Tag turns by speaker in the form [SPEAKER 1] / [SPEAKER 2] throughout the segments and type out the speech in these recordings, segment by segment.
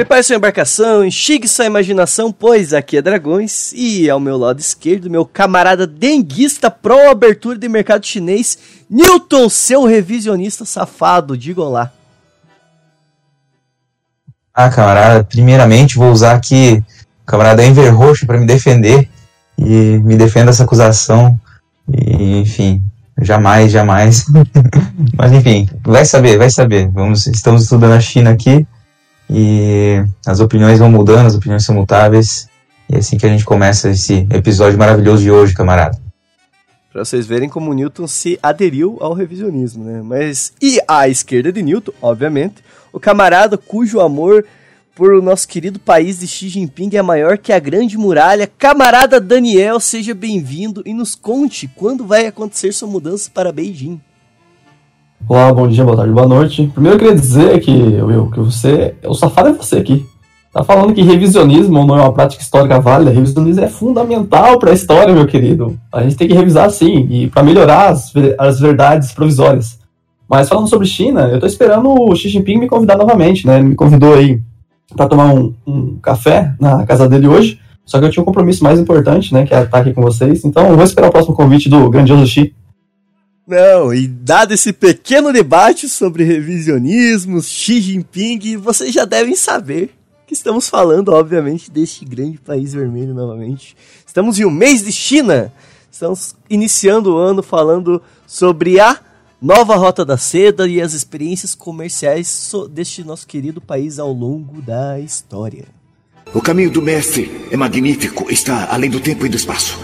[SPEAKER 1] Prepare sua embarcação, enxigue sua imaginação, pois aqui é Dragões e ao meu lado esquerdo, meu camarada denguista pró abertura de mercado chinês, Newton, seu revisionista safado, diga olá.
[SPEAKER 2] Ah, camarada, primeiramente vou usar aqui o camarada Enver Roxo para me defender e me defenda essa acusação. E, enfim, jamais, jamais. Mas enfim, vai saber, vai saber. Vamos, estamos estudando a China aqui e as opiniões vão mudando, as opiniões são mutáveis. E é assim que a gente começa esse episódio maravilhoso de hoje, camarada.
[SPEAKER 1] Para vocês verem como Newton se aderiu ao revisionismo, né? Mas e à esquerda de Newton, obviamente, o camarada cujo amor por o nosso querido país de Xi Jinping é maior que a Grande Muralha. Camarada Daniel, seja bem-vindo e nos conte quando vai acontecer sua mudança para Beijing.
[SPEAKER 3] Olá, bom dia, boa tarde, boa noite. Primeiro eu queria dizer que, Will, que você. O safado é você aqui. Tá falando que revisionismo não é uma prática histórica válida. Revisionismo é fundamental para a história, meu querido. A gente tem que revisar sim, e para melhorar as, as verdades provisórias. Mas falando sobre China, eu tô esperando o Xi Jinping me convidar novamente, né? Ele me convidou aí para tomar um, um, café na casa dele hoje. Só que eu tinha um compromisso mais importante, né? Que é estar aqui com vocês. Então eu vou esperar o próximo convite do grandioso Xi.
[SPEAKER 1] Não, e dado esse pequeno debate sobre revisionismo, Xi Jinping, vocês já devem saber que estamos falando, obviamente, deste grande país vermelho novamente. Estamos em um mês de China. Estamos iniciando o ano falando sobre a nova Rota da Seda e as experiências comerciais deste nosso querido país ao longo da história.
[SPEAKER 4] O caminho do mestre é magnífico, está além do tempo e do espaço,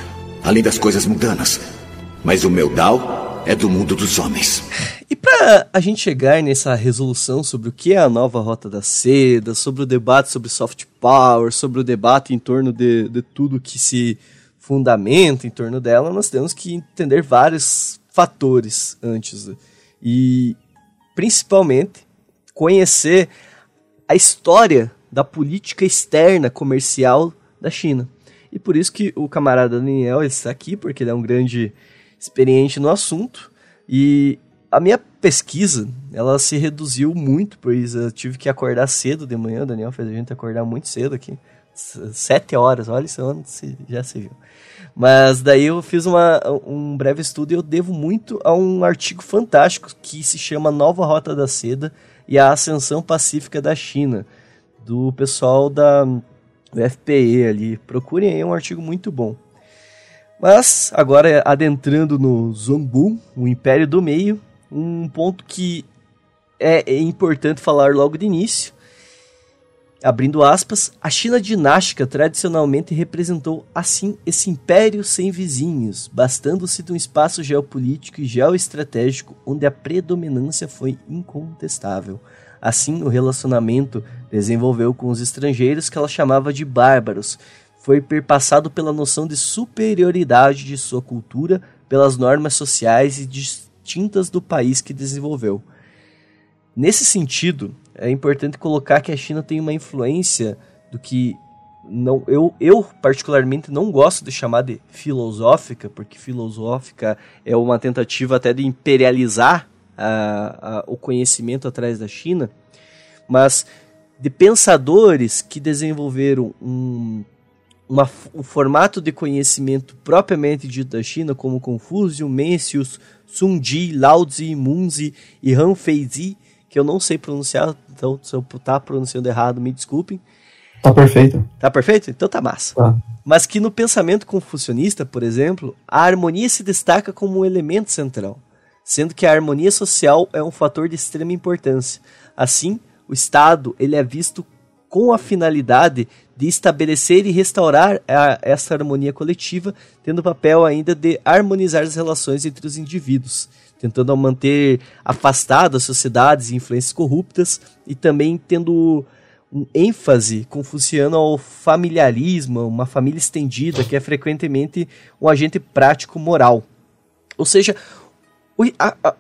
[SPEAKER 4] além das coisas mundanas. Mas o meu Dao é do mundo dos homens.
[SPEAKER 1] E para a gente chegar nessa resolução sobre o que é a nova Rota da Seda, sobre o debate sobre soft power, sobre o debate em torno de, de tudo que se fundamenta em torno dela, nós temos que entender vários fatores antes. E principalmente conhecer a história da política externa comercial da China. E por isso que o camarada Daniel está aqui, porque ele é um grande experiente no assunto e a minha pesquisa, ela se reduziu muito, pois eu tive que acordar cedo de manhã, o Daniel fez a gente acordar muito cedo aqui, sete horas, olha isso já se viu. Mas daí eu fiz uma, um breve estudo e eu devo muito a um artigo fantástico que se chama Nova Rota da Seda e a Ascensão Pacífica da China, do pessoal da do FPE ali. Procurem aí, é um artigo muito bom. Mas, agora adentrando no Zombu, o Império do Meio, um ponto que é importante falar logo de início. Abrindo aspas, a China dinástica tradicionalmente representou assim esse império sem vizinhos, bastando-se de um espaço geopolítico e geoestratégico onde a predominância foi incontestável. Assim, o relacionamento desenvolveu com os estrangeiros que ela chamava de bárbaros, foi perpassado pela noção de superioridade de sua cultura pelas normas sociais e distintas do país que desenvolveu. Nesse sentido, é importante colocar que a China tem uma influência do que não eu, eu particularmente não gosto de chamar de filosófica, porque filosófica é uma tentativa até de imperializar a, a, o conhecimento atrás da China, mas de pensadores que desenvolveram um uma, um formato de conhecimento propriamente dito da China, como Confúcio, Mencius, Sun Ji, Lao Tzu, Munzi e Han Feizi, que eu não sei pronunciar, então se eu tá pronunciando errado, me desculpem.
[SPEAKER 3] Tá perfeito.
[SPEAKER 1] Tá perfeito? Então tá massa.
[SPEAKER 3] Tá.
[SPEAKER 1] Mas que no pensamento confucionista, por exemplo, a harmonia se destaca como um elemento central, sendo que a harmonia social é um fator de extrema importância. Assim, o Estado ele é visto com a finalidade de estabelecer e restaurar a, essa harmonia coletiva, tendo o papel ainda de harmonizar as relações entre os indivíduos, tentando manter afastadas sociedades e influências corruptas e também tendo um ênfase confuciano ao familiarismo, uma família estendida, que é frequentemente um agente prático moral. Ou seja, o, a, a,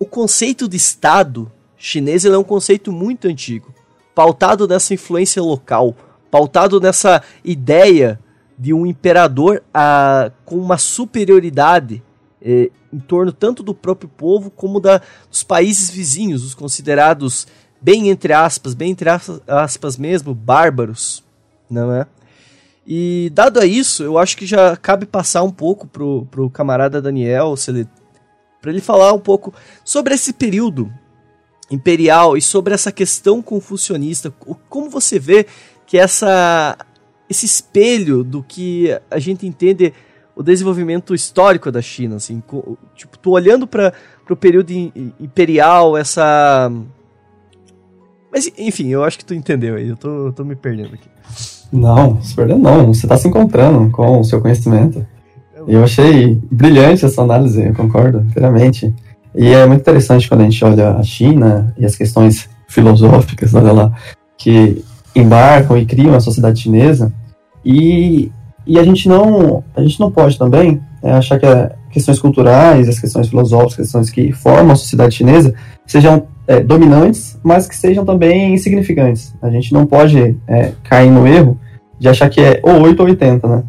[SPEAKER 1] o conceito de Estado chinês é um conceito muito antigo, pautado nessa influência local, pautado nessa ideia de um imperador a, com uma superioridade eh, em torno tanto do próprio povo como da, dos países vizinhos, os considerados bem entre aspas, bem entre aspas mesmo, bárbaros, não é? E dado a isso, eu acho que já cabe passar um pouco pro, pro camarada Daniel, se ele, para ele falar um pouco sobre esse período imperial e sobre essa questão confucionista. Como você vê que essa esse espelho do que a gente entende o desenvolvimento histórico da China, assim, tipo, tô olhando para o período imperial, essa mas enfim, eu acho que tu entendeu aí, eu tô, tô me perdendo aqui.
[SPEAKER 3] Não, se perdendo não, você está se encontrando com o seu conhecimento. Eu achei brilhante essa análise, eu concordo inteiramente. E é muito interessante quando a gente olha a China e as questões filosóficas, olha lá, que embarcam e criam a sociedade chinesa. E, e a gente não a gente não pode também é, achar que as questões culturais, as questões filosóficas, as questões que formam a sociedade chinesa sejam é, dominantes, mas que sejam também insignificantes. A gente não pode é, cair no erro de achar que é ou 8 ou 80, né?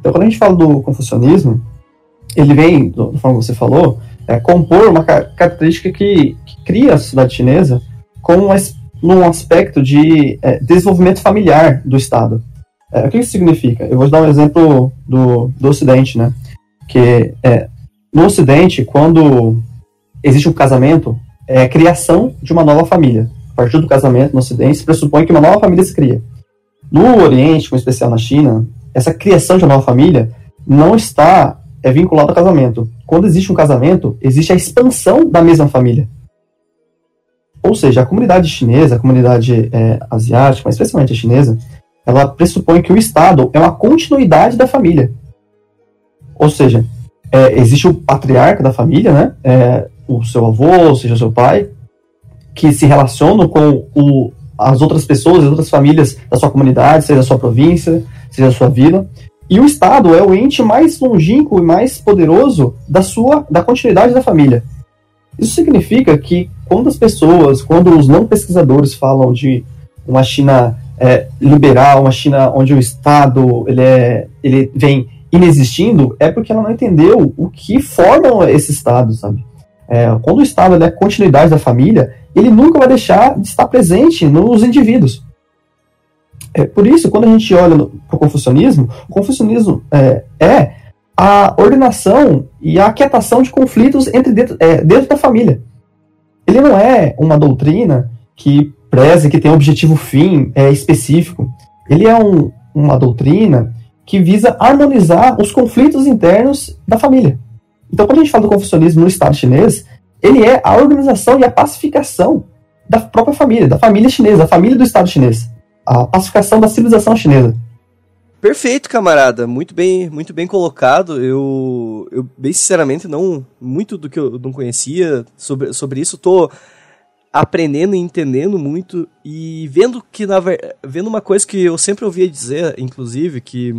[SPEAKER 3] Então, quando a gente fala do confucionismo, ele vem, da forma que você falou, é, compor uma característica que, que, cria a sociedade chinesa como num aspecto de é, desenvolvimento familiar do Estado. É, o que isso significa? Eu vou dar um exemplo do, do Ocidente, né? Que é, no Ocidente, quando existe um casamento, é a criação de uma nova família. A partir do casamento no Ocidente, se pressupõe que uma nova família se cria. No Oriente, com especial na China, essa criação de uma nova família não está é vinculada ao casamento. Quando existe um casamento, existe a expansão da mesma família. Ou seja, a comunidade chinesa, a comunidade é, asiática, mas especialmente a chinesa, ela pressupõe que o Estado é uma continuidade da família. Ou seja, é, existe o patriarca da família, né? É, o seu avô, seja o seu pai, que se relacionam com o, as outras pessoas, as outras famílias da sua comunidade, seja a sua província, seja a sua vila. E o Estado é o ente mais longínquo e mais poderoso da sua da continuidade da família. Isso significa que quando as pessoas, quando os não pesquisadores falam de uma China é, liberal, uma China onde o Estado ele, é, ele vem inexistindo, é porque ela não entendeu o que formam esse Estado, sabe? É, quando o Estado é a continuidade da família, ele nunca vai deixar de estar presente nos indivíduos. É, por isso, quando a gente olha para o confucionismo, o confucionismo é, é, a ordenação e a aquietação de conflitos entre dentro, é, dentro da família. Ele não é uma doutrina que preze, que tem um objetivo fim é, específico. Ele é um, uma doutrina que visa harmonizar os conflitos internos da família. Então, quando a gente fala do confucionismo no Estado chinês, ele é a organização e a pacificação da própria família, da família chinesa, da família do Estado chinês. A pacificação da civilização chinesa.
[SPEAKER 1] Perfeito, camarada. Muito bem, muito bem colocado. Eu, eu bem sinceramente não muito do que eu não conhecia sobre, sobre isso. Tô aprendendo e entendendo muito e vendo que na vendo uma coisa que eu sempre ouvia dizer, inclusive, que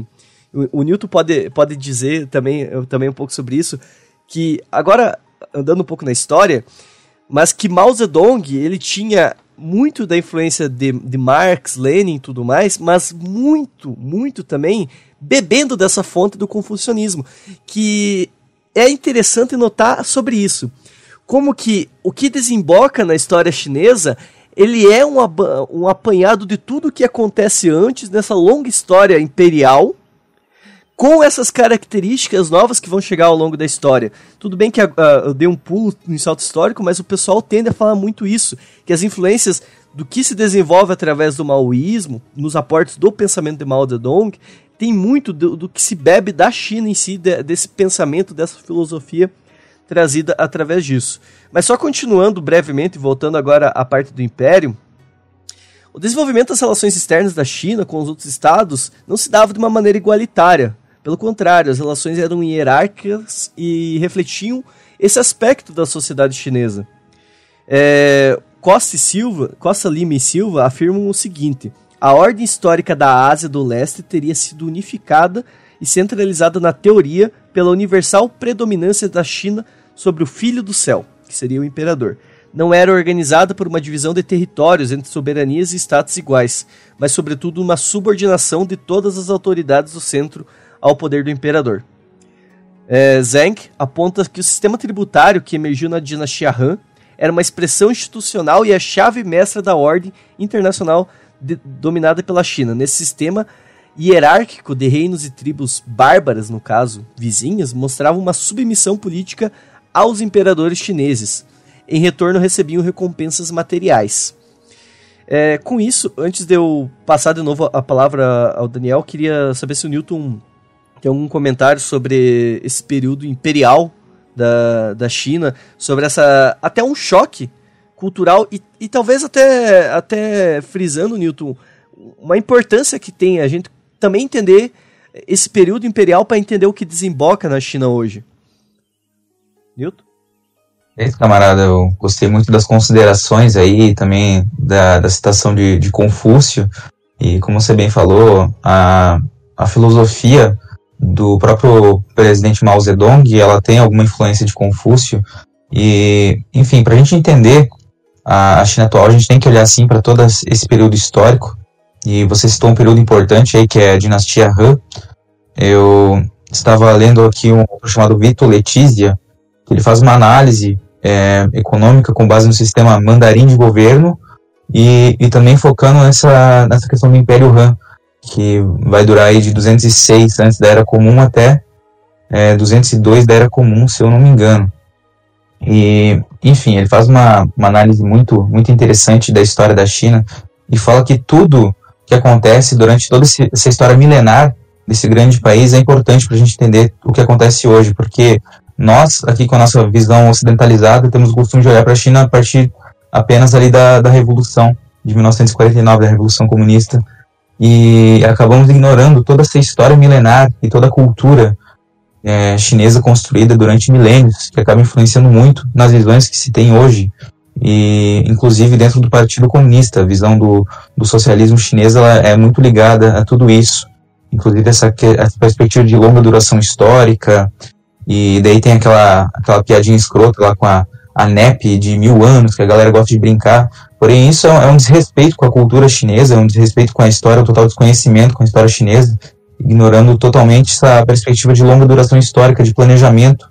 [SPEAKER 1] o, o Newton pode, pode dizer também, também um pouco sobre isso, que agora andando um pouco na história, mas que Mao Zedong ele tinha muito da influência de, de Marx, Lenin e tudo mais, mas muito, muito também bebendo dessa fonte do confucionismo, que é interessante notar sobre isso. Como que o que desemboca na história chinesa, ele é um, um apanhado de tudo o que acontece antes nessa longa história imperial, com essas características novas que vão chegar ao longo da história. Tudo bem que uh, eu dei um pulo no salto histórico, mas o pessoal tende a falar muito isso, que as influências do que se desenvolve através do maoísmo, nos aportes do pensamento de Mao Zedong, tem muito do, do que se bebe da China em si, de, desse pensamento, dessa filosofia trazida através disso. Mas só continuando brevemente, voltando agora à parte do Império, o desenvolvimento das relações externas da China com os outros estados não se dava de uma maneira igualitária. Pelo contrário, as relações eram hierárquicas e refletiam esse aspecto da sociedade chinesa. É, Costa, e Silva, Costa Lima e Silva afirmam o seguinte: a ordem histórica da Ásia do Leste teria sido unificada e centralizada na teoria pela universal predominância da China sobre o Filho do Céu, que seria o imperador. Não era organizada por uma divisão de territórios entre soberanias e status iguais, mas sobretudo uma subordinação de todas as autoridades do centro ao poder do imperador. É, Zhang aponta que o sistema tributário que emergiu na dinastia Han era uma expressão institucional e a chave mestra da ordem internacional de, dominada pela China. Nesse sistema hierárquico de reinos e tribos bárbaras, no caso, vizinhas, mostrava uma submissão política aos imperadores chineses. Em retorno, recebiam recompensas materiais. É, com isso, antes de eu passar de novo a palavra ao Daniel, queria saber se o Newton tem algum comentário sobre esse período imperial da, da China, sobre essa. até um choque cultural e, e talvez até, até frisando, Newton, uma importância que tem a gente também entender esse período imperial para entender o que desemboca na China hoje. Newton?
[SPEAKER 2] É isso, camarada. Eu gostei muito das considerações aí, também da, da citação de, de Confúcio. E como você bem falou, a, a filosofia do próprio presidente Mao Zedong, ela tem alguma influência de Confúcio. E, enfim, para a gente entender a, a China atual, a gente tem que olhar assim para todo esse período histórico. E você citou um período importante aí, que é a dinastia Han. Eu estava lendo aqui um chamado Vito Letizia, que ele faz uma análise é, econômica com base no sistema mandarim de governo e, e também focando nessa, nessa questão do Império Han, que vai durar aí de 206 antes da Era Comum até é, 202 da Era Comum, se eu não me engano. E, enfim, ele faz uma, uma análise muito, muito interessante da história da China e fala que tudo que acontece durante toda essa história milenar desse grande país é importante para a gente entender o que acontece hoje, porque nós, aqui com a nossa visão ocidentalizada, temos o costume de olhar para a China a partir apenas ali da, da Revolução de 1949, da Revolução Comunista, e acabamos ignorando toda essa história milenar e toda a cultura é, chinesa construída durante milênios, que acaba influenciando muito nas visões que se tem hoje, e inclusive dentro do Partido Comunista, a visão do, do socialismo chinês ela é muito ligada a tudo isso, inclusive essa, essa perspectiva de longa duração histórica, e daí tem aquela, aquela piadinha escrota lá com a, a NEP de mil anos, que a galera gosta de brincar. Porém, isso é, é um desrespeito com a cultura chinesa, é um desrespeito com a história, um total desconhecimento com a história chinesa, ignorando totalmente essa perspectiva de longa duração histórica, de planejamento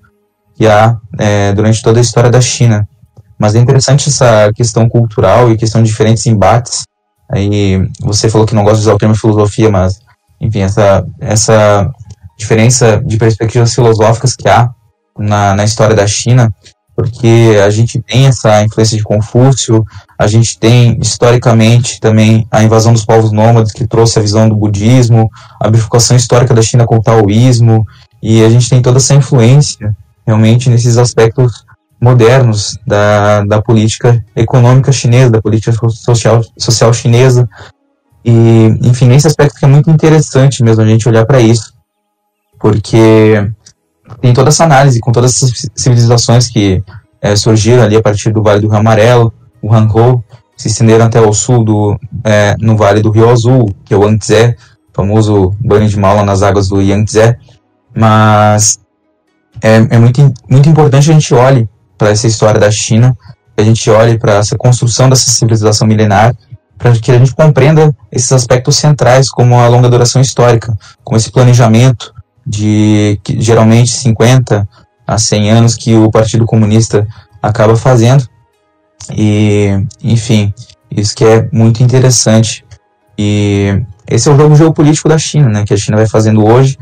[SPEAKER 2] que há é, durante toda a história da China. Mas é interessante essa questão cultural e questão de diferentes embates. Aí você falou que não gosta de usar o termo filosofia, mas enfim, essa, essa diferença de perspectivas filosóficas que há na, na história da China, porque a gente tem essa influência de Confúcio, a gente tem historicamente também a invasão dos povos nômades que trouxe a visão do budismo, a bifurcação histórica da China com o taoísmo, e a gente tem toda essa influência realmente nesses aspectos modernos da, da política econômica chinesa, da política social, social chinesa, e enfim, nesse aspecto que é muito interessante mesmo a gente olhar para isso porque tem toda essa análise com todas essas civilizações que é, surgiram ali a partir do Vale do Rio Amarelo, o Hankou, se estenderam até o sul do, é, no Vale do Rio Azul, que é o Yangtze, famoso banho de mal nas águas do Yangtze, mas é, é muito, muito importante a gente olhe para essa história da China, que a gente olhe para essa construção dessa civilização milenar, para que a gente compreenda esses aspectos centrais, como a longa duração histórica, como esse planejamento, de que, geralmente 50 a 100 anos que o Partido Comunista acaba fazendo. E, enfim, isso que é muito interessante. E esse é o jogo geopolítico da China, né, que a China vai fazendo hoje.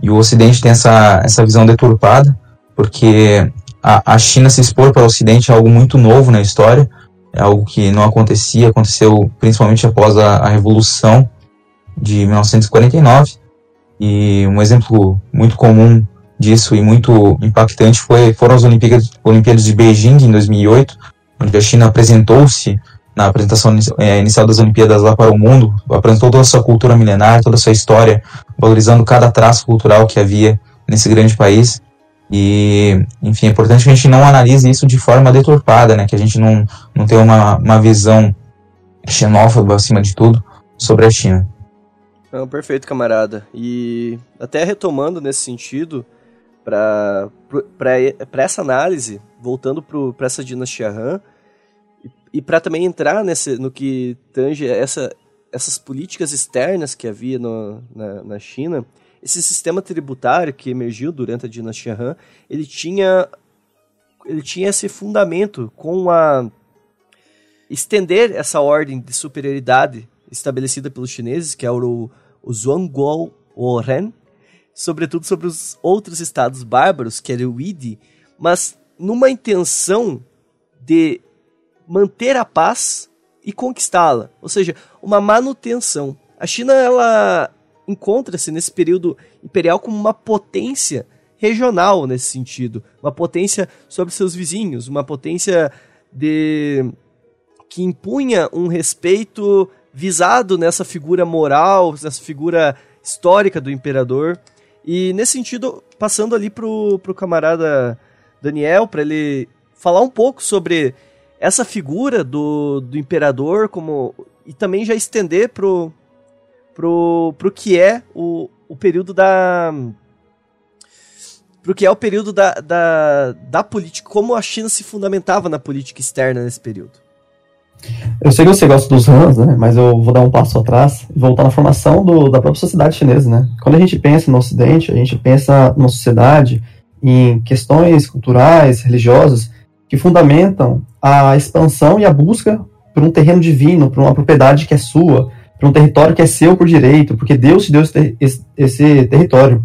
[SPEAKER 2] E o Ocidente tem essa, essa visão deturpada, porque a, a China se expor para o Ocidente é algo muito novo na história, é algo que não acontecia, aconteceu principalmente após a, a Revolução de 1949. E um exemplo muito comum disso e muito impactante foi, foram as Olimpíadas, Olimpíadas de Beijing em 2008, onde a China apresentou-se na apresentação é, inicial das Olimpíadas lá para o mundo, apresentou toda a sua cultura milenar, toda a sua história, valorizando cada traço cultural que havia nesse grande país. E, enfim, é importante que a gente não analise isso de forma deturpada, né? Que a gente não, não tenha uma, uma visão xenófoba, acima de tudo, sobre a China.
[SPEAKER 1] Não, perfeito, camarada. E até retomando nesse sentido, para essa análise, voltando para essa dinastia Han, e, e para também entrar nesse, no que tange essa, essas políticas externas que havia no, na, na China, esse sistema tributário que emergiu durante a dinastia Han, ele tinha ele tinha esse fundamento com a estender essa ordem de superioridade estabelecida pelos chineses, que é o, o Zhuangguo Ren, sobretudo sobre os outros estados bárbaros, que era o Idi, mas numa intenção de manter a paz e conquistá-la, ou seja, uma manutenção. A China ela encontra-se nesse período imperial como uma potência regional nesse sentido, uma potência sobre seus vizinhos, uma potência de que impunha um respeito visado nessa figura moral, nessa figura histórica do imperador. E nesse sentido, passando ali pro, pro camarada Daniel, para ele falar um pouco sobre essa figura do, do imperador como e também já estender pro, pro, pro que é o, o período da pro que é o período da, da, da política, como a China se fundamentava na política externa nesse período.
[SPEAKER 3] Eu sei que você gosta dos Hans, né? Mas eu vou dar um passo atrás e voltar na formação do, da própria sociedade chinesa, né? Quando a gente pensa no Ocidente, a gente pensa numa sociedade em questões culturais, religiosas, que fundamentam a expansão e a busca por um terreno divino, por uma propriedade que é sua, por um território que é seu por direito, porque Deus te deu esse, esse, território.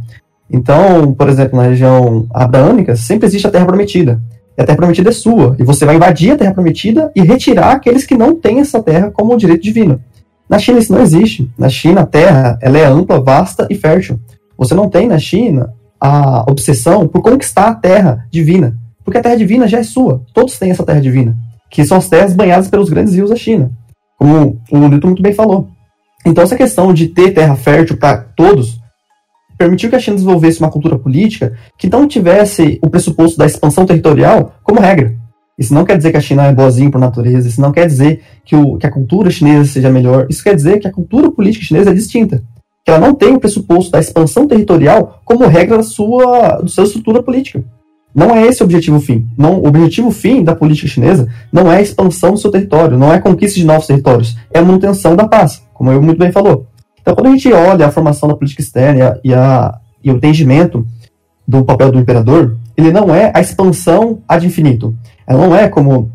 [SPEAKER 3] Então, por exemplo, na região abraâmica, sempre existe a terra prometida. E a terra prometida é sua. E você vai invadir a terra prometida e retirar aqueles que não têm essa terra como direito divino. Na China isso não existe. Na China a terra ela é ampla, vasta e fértil. Você não tem na China a obsessão por conquistar a terra divina. Porque a terra divina já é sua. Todos têm essa terra divina. Que são as terras banhadas pelos grandes rios da China. Como o Newton muito bem falou. Então essa questão de ter terra fértil para todos permitiu que a China desenvolvesse uma cultura política que não tivesse o pressuposto da expansão territorial como regra. Isso não quer dizer que a China é boazinha por natureza, isso não quer dizer que, o, que a cultura chinesa seja melhor, isso quer dizer que a cultura política chinesa é distinta. Que ela não tem o pressuposto da expansão territorial como regra da sua, da sua estrutura política. Não é esse o objetivo fim. Não, o objetivo fim da política chinesa não é a expansão do seu território, não é a conquista de novos territórios, é a manutenção da paz, como eu muito bem falou. Então, quando a gente olha a formação da política externa e, a, e, o entendimento do papel do imperador, ele não é a expansão ad infinito. Ela não é como,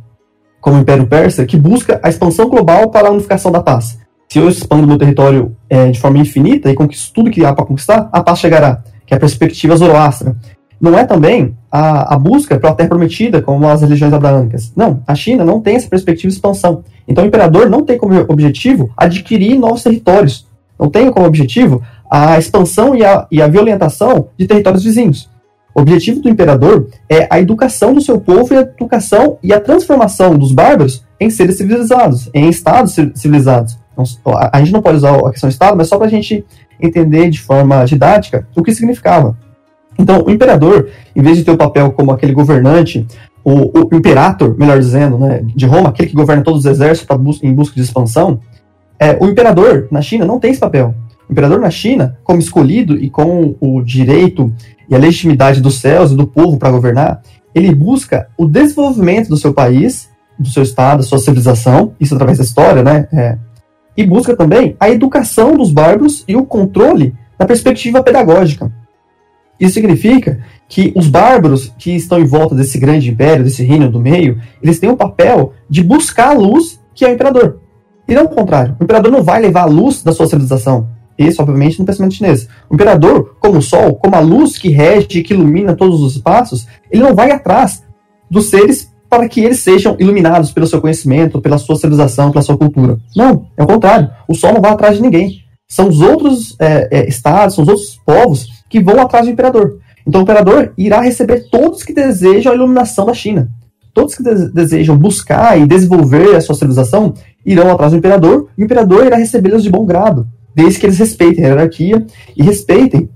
[SPEAKER 3] como o Império Persa, que busca a expansão global para a unificação da paz. Se eu expando meu território é, de forma infinita e conquisto tudo que há para conquistar, a paz chegará, que é a perspectiva zoroastra. Não é também a, a busca pela terra prometida, como as religiões abraâmicas. Não, a China não tem essa perspectiva de expansão. Então o imperador não tem como objetivo adquirir novos territórios não tem como objetivo a expansão e a, e a violentação de territórios vizinhos. O objetivo do imperador é a educação do seu povo e a educação e a transformação dos bárbaros em seres civilizados, em estados civilizados. Então, a gente não pode usar a questão estado, mas só para a gente entender de forma didática o que significava. Então, o imperador, em vez de ter o papel como aquele governante, o, o imperator, melhor dizendo, né, de Roma, aquele que governa todos os exércitos bus em busca de expansão, é, o imperador na China não tem esse papel. O imperador na China, como escolhido e com o direito e a legitimidade dos céus e do povo para governar, ele busca o desenvolvimento do seu país, do seu estado, da sua civilização, isso através da história, né? É, e busca também a educação dos bárbaros e o controle da perspectiva pedagógica. Isso significa que os bárbaros que estão em volta desse grande império, desse reino do meio, eles têm o papel de buscar a luz que é o imperador. E não o contrário. O imperador não vai levar a luz da sua civilização. Isso, obviamente, no pensamento chinês. O imperador, como o sol, como a luz que rege e que ilumina todos os espaços, ele não vai atrás dos seres para que eles sejam iluminados pelo seu conhecimento, pela sua civilização, pela sua cultura. Não, é o contrário. O sol não vai atrás de ninguém. São os outros é, é, estados, são os outros povos que vão atrás do imperador. Então o imperador irá receber todos que desejam a iluminação da China. Todos que desejam buscar e desenvolver a sua civilização irão atrás do imperador, e o imperador irá recebê-los de bom grado, desde que eles respeitem a hierarquia e respeitem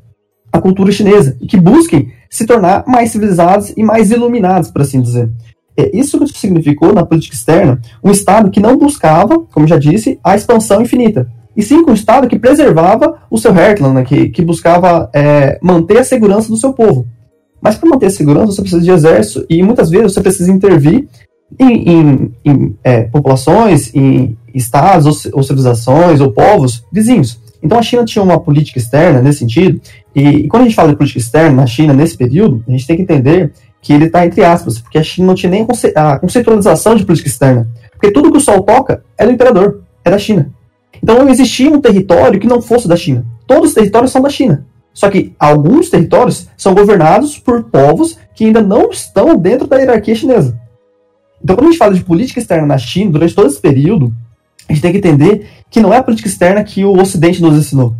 [SPEAKER 3] a cultura chinesa, e que busquem se tornar mais civilizados e mais iluminados, por assim dizer. É isso que significou na política externa um Estado que não buscava, como já disse, a expansão infinita, e sim um Estado que preservava o seu Heartland, né, que, que buscava é, manter a segurança do seu povo. Mas para manter a segurança, você precisa de exército e muitas vezes você precisa intervir em, em, em é, populações, em estados ou, ou civilizações ou povos vizinhos. Então a China tinha uma política externa nesse sentido, e, e, quando a gente fala de política externa na China nesse período, a gente tem que entender que ele está entre aspas, porque a China não tinha nem a conceitualização de política externa. Porque tudo que o Sol toca é do imperador, é da China. Então não existia um território que não fosse da China. Todos os territórios são da China. Só que alguns territórios são governados por povos que ainda não estão dentro da hierarquia chinesa. Então, quando a gente fala de política externa na China, durante todo esse período, a gente tem que entender que não é a política externa que o Ocidente nos ensinou.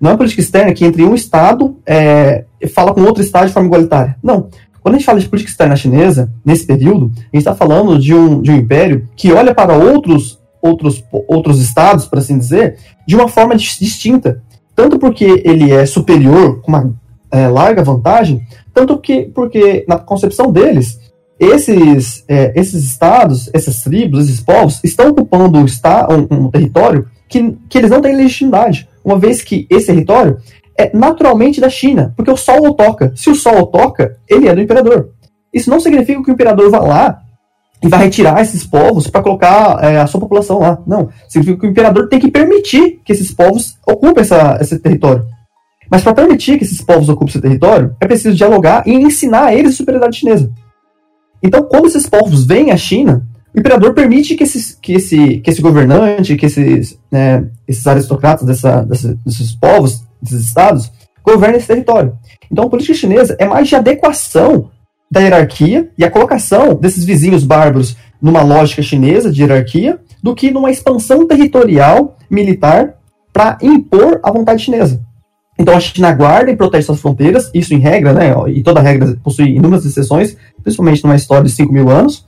[SPEAKER 3] Não é a política externa que entre um Estado é, fala com outro Estado de forma igualitária. Não. Quando a gente fala de política externa chinesa, nesse período, a gente está falando de um, de um império que olha para outros, outros, outros estados, por assim dizer, de uma forma distinta. Tanto porque ele é superior, com uma é, larga vantagem, tanto que porque, na concepção deles, esses, é, esses estados, essas tribos, esses povos, estão ocupando um, um, um território que, que eles não têm legitimidade, uma vez que esse território é naturalmente da China, porque o Sol o toca. Se o Sol o toca, ele é do imperador. Isso não significa que o imperador vá lá e vai retirar esses povos para colocar é, a sua população lá. Não. Significa que o imperador tem que permitir que esses povos ocupem essa, esse território. Mas para permitir que esses povos ocupem esse território, é preciso dialogar e ensinar a eles a superioridade chinesa. Então, quando esses povos vêm à China, o imperador permite que, esses, que, esse, que esse governante, que esses, né, esses aristocratas dessa, dessa, desses povos, desses estados, governem esse território. Então, a política chinesa é mais de adequação da hierarquia e a colocação desses vizinhos bárbaros numa lógica chinesa de hierarquia do que numa expansão territorial militar para impor a vontade chinesa. Então a China guarda e protege suas fronteiras, isso em regra, né? E toda regra possui inúmeras exceções, principalmente numa história de 5 mil anos,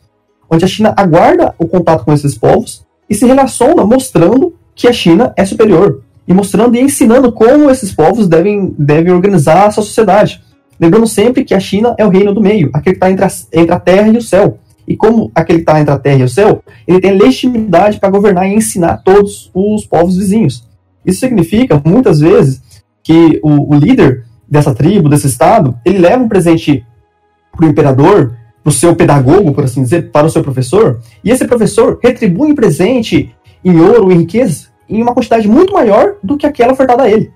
[SPEAKER 3] onde a China aguarda o contato com esses povos e se relaciona mostrando que a China é superior, e mostrando e ensinando como esses povos devem, devem organizar a sua sociedade. Lembrando sempre que a China é o reino do meio, aquele que está entre, entre, a terra e o céu. E como aquele que está entre a terra e o céu, ele tem legitimidade para governar e ensinar todos os povos vizinhos. Isso significa, muitas vezes, que o, o líder dessa tribo, desse estado, ele leva um presente para o imperador, para o seu pedagogo, por assim dizer, para o seu professor, e esse professor retribui em presente em ouro e riqueza em uma quantidade muito maior do que aquela ofertada a ele.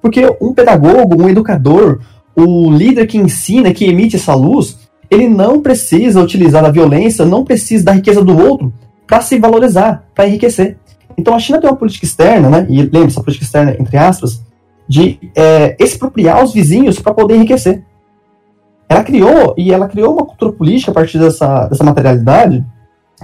[SPEAKER 3] Porque um pedagogo, um educador, o líder que ensina, que emite essa luz, ele não precisa utilizar a violência, não precisa da riqueza do outro para se valorizar, para enriquecer. Então a China tem uma política externa, né? E lembre essa política externa, entre aspas, de é, expropriar os vizinhos para poder enriquecer. Ela criou, e ela criou uma cultura política a partir dessa, dessa materialidade,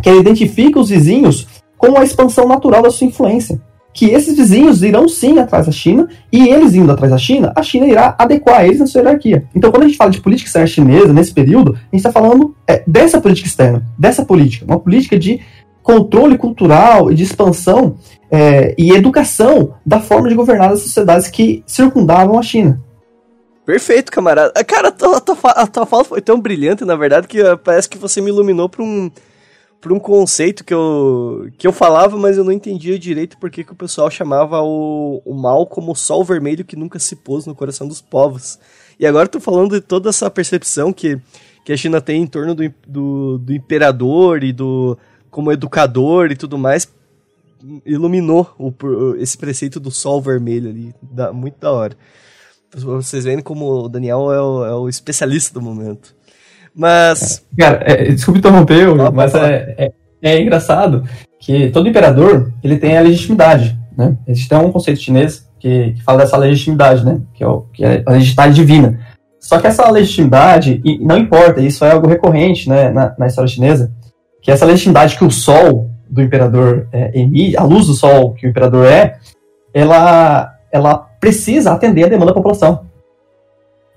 [SPEAKER 3] que ela identifica os vizinhos como a expansão natural da sua influência. Que esses vizinhos irão sim atrás da China, e eles indo atrás da China, a China irá adequar eles na sua hierarquia. Então, quando a gente fala de política externa chinesa, nesse período, a gente está falando é, dessa política externa, dessa política, uma política de controle cultural e de expansão é, e educação da forma de governar as sociedades que circundavam a China.
[SPEAKER 1] Perfeito, camarada. Cara, a tua, a, tua, a tua, fala foi tão brilhante, na verdade, que uh, parece que você me iluminou para um, um conceito que eu, que eu falava, mas eu não entendia direito porque que o pessoal chamava o, o mal como o sol vermelho que nunca se pôs no coração dos povos. E agora tô falando de toda essa percepção que, que a China tem em torno do, do, do imperador e do como educador e tudo mais, iluminou o, esse preceito do sol vermelho ali, da, muito da hora. Vocês veem como o Daniel é o, é o especialista do momento. Mas.
[SPEAKER 3] Cara, é, desculpe interromper, mas é, é, é, engraçado que todo imperador ele tem a legitimidade. Né? Existe um conceito chinês que, que fala dessa legitimidade, né? que, é o, que é a legitimidade divina. Só que essa legitimidade, e não importa, isso é algo recorrente né, na, na história chinesa, que essa legitimidade que o sol do imperador é, emite, a luz do sol que o imperador é, ela, ela precisa atender a demanda da população.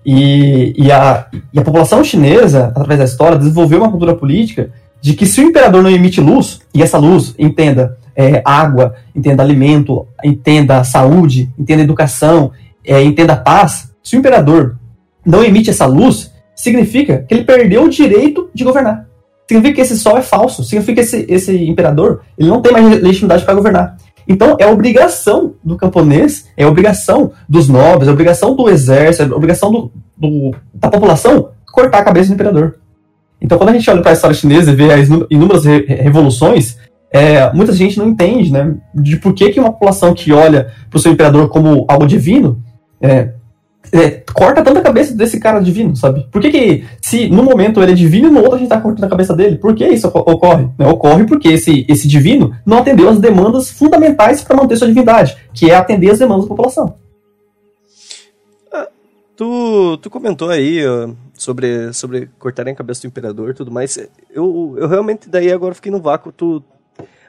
[SPEAKER 3] E, e, a, e a população chinesa, através da história, desenvolveu uma cultura política de que se o imperador não emite luz, e essa luz entenda é, água, entenda alimento, entenda saúde, entenda educação, é, entenda paz, se o imperador não emite essa luz, significa que ele perdeu o direito de governar. Significa que esse sol é falso, significa que esse, esse imperador ele não tem mais legitimidade para governar. Então, é obrigação do camponês, é obrigação dos nobres, é obrigação do exército, é obrigação do, do, da população cortar a cabeça do imperador. Então, quando a gente olha para a história chinesa e vê as inúmeras re revoluções, é, muita gente não entende, né, de por que, que uma população que olha para o seu imperador como algo divino, é, é, corta tanta cabeça desse cara divino, sabe? Por que, que se no momento ele é divino e no outro a gente tá cortando a cabeça dele? Por que isso ocorre? Né? Ocorre porque esse, esse divino não atendeu as demandas fundamentais para manter sua divindade, que é atender as demandas da população.
[SPEAKER 1] Ah, tu, tu comentou aí uh, sobre, sobre cortarem a cabeça do imperador e tudo mais. Eu, eu realmente daí agora fiquei no vácuo. Tu,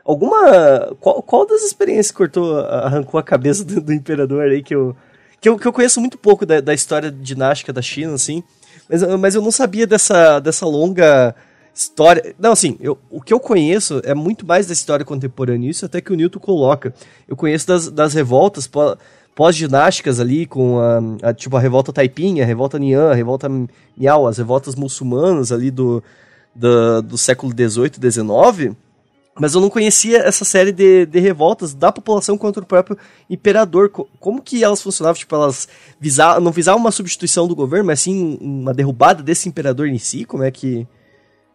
[SPEAKER 1] alguma. Qual, qual das experiências cortou, arrancou a cabeça do, do imperador aí que eu que eu, que eu conheço muito pouco da, da história dinástica da China, assim, mas, mas eu não sabia dessa, dessa longa história. Não, assim, eu, o que eu conheço é muito mais da história contemporânea, isso até que o Newton coloca. Eu conheço das, das revoltas pós-ginásticas ali, com a, a, tipo, a revolta Taiping, a revolta Nian, a revolta Miao, as revoltas muçulmanas ali do, do, do século XVIII, XIX mas eu não conhecia essa série de, de revoltas da população contra o próprio imperador. Como que elas funcionavam? Tipo, elas visavam, não visavam uma substituição do governo, mas sim uma derrubada desse imperador em si? Como é que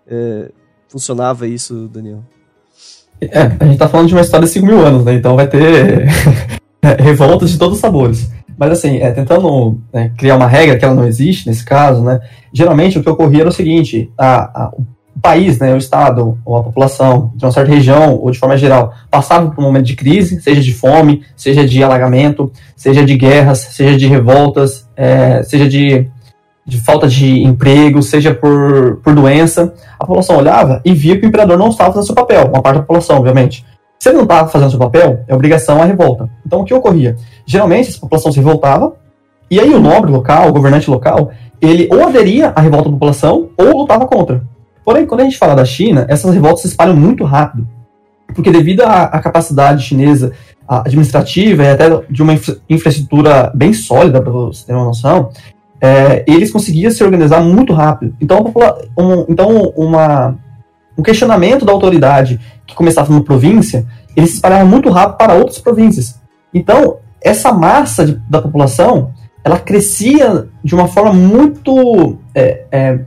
[SPEAKER 1] é, funcionava isso, Daniel?
[SPEAKER 3] É, a gente tá falando de uma história de 5 mil anos, né? Então vai ter revoltas de todos os sabores. Mas assim, é, tentando né, criar uma regra que ela não existe nesse caso, né? Geralmente o que ocorria era o seguinte: a, a, o o país, né, o Estado, ou a população, de uma certa região, ou de forma geral, passava por um momento de crise, seja de fome, seja de alagamento, seja de guerras, seja de revoltas, é, seja de, de falta de emprego, seja por, por doença, a população olhava e via que o imperador não estava fazendo seu papel, uma parte da população, obviamente. Se ele não estava fazendo seu papel, é obrigação a revolta. Então, o que ocorria? Geralmente, essa população se revoltava, e aí o nobre local, o governante local, ele ou aderia à revolta da população, ou lutava contra. Porém, quando a gente fala da China, essas revoltas se espalham muito rápido. Porque devido à, à capacidade chinesa administrativa e até de uma infra infraestrutura bem sólida, para você ter uma noção, é, eles conseguiam se organizar muito rápido. Então, um, então uma, um questionamento da autoridade que começava numa província, ele se espalhava muito rápido para outras províncias. Então, essa massa de, da população, ela crescia de uma forma muito, é, é,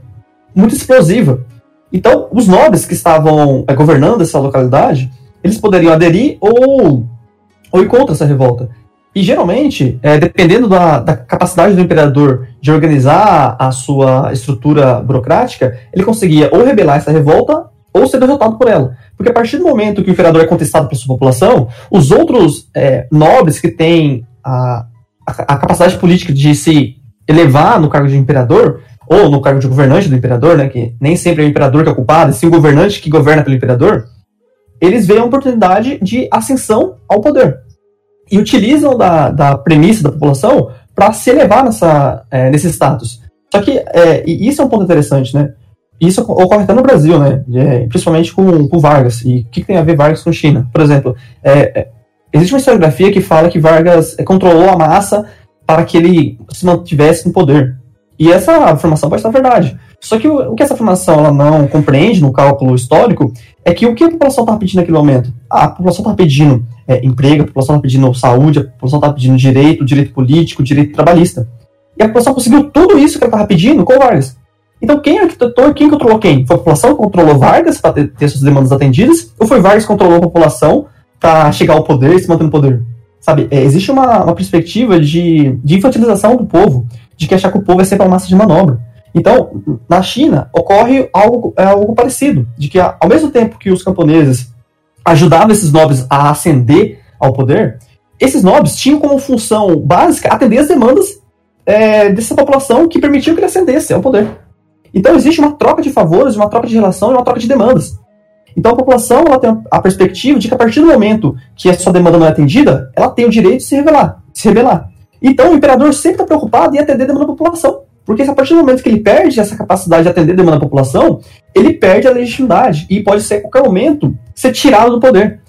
[SPEAKER 3] muito explosiva. Então, os nobres que estavam é, governando essa localidade, eles poderiam aderir ou, ou ir contra essa revolta. E geralmente, é, dependendo da, da, capacidade do imperador de organizar a sua estrutura burocrática, ele conseguia ou rebelar essa revolta ou ser derrotado por ela. Porque a partir do momento que o imperador é contestado pela sua população, os outros é, nobres que têm a, a, a capacidade política de se elevar no cargo de imperador, ou no cargo de governante do imperador, né, que nem sempre é o imperador que é o culpado, e sim o governante que governa pelo imperador, eles veem a oportunidade de ascensão ao poder. E utilizam da, da premissa da população para se elevar nessa, é, nesse status. Só que, é, isso é um ponto interessante, né? Isso ocorre até no Brasil, né? É, principalmente com, com Vargas. E o que, que, tem a ver Vargas com China? Por exemplo, é, é, existe uma historiografia que fala que Vargas é, controlou a massa para que ele se mantivesse no poder. E essa afirmação pode estar verdade. Só que o, que essa afirmação ela não compreende no cálculo histórico é que o que a população está pedindo naquele momento? A população está pedindo é, emprego, a população está pedindo saúde, a população está pedindo direito, direito político, direito trabalhista. E a população conseguiu tudo isso que ela estava pedindo com Vargas. Então quem arquitetou quem controlou quem? Foi a população que controlou Vargas para ter, ter suas demandas atendidas? Ou foi Vargas que controlou a população para chegar ao poder e se manter no poder? Sabe, é, existe uma, uma perspectiva de, de infantilização do povo, de que achar que o povo é sempre uma massa de manobra. Então, na China, ocorre algo, é, algo parecido, de que ao mesmo tempo que os camponeses ajudavam esses nobres a ascender ao poder, esses nobres tinham como função básica atender as demandas é, dessa população que permitiam que ele ascendesse ao poder. Então existe uma troca de favores, uma troca de relação e uma troca de demandas. Então a população ela tem a perspectiva de que a partir do momento que a sua demanda não é atendida, ela tem o direito de se revelar, de se rebelar. Então o imperador sempre está preocupado em atender a demanda da população. Porque a partir do momento que ele perde essa capacidade de atender a demanda da população, ele perde a legitimidade e pode ser a qualquer momento ser tirado do poder.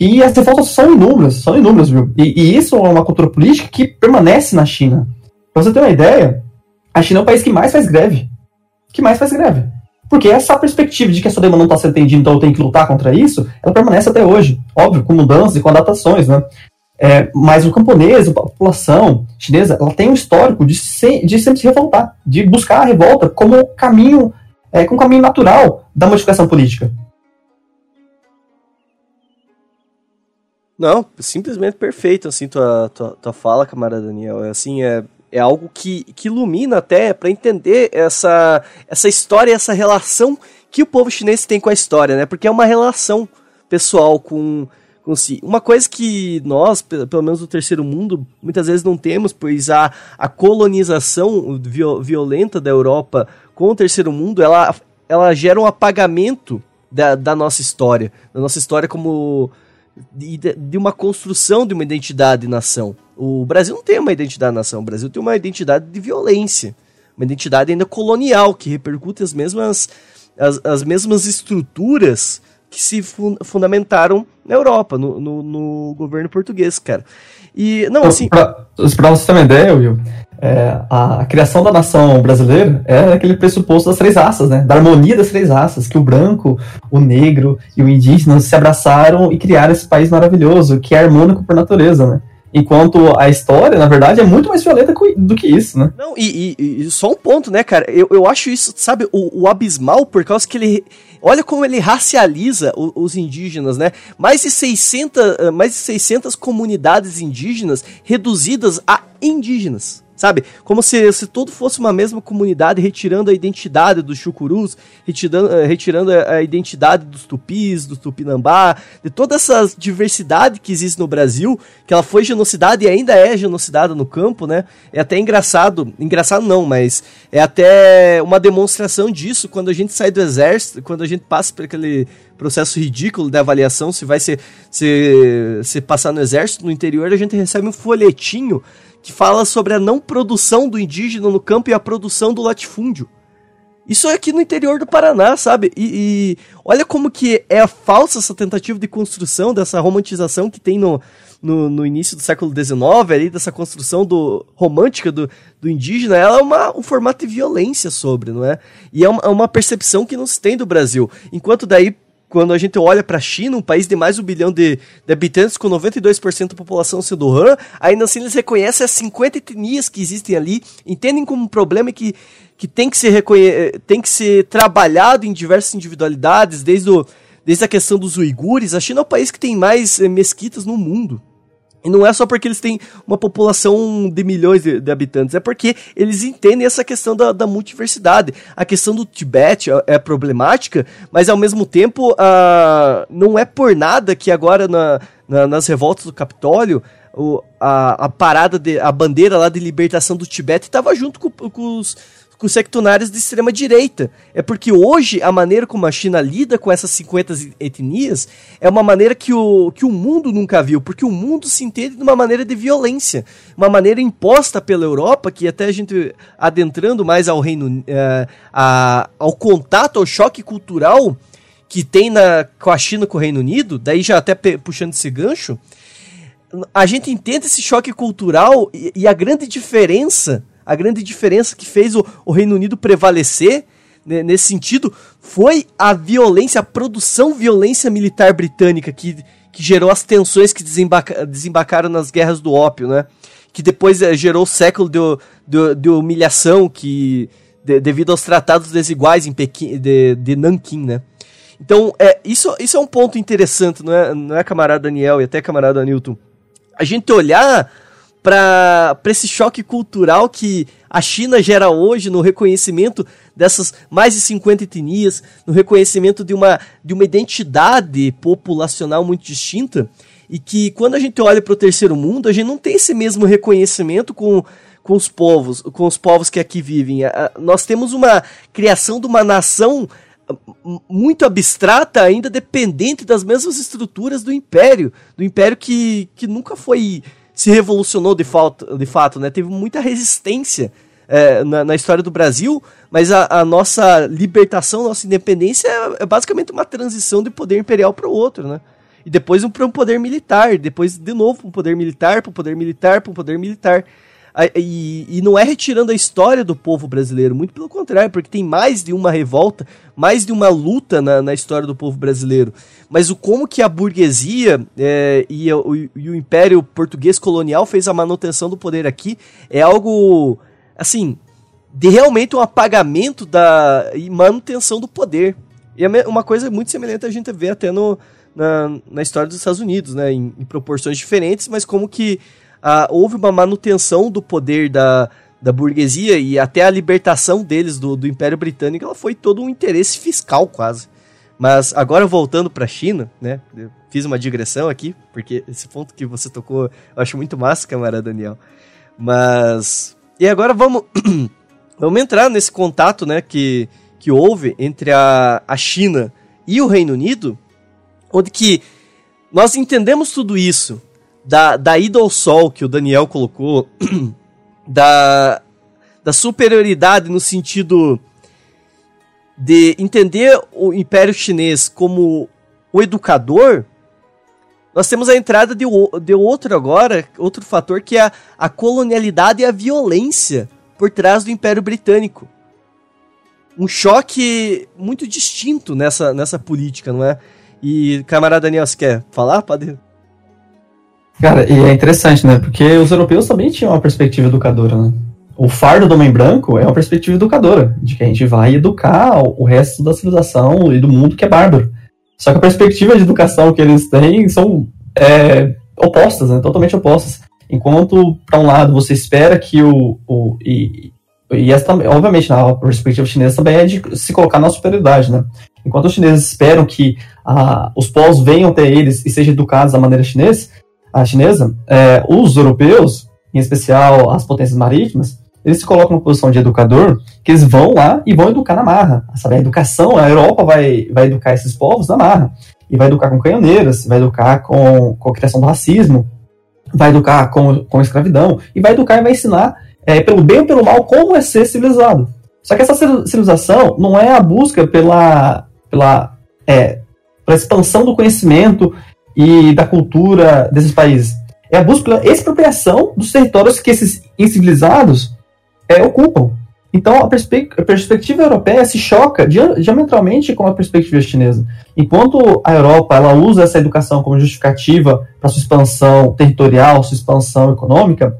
[SPEAKER 3] E as revoltas são inúmeras, são inúmeras, viu? E, e isso é uma cultura política que permanece na China. Pra você ter uma ideia, a China é o país que mais faz greve. Que mais faz greve. Porque essa perspectiva de que a sua demanda não está sendo atendida, então eu tenho que lutar contra isso, ela permanece até hoje. Óbvio, com mudanças e com adaptações, né? É, mas o camponês, a população chinesa, ela tem um histórico de, se, de sempre se revoltar, de buscar a revolta como caminho, é, como caminho natural da modificação política.
[SPEAKER 1] Não, simplesmente perfeito, assim, tua, tua, tua fala, camarada Daniel. É assim, é, É algo que, que ilumina até para entender essa, essa história, essa relação que o povo chinês tem com a história, né? Porque é uma relação pessoal com. Uma coisa que nós, pelo menos no terceiro mundo, muitas vezes não temos, pois a, a colonização violenta da Europa com o terceiro mundo, ela, ela gera um apagamento da, da nossa história, da nossa história como de, de uma construção de uma identidade de nação. O Brasil não tem uma identidade de nação, o Brasil tem uma identidade de violência, uma identidade ainda colonial que repercute as mesmas as, as mesmas estruturas que se fun fundamentaram na Europa, no, no, no, governo português, cara. E, não, assim...
[SPEAKER 3] Pra, pra você ter uma ideia, Will, é, a, a, criação da nação brasileira é aquele pressuposto das três raças, né? Da harmonia das três raças, que o branco, o negro e o indígena se abraçaram e criaram esse país maravilhoso, que é harmônico por natureza, né? Enquanto a história, na verdade, é muito mais violenta do que isso, né?
[SPEAKER 1] Não, e, e, e só um ponto, né, cara? Eu, eu acho isso, sabe, o, o abismal, por causa que ele. Olha como ele racializa o, os indígenas, né? Mais de, 600, mais de 600 comunidades indígenas reduzidas a indígenas sabe? Como se, se tudo fosse uma mesma comunidade, retirando a identidade dos chucurus, retirando, eh, retirando a, identidade dos tupis, dos tupinambá, de toda essa diversidade que existe no Brasil, que ela foi genocidada e ainda é genocidada no campo, né? É até engraçado, engraçado não, mas é até uma demonstração disso quando a gente sai do exército, quando a gente passa por aquele processo ridículo de avaliação, se vai ser se, se passar no exército, no interior, a gente recebe um folhetinho que fala sobre a não produção do indígena no campo e a produção do latifúndio. Isso é aqui no interior do Paraná, sabe? E, e, olha como que é falsa essa tentativa de construção, dessa romantização que tem no, no, no início do século XIX, ali, dessa construção do romântica do, do indígena, ela é uma, um formato de violência sobre, não é? E é uma, é uma percepção que não se tem do Brasil. Enquanto daí quando a gente olha para a China, um país de mais de um bilhão de, de habitantes, com 92% da população sendo Han, ainda assim eles reconhecem as 50 etnias que existem ali, entendem como um problema que, que tem, que ser tem que ser trabalhado em diversas individualidades, desde, o, desde a questão dos uigures. A China é o país que tem mais eh, mesquitas no mundo. E não é só porque eles têm uma população de milhões de, de habitantes, é porque eles entendem essa questão da, da multiversidade. A questão do Tibete é, é problemática, mas ao mesmo tempo uh, não é por nada que agora na, na, nas revoltas do Capitólio o, a, a parada, de, a bandeira lá de libertação do Tibete estava junto com, com os com sectunários de extrema direita. É porque hoje a maneira como a China lida com essas 50 etnias é uma maneira que o, que o mundo nunca viu, porque o mundo se entende de uma maneira de violência, uma maneira imposta pela Europa, que até a gente adentrando mais ao reino, uh, a, ao contato, ao choque cultural que tem na, com a China com o Reino Unido, daí já até puxando esse gancho, a gente entende esse choque cultural e, e a grande diferença a grande diferença que fez o, o Reino Unido prevalecer né, nesse sentido foi a violência, a produção violência militar britânica que, que gerou as tensões que desembarca, desembarcaram nas guerras do ópio, né? Que depois é, gerou o século de, de, de humilhação que de, devido aos tratados desiguais em Pequim, de, de Nanquim, né? Então, é, isso, isso é um ponto interessante, não é, não é camarada Daniel e até camarada Newton? A gente olhar para esse choque cultural que a China gera hoje no reconhecimento dessas mais de 50 etnias, no reconhecimento de uma, de uma identidade populacional muito distinta, e que quando a gente olha para o terceiro mundo, a gente não tem esse mesmo reconhecimento com, com os povos, com os povos que aqui vivem. nós temos uma criação de uma nação muito abstrata, ainda dependente das mesmas estruturas do império, do império que, que nunca foi se revolucionou de, fato, de fato, né? Teve muita resistência é, na, na, história do Brasil, mas a, a, nossa libertação, nossa independência é, é basicamente uma transição de poder imperial para o outro, né? E depois um, para um poder militar, depois de novo um poder militar, para um poder militar, para um poder militar. E, e, não é retirando a história do povo brasileiro, muito pelo contrário, porque tem mais de uma revolta, mais de uma luta na, na história do povo brasileiro. Mas o como que a burguesia é, e, o, e o império português colonial fez a manutenção do poder aqui é algo, assim, de realmente um apagamento da e manutenção do poder. E é uma coisa muito semelhante a gente vê até no, na, na história dos Estados Unidos, né, em, em proporções diferentes, mas como que a, houve uma manutenção do poder da, da burguesia e até a libertação deles do, do Império Britânico, ela foi todo um interesse fiscal quase. Mas agora voltando para a China, né? Fiz uma digressão aqui, porque esse ponto que você tocou, eu acho muito massa, camarada Daniel. Mas e agora vamos vamos entrar nesse contato, né, que que houve entre a, a China e o Reino Unido, onde que nós entendemos tudo isso da, da ida ao sol que o Daniel colocou, da, da superioridade no sentido de entender o Império Chinês como o educador, nós temos a entrada de, de outro agora, outro fator, que é a, a colonialidade e a violência por trás do Império Britânico um choque muito distinto nessa, nessa política, não é? E, camarada Daniel, você quer falar? Pode.
[SPEAKER 3] Cara, e é interessante, né? Porque os europeus também tinham uma perspectiva educadora, né? O fardo do homem branco é uma perspectiva educadora, de que a gente vai educar o resto da civilização e do mundo que é bárbaro. Só que a perspectiva de educação que eles têm são é, opostas, né? Totalmente opostas. Enquanto, para um lado, você espera que o. o e, e essa, obviamente, na perspectiva chinesa também é de se colocar na superioridade, né? Enquanto os chineses esperam que ah, os povos venham até eles e sejam educados da maneira chinesa, a chinesa, é, os europeus, em especial as potências marítimas, eles se colocam na posição de educador, que eles vão lá e vão educar na marra. Sabe? A educação, a Europa vai, vai educar esses povos na marra. E vai educar com canhoneiras, vai educar com, com a criação do racismo, vai educar com, com escravidão, e vai educar e vai ensinar é, pelo bem ou pelo mal, como é ser civilizado. Só que essa civilização não é a busca pela, pela, é, pela expansão do conhecimento e da cultura desses países. É a busca pela expropriação dos territórios que esses incivilizados é, ocupam. Então, a, perspe a, perspectiva europeia se choca diametralmente com a perspectiva chinesa. Enquanto a Europa ela usa essa educação como justificativa para sua expansão territorial, sua expansão econômica,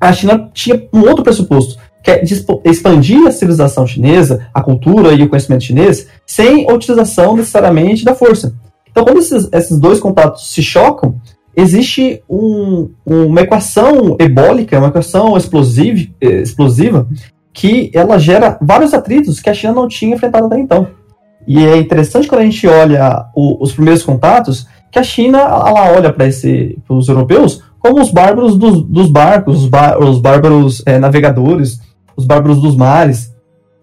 [SPEAKER 3] a China tinha um outro pressuposto, que é expandir a civilização chinesa, a cultura e o conhecimento chinês, sem a utilização necessariamente da força. Então, quando esses, esses dois contatos se chocam, existe um, uma equação ebólica, uma equação explosiva, explosiva, que ela gera vários atritos que a China não tinha enfrentado até então. E é interessante quando a gente olha o, os primeiros contatos, que a China ela olha para os europeus como os bárbaros dos, dos barcos, os, os bárbaros é, navegadores, os bárbaros dos mares.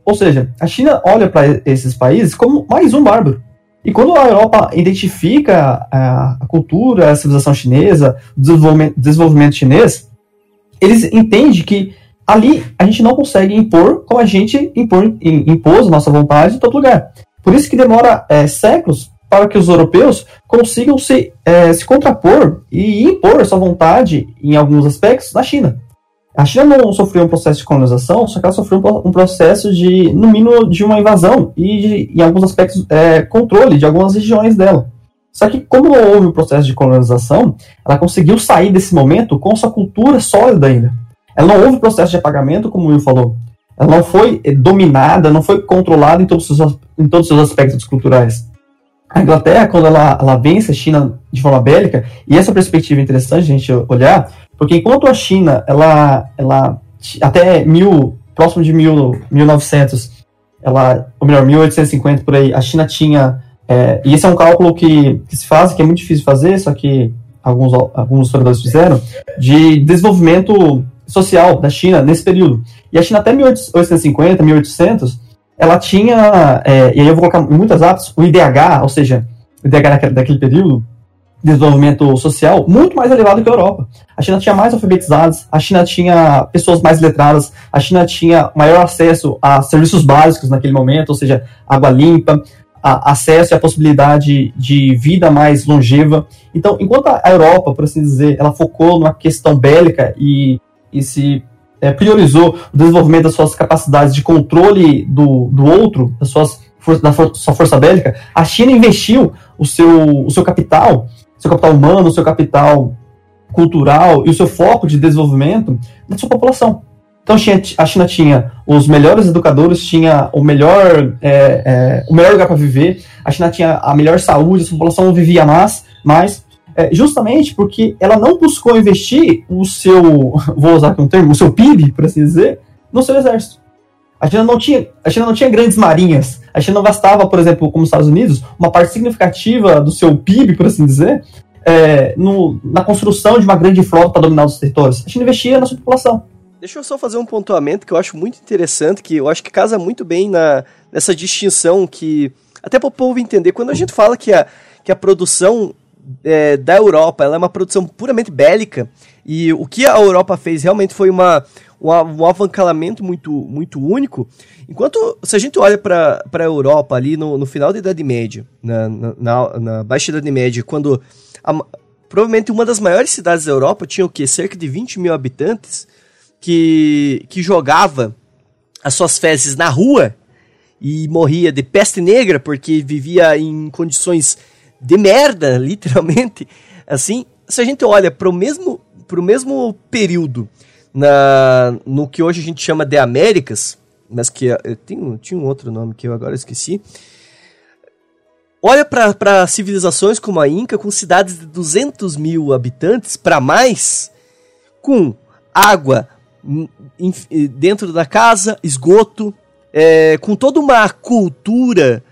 [SPEAKER 3] Ou seja, a China olha para esses países como mais um bárbaro. E quando a Europa identifica a, a cultura, a civilização chinesa, o desenvolvimento, desenvolvimento chinês, eles entendem que ali a gente não consegue impor como a gente impor, impôs nossa vontade em todo lugar. Por isso que demora é, séculos para que os europeus consigam se, é, se contrapor e impor sua vontade em alguns aspectos na China. A China não sofreu um processo de colonização, só que ela sofreu um processo de, no mínimo, de uma invasão e, de, em alguns aspectos, é, controle de algumas regiões dela. Só que, como não houve um processo de colonização, ela conseguiu sair desse momento com sua cultura sólida ainda. Ela não houve processo de apagamento, como o Will falou. Ela não foi é, dominada, não foi controlada em todos os seus, em todos os seus aspectos culturais a Inglaterra, quando ela, ela vence a China de forma bélica, e essa perspectiva é interessante a gente olhar, porque enquanto a China, ela, ela até mil, próximo de mil, 1900, ela, ou melhor, 1850 por aí, a China tinha, é, e esse é um cálculo que, que se faz, que é muito difícil fazer, só que alguns, alguns historiadores fizeram, de desenvolvimento social da China nesse período. E a China até 1850, 1800, ela tinha, é, e aí eu vou colocar em muitas aspas, o IDH, ou seja, o IDH daquele período, desenvolvimento social, muito mais elevado que a Europa. A China tinha mais alfabetizados, a China tinha pessoas mais letradas, a China tinha maior acesso a serviços básicos naquele momento, ou seja, água limpa, acesso e a possibilidade de vida mais longeva. Então, enquanto a Europa, por assim dizer, ela focou numa questão bélica e, e se é, priorizou o desenvolvimento das suas capacidades de controle do, do outro, das suas, da sua força bélica, a China investiu o seu, o seu capital, seu capital humano, seu capital cultural e o seu foco de desenvolvimento na sua população. Então a China tinha os melhores educadores, tinha o melhor, é, é, o melhor lugar para viver, a China tinha a melhor saúde, a sua população vivia mais, mais é, justamente porque ela não buscou investir o seu, vou usar aqui um termo, o seu PIB, por assim dizer, no seu exército. A China não tinha, a China não tinha grandes marinhas. A China gastava, por exemplo, como os Estados Unidos, uma parte significativa do seu PIB, por assim dizer, é, no, na construção de uma grande frota para dominar os territórios. A China investia na sua população.
[SPEAKER 1] Deixa eu só fazer um pontuamento que eu acho muito interessante, que eu acho que casa muito bem na, nessa distinção que. Até para o povo entender, quando a gente fala que a, que a produção é, da Europa ela é uma produção puramente bélica, e o que a Europa fez realmente foi uma, um, um avancamento muito, muito único. Enquanto, se a gente olha para a Europa ali no, no final da Idade Média, na, na, na, Baixa Idade Média, quando a, provavelmente uma das maiores cidades da Europa tinha o quê? Cerca de 20 mil habitantes, que, que jogava as suas fezes na rua e morria de peste negra porque vivia em condições de merda, literalmente. Assim, se a gente olha para o mesmo, mesmo período na, no que hoje a gente chama de Américas, mas que tem, tinha um outro nome que eu agora esqueci. Olha para civilizações como a Inca, com cidades de 200 mil habitantes para mais, com água dentro da casa, esgoto, é, com toda uma cultura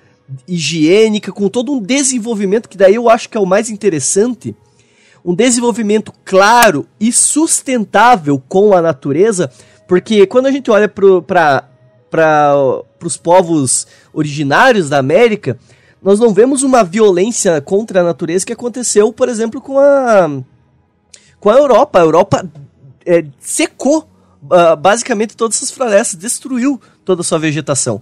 [SPEAKER 1] higiênica, com todo um desenvolvimento que daí eu acho que é o mais interessante, um desenvolvimento claro e sustentável com a natureza, porque quando a gente olha para os povos originários da América, nós não vemos uma violência contra a natureza que aconteceu, por exemplo, com a com a Europa. A Europa é, secou uh, basicamente todas essas florestas, destruiu toda a sua vegetação.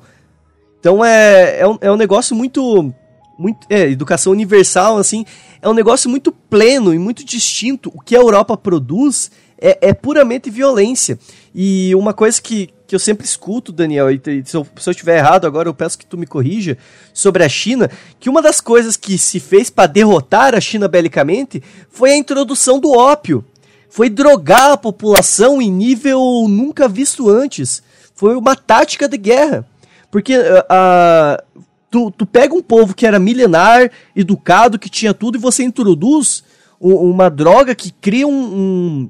[SPEAKER 1] Então é, é, um, é um negócio muito. Muito é, educação universal, assim, é um negócio muito pleno e muito distinto. O que a Europa produz é, é puramente violência. E uma coisa que, que eu sempre escuto, Daniel, e se eu, se eu estiver errado agora eu peço que tu me corrija, sobre a China, que uma das coisas que se fez para derrotar a China belicamente foi a introdução do ópio foi drogar a população em nível nunca visto antes. Foi uma tática de guerra. Porque uh, tu, tu pega um povo que era milenar, educado, que tinha tudo, e você introduz um, uma droga que cria um, um,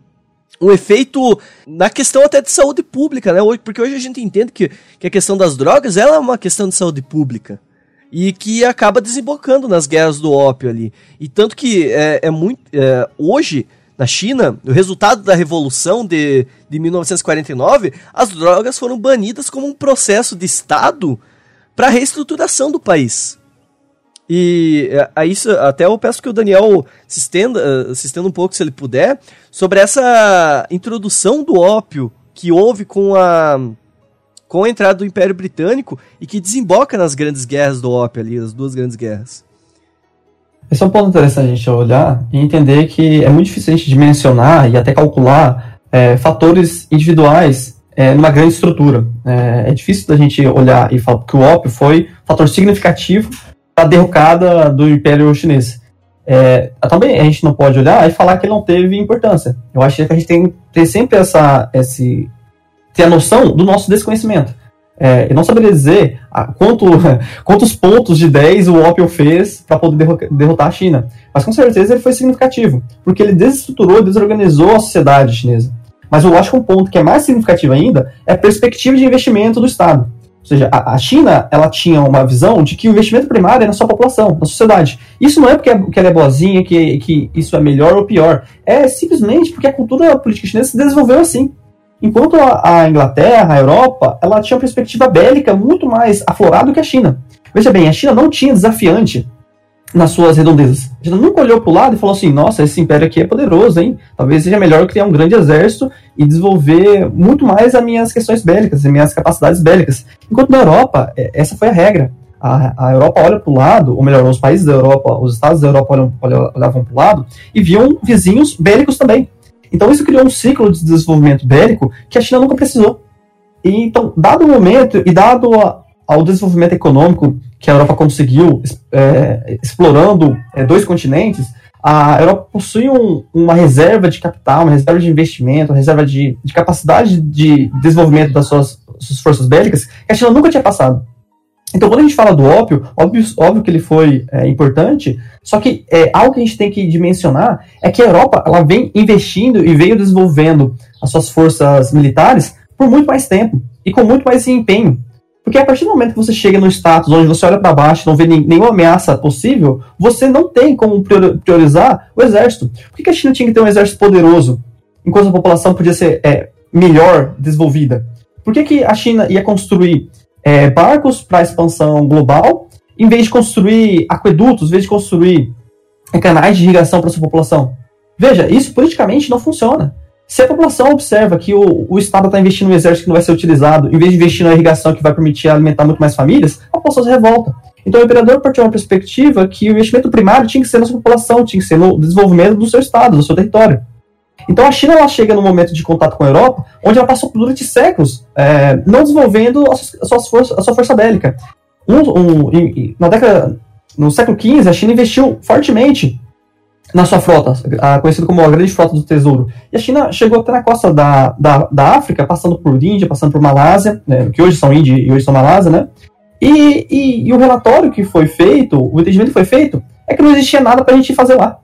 [SPEAKER 1] um, efeito na questão até de saúde pública, né? Porque hoje a gente entende que, que a questão das drogas ela é uma questão de saúde pública e que acaba desembocando nas guerras do ópio ali. E tanto que é, é muito. É, hoje, na China, o resultado da Revolução de, de 1949, as drogas foram banidas como um processo de Estado para a reestruturação do país. E é, a isso, até eu peço que o Daniel se estenda, eh, se estenda um pouco, se ele puder, sobre essa introdução do ópio que houve com a, com a entrada do Império Britânico e que desemboca nas grandes guerras do ópio ali, as duas grandes guerras.
[SPEAKER 3] Esse é um ponto interessante a gente olhar e entender que é muito difícil a gente dimensionar e até calcular é, fatores individuais é, numa grande estrutura. É, é, difícil da gente olhar e falar que o ópio foi um fator significativo para a derrocada do Império Chinês. É, também a gente não pode olhar e falar que ele não teve importância. Eu acho que a gente tem ter sempre essa, esse, ter a noção do nosso desconhecimento. É, eu não saberia dizer a, quanto, quantos pontos de 10 o Opel fez para poder derrotar a China. Mas com certeza ele foi significativo, porque ele desestruturou, desorganizou a sociedade chinesa. Mas eu acho que um ponto que é mais significativo ainda é a perspectiva de investimento do Estado. Ou seja, a, China ela tinha uma visão de que o investimento primário é na sua população, na sociedade. Isso não é porque, é, que ela é boazinha, que, que isso é melhor ou pior. É simplesmente porque a cultura política chinesa se desenvolveu assim. Enquanto a, Inglaterra, a Europa, ela tinha uma perspectiva bélica muito mais aflorada que a China. Veja bem, a China não tinha desafiante nas suas redondezas. China nunca olhou para o lado e falou assim: nossa, esse império aqui é poderoso, hein? Talvez seja melhor eu criar um grande exército e desenvolver muito mais as minhas questões bélicas, as minhas capacidades bélicas. Enquanto na Europa, é, essa foi a regra. A, a Europa olha para o lado, ou melhor, os países da Europa, os estados da Europa olham, olhavam para o lado e viam vizinhos bélicos também. Então isso criou um ciclo de desenvolvimento bélico que a China nunca precisou. E, então, dado o momento e dado a, ao desenvolvimento econômico que a Europa conseguiu é, explorando é, dois continentes, a Europa possui um, uma reserva de capital, uma reserva de investimento, uma reserva de, de capacidade de desenvolvimento das suas, suas, forças bélicas que a China nunca tinha passado. Então, quando a gente fala do ópio, óbvio, óbvio que ele foi é, importante, só que é, algo que a gente tem que dimensionar é que a Europa ela vem investindo e veio desenvolvendo as suas forças militares por muito mais tempo e com muito mais empenho. Porque a partir do momento que você chega no status onde você olha para baixo não vê nenhuma ameaça possível, você não tem como priorizar o exército. Por que a China tinha que ter um exército poderoso, enquanto a população podia ser é, melhor desenvolvida? Por que, que a China ia construir é, barcos para expansão global, em vez de construir aquedutos, em vez de construir é, canais de irrigação para sua população? Veja, isso politicamente não funciona. Se a população observa que o, o Estado está investindo no exército que não vai ser utilizado, em vez de investir na irrigação que vai permitir alimentar muito mais famílias, a população se revolta. Então o imperador partiu uma perspectiva que o investimento primário tinha que ser na sua população, tinha que ser no desenvolvimento do seu Estado, do seu território. Então a China ela chega num momento de contato com a Europa, onde ela passou durante séculos é, não desenvolvendo a sua, força, a sua força bélica. Um, um, na década, no século XV, a China investiu fortemente na sua frota, conhecida como a Grande Frota do Tesouro. E a China chegou até na costa da, da, da África, passando por Índia, passando por Malásia, né, que hoje são Índia e hoje são Malásia, né? E, e, e, o relatório que foi feito, o entendimento que foi feito, é que não existia nada para a gente fazer lá.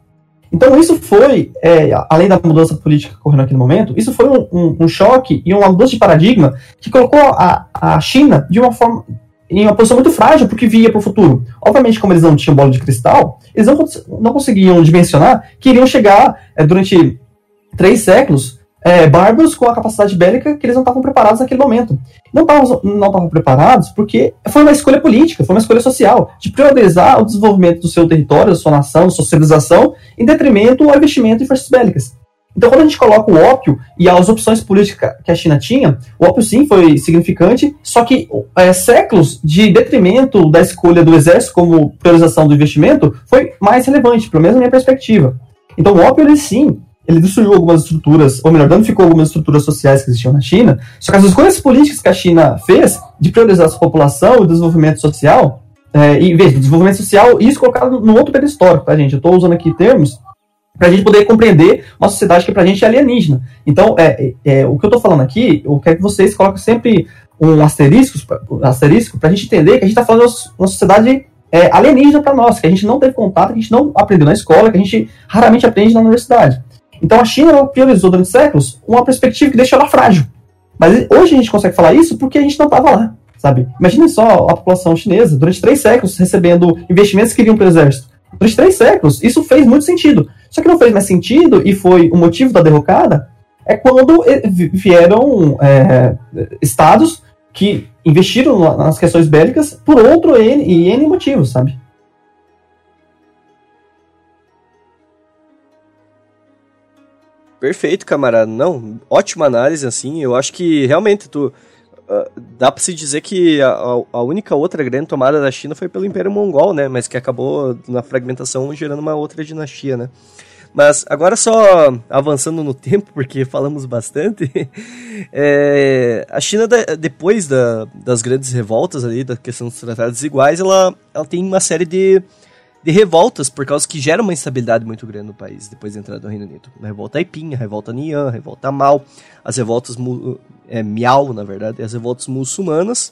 [SPEAKER 3] Então isso foi, é, além da mudança política ocorrendo aqui no momento, isso foi um, um, um choque e uma mudança de paradigma que colocou a, a China de uma forma, em uma posição muito frágil porque via para o futuro. Obviamente, como eles não tinham bola de cristal, eles não, não conseguiam dimensionar que iriam chegar é, durante três séculos é, bárbaros com a capacidade bélica que eles não estavam preparados naquele momento. Não estavam não preparados porque foi uma escolha política, foi uma escolha social, de priorizar o desenvolvimento do seu território, da sua nação, da sua civilização, em detrimento ao investimento em forças bélicas. Então, quando a gente coloca o ópio e as opções políticas que a China tinha, o ópio sim foi significante, só que é, séculos de detrimento da escolha do exército como priorização do investimento foi mais relevante, pelo menos na minha perspectiva. Então, o ópio, ele sim, ele destruiu algumas estruturas, ou melhor, danificou algumas estruturas sociais que existiam na China, só que as escolhas políticas que a China fez de priorizar a sua população e o desenvolvimento social, é, e veja, desenvolvimento social, isso colocado num outro período histórico, tá, gente? Eu estou usando aqui termos para a gente poder compreender uma sociedade que para a gente é alienígena. Então, é, é, é o que eu estou falando aqui, eu quero que vocês coloquem sempre um asterisco para asterisco a gente entender que a gente está falando de uma sociedade é, alienígena para nós, que a gente não teve contato, que a gente não aprendeu na escola, que a gente raramente aprende na universidade. Então, a China priorizou durante séculos uma perspectiva que deixou ela frágil. Mas hoje a gente consegue falar isso porque a gente não estava lá, sabe? Imaginem só a população chinesa, durante três séculos, recebendo investimentos que iriam para o exército. Durante três séculos, isso fez muito sentido. Só que não fez mais sentido e foi o motivo da derrocada é quando vieram é, estados que investiram nas questões bélicas por outro N, e N motivos, sabe?
[SPEAKER 1] Perfeito, camarada. Não, ótima análise, assim. Eu acho que realmente tu. Uh, dá para se dizer que a, a, única outra grande tomada da China foi pelo Império Mongol, né? Mas que acabou na fragmentação gerando uma outra dinastia, né? Mas agora só avançando no tempo, porque falamos bastante, é, a China, depois da, das grandes revoltas ali, da questão dos tratados iguais, ela, ela tem uma série de, de revoltas, por causa que gera uma instabilidade muito grande no país, depois da entrada do Reino Unido. A revolta Aipim, a revolta Nian, a revolta Mao, as revoltas é, Miao, na verdade, as revoltas muçulmanas,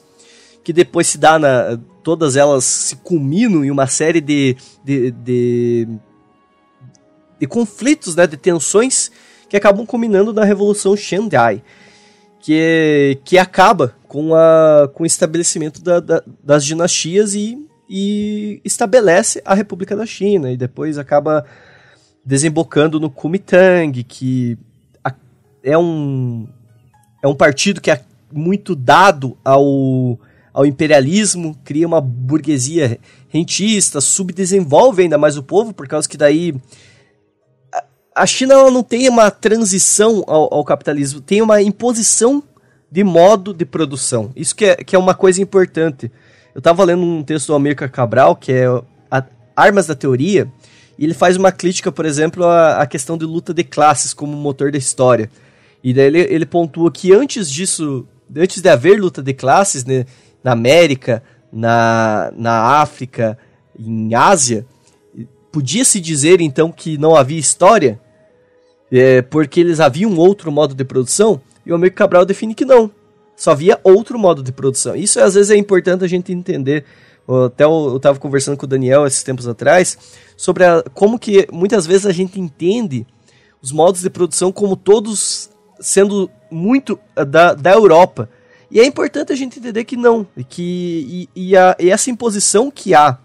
[SPEAKER 1] que depois se dá na... todas elas se culminam em uma série de, de, de de conflitos, né, de tensões que acabam culminando na Revolução Xandai, que, que acaba com, a, com o estabelecimento da, da, das dinastias e, e estabelece a República da China, e depois acaba desembocando no Kuomintang, que é um, é um partido que é muito dado ao, ao imperialismo, cria uma burguesia rentista, subdesenvolve ainda mais o povo, por causa que daí a China ela não tem uma transição ao, ao, capitalismo, tem uma imposição de modo de produção. Isso que é, que é uma coisa importante. Eu estava lendo um texto do Amir Cabral, que é Armas da Teoria, e ele faz uma crítica, por exemplo, à, à questão de luta de classes como motor da história. E daí ele, ele pontua que antes disso, antes de haver luta de classes né, na América, na, na África, em Ásia, podia-se dizer então que não havia história? é, porque eles haviam outro modo de produção, e o Almir Cabral define que não. Só havia outro modo de produção. Isso às vezes é importante a gente entender. Até eu estava conversando com o Daniel esses tempos atrás sobre a, como que muitas vezes a gente entende os modos de produção como todos sendo muito eh, da, da Europa. E é importante a gente entender que não, que e, e, a, e essa imposição que há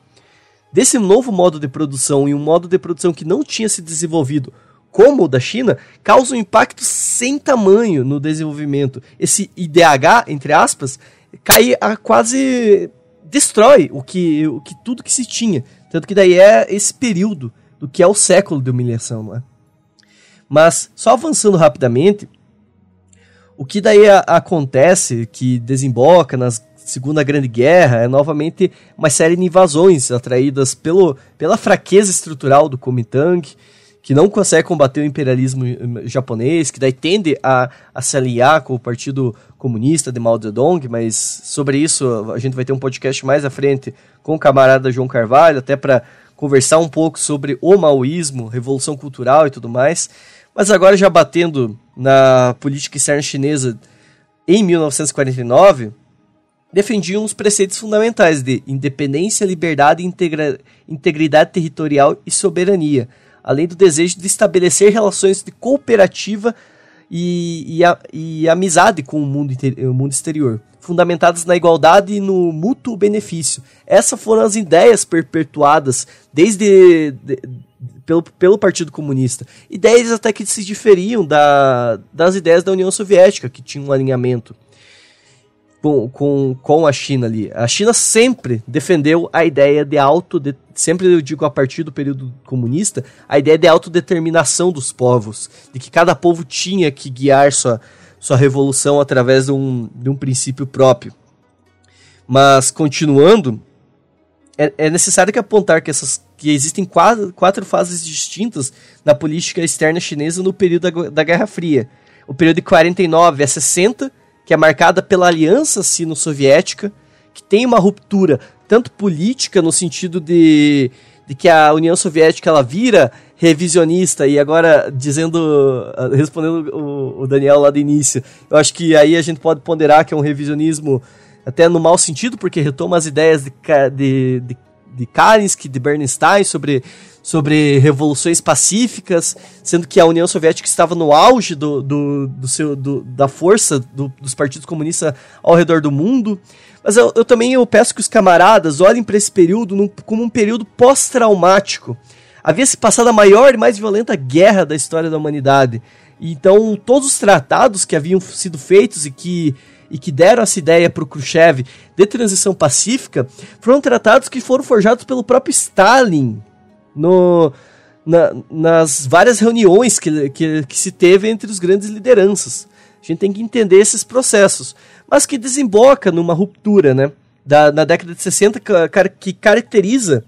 [SPEAKER 1] desse novo modo de produção e um modo de produção que não tinha se desenvolvido como o da China, causa um impacto sem tamanho no desenvolvimento. Esse IDH, entre aspas, cai a quase destrói o que, o que tudo que se tinha. Tanto que daí é esse período do que é o século de humilhação, não é? Mas, só avançando rapidamente, o que daí a, acontece, que desemboca na Segunda Grande Guerra, é novamente uma série de invasões atraídas pelo, pela fraqueza estrutural do Kuomintang, que não consegue combater o imperialismo eh, japonês, que daí tende a, a se aliar com o Partido Comunista de Mao Zedong, mas sobre isso a gente vai ter um podcast mais à frente com o camarada João Carvalho, até para conversar um pouco sobre o maoísmo, revolução cultural e tudo mais. Mas agora já batendo na política externa chinesa em 1949, defendiam os preceitos fundamentais de independência, liberdade, integra integridade territorial e soberania além do desejo de estabelecer relações de cooperativa e, e, a, e amizade com o mundo, o mundo exterior, fundamentadas na igualdade e no mútuo benefício. Essas foram as ideias perpetuadas desde de, pelo, pelo Partido Comunista. Ideias até que se diferiam da, das ideias da União Soviética, que tinham um alinhamento com, com, com a China ali. A China sempre defendeu a ideia de auto, de, sempre eu digo a partir do período comunista, a ideia de autodeterminação dos povos, de que cada povo tinha que guiar sua, sua revolução através de um, de um princípio próprio. Mas, continuando, é, é necessário que apontar que, essas, que existem quatro, quatro fases distintas na política externa chinesa no período da, da Guerra Fria. O período de 49 a 60, que é marcada pela aliança sino-soviética, que tem uma ruptura tanto política no sentido de, de que a União Soviética ela vira revisionista e agora dizendo respondendo o, o, Daniel lá do início, eu acho que aí a gente pode ponderar que é um revisionismo até no mau sentido porque retoma as ideias de, de, de, de Kalinski, de Bernstein sobre sobre revoluções pacíficas, sendo que a União Soviética estava no auge do, do, do seu, do, da força do, dos partidos comunistas ao redor do mundo. Mas eu, eu também eu peço que os camaradas olhem para esse período num, como um período pós-traumático. Havia se passado a maior e mais violenta guerra da história da humanidade. Então, todos os tratados que haviam sido feitos e que e que deram essa ideia para o Khrushchev de transição pacífica foram tratados que foram forjados pelo próprio Stalin no, na, nas várias reuniões que, que, que se teve entre os grandes lideranças. A gente tem que entender esses processos, mas que desemboca numa ruptura, né? Da, na década de 60 que caracteriza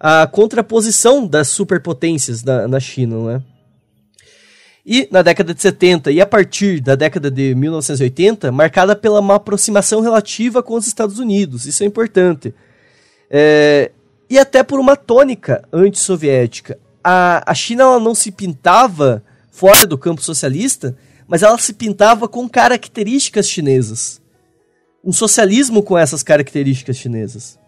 [SPEAKER 1] a contraposição das superpotências na, na China, né? E na década de 70 e a partir da década de 1980, marcada pela uma aproximação relativa com os Estados Unidos, isso é importante. É, e até por uma tônica antissoviética. A, a China ela não se pintava fora do campo socialista, mas ela se pintava com características chinesas. Um socialismo com essas características chinesas.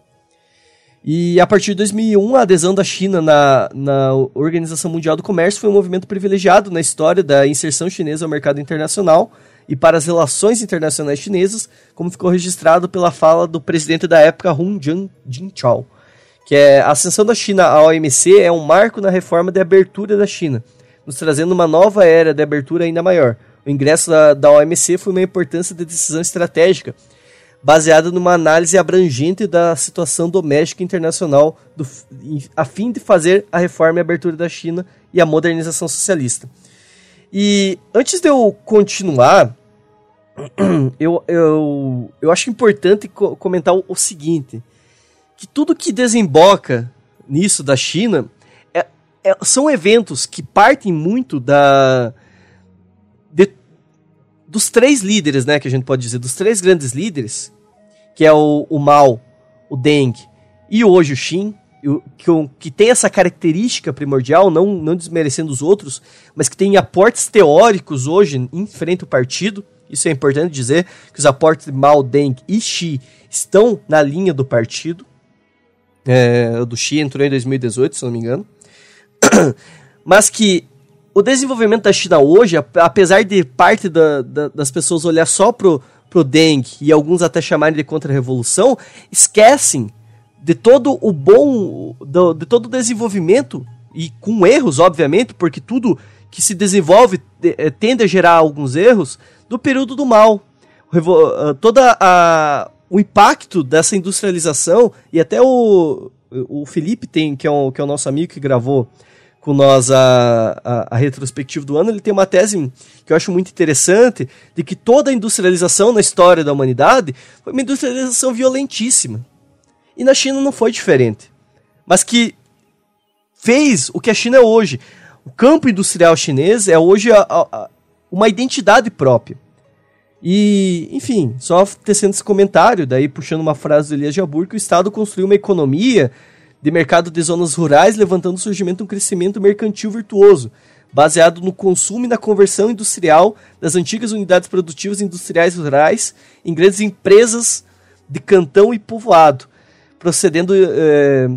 [SPEAKER 1] E a partir de 2001, a adesão da China na, na Organização Mundial do Comércio foi um movimento privilegiado na história da inserção chinesa ao mercado internacional e para as relações internacionais chinesas, como ficou registrado pela fala do presidente da época, Hun Jintao que é a ascensão da China à OMC é um marco na reforma de abertura da China, nos trazendo uma nova era de abertura ainda maior. O ingresso da, da OMC foi uma importância de decisão estratégica, baseada numa análise abrangente da situação doméstica e internacional, do, a fim de fazer a reforma e abertura da China e a modernização socialista. E antes de eu continuar, eu, eu, eu acho importante co comentar o, o seguinte que tudo que desemboca nisso da China é, é, são eventos que partem muito da dos três líderes, né, que a gente pode dizer, dos três grandes líderes, que é o, o Mao, o Deng e hoje o Xin, que, que tem essa característica primordial, não, não desmerecendo os outros, mas que tem aportes teóricos hoje em frente ao partido, Isso é importante dizer, que os aportes de Mao, Deng e Xi estão na linha do partido. É, do Xi entrou em 2018, se não me engano. Mas que o desenvolvimento da China hoje, apesar de parte da, da, das pessoas olhar só pro, pro Deng e alguns até chamarem de contra-revolução, esquecem de todo o bom, do, de todo o desenvolvimento, e com erros, obviamente, porque tudo que se desenvolve eh, tende a gerar alguns erros, do período do mal. Ah, toda a, o impacto dessa industrialização, e até o, o Felipe tem, que é, que é o nosso amigo que gravou com nós a, a, a, retrospectiva do ano, ele tem uma tese que eu acho muito interessante, de que toda a industrialização na história da humanidade foi uma industrialização violentíssima. E na China não foi diferente. Mas que fez o que a China é hoje. O campo industrial chinês é hoje a, a, uma identidade própria. E, enfim, só tecendo esse comentário, daí puxando uma frase do Elias Jabur, que o Estado construiu uma economia de mercado de zonas rurais, levantando o surgimento de um crescimento mercantil virtuoso, baseado no consumo e na conversão industrial das antigas unidades produtivas industriais rurais em grandes empresas de cantão e povoado, procedendo é,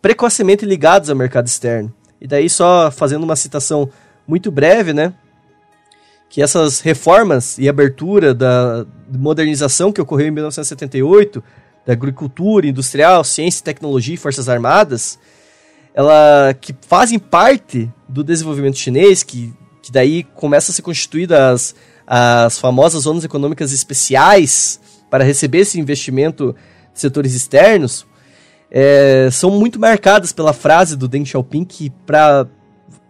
[SPEAKER 1] precocemente ligados ao mercado externo. E daí só fazendo uma citação muito breve, né? Que essas reformas e abertura da modernização que ocorreu em 1978, da agricultura industrial, ciência, tecnologia e forças armadas, ela que fazem parte do desenvolvimento chinês, que, que daí começa a ser constituídas as, as famosas zonas econômicas especiais para receber esse investimento setores externos, é, são muito marcadas pela frase do Deng Xiaoping que para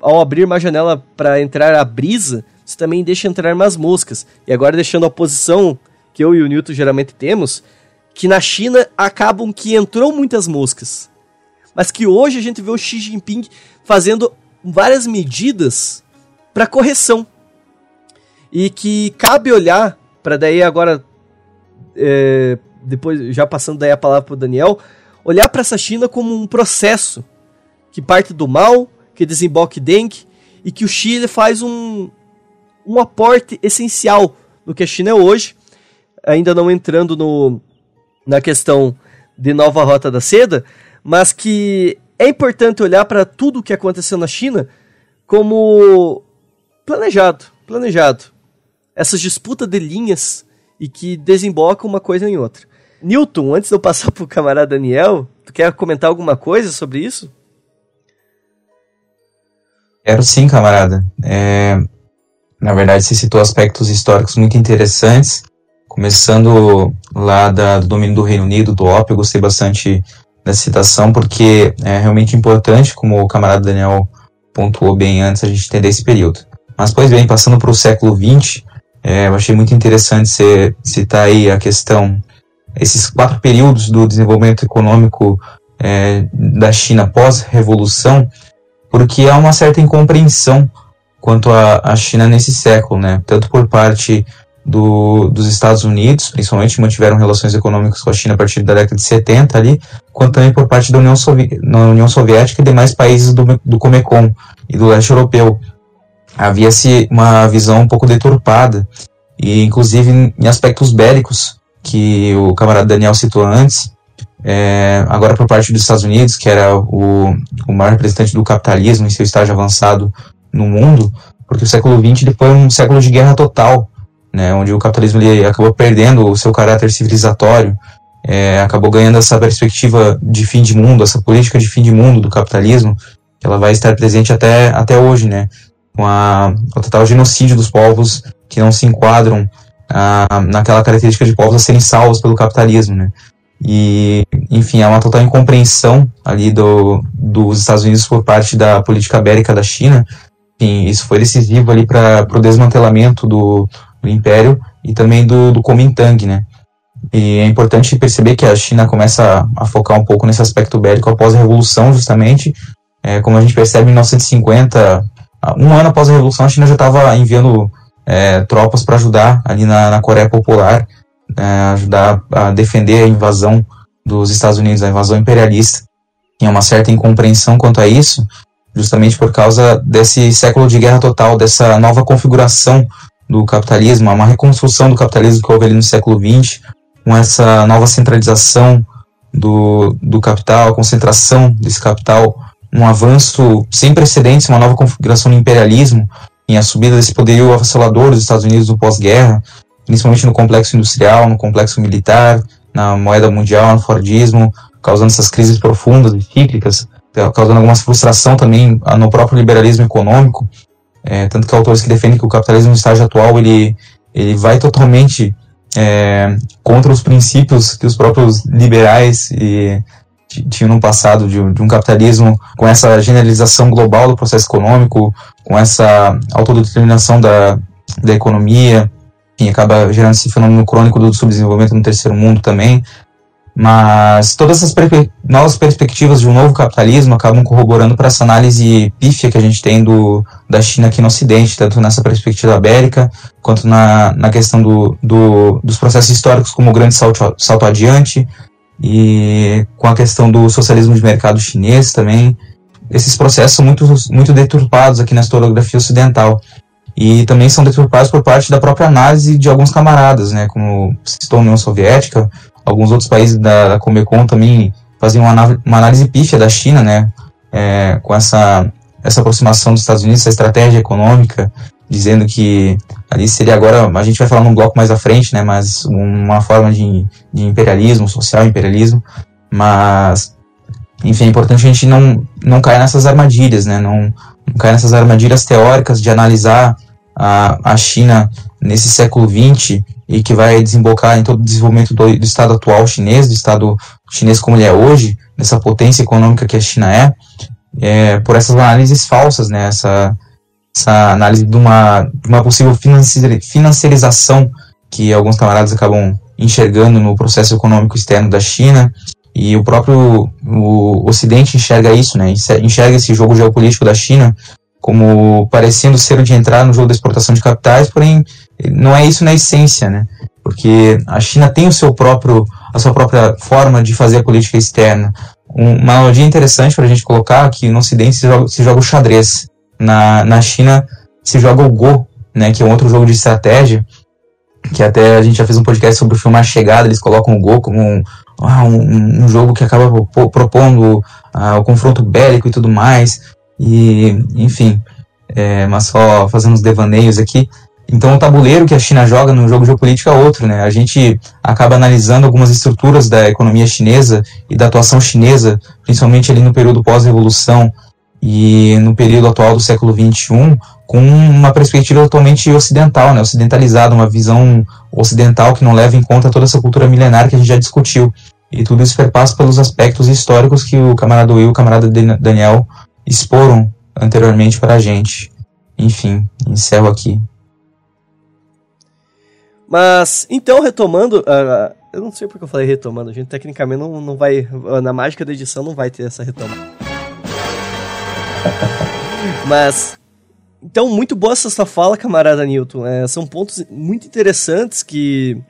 [SPEAKER 1] ao abrir uma janela para entrar a brisa, você também deixa entrar umas moscas. E agora deixando a posição que eu e o Newton geralmente temos, que na China acabam que entrou muitas moscas. Mas que hoje a gente vê o Xi Jinping fazendo várias medidas para correção. E que cabe olhar para daí agora é, depois já passando daí a palavra para o Daniel, olhar para essa China como um processo que parte do mal, que desemboca Deng e que o Chile faz um, um aporte essencial no que a China é hoje, ainda não entrando no, na questão de nova rota da seda, mas que é importante olhar para tudo o que aconteceu na China como planejado, planejado. Essas disputas de linhas e que desembocam uma coisa em outra. Newton, antes de eu passar pro camarada Daniel, tu quer comentar alguma coisa sobre isso?
[SPEAKER 2] Quero sim, camarada. É, na verdade, você citou aspectos históricos muito interessantes, começando lá da, do domínio do Reino Unido, do ópio, eu gostei bastante dessa citação, porque é realmente importante, como o camarada Daniel pontuou bem antes, a gente entender esse período. Mas, pois bem, passando para o século XX, é, eu achei muito interessante você citar aí a questão esses quatro períodos do desenvolvimento econômico é, da China pós-revolução, porque há uma certa incompreensão quanto à China nesse século, né? Tanto por parte do, dos Estados Unidos, principalmente mantiveram relações econômicas com a China a partir da década de 70 ali, quanto também por parte da União, Sovi União Soviética e demais países do, do Comecon e do leste europeu. Havia-se uma visão um pouco deturpada, e inclusive em aspectos bélicos, que o camarada Daniel citou antes, é, agora por parte dos Estados Unidos, que era o, o maior representante do capitalismo em seu estágio avançado no mundo, porque o século XX foi um século de guerra total, né, onde o capitalismo ele acabou perdendo o seu caráter civilizatório, é, acabou ganhando essa perspectiva de fim de mundo, essa política de fim de mundo do capitalismo, que ela vai estar presente até, até hoje, né, com a, o total genocídio dos povos que não se enquadram naquela característica de povos a serem salvos pelo capitalismo, né? E, enfim, há uma total incompreensão ali do, dos Estados Unidos por parte da política bélica da China. Enfim, isso foi decisivo ali para o desmantelamento do, do, Império e também do, do Kuomintang, né? E é importante perceber que a China começa a, focar um pouco nesse aspecto bélico após a Revolução, justamente. É, como a gente percebe, em 1950, um ano após a Revolução, a China já estava enviando é, tropas para ajudar ali na, na Coreia Popular, é, ajudar a defender a invasão dos Estados Unidos, a invasão imperialista. Tinha uma certa incompreensão quanto a isso, justamente por causa desse século de guerra total, dessa nova configuração do capitalismo, uma reconstrução do capitalismo que houve ali no século XX, com essa nova centralização do, do capital, a concentração desse capital, um avanço sem precedentes, uma nova configuração do imperialismo, em a subida desse poderio avassalador dos Estados Unidos no pós-guerra, principalmente no complexo industrial, no complexo militar, na moeda mundial, no Fordismo, causando essas crises profundas e cíclicas, causando alguma frustração também no próprio liberalismo econômico, é, tanto que autores que defendem que o capitalismo no estágio atual ele, ele vai totalmente é, contra os princípios que os próprios liberais e, tinham no passado de, de, um capitalismo com essa generalização global do processo econômico, com essa autodeterminação da, da economia, que acaba gerando esse fenômeno crônico do subdesenvolvimento no terceiro mundo também. Mas todas essas novas perspectivas de um novo capitalismo acabam corroborando para essa análise pífia que a gente tem do, da China aqui no Ocidente, tanto nessa perspectiva ibérica, quanto na, na questão do, do, dos processos históricos como o grande salto, salto adiante, e com a questão do socialismo de mercado chinês também. Esses processos são muito, muito deturpados aqui na historiografia ocidental. E também são deturpados por parte da própria análise de alguns camaradas, né, como citou a União Soviética, alguns outros países da, da Comecon também faziam uma, uma, análise pífia da China, né, é, com essa, essa aproximação dos Estados Unidos, essa estratégia econômica, dizendo que ali seria agora, a gente vai falar num bloco mais à frente, né, mas uma forma de, de imperialismo, social imperialismo, mas, enfim, é importante a gente não, não cair nessas armadilhas, né, não, não cair nessas armadilhas teóricas de analisar a, a China nesse século XX e que vai desembocar em todo o desenvolvimento do, do, Estado atual chinês, do Estado chinês como ele é hoje, nessa potência econômica que a China é, é por essas análises falsas, né, essa, essa análise de uma, de uma possível financiarização que alguns camaradas acabam enxergando no processo econômico externo da China, e o próprio o Ocidente enxerga isso, né, enxerga esse jogo geopolítico da China como parecendo ser o de entrar no jogo da exportação de capitais, porém não é isso na essência, né? Porque a China tem o seu próprio, a sua própria forma de fazer a política externa. uma analogia interessante para a gente colocar que no Ocidente se joga, se joga o xadrez, na, na China se joga o Go, né? Que é um outro jogo de estratégia, que até a gente já fez um podcast sobre o filme A Chegada, eles colocam o Go como um, ah, um, um jogo que acaba propondo ah, o confronto bélico e tudo mais. E, enfim, é, mas só fazendo uns devaneios aqui. Então, o tabuleiro que a China joga no jogo geopolítico é outro, né? A gente acaba analisando algumas estruturas da economia chinesa e da atuação chinesa, principalmente ali no período pós-revolução e no período atual do século XXI, com uma perspectiva totalmente ocidental, né? Ocidentalizada, uma visão ocidental que não leva em conta toda essa cultura milenar que a gente já discutiu. E tudo isso perpassa pelos aspectos históricos que o camarada Will e o camarada Daniel exporam anteriormente para a gente. Enfim, encerro aqui.
[SPEAKER 1] Mas, então, retomando, uh, eu não sei porque eu falei retomando, a gente tecnicamente não, não vai, na mágica da edição não vai ter essa retoma. Mas, então, muito boa essa sua fala, camarada Newton. É, são pontos muito interessantes que,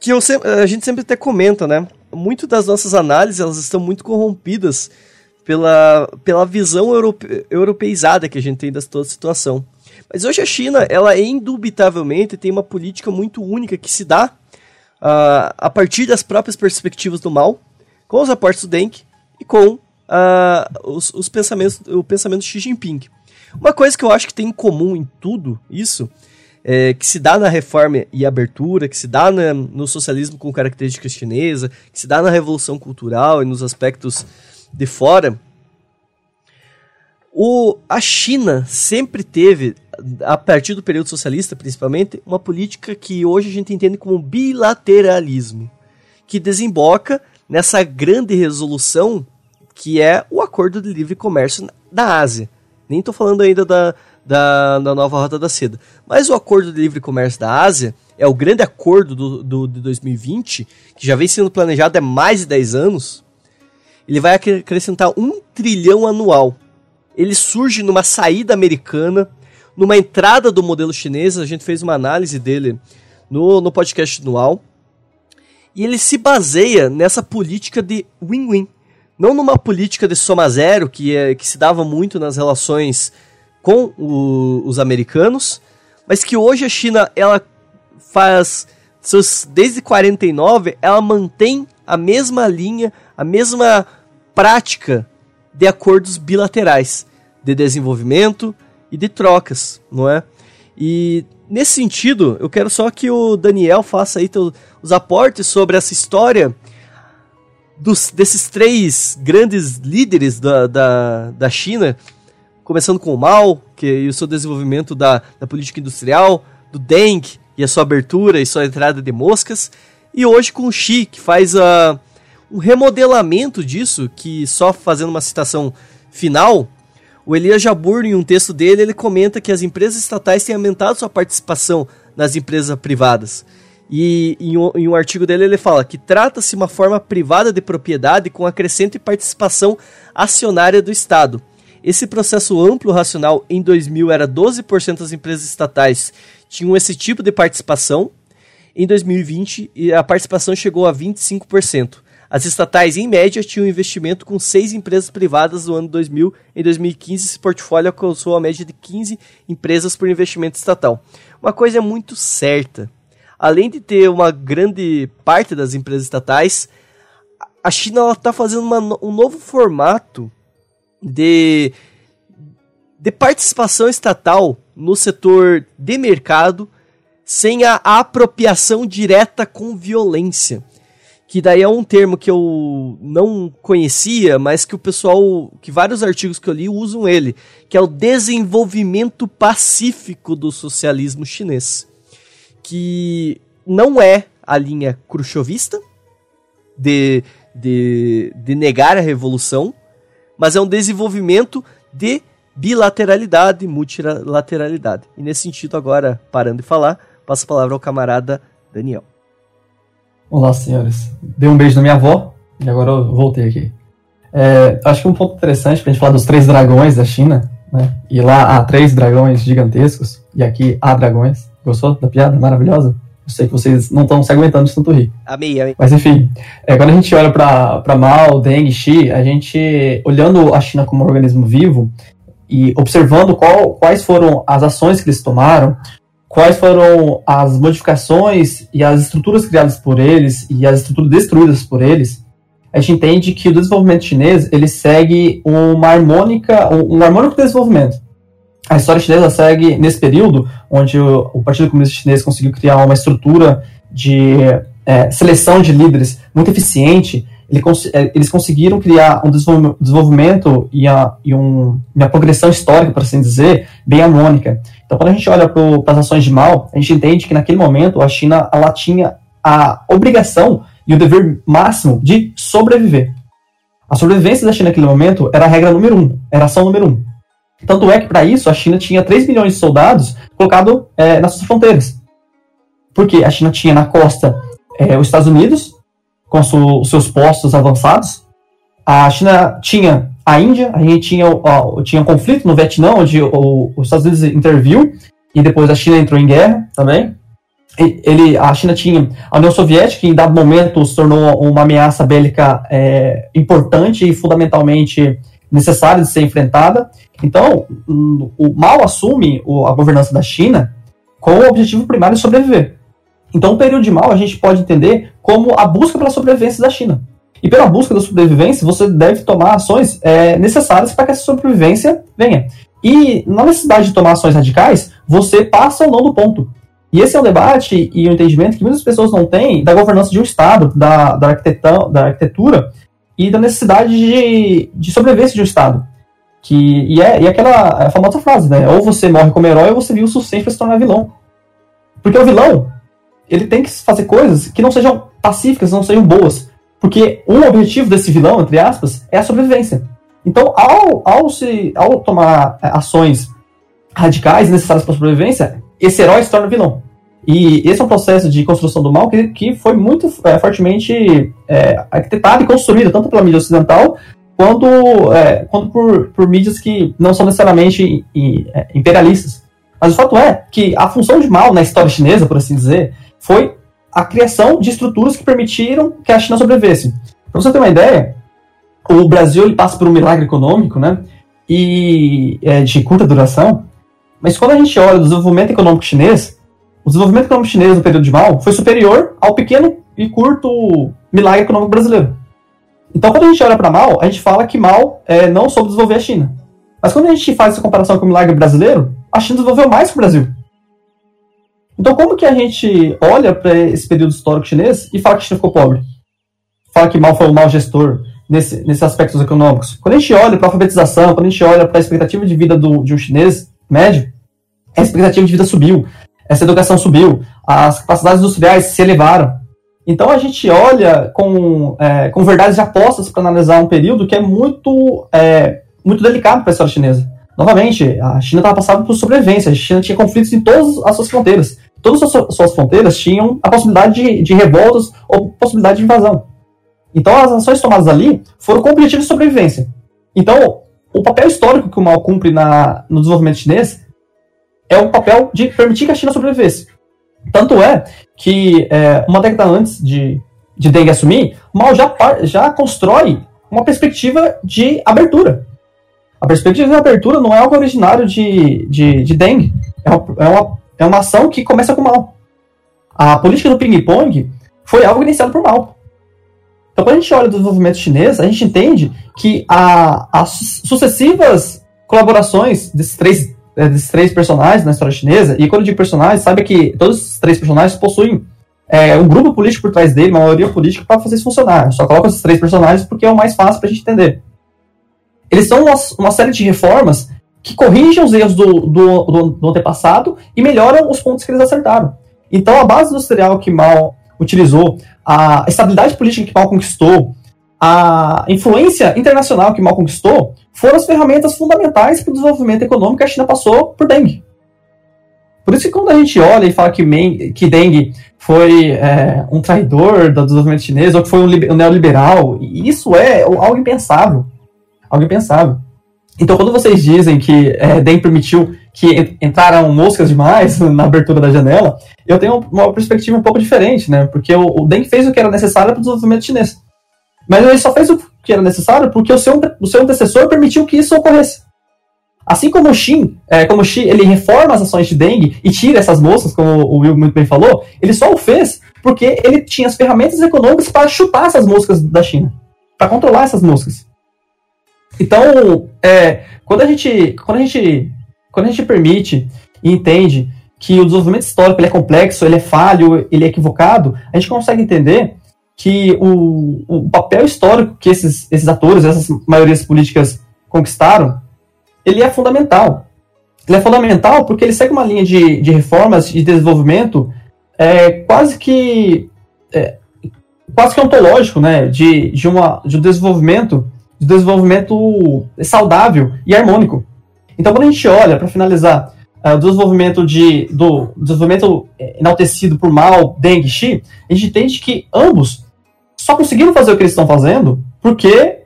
[SPEAKER 1] que eu a gente sempre até comenta, né? Muito das nossas análises, elas estão muito corrompidas pela, pela visão europe, europeizada que a gente tem da toda a situação. Mas hoje a China, ela indubitavelmente tem uma política muito única que se dá uh, a partir das próprias perspectivas do mal, com os aportes do Deng e com uh, os, os, pensamentos, o pensamento de Xi Jinping. Uma coisa que eu acho que tem em comum em tudo isso, é, que se dá na reforma e abertura, que se dá na, no socialismo com características chinesas, que se dá na revolução cultural e nos aspectos de fora, o, a China sempre teve, a partir do período socialista principalmente, uma política que hoje a gente entende como bilateralismo, que desemboca nessa grande resolução que é o Acordo de Livre Comércio da Ásia. Nem estou falando ainda da, da, da, nova Rota da Seda. Mas o Acordo de Livre Comércio da Ásia é o grande acordo do, do, de 2020, que já vem sendo planejado há mais de 10 anos, ele vai acrescentar um trilhão anual. Ele surge numa saída americana, numa entrada do modelo chinês, a gente fez uma análise dele no, no podcast anual. E ele se baseia nessa política de win-win. Não numa política de soma zero, que, é, que se dava muito nas relações com o, os americanos, mas que hoje a China ela faz seus desde 49 ela mantém a mesma linha, a mesma prática de acordos bilaterais de desenvolvimento e de trocas, não é? E nesse sentido, eu quero só que o Daniel faça aí os aportes sobre essa história dos, desses três grandes líderes da, da, da China, começando com o Mao, que e o seu desenvolvimento da, da política industrial, do Deng e a sua abertura e sua entrada de moscas, e hoje com o Xi, que faz uh, um remodelamento disso, que só fazendo uma citação final, o Elias Jabur, em um texto dele, ele comenta que as empresas estatais têm aumentado sua participação nas empresas privadas. E em um, em um artigo dele ele fala que trata-se uma forma privada de propriedade com a crescente participação acionária do Estado. Esse processo amplo racional em 2000 era 12% das empresas estatais tinham esse tipo de participação. Em 2020 a participação chegou a 25%. As estatais, em média, tinham investimento com seis empresas privadas no ano 2000. Em 2015, esse portfólio alcançou a média de 15 empresas por investimento estatal. Uma coisa é muito certa além de ter uma grande parte das empresas estatais, a China está fazendo uma, um novo formato de, de participação estatal no setor de mercado sem a apropriação direta com violência. Que daí é um termo que eu não conhecia, mas que o pessoal, que vários artigos que eu li usam ele, que é o desenvolvimento pacífico do socialismo chinês que não é a linha khrushchevista de, de, de negar a revolução, mas é um desenvolvimento de bilateralidade, multilateralidade. E nesse sentido, agora, parando de falar, passo a palavra ao camarada Daniel.
[SPEAKER 3] Olá, senhores. Dei um beijo na minha avó e agora eu voltei aqui. É, acho que um ponto interessante para a gente falar dos três dragões da China, né? E lá há três dragões gigantescos e aqui há dragões. Gostou da piada? Maravilhosa? Eu sei que vocês não estão se aguentando de tanto rir.
[SPEAKER 1] Amei, amei.
[SPEAKER 3] Mas enfim, é, quando a gente olha para Mao, Deng, Xi, a gente, olhando a China como um organismo vivo e observando qual, quais foram as ações que eles tomaram, quais foram as modificações e as estruturas criadas por eles e as estruturas destruídas por eles, a gente entende que o desenvolvimento chinês ele segue uma harmônica, um, harmônico desenvolvimento a história chinesa segue nesse período onde o, o Partido Comunista Chinês conseguiu criar uma estrutura de é, seleção de líderes muito eficiente. É, eles conseguiram criar um desenvolvimento e, a, e um, uma progressão histórica, por assim dizer, bem harmônica. Então, quando a gente olha para as ações de Mao, a gente entende que naquele momento a China ela tinha a obrigação e o dever máximo de sobreviver. A sobrevivência da China naquele momento era a regra número um, era a ação número um. Tanto é que, para isso, a China tinha 3 milhões de soldados colocados é, nas suas fronteiras. Porque a China tinha na costa é, os Estados Unidos, com os seus postos avançados. A China tinha a Índia, a gente tinha, tinha um conflito no Vietnã, onde o, os Estados Unidos interviu, e depois a China entrou em guerra também. Ele, a China tinha a União Soviética, que em dado momento se tornou uma ameaça bélica é, importante e fundamentalmente necessária de ser enfrentada. Então, o Mao assume a governança da China com o objetivo primário de sobreviver. Então, o período de Mao a gente pode entender como a busca pela sobrevivência da China. E pela busca da sobrevivência, você deve tomar ações é, necessárias para que essa sobrevivência venha. E na necessidade de tomar ações radicais, você passa ou não do ponto. E esse é um debate e um entendimento que muitas pessoas não têm da governança de um Estado, da, da, da arquitetura e da necessidade de, de sobrevivência de um Estado. Que, e, é, e é aquela é famosa frase, né? Ou você morre como herói ou você vive o suficiente para se tornar vilão. Porque o vilão, ele tem que fazer coisas que não sejam pacíficas, não sejam boas. Porque um objetivo desse vilão, entre aspas, é a sobrevivência. Então, ao, ao, se, ao tomar é, ações radicais necessárias para a sobrevivência, esse herói se torna vilão. E esse é um processo de construção do mal que, que foi muito é, fortemente é, arquitetado e construído, tanto pela mídia ocidental, quanto, é, quanto por, por mídias que não são necessariamente é, imperialistas. Mas o fato é que a função de mal na história chinesa, por assim dizer, foi a criação de estruturas que permitiram que a China sobrevivesse. Para você ter uma ideia, o Brasil ele passa por um milagre econômico, né? E é, de curta duração, Mas quando a gente olha o desenvolvimento econômico chinês, o desenvolvimento econômico chinês no período de Mao foi superior ao pequeno e curto milagre econômico brasileiro. Então, quando a gente olha para Mao, a gente fala que Mao é, não soube desenvolver a China. Mas quando a gente faz essa comparação com o milagre brasileiro, a China desenvolveu mais que o Brasil. Então, como que a gente olha para esse período histórico chinês e fala que a China ficou pobre? Fala que Mao foi um mau gestor nesse, nesses aspectos econômicos. Quando a gente olha para a alfabetização, quando a gente olha para a expectativa de vida do, de um chinês médio, a expectativa de vida subiu, essa educação subiu, as capacidades industriais se elevaram. Então a gente olha com, é, com verdades apostas para analisar um período que é muito, é, muito delicado para a história chinesa. Novamente, a China estava passando por sobrevivência, a China tinha conflitos em todas as suas fronteiras. Todas as suas fronteiras tinham a possibilidade de, de revoltas ou possibilidade de invasão. Então as ações tomadas ali foram com o objetivo de sobrevivência. Então, o papel histórico que o Mao cumpre na, no desenvolvimento chinês é o papel de permitir que a China sobrevivesse. Tanto é que, é, uma década antes de, de Deng assumir, Mao já, já constrói uma perspectiva de abertura. A perspectiva de abertura não é algo originário de, de, de Deng, é uma, é, uma, é uma ação que começa com Mao. A política do ping-pong foi algo iniciado por Mao. Então, quando a gente olha o desenvolvimento chinês, a gente entende que as sucessivas colaborações desses três é, desses três personagens na história chinesa, e quando eu digo personagens, saiba que todos esses três personagens possuem é, um grupo político por trás dele, uma maioria política, para fazer isso funcionar. Eu só coloco esses três personagens porque é o mais fácil para a gente entender. Eles são uma, uma, série de reformas que corrigem os erros do, do, do, do antepassado e melhoram os pontos que eles acertaram. Então, a base industrial que Mao utilizou, a estabilidade política que Mao conquistou, a influência internacional que Mao conquistou foram as ferramentas fundamentais para o desenvolvimento econômico que a China passou por Deng. Por isso que quando a gente olha e fala que, Men, que Deng foi é, um traidor do desenvolvimento chinês ou que foi um, um neoliberal, isso é algo impensável. Algo impensável. Então, quando vocês dizem que é, Deng permitiu que entraram moscas demais na abertura da janela, eu tenho uma perspectiva um pouco diferente, né? Porque o, o Deng fez o que era necessário para o desenvolvimento chinês. Mas ele só fez o que era necessário porque o seu, o seu antecessor permitiu que isso ocorresse. Assim como o Shin, é, como o Xi, ele reforma as ações de Deng e tira essas moças, como o Will muito bem falou, ele só o fez porque ele tinha as ferramentas econômicas para chutar essas moscas da China, para controlar essas moscas. Então, é, quando a gente, quando a gente, quando a gente permite e entende que o desenvolvimento histórico é complexo, ele é falho, ele é equivocado, a gente consegue entender que o, o papel histórico que esses, esses atores, essas maiorias políticas conquistaram, ele é fundamental. Ele é fundamental porque ele segue uma linha de, de reformas e de desenvolvimento é, quase que é, quase que ontológico, né, de, de, uma, de um desenvolvimento de desenvolvimento saudável e harmônico. Então, quando a gente olha, para finalizar, uh, o desenvolvimento de, do desenvolvimento enaltecido por Mao, Deng Xi, a gente entende que ambos só conseguiram fazer o que eles estão fazendo porque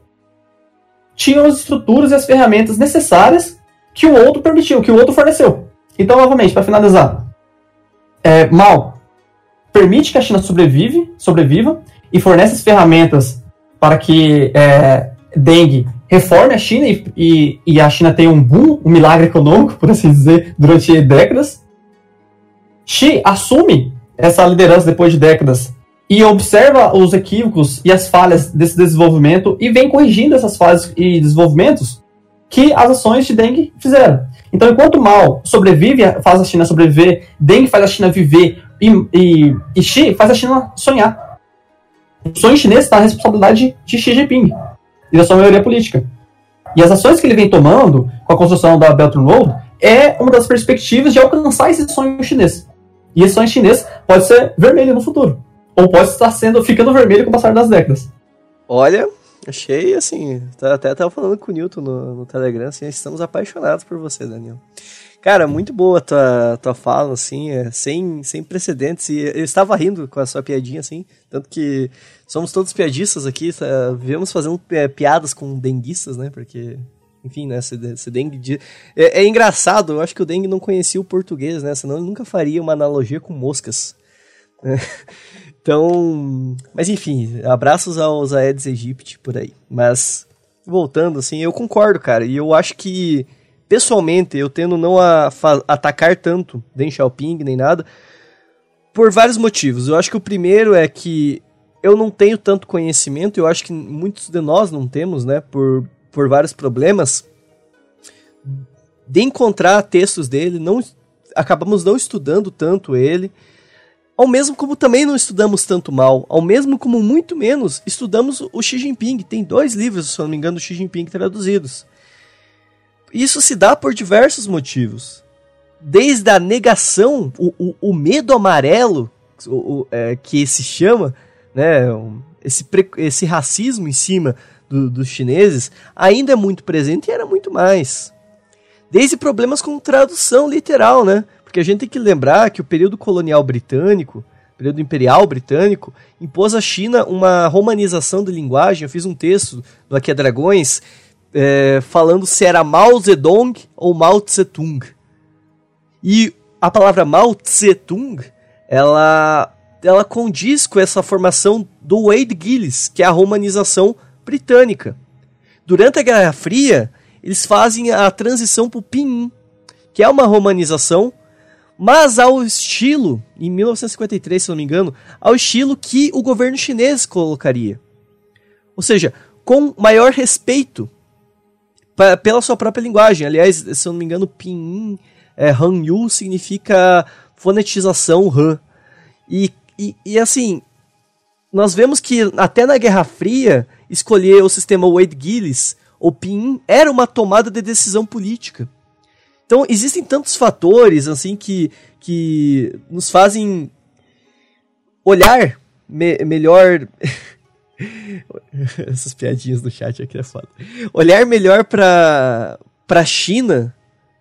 [SPEAKER 3] tinham as estruturas e as ferramentas necessárias que o outro permitiu, que o outro forneceu. Então, novamente, para finalizar, é, Mal permite que a China sobrevive, sobreviva e fornece as ferramentas para que é, Deng reforme a China e, e, e, a China tenha um boom, um milagre econômico, por assim dizer, durante décadas. Xi assume essa liderança depois de décadas e observa os equívocos e as falhas desse desenvolvimento e vem corrigindo essas falhas e desenvolvimentos que as ações de Deng fizeram. Então, enquanto Mao sobrevive, faz a China sobreviver, Deng faz a China viver e, e, e Xi faz a China sonhar. O sonho chinês está na responsabilidade de Xi Jinping e da sua maioria política. E as ações que ele vem tomando com a construção da Belt and Road é uma das perspectivas de alcançar esse sonho chinês. E esse sonho chinês pode ser vermelho no futuro ou pode estar sendo ficando vermelho com o passar das décadas.
[SPEAKER 1] Olha, achei assim, tá, até estava falando com o Newton no, no Telegram, assim, estamos apaixonados por você, Daniel. Cara, muito boa tua, tua fala, assim, é, sem, sem precedentes. E eu estava rindo com a sua piadinha, assim, tanto que somos todos piadistas aqui, tá, vivemos fazendo é, piadas com denguistas, né? Porque, enfim, né? Se dengue. De... É, é, engraçado, eu acho que o dengue não conhecia o português, né? Senão ele nunca faria uma analogia com moscas. Né? Então, mas enfim, abraços aos Aedes aegypti por aí. Mas voltando assim, eu concordo, cara, e eu acho que pessoalmente, eu tendo não a atacar tanto Deng Xiaoping nem nada, por vários motivos. Eu acho que o primeiro é que eu não tenho tanto conhecimento, eu acho que muitos de nós não temos, né, por, por vários problemas, de encontrar textos dele, não acabamos não estudando tanto ele, ao mesmo como também não estudamos tanto mal, ao mesmo como muito menos estudamos o Xi Jinping. Tem dois livros, se eu não me engano, do Xi Jinping traduzidos. Isso se dá por diversos motivos. Desde a negação, o, o, o medo amarelo, o, é, que se chama, né, esse, esse racismo em cima do, dos chineses, ainda é muito presente e era muito mais. Desde problemas com tradução literal, né? Porque a gente tem que lembrar que o período colonial britânico, período imperial britânico, impôs à China uma romanização da linguagem. Eu fiz um texto do Aqui é Dragões é, falando se era Mao Zedong ou Mao Tse Tung. E a palavra Mao Tse Tung, ela, ela condiz com essa formação do Wade Gillis, que é a romanização britânica. Durante a Guerra Fria, eles fazem a transição para o Pinyin, que é uma romanização mas ao estilo, em 1953, se não me engano, ao estilo que o governo chinês colocaria. Ou seja, com maior respeito pela sua própria linguagem. Aliás, se eu não me engano, Pinyin, é, Hanyu significa fonetização Han. E, e, e assim, nós vemos que até na Guerra Fria, escolher o sistema Wade Gillis, ou Pinyin, era uma tomada de decisão política. Então, existem tantos fatores, assim, que, que nos fazem olhar me melhor. Essas piadinhas do chat aqui é foda. Olhar melhor para a China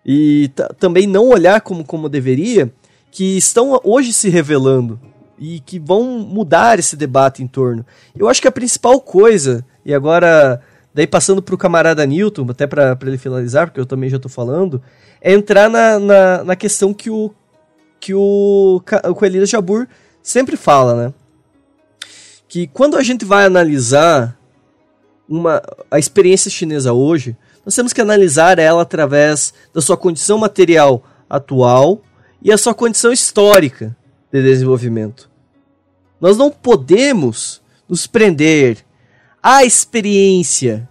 [SPEAKER 1] e também não olhar como, como deveria, que estão hoje se revelando e que vão mudar esse debate em torno. Eu acho que a principal coisa, e agora, daí passando para o camarada Newton, até para ele finalizar, porque eu também já estou falando, é entrar na, na, na, questão que o que o, o Coelho Jabur sempre fala, né? Que quando a gente vai analisar uma, a experiência chinesa hoje, nós temos que analisar ela através da sua condição material atual e a sua condição histórica de desenvolvimento. Nós não podemos nos prender à experiência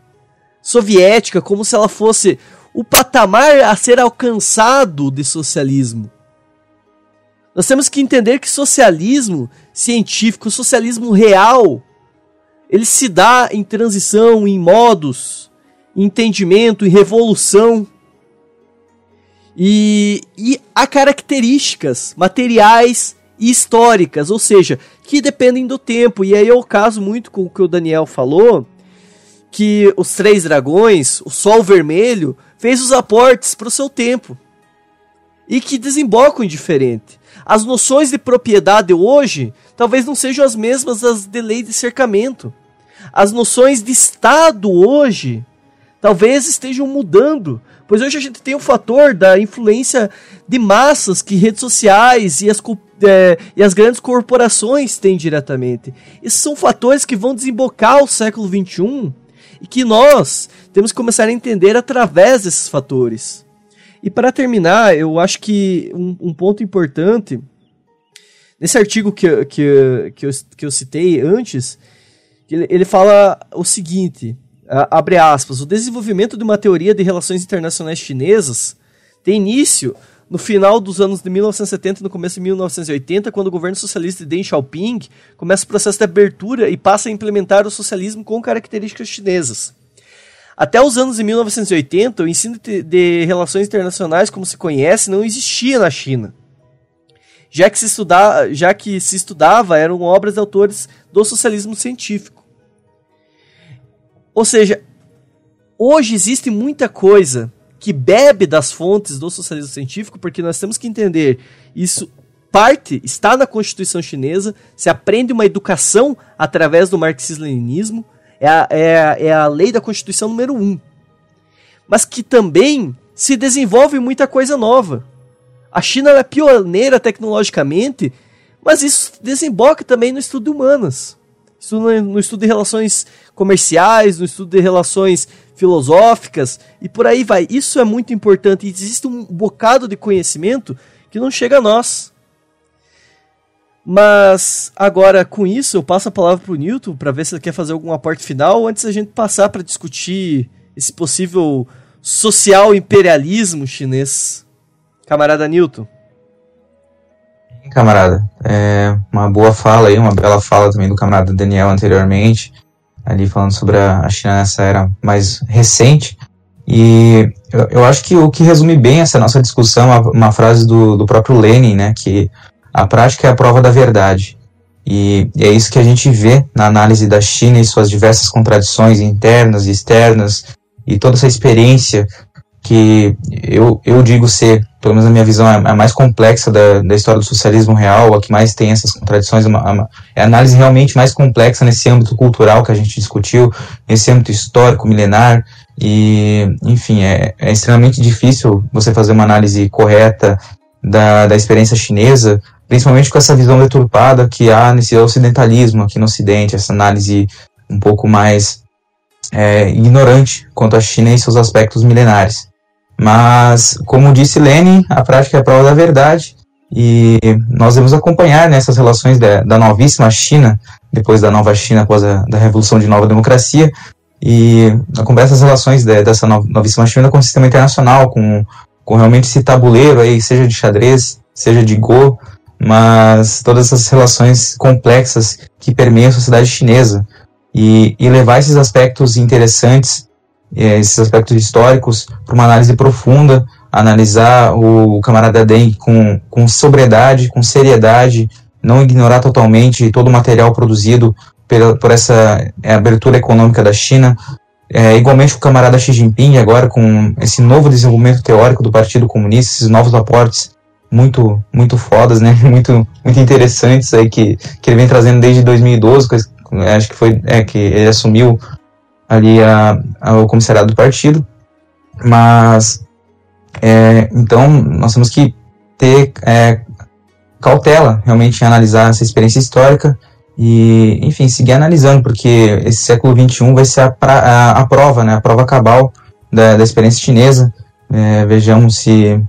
[SPEAKER 1] soviética como se ela fosse o patamar a ser alcançado de socialismo. Nós temos que entender que socialismo científico, socialismo real, ele se dá em transição, em modos, em entendimento, em revolução. E, e há características materiais e históricas, ou seja, que dependem do tempo. E aí o caso muito com o que o Daniel falou, que os três dragões, o sol vermelho, fez os aportes para o seu tempo e que desembocam em diferente. As noções de propriedade hoje talvez não sejam as mesmas das de lei de cercamento. As noções de Estado hoje talvez estejam mudando, pois hoje a gente tem o fator da influência de massas que redes sociais e as, é, e as grandes corporações têm diretamente. Esses são fatores que vão desembocar o século XXI e que nós temos que começar a entender através desses fatores. E para terminar, eu acho que um, um, ponto importante, nesse artigo que, que, que, eu, que eu citei antes, ele, ele fala o seguinte, abre aspas, o desenvolvimento de uma teoria de relações internacionais chinesas tem início no final dos anos de 1970 e no começo de 1980, quando o governo socialista de Deng Xiaoping começa o processo de abertura e passa a implementar o socialismo com características chinesas. Até os anos de 1980, o ensino de relações internacionais, como se conhece, não existia na China. Já que se, estudava, já que se estudava, eram obras de autores do socialismo científico. Ou seja, hoje existe muita coisa que bebe das fontes do socialismo científico, porque nós temos que entender isso parte está na Constituição chinesa, se aprende uma educação através do marxismo-leninismo, é a, é, é a lei da Constituição número um. Mas que também se desenvolve muita coisa nova. A China é pioneira tecnologicamente, mas isso desemboca também no estudo de humanas, no estudo de relações comerciais, no estudo de relações filosóficas e por aí vai. Isso é muito importante. Existe um bocado de conhecimento que não chega a nós. Mas agora com isso eu passo a palavra para o Newton para ver se ele quer fazer algum aporte final antes da gente passar para discutir esse possível social imperialismo chinês. Camarada Newton.
[SPEAKER 2] Camarada, é uma boa fala aí, uma bela fala também do camarada Daniel anteriormente, ali falando sobre a China nessa era mais recente. E eu, eu acho que o que resume bem essa nossa discussão é uma frase do, do próprio Lenin, né, que a prática é a prova da verdade. E, é isso que a gente vê na análise da China e suas diversas contradições internas e externas, e toda essa experiência que eu, eu digo ser, pelo menos na minha visão, é a mais complexa da, da história do socialismo real, a que mais tem essas contradições, uma, é a análise realmente mais complexa nesse âmbito cultural que a gente discutiu, nesse âmbito histórico, milenar, e, enfim, é, é extremamente difícil você fazer uma análise correta da, da experiência chinesa, principalmente com essa visão deturpada que há nesse ocidentalismo aqui no Ocidente, essa análise um pouco mais é, ignorante quanto à China e seus aspectos milenares. Mas, como disse Lenin, a prática é a prova da verdade e nós devemos acompanhar nessas relações da, da, novíssima China, depois da nova China, após a da revolução de nova democracia, e acompanhar essas relações de, dessa novíssima China com o sistema internacional, com, com realmente esse tabuleiro aí, seja de xadrez, seja de Go, mas todas essas relações complexas que permeiam a sociedade chinesa, e, e levar esses aspectos interessantes, é, esses aspectos históricos, para uma análise profunda, analisar o camarada Deng com, com sobriedade, com seriedade, não ignorar totalmente todo o material produzido por, por essa é, abertura econômica da China. É, igualmente o camarada Xi Jinping, agora com esse novo desenvolvimento teórico do Partido Comunista, esses novos aportes muito muito fodas, né? Muito muito interessantes aí que, que ele vem trazendo desde 2012, acho que foi é, que ele assumiu ali a, a, o comissariado do partido, mas é, então nós temos que ter é, cautela realmente em analisar essa experiência histórica e, enfim, seguir analisando, porque esse século XXI vai ser a, pra, a, a prova, né, a prova cabal da, da experiência chinesa. É, vejamos se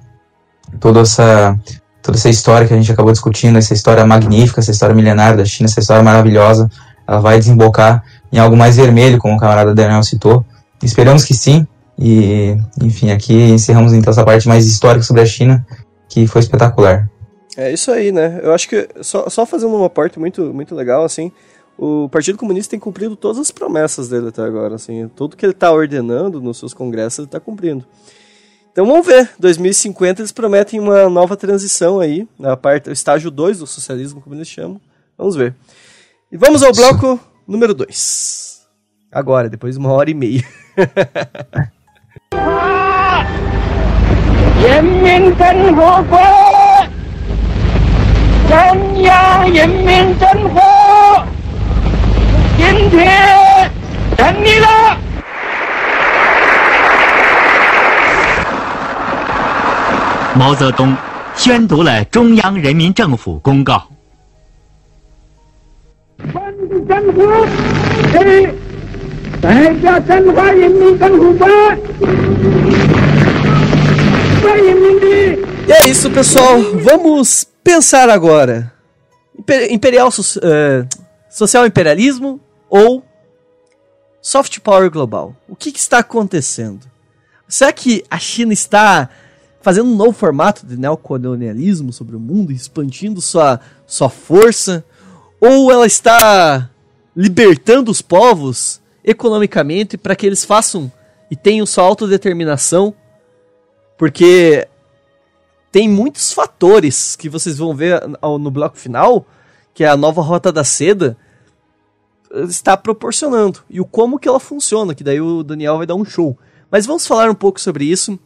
[SPEAKER 2] toda essa toda essa história que a gente acabou discutindo, essa história magnífica, essa história milenária da China, essa história maravilhosa, ela vai desembocar em algo mais vermelho, como o camarada Daniel citou. Esperamos que sim. E, enfim, aqui encerramos então essa parte mais histórica sobre a China, que foi espetacular.
[SPEAKER 1] É isso aí, né? Eu acho que, só, só fazendo uma parte muito, muito legal, assim, o Partido Comunista tem cumprido todas as promessas dele até agora, assim, tudo que ele está ordenando nos seus congressos ele está cumprindo. Então vamos ver, 2050 eles prometem uma nova transição aí, na parte, o estágio 2 do socialismo, como eles chamam. Vamos ver. E vamos ao bloco número 2. Agora, depois de uma hora e meia.
[SPEAKER 5] Mao Zedong 宣读了中央人民政府公告。政府
[SPEAKER 1] 对代表中华人民政府的人民的。E é isso, pessoal. Vamos pensar agora. Imperial, uh, social imperialismo ou soft power global? O que, que está acontecendo? Será que a China está fazendo um novo formato de neocolonialismo sobre o mundo, expandindo sua, sua força? Ou ela está libertando os povos economicamente para que eles façam e tenham sua autodeterminação, porque tem muitos fatores que vocês vão ver no bloco final, que é a nova rota da seda, está proporcionando. E o como que ela funciona, que daí o Daniel vai dar um show. Mas vamos falar um pouco sobre isso.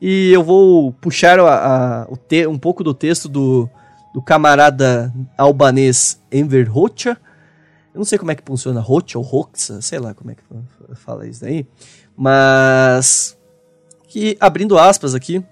[SPEAKER 1] E eu vou puxar a, a, o te, um pouco do texto do, do camarada albanês Enver Hoxha, eu não sei como é que funciona Rocha ou Roxa, sei lá como é que fala isso daí. Mas que abrindo aspas aqui,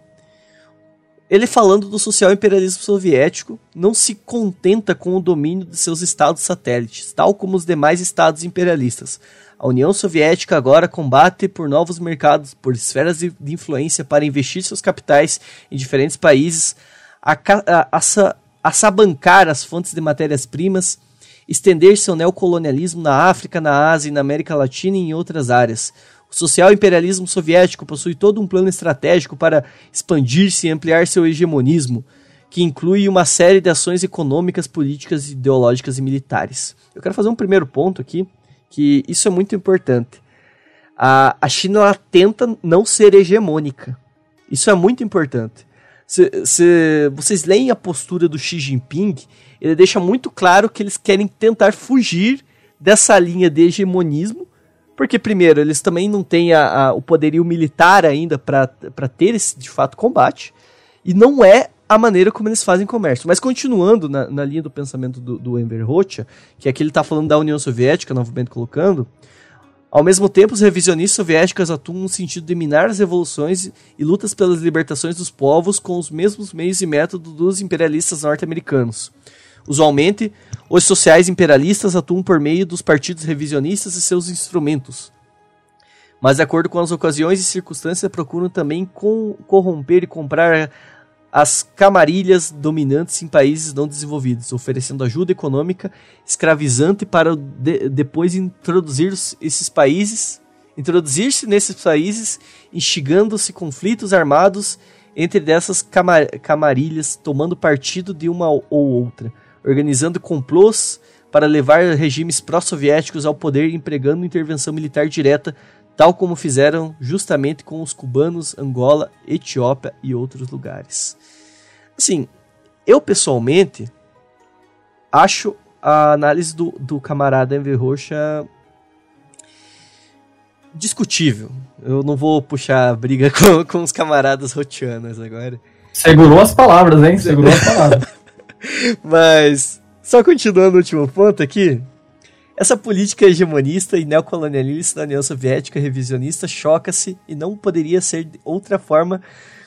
[SPEAKER 1] Ele falando do social imperialismo soviético, não se contenta com o domínio de seus estados satélites, tal como os demais estados imperialistas. A União Soviética agora combate por novos mercados, por esferas de, influência para investir seus capitais em diferentes países, a, a, a, a sabancar as fontes de matérias-primas, estender seu neocolonialismo na África, na Ásia na América Latina e em outras áreas. O social imperialismo soviético possui todo um plano estratégico para expandir-se e ampliar seu hegemonismo, que inclui uma série de ações econômicas, políticas, ideológicas e militares. Eu quero fazer um primeiro ponto aqui, que isso é muito importante. A, a China ela tenta não ser hegemônica. Isso é muito importante. Se, se vocês leem a postura do Xi Jinping, ele deixa muito claro que eles querem tentar fugir dessa linha de hegemonismo porque, primeiro, eles também não têm a, a, o poderio militar ainda para ter esse, de fato, combate. E não é a maneira como eles fazem comércio. Mas continuando na, na linha do pensamento do, do Enver Hoxha, que aqui ele está falando da União Soviética, novamente colocando, ao mesmo tempo, os revisionistas soviéticos atuam no sentido de minar as revoluções e lutas pelas libertações dos povos com os mesmos meios e métodos dos imperialistas norte-americanos. Usualmente, os sociais imperialistas atuam por meio dos partidos revisionistas e seus instrumentos. Mas, de acordo com as ocasiões e circunstâncias, procuram também corromper e comprar as camarilhas dominantes em países não desenvolvidos, oferecendo ajuda econômica escravizante para de, depois introduzir esses países, introduzir-se nesses países, instigando-se conflitos armados entre dessas camar, camarilhas, tomando partido de uma ou outra organizando complôs para levar regimes pró-soviéticos ao poder empregando intervenção militar direta, tal como fizeram justamente com os cubanos, Angola, Etiópia e outros lugares. Assim, eu pessoalmente acho a análise do, do camarada Enver Rocha discutível. Eu não vou puxar briga com, com os camaradas rotianos agora.
[SPEAKER 3] Segurou as palavras, hein? Segurou as palavras.
[SPEAKER 1] Mas, só continuando o último ponto aqui. Essa política hegemonista e neocolonialista da União Soviética revisionista choca-se e não poderia ser de outra forma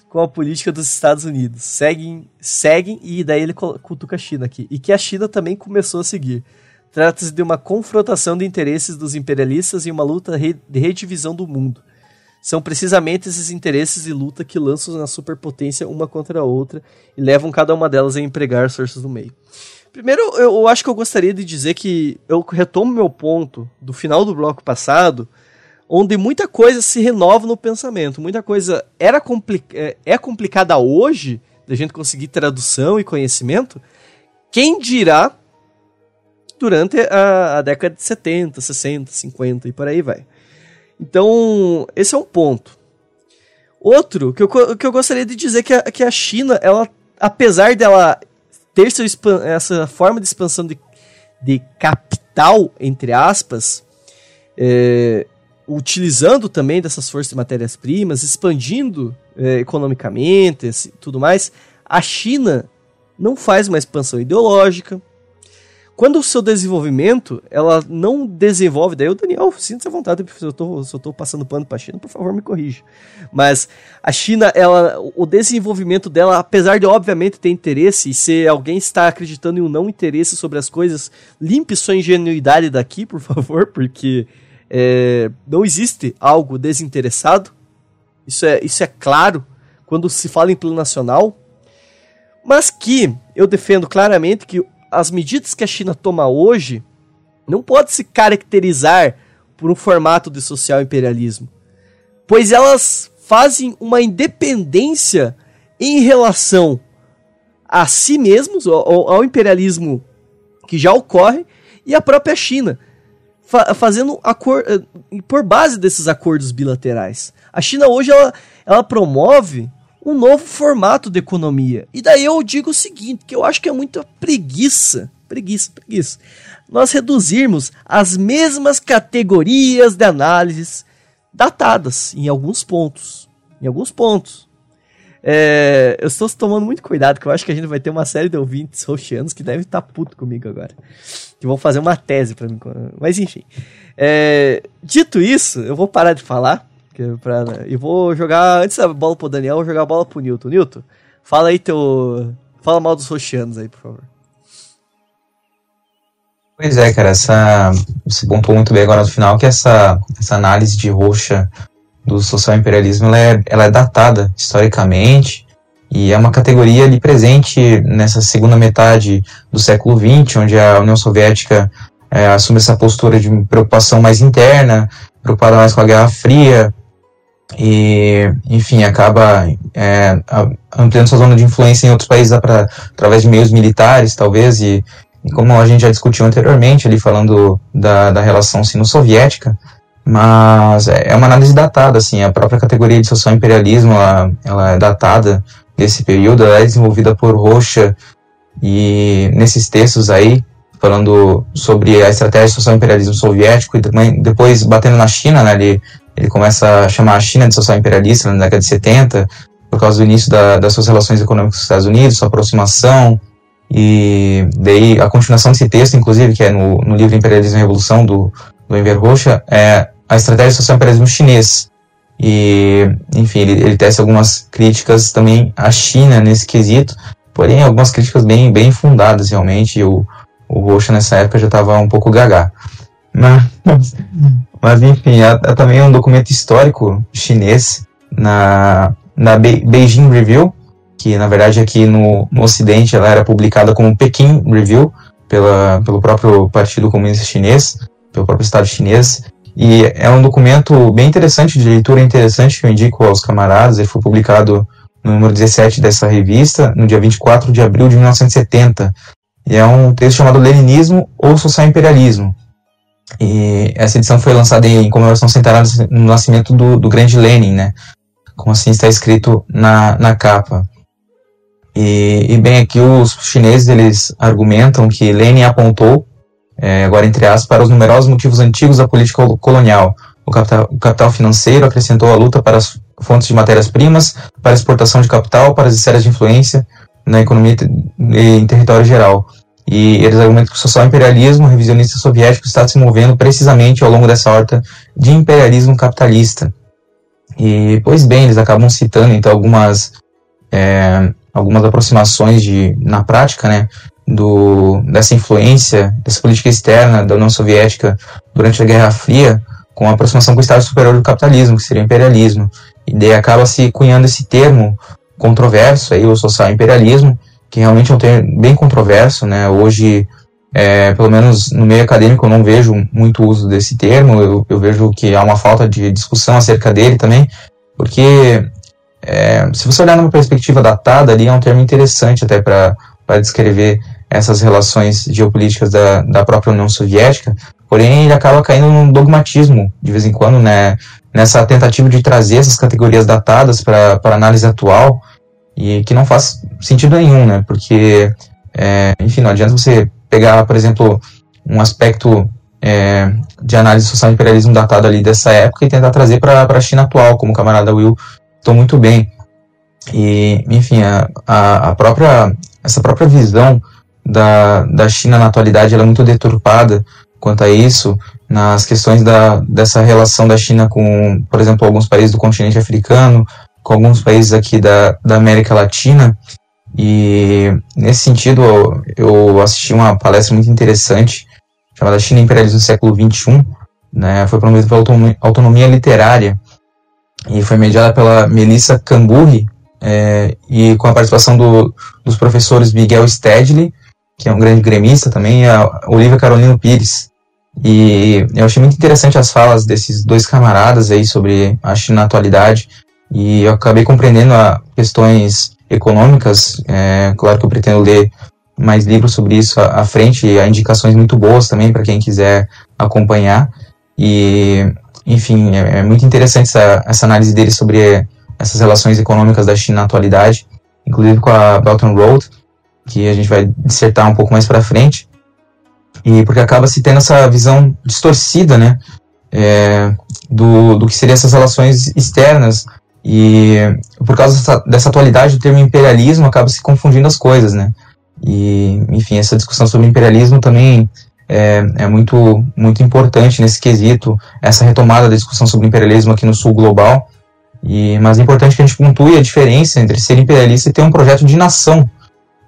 [SPEAKER 1] com a política dos Estados Unidos. Seguem, seguem e daí ele cutuca a China aqui. E que a China também começou a seguir. Trata-se de uma confrontação de interesses dos imperialistas e uma luta de redivisão do mundo. São precisamente esses interesses e luta que lançam na superpotência uma contra a outra e levam cada uma delas a empregar as forças do meio. Primeiro, eu, acho que eu gostaria de dizer que eu retomo meu ponto do final do bloco passado, onde muita coisa se renova no pensamento. Muita coisa era compli é, é complicada hoje, da gente conseguir tradução e conhecimento. Quem dirá durante a, a década de 70, 60, 50 e por aí vai. Então, esse é um ponto. Outro que eu, que eu gostaria de dizer que a, que a China, ela, apesar dela ter seu, essa forma de expansão de, de capital, entre aspas, é, utilizando também dessas forças de matérias-primas, expandindo é, economicamente e tudo mais, a China não faz uma expansão ideológica, quando o seu desenvolvimento, ela não desenvolve, daí o Daniel, sinta-se à vontade, se eu, tô, se eu tô passando pano pra China, por favor, me corrija. Mas a China, ela, o desenvolvimento dela, apesar de obviamente ter interesse, e se alguém está acreditando em um não interesse sobre as coisas, limpe sua ingenuidade daqui, por favor, porque é, não existe algo desinteressado. Isso é, isso é claro quando se fala em plano nacional. Mas que eu defendo claramente que as medidas que a China toma hoje não pode se caracterizar por um formato de social imperialismo, pois elas fazem uma independência em relação a si mesmos, ao, ao imperialismo que já ocorre, e a própria China, fa fazendo eh, por base desses acordos bilaterais. A China hoje ela, ela promove um novo formato de economia. E daí eu digo o seguinte, que eu acho que é muita preguiça, preguiça, preguiça. Nós reduzirmos as mesmas categorias de análises datadas em alguns pontos. Em alguns pontos. É, eu estou tomando muito cuidado, que eu acho que a gente vai ter uma série de ouvintes roxianos que devem estar puto comigo agora. Que vão fazer uma tese para mim. Mas enfim. É, dito isso, eu vou parar de falar. Que pra, e vou jogar, antes da bola pro Daniel, vou jogar a bola pro Newton. Newton, Fala aí teu. Fala mal dos roxianos aí, por favor.
[SPEAKER 2] Pois é, cara, essa, você pontuou muito bem agora no final que essa, essa análise de roxa do social imperialismo ela é, ela é datada historicamente e é uma categoria ali presente nessa segunda metade do século XX, onde a União Soviética é, assume essa postura de preocupação mais interna, preocupada mais com a Guerra Fria, e, enfim, acaba é, ampliando sua zona de influência em outros países através de meios militares, talvez, e, e, como a gente já discutiu anteriormente, ali falando da, da relação sino-soviética, mas é, é uma análise datada, assim, a própria categoria de social imperialismo, ela, ela é datada desse período, ela é desenvolvida por Rocha, e nesses textos aí, falando sobre a estratégia social imperialismo soviético, e também, depois batendo na China, né, ele, ele começa a chamar a China de social imperialista na década de 70, por causa do início da, das suas relações econômicas com os Estados Unidos, sua aproximação, e daí a continuação desse texto, inclusive, que é no, no livro Imperialismo e Revolução, do, do Enver Rocha, é a estratégia social imperialismo chinês. E, enfim, ele, ele tece algumas críticas também à China nesse quesito, porém algumas críticas bem, bem fundadas realmente, e o, o Rocha nessa época já estava um pouco gaga. Mas, mas enfim, há, há, também um documento histórico chinês na, na Be Beijing Review, que na verdade aqui no, no Ocidente ela era publicada como Pequim Review, pela, pelo próprio Partido Comunista Chinês, pelo próprio Estado chinês. E é um documento bem interessante, de leitura interessante, que eu indico aos camaradas. Ele foi publicado no número 17 dessa revista, no dia 24 de abril de 1970. E é um texto chamado Leninismo ou Social Imperialismo. E essa edição foi lançada em comemoração centenária no nascimento do, do grande Lenin, né? Como assim está escrito na, na capa. E, e bem, aqui os chineses eles argumentam que Lenin apontou, é, agora entre aspas, para os numerosos motivos antigos da política colonial. O capital, o capital financeiro acrescentou a luta para as fontes de matérias-primas, para a exportação de capital, para as esferas de influência na economia e em território geral. E eles argumentam que o social imperialismo revisionista soviético está se movendo precisamente ao longo dessa horta de imperialismo capitalista. E, pois bem, eles acabam citando então algumas, é, algumas aproximações de, na prática, né, do, dessa influência, dessa política externa da União Soviética durante a Guerra Fria, com a aproximação com o Estado superior do capitalismo, que seria o imperialismo. E daí acaba se cunhando esse termo controverso, aí, o social imperialismo, que realmente é um termo bem controverso, né? Hoje, é, pelo menos no meio acadêmico, eu não vejo muito uso desse termo, eu, eu vejo que há uma falta de discussão acerca dele também, porque é, se você olhar numa perspectiva datada, ali é um termo interessante até para descrever essas relações geopolíticas da, da própria União Soviética, porém ele acaba caindo num dogmatismo de vez em quando, né? Nessa tentativa de trazer essas categorias datadas para análise atual, e que não faz sentido nenhum, né? Porque, é, enfim, não adianta você pegar, por exemplo, um aspecto é, de análise social imperialismo datado ali dessa época e tentar trazer para a China atual, como o camarada Will estou muito bem. E, enfim, a, a, própria, essa própria visão da, da China na atualidade ela é muito deturpada quanto a isso, nas questões da, dessa relação da China com, por exemplo, alguns países do continente africano, com alguns países aqui da, da América Latina. E nesse sentido, eu assisti uma palestra muito interessante chamada China e Imperialismo no Século XXI. Né, foi promovida pela autonomia, literária e foi mediada pela Melissa Camburri é, e com a participação do, dos professores Miguel Stedley, que é um grande gremista também, e a Olivia Carolino Pires. E eu achei muito interessante as falas desses dois camaradas aí sobre a China na atualidade e eu acabei compreendendo a questões econômicas. É, claro que eu pretendo ler mais livros sobre isso à, frente, e há indicações muito boas também para quem quiser acompanhar. E, enfim, é, é, muito interessante essa, essa análise dele sobre essas relações econômicas da China na atualidade, inclusive com a Belt and Road, que a gente vai dissertar um pouco mais para frente. E porque acaba se tendo essa visão distorcida, né, é, do, do que seriam essas relações externas e por causa dessa, atualidade, o termo imperialismo acaba se confundindo as coisas, né? E, enfim, essa discussão sobre imperialismo também é, é muito, muito importante nesse quesito, essa retomada da discussão sobre imperialismo aqui no sul global. E, mas é importante que a gente pontue a diferença entre ser imperialista e ter um projeto de nação.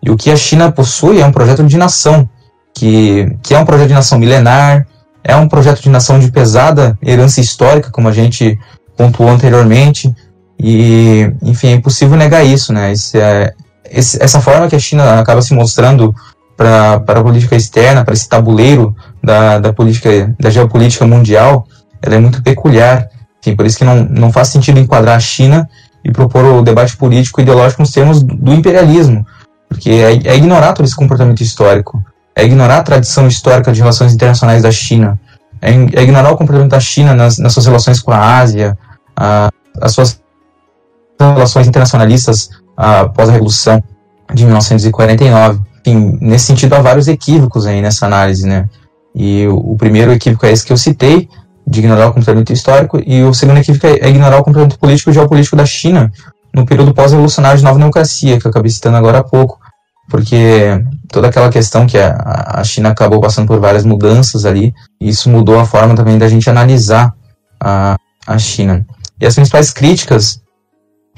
[SPEAKER 2] E o que a China possui é um projeto de nação, que, que é um projeto de nação milenar, é um projeto de nação de pesada herança histórica, como a gente pontuou anteriormente, e, enfim, é impossível negar isso, né? Esse, é, esse, essa forma que a China acaba se mostrando para a política externa, para esse tabuleiro da, da política, da geopolítica mundial, ela é muito peculiar. Enfim, por isso que não, não faz sentido enquadrar a China e propor o debate político e ideológico nos termos do imperialismo, porque é, é ignorar todo esse comportamento histórico é ignorar a tradição histórica de relações internacionais da China, é, é ignorar o comportamento da China nas, nas suas relações com a Ásia, a, as suas relações internacionalistas após a Revolução de 1949. Enfim, nesse sentido, há vários equívocos aí nessa análise, né? E o, primeiro equívoco é esse que eu citei, de ignorar o comportamento histórico, e o segundo equívoco é, ignorar o comportamento político e geopolítico da China no período pós-revolucionário de nova democracia, que eu acabei citando agora há pouco porque toda aquela questão que a, a China acabou passando por várias mudanças ali, isso mudou a forma também da gente analisar a, a China. E as principais críticas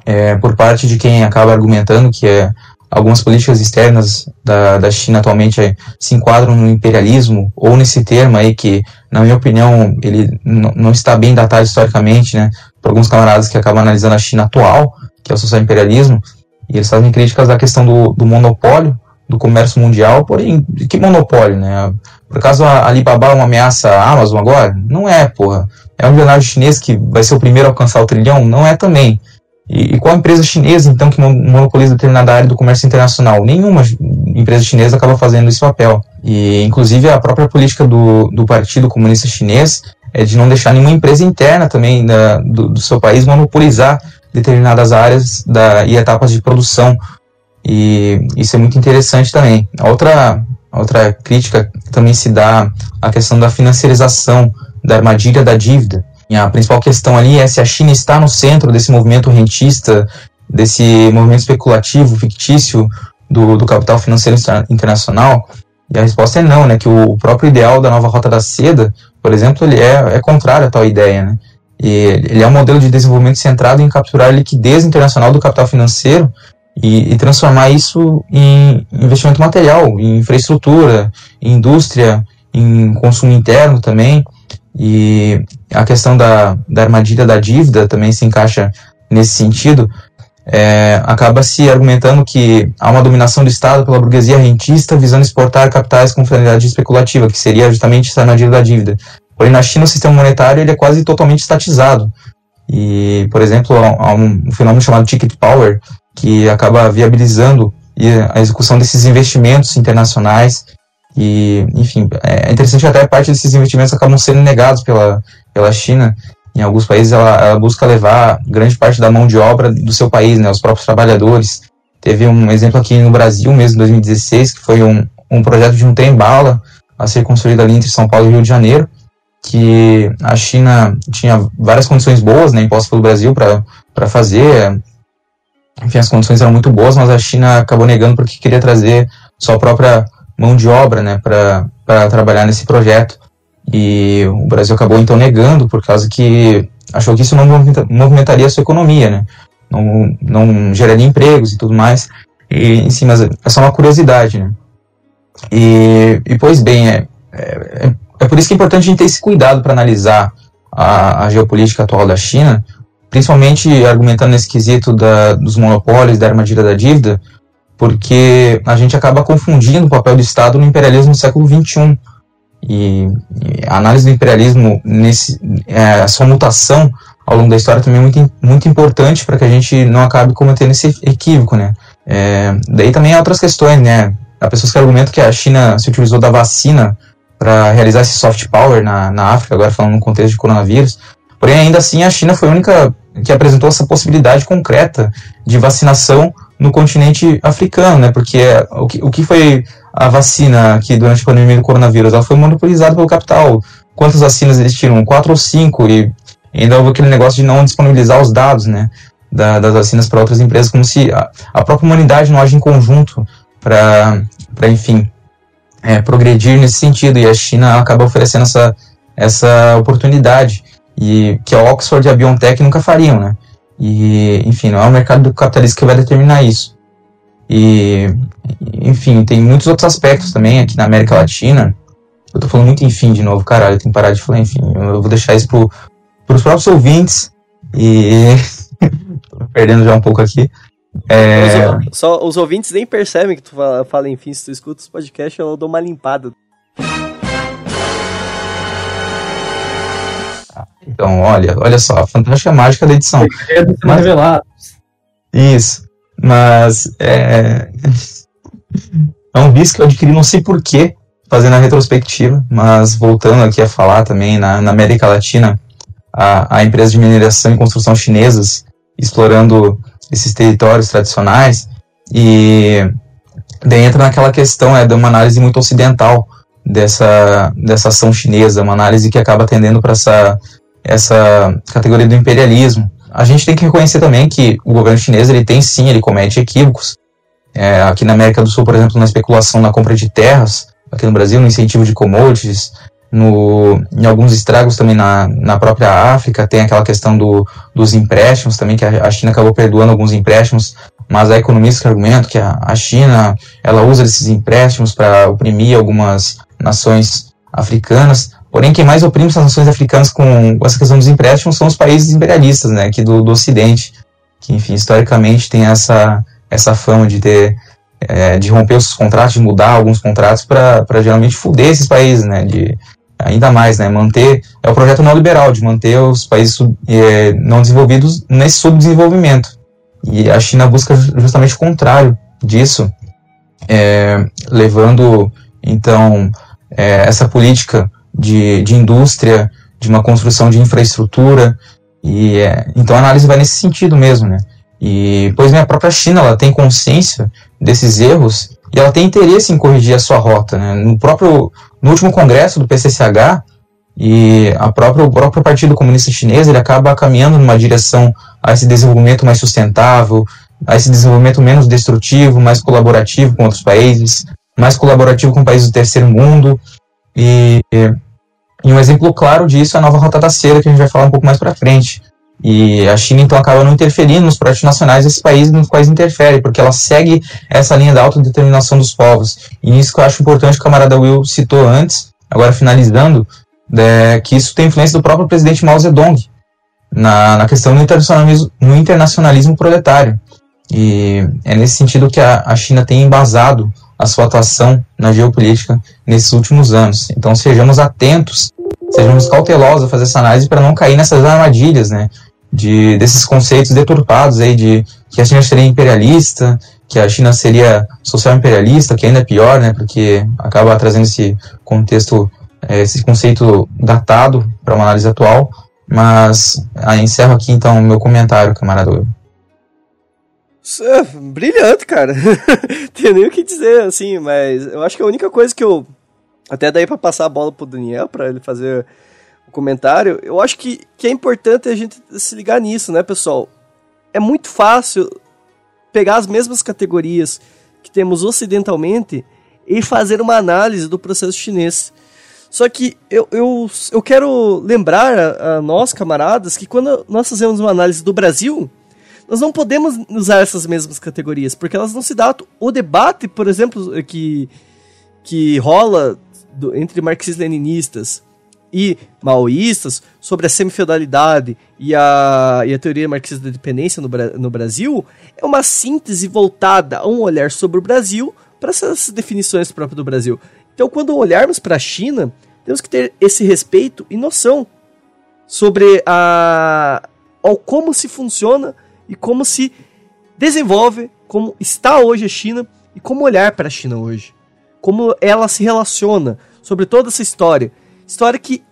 [SPEAKER 2] é, por parte de quem acaba argumentando que é, algumas políticas externas da, da China atualmente é, se enquadram no imperialismo, ou nesse termo aí que, na minha opinião, ele não está bem datado historicamente, né, por alguns camaradas que acabam analisando a China atual, que é o social imperialismo, e eles fazem críticas à questão do, do monopólio do comércio mundial, porém, que monopólio, né? Por acaso a Alibaba é uma ameaça à Amazon agora? Não é, porra. É um milionário chinês que vai ser o primeiro a alcançar o trilhão? Não é também. E, e qual empresa chinesa, então, que monopoliza determinada área do comércio internacional? Nenhuma empresa chinesa acaba fazendo esse papel. E, inclusive, a própria política do, do Partido Comunista Chinês é de não deixar nenhuma empresa interna também da, do, do seu país monopolizar determinadas áreas da, e etapas de produção. E isso é muito interessante também. Outra, outra crítica também se dá à questão da financiarização da armadilha da dívida. E a principal questão ali é se a China está no centro desse movimento rentista, desse movimento especulativo, fictício do, do capital financeiro internacional. E a resposta é não, né? Que o próprio ideal da nova rota da seda, por exemplo, ele é, é contrário a tal ideia, né? E ele é um modelo de desenvolvimento centrado em capturar a liquidez internacional do capital financeiro e, e, transformar isso em investimento material, em infraestrutura, em indústria, em consumo interno também. E a questão da, da armadilha da dívida também se encaixa nesse sentido. É, acaba se argumentando que há uma dominação do Estado pela burguesia rentista visando exportar capitais com finalidade especulativa, que seria justamente essa armadilha da dívida. Porém, na China, o sistema monetário ele é quase totalmente estatizado. E, por exemplo, há um fenômeno chamado ticket power, que acaba viabilizando a execução desses investimentos internacionais. E, enfim, é interessante até parte desses investimentos acabam sendo negados pela, pela China. Em alguns países, ela, ela busca levar grande parte da mão de obra do seu país, né, os próprios trabalhadores. Teve um exemplo aqui no Brasil mesmo, em 2016, que foi um, um projeto de um trem-bala a ser construído ali entre São Paulo e Rio de Janeiro, que a China tinha várias condições boas, né, impostas pelo Brasil para fazer. Enfim, as condições eram muito boas, mas a China acabou negando porque queria trazer sua própria mão de obra né, para trabalhar nesse projeto. E o Brasil acabou então negando, por causa que achou que isso não movimentaria a sua economia, né? não, não geraria empregos e tudo mais. E, em si, mas é só uma curiosidade. Né? E, e pois bem, é, é, é é por isso que é importante a gente ter esse cuidado para analisar a, a, geopolítica atual da China, principalmente argumentando nesse quesito da, dos monopólios, da armadilha da dívida, porque a gente acaba confundindo o papel do Estado no imperialismo do século XXI. E, e a análise do imperialismo, nesse, é, a sua mutação ao longo da história também é muito, muito importante para que a gente não acabe cometendo esse equívoco, né? É, daí também há outras questões, né? Há pessoas que argumentam que a China se utilizou da vacina para realizar esse soft power na, na África, agora falando no contexto de coronavírus. Porém, ainda assim, a China foi a única que apresentou essa possibilidade concreta de vacinação no continente africano, né? Porque o que, o que foi a vacina aqui durante a pandemia do coronavírus? Ela foi monopolizada pelo capital. Quantas vacinas eles tiram? Quatro ou cinco? E ainda houve aquele negócio de não disponibilizar os dados, né? Da, das vacinas para outras empresas, como se a, a própria humanidade não age em conjunto para, enfim, é, progredir nesse sentido e a China acaba oferecendo essa, essa oportunidade e que a Oxford e a BioNTech nunca fariam, né? E, enfim, não é o mercado do capitalista que vai determinar isso. E, enfim, tem muitos outros aspectos também aqui na América Latina. Eu tô falando muito enfim de novo, caralho, eu tenho que parar de falar enfim. Eu vou deixar isso pro, pros próprios ouvintes e. tô perdendo já um pouco aqui. É...
[SPEAKER 1] Só, os ouvintes nem percebem que tu fala, fala enfim, se tu escuta os podcasts, eu dou uma limpada.
[SPEAKER 2] Então, olha, olha só, a fantástica mágica da edição.
[SPEAKER 3] Mas.
[SPEAKER 2] Isso. Mas é, é um vício que eu adquiri, não sei porquê, fazendo a retrospectiva, mas voltando aqui a falar também, na, na América Latina, a, a empresa de mineração e construção chinesas explorando esses territórios tradicionais e daí entra naquela questão é de uma análise muito ocidental dessa dessa ação chinesa, uma análise que acaba tendendo para essa essa categoria do imperialismo. A gente tem que reconhecer também que o governo chinês ele tem sim, ele comete equívocos. É, aqui na América do Sul, por exemplo, na especulação na compra de terras, aqui no Brasil, no incentivo de commodities, no, em alguns estragos também na, na própria África, tem aquela questão do, dos empréstimos também, que a, a China acabou perdoando alguns empréstimos, mas há economistas que argumentam que a, a China ela usa esses empréstimos para oprimir algumas nações africanas. Porém, quem mais oprime essas nações africanas com essa questão dos empréstimos são os países imperialistas, né, aqui do, do Ocidente, que, enfim, historicamente tem essa, essa fama de ter é, de romper os contratos, de mudar alguns contratos para geralmente fuder esses países, né, de ainda mais, né, manter é o projeto neoliberal de manter os países sub, é, não desenvolvidos nesse subdesenvolvimento. E a China busca justamente o contrário disso, é, levando então é, essa política de, de indústria, de uma construção de infraestrutura. E é, então a análise vai nesse sentido mesmo, né? E pois bem, a própria China ela tem consciência desses erros e ela tem interesse em corrigir a sua rota, né? No próprio no último congresso do PCCH e a própria, o próprio Partido Comunista Chinês ele acaba caminhando numa direção a esse desenvolvimento mais sustentável, a esse desenvolvimento menos destrutivo, mais colaborativo com outros países, mais colaborativo com países do terceiro mundo e e um exemplo claro disso é a nova Rota da Seda, que a gente vai falar um pouco mais para frente. E a China, então, acaba não interferindo nos projetos nacionais desses países nos quais interfere, porque ela segue essa linha da autodeterminação dos povos. E isso que eu acho importante, o camarada Will citou antes, agora finalizando, é, que isso tem influência do próprio presidente Mao Zedong na, na questão do internacionalismo, no internacionalismo proletário. E é nesse sentido que a, a China tem embasado a sua atuação na geopolítica nesses últimos anos. Então sejamos atentos sejamos cautelosos a fazer essa análise para não cair nessas armadilhas, né? De, desses conceitos deturpados aí de que a China seria imperialista, que a China seria social imperialista, que ainda é pior, né? Porque acaba trazendo esse contexto, é, esse conceito datado para uma análise atual. Mas encerro aqui então o meu comentário, camarada.
[SPEAKER 1] É, brilhante, cara. Tem nem o que dizer, assim, mas eu acho que a única coisa que eu até daí para passar a bola pro Daniel, para ele fazer o comentário, eu acho que, que é importante a gente se ligar nisso, né, pessoal? É muito fácil pegar as mesmas categorias que temos ocidentalmente e fazer uma análise do processo chinês. Só que eu, eu, eu quero lembrar a, a nós, camaradas, que quando nós fazemos uma análise do Brasil, nós não podemos usar essas mesmas categorias, porque elas não se dão. O debate, por exemplo, que, que rola do, entre marxistas-leninistas e maoístas sobre a semifeudalidade e a, e a teoria marxista da dependência no, no Brasil é uma síntese voltada a um olhar sobre o Brasil para essas definições próprias do Brasil. Então, quando olharmos para a China, temos que ter esse respeito e noção sobre a, ao como se funciona e como se desenvolve, como está hoje a China e como olhar para a China hoje como ela se relaciona sobre toda essa história. História que,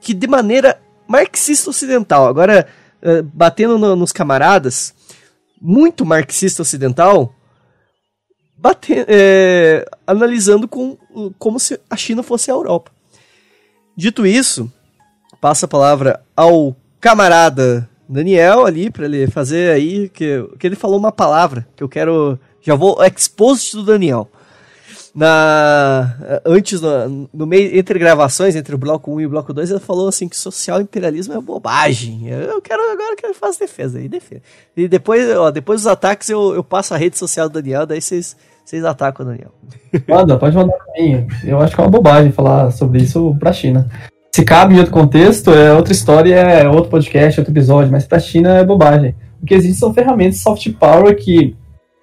[SPEAKER 1] que de maneira marxista ocidental, agora uh, batendo no, nos camaradas, muito marxista ocidental, bate, é, analisando com, como se a China fosse a Europa. Dito isso, passa a palavra ao camarada Daniel ali para ele fazer aí que, que ele falou uma palavra que eu quero já vou exposto do Daniel. Na antes no, no, meio entre gravações entre o bloco 1 e o bloco 2 ele falou assim que social imperialismo é bobagem. Eu quero agora que ele faça defesa aí, defesa. E depois, ó, depois dos ataques eu, eu passo a rede social do Daniel, daí vocês vocês atacam o Daniel.
[SPEAKER 3] Manda, pode mandar pra mim. Eu acho que é uma bobagem falar sobre isso pra China. Se cabe em outro contexto, é outra história, é outro podcast, outro episódio, mas pra China é bobagem. O que existe são ferramentas soft power que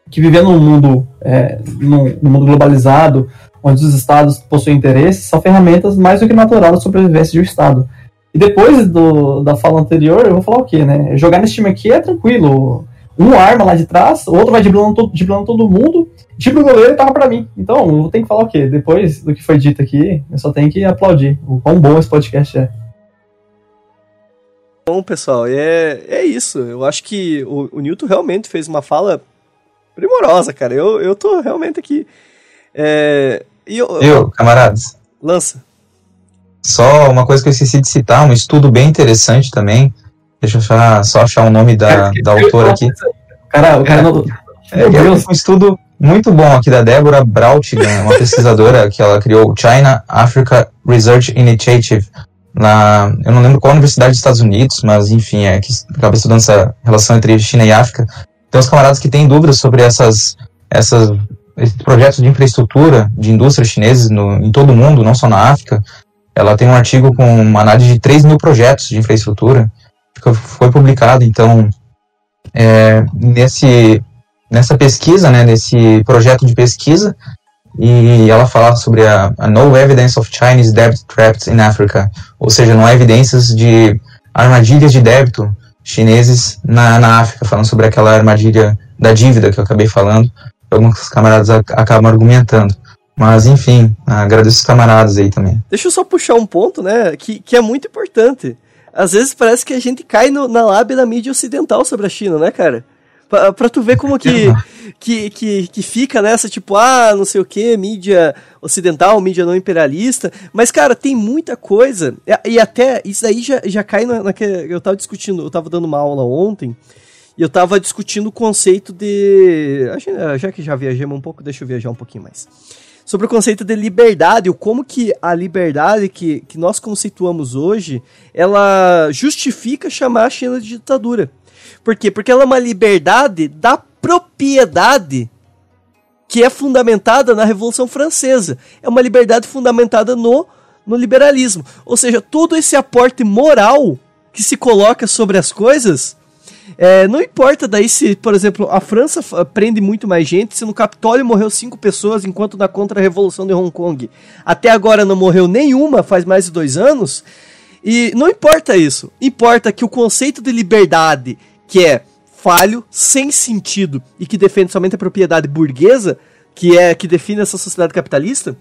[SPEAKER 3] que viver num mundo, é, num, num, mundo globalizado, onde os estados possuem interesses, são ferramentas mais do que natural da sobrevivência de um estado. E depois do, da fala anterior, eu vou falar o quê, né? Jogar nesse time aqui é tranquilo. Um arma lá de trás, o outro vai driblando todo, driblando todo mundo, tipo o goleiro e tava pra mim. Então, eu tenho que falar o quê? Depois do que foi dito aqui, eu só tenho que aplaudir o quão bom esse podcast é.
[SPEAKER 1] Bom, pessoal, é, é isso. Eu acho que o, o Newton realmente fez uma fala primorosa, cara. Eu, eu tô realmente aqui. É,
[SPEAKER 2] e eu, eu, camaradas.
[SPEAKER 1] Lança.
[SPEAKER 2] Só uma coisa que eu esqueci de citar, um estudo bem interessante também. Deixa eu achar, só achar o nome da, da autora aqui.
[SPEAKER 3] Cara, o cara não...
[SPEAKER 2] É, é um estudo muito bom aqui da Débora Brautigan, uma pesquisadora que ela criou o China Africa Research Initiative. Na, eu não lembro qual universidade dos Estados Unidos, mas enfim, é que acaba estudando essa relação entre China e África. Tem uns camaradas que têm dúvidas sobre essas, essas, esses projetos de infraestrutura de indústrias chineses no, em todo o mundo, não só na África. Ela tem um artigo com uma análise de 3 mil projetos de infraestrutura que foi publicado. Então, é, nesse, nessa pesquisa, né, nesse projeto de pesquisa, e ela fala sobre a, a, No Evidence of Chinese Debt Traps in Africa, ou seja, não há evidências de armadilhas de débito chineses na, na África, falando sobre aquela armadilha da dívida que eu acabei falando. Alguns camaradas acabam argumentando. Mas, enfim, agradeço os camaradas aí também.
[SPEAKER 1] Deixa eu só puxar um ponto, né, que, que é muito importante. Às vezes parece que a gente cai no, na lábia da mídia ocidental sobre a China, né, cara? Pra, pra tu ver como que, que, que, que fica nessa, tipo, ah, não sei o que, mídia ocidental, mídia não imperialista. Mas, cara, tem muita coisa. E, e até isso aí já, já cai na, naquela. Eu tava discutindo, eu tava dando uma aula ontem. E eu tava discutindo o conceito de. Já que já viajamos um pouco, deixa eu viajar um pouquinho mais. Sobre o conceito de liberdade, o como que a liberdade que, que nós conceituamos hoje, ela justifica chamar a China de ditadura. Por quê? Porque ela é uma liberdade da propriedade que é fundamentada na Revolução Francesa. É uma liberdade fundamentada no, no liberalismo. Ou seja, todo esse aporte moral que se coloca sobre as coisas. É, não importa daí se, por exemplo, a França prende muito mais gente, se no Capitólio morreu cinco pessoas, enquanto na contra-revolução de Hong Kong até agora não morreu nenhuma, faz mais de dois anos. E não importa isso. Importa que o conceito de liberdade que é falho, sem sentido e que defende somente a propriedade burguesa, que é que define essa sociedade capitalista,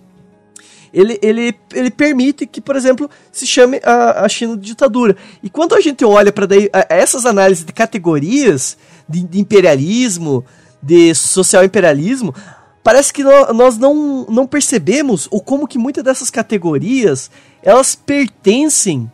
[SPEAKER 1] ele, ele, ele permite que, por exemplo, se chame a, a China de ditadura. E quando a gente olha para essas análises de categorias de, de, imperialismo, de social imperialismo, parece que no, nós não, não percebemos o como que muitas dessas categorias elas pertencem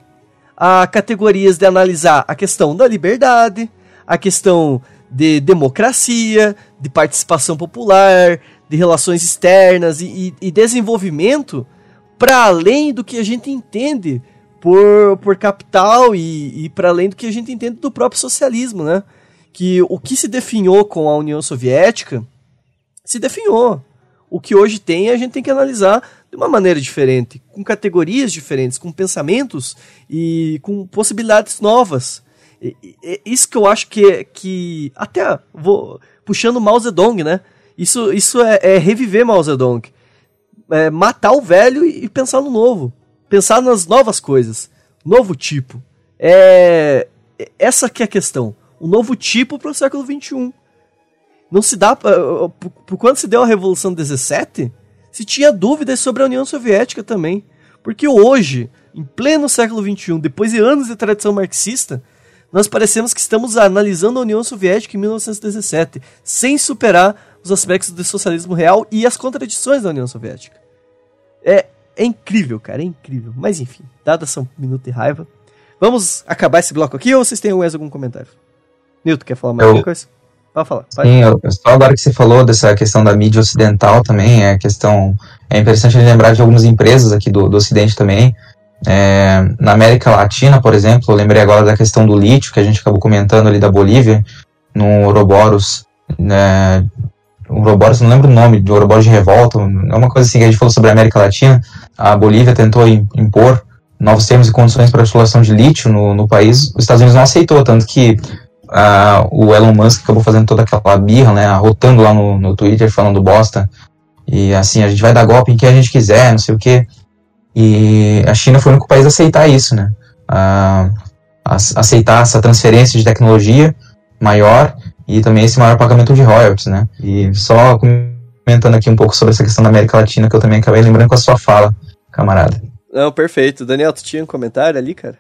[SPEAKER 1] a categorias de analisar a questão da liberdade, a questão de democracia, de participação popular, de relações externas e, e, e desenvolvimento para além do que a gente entende por, por capital e, e para além do que a gente entende do próprio socialismo, né? Que o que se definhou com a União Soviética se definhou. O que hoje tem a gente tem que analisar de uma maneira diferente, com categorias diferentes, com pensamentos e com possibilidades novas isso que eu acho que, que até vou puxando Mao Zedong, né? Isso, isso é, é reviver Mao Zedong. É matar o velho e pensar no novo. Pensar nas novas coisas. Novo tipo. É, essa que é a questão. O novo tipo para o século XXI. Não se dá. Por, por quando se deu a Revolução 17, se tinha dúvidas sobre a União Soviética também. Porque hoje, em pleno século XXI, depois de anos de tradição marxista, nós parecemos que estamos analisando a União Soviética em 1917, sem superar os aspectos do socialismo real e as contradições da União Soviética. É, é incrível, cara, é incrível. Mas enfim, dada essa minuto de raiva, vamos acabar esse bloco aqui ou vocês têm mais algum comentário? Nilton, quer falar mais
[SPEAKER 2] eu,
[SPEAKER 1] alguma coisa? Pode falar. Pode.
[SPEAKER 2] Sim, eu, só agora que você falou dessa questão da mídia ocidental também, é questão. É interessante lembrar de algumas empresas aqui do, do Ocidente também. É, na América Latina, por exemplo, eu lembrei agora da questão do lítio, que a gente acabou comentando ali da Bolívia, no Ouroboros. Né, Ouroboros, não lembro o nome, do Ouroboros de Revolta, é uma coisa assim que a gente falou sobre a América Latina. A Bolívia tentou impor novos termos e condições para a exploração de lítio no, no país. Os Estados Unidos não aceitou, tanto que o Elon Musk acabou fazendo toda aquela birra, né, arrotando lá no, no Twitter, falando bosta. E assim, a gente vai dar golpe em quem a gente quiser, não sei o quê. E a China foi o único país a aceitar isso, né? Uh, aceitar essa transferência de tecnologia maior e também esse maior pagamento de royalties, né? E só comentando aqui um pouco sobre essa questão da América Latina, que eu também acabei lembrando com a sua fala, camarada.
[SPEAKER 1] Não, perfeito. Daniel, tu tinha um comentário ali, cara?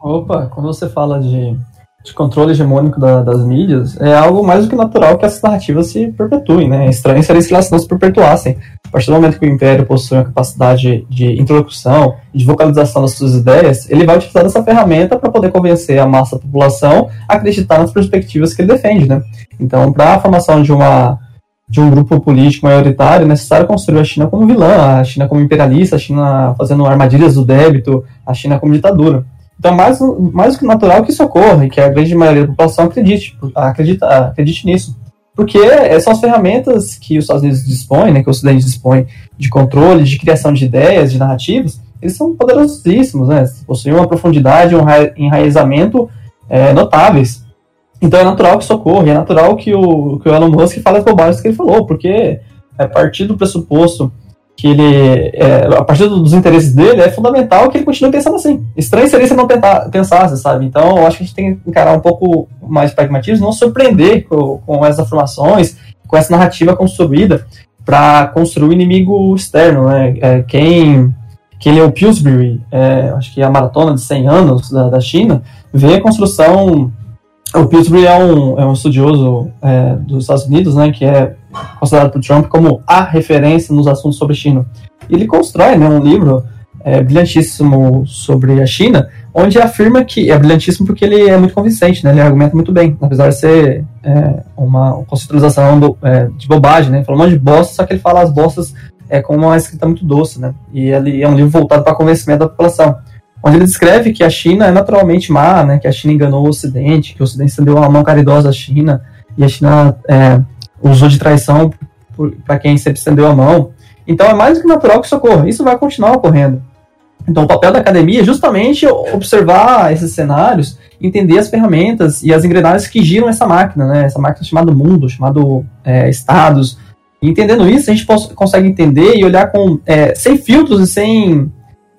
[SPEAKER 3] Opa, quando você fala de de controle hegemônico da, das mídias, é algo mais do que natural que essas narrativas se perpetuem, né? É estranho seria se elas não se perpetuassem. A partir do momento que o Império possui uma capacidade de interlocução e de vocalização das suas ideias, ele vai utilizar essa ferramenta para poder convencer a massa da população a acreditar nas perspectivas que ele defende, né? Então, para a formação de uma de um grupo político maioritário, é necessário construir a China como vilã, a China como imperialista, a China fazendo armadilhas do débito, a China como ditadura. Então, mais, mais que natural que isso ocorra e que a grande maioria da população acredite, acredita, acredite nisso. Porque são as ferramentas que os Estados Unidos dispõem, né, que o Ocidente dispõe de controle, de criação de ideias, de narrativas, eles são poderosíssimos, né? Possuem uma profundidade, um enraizamento é, notáveis. Então é natural que isso ocorra, é natural que o, que o Elon Musk fale as bobagens que ele falou, porque é a partir do pressuposto que ele, é, a partir dos interesses dele, é fundamental que ele continue pensando assim. Estranho seria se não tentar, pensasse, sabe? Então, eu acho que a gente tem que encarar um pouco mais pragmatismo, não surpreender com, com essas afirmações, com essa narrativa construída para construir o inimigo externo, né? É, quem, quem leu Pillsbury, é, acho que a maratona de 100 anos da, da China, vê a construção o Pillsbury é um, é um estudioso é, dos Estados Unidos, né, que é considerado por Trump como a referência nos assuntos sobre China. Ele constrói né, um livro é, brilhantíssimo sobre a China, onde afirma que é brilhantíssimo porque ele é muito convincente, né, ele argumenta muito bem, apesar de ser é, uma conceitualização do, é, de bobagem, né, falando de bosta, só que ele fala as bostas é, com uma escrita muito doce, né, e ele é um livro voltado para convencimento da população onde ele descreve que a China é naturalmente má, né, que a China enganou o Ocidente, que o Ocidente estendeu uma mão caridosa à China, e a China é, usou de traição para quem sempre estendeu a mão. Então é mais do que natural que isso ocorra. Isso vai continuar ocorrendo. Então o papel da academia é justamente observar esses cenários, entender as ferramentas e as engrenagens que giram essa máquina, né, essa máquina chamada mundo, chamado é, estados. Entendendo isso, a gente consegue entender e olhar com, é, sem filtros e sem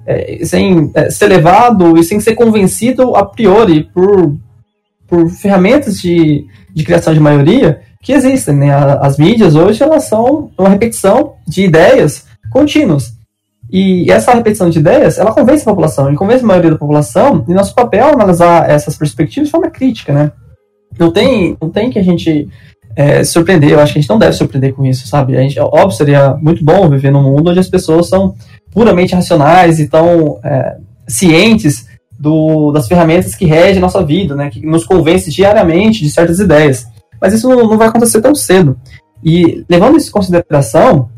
[SPEAKER 3] é, sem é, ser levado e sem ser convencido a priori por, por ferramentas de, de criação de maioria que existem. Né? As mídias hoje elas são uma repetição de ideias contínuas. E essa repetição de ideias, ela convence a população, e convence a maioria da população, e nosso papel é analisar essas perspectivas de forma crítica, né? Não tem, não tem que a gente é, surpreender, eu acho que a gente não deve surpreender com isso, sabe? A gente, óbvio, seria muito bom viver num mundo onde as pessoas são puramente racionais e tão é, cientes do, das ferramentas que regem a nossa vida, né, que nos convence diariamente de certas ideias. Mas isso não, não vai acontecer tão cedo. E levando isso em consideração,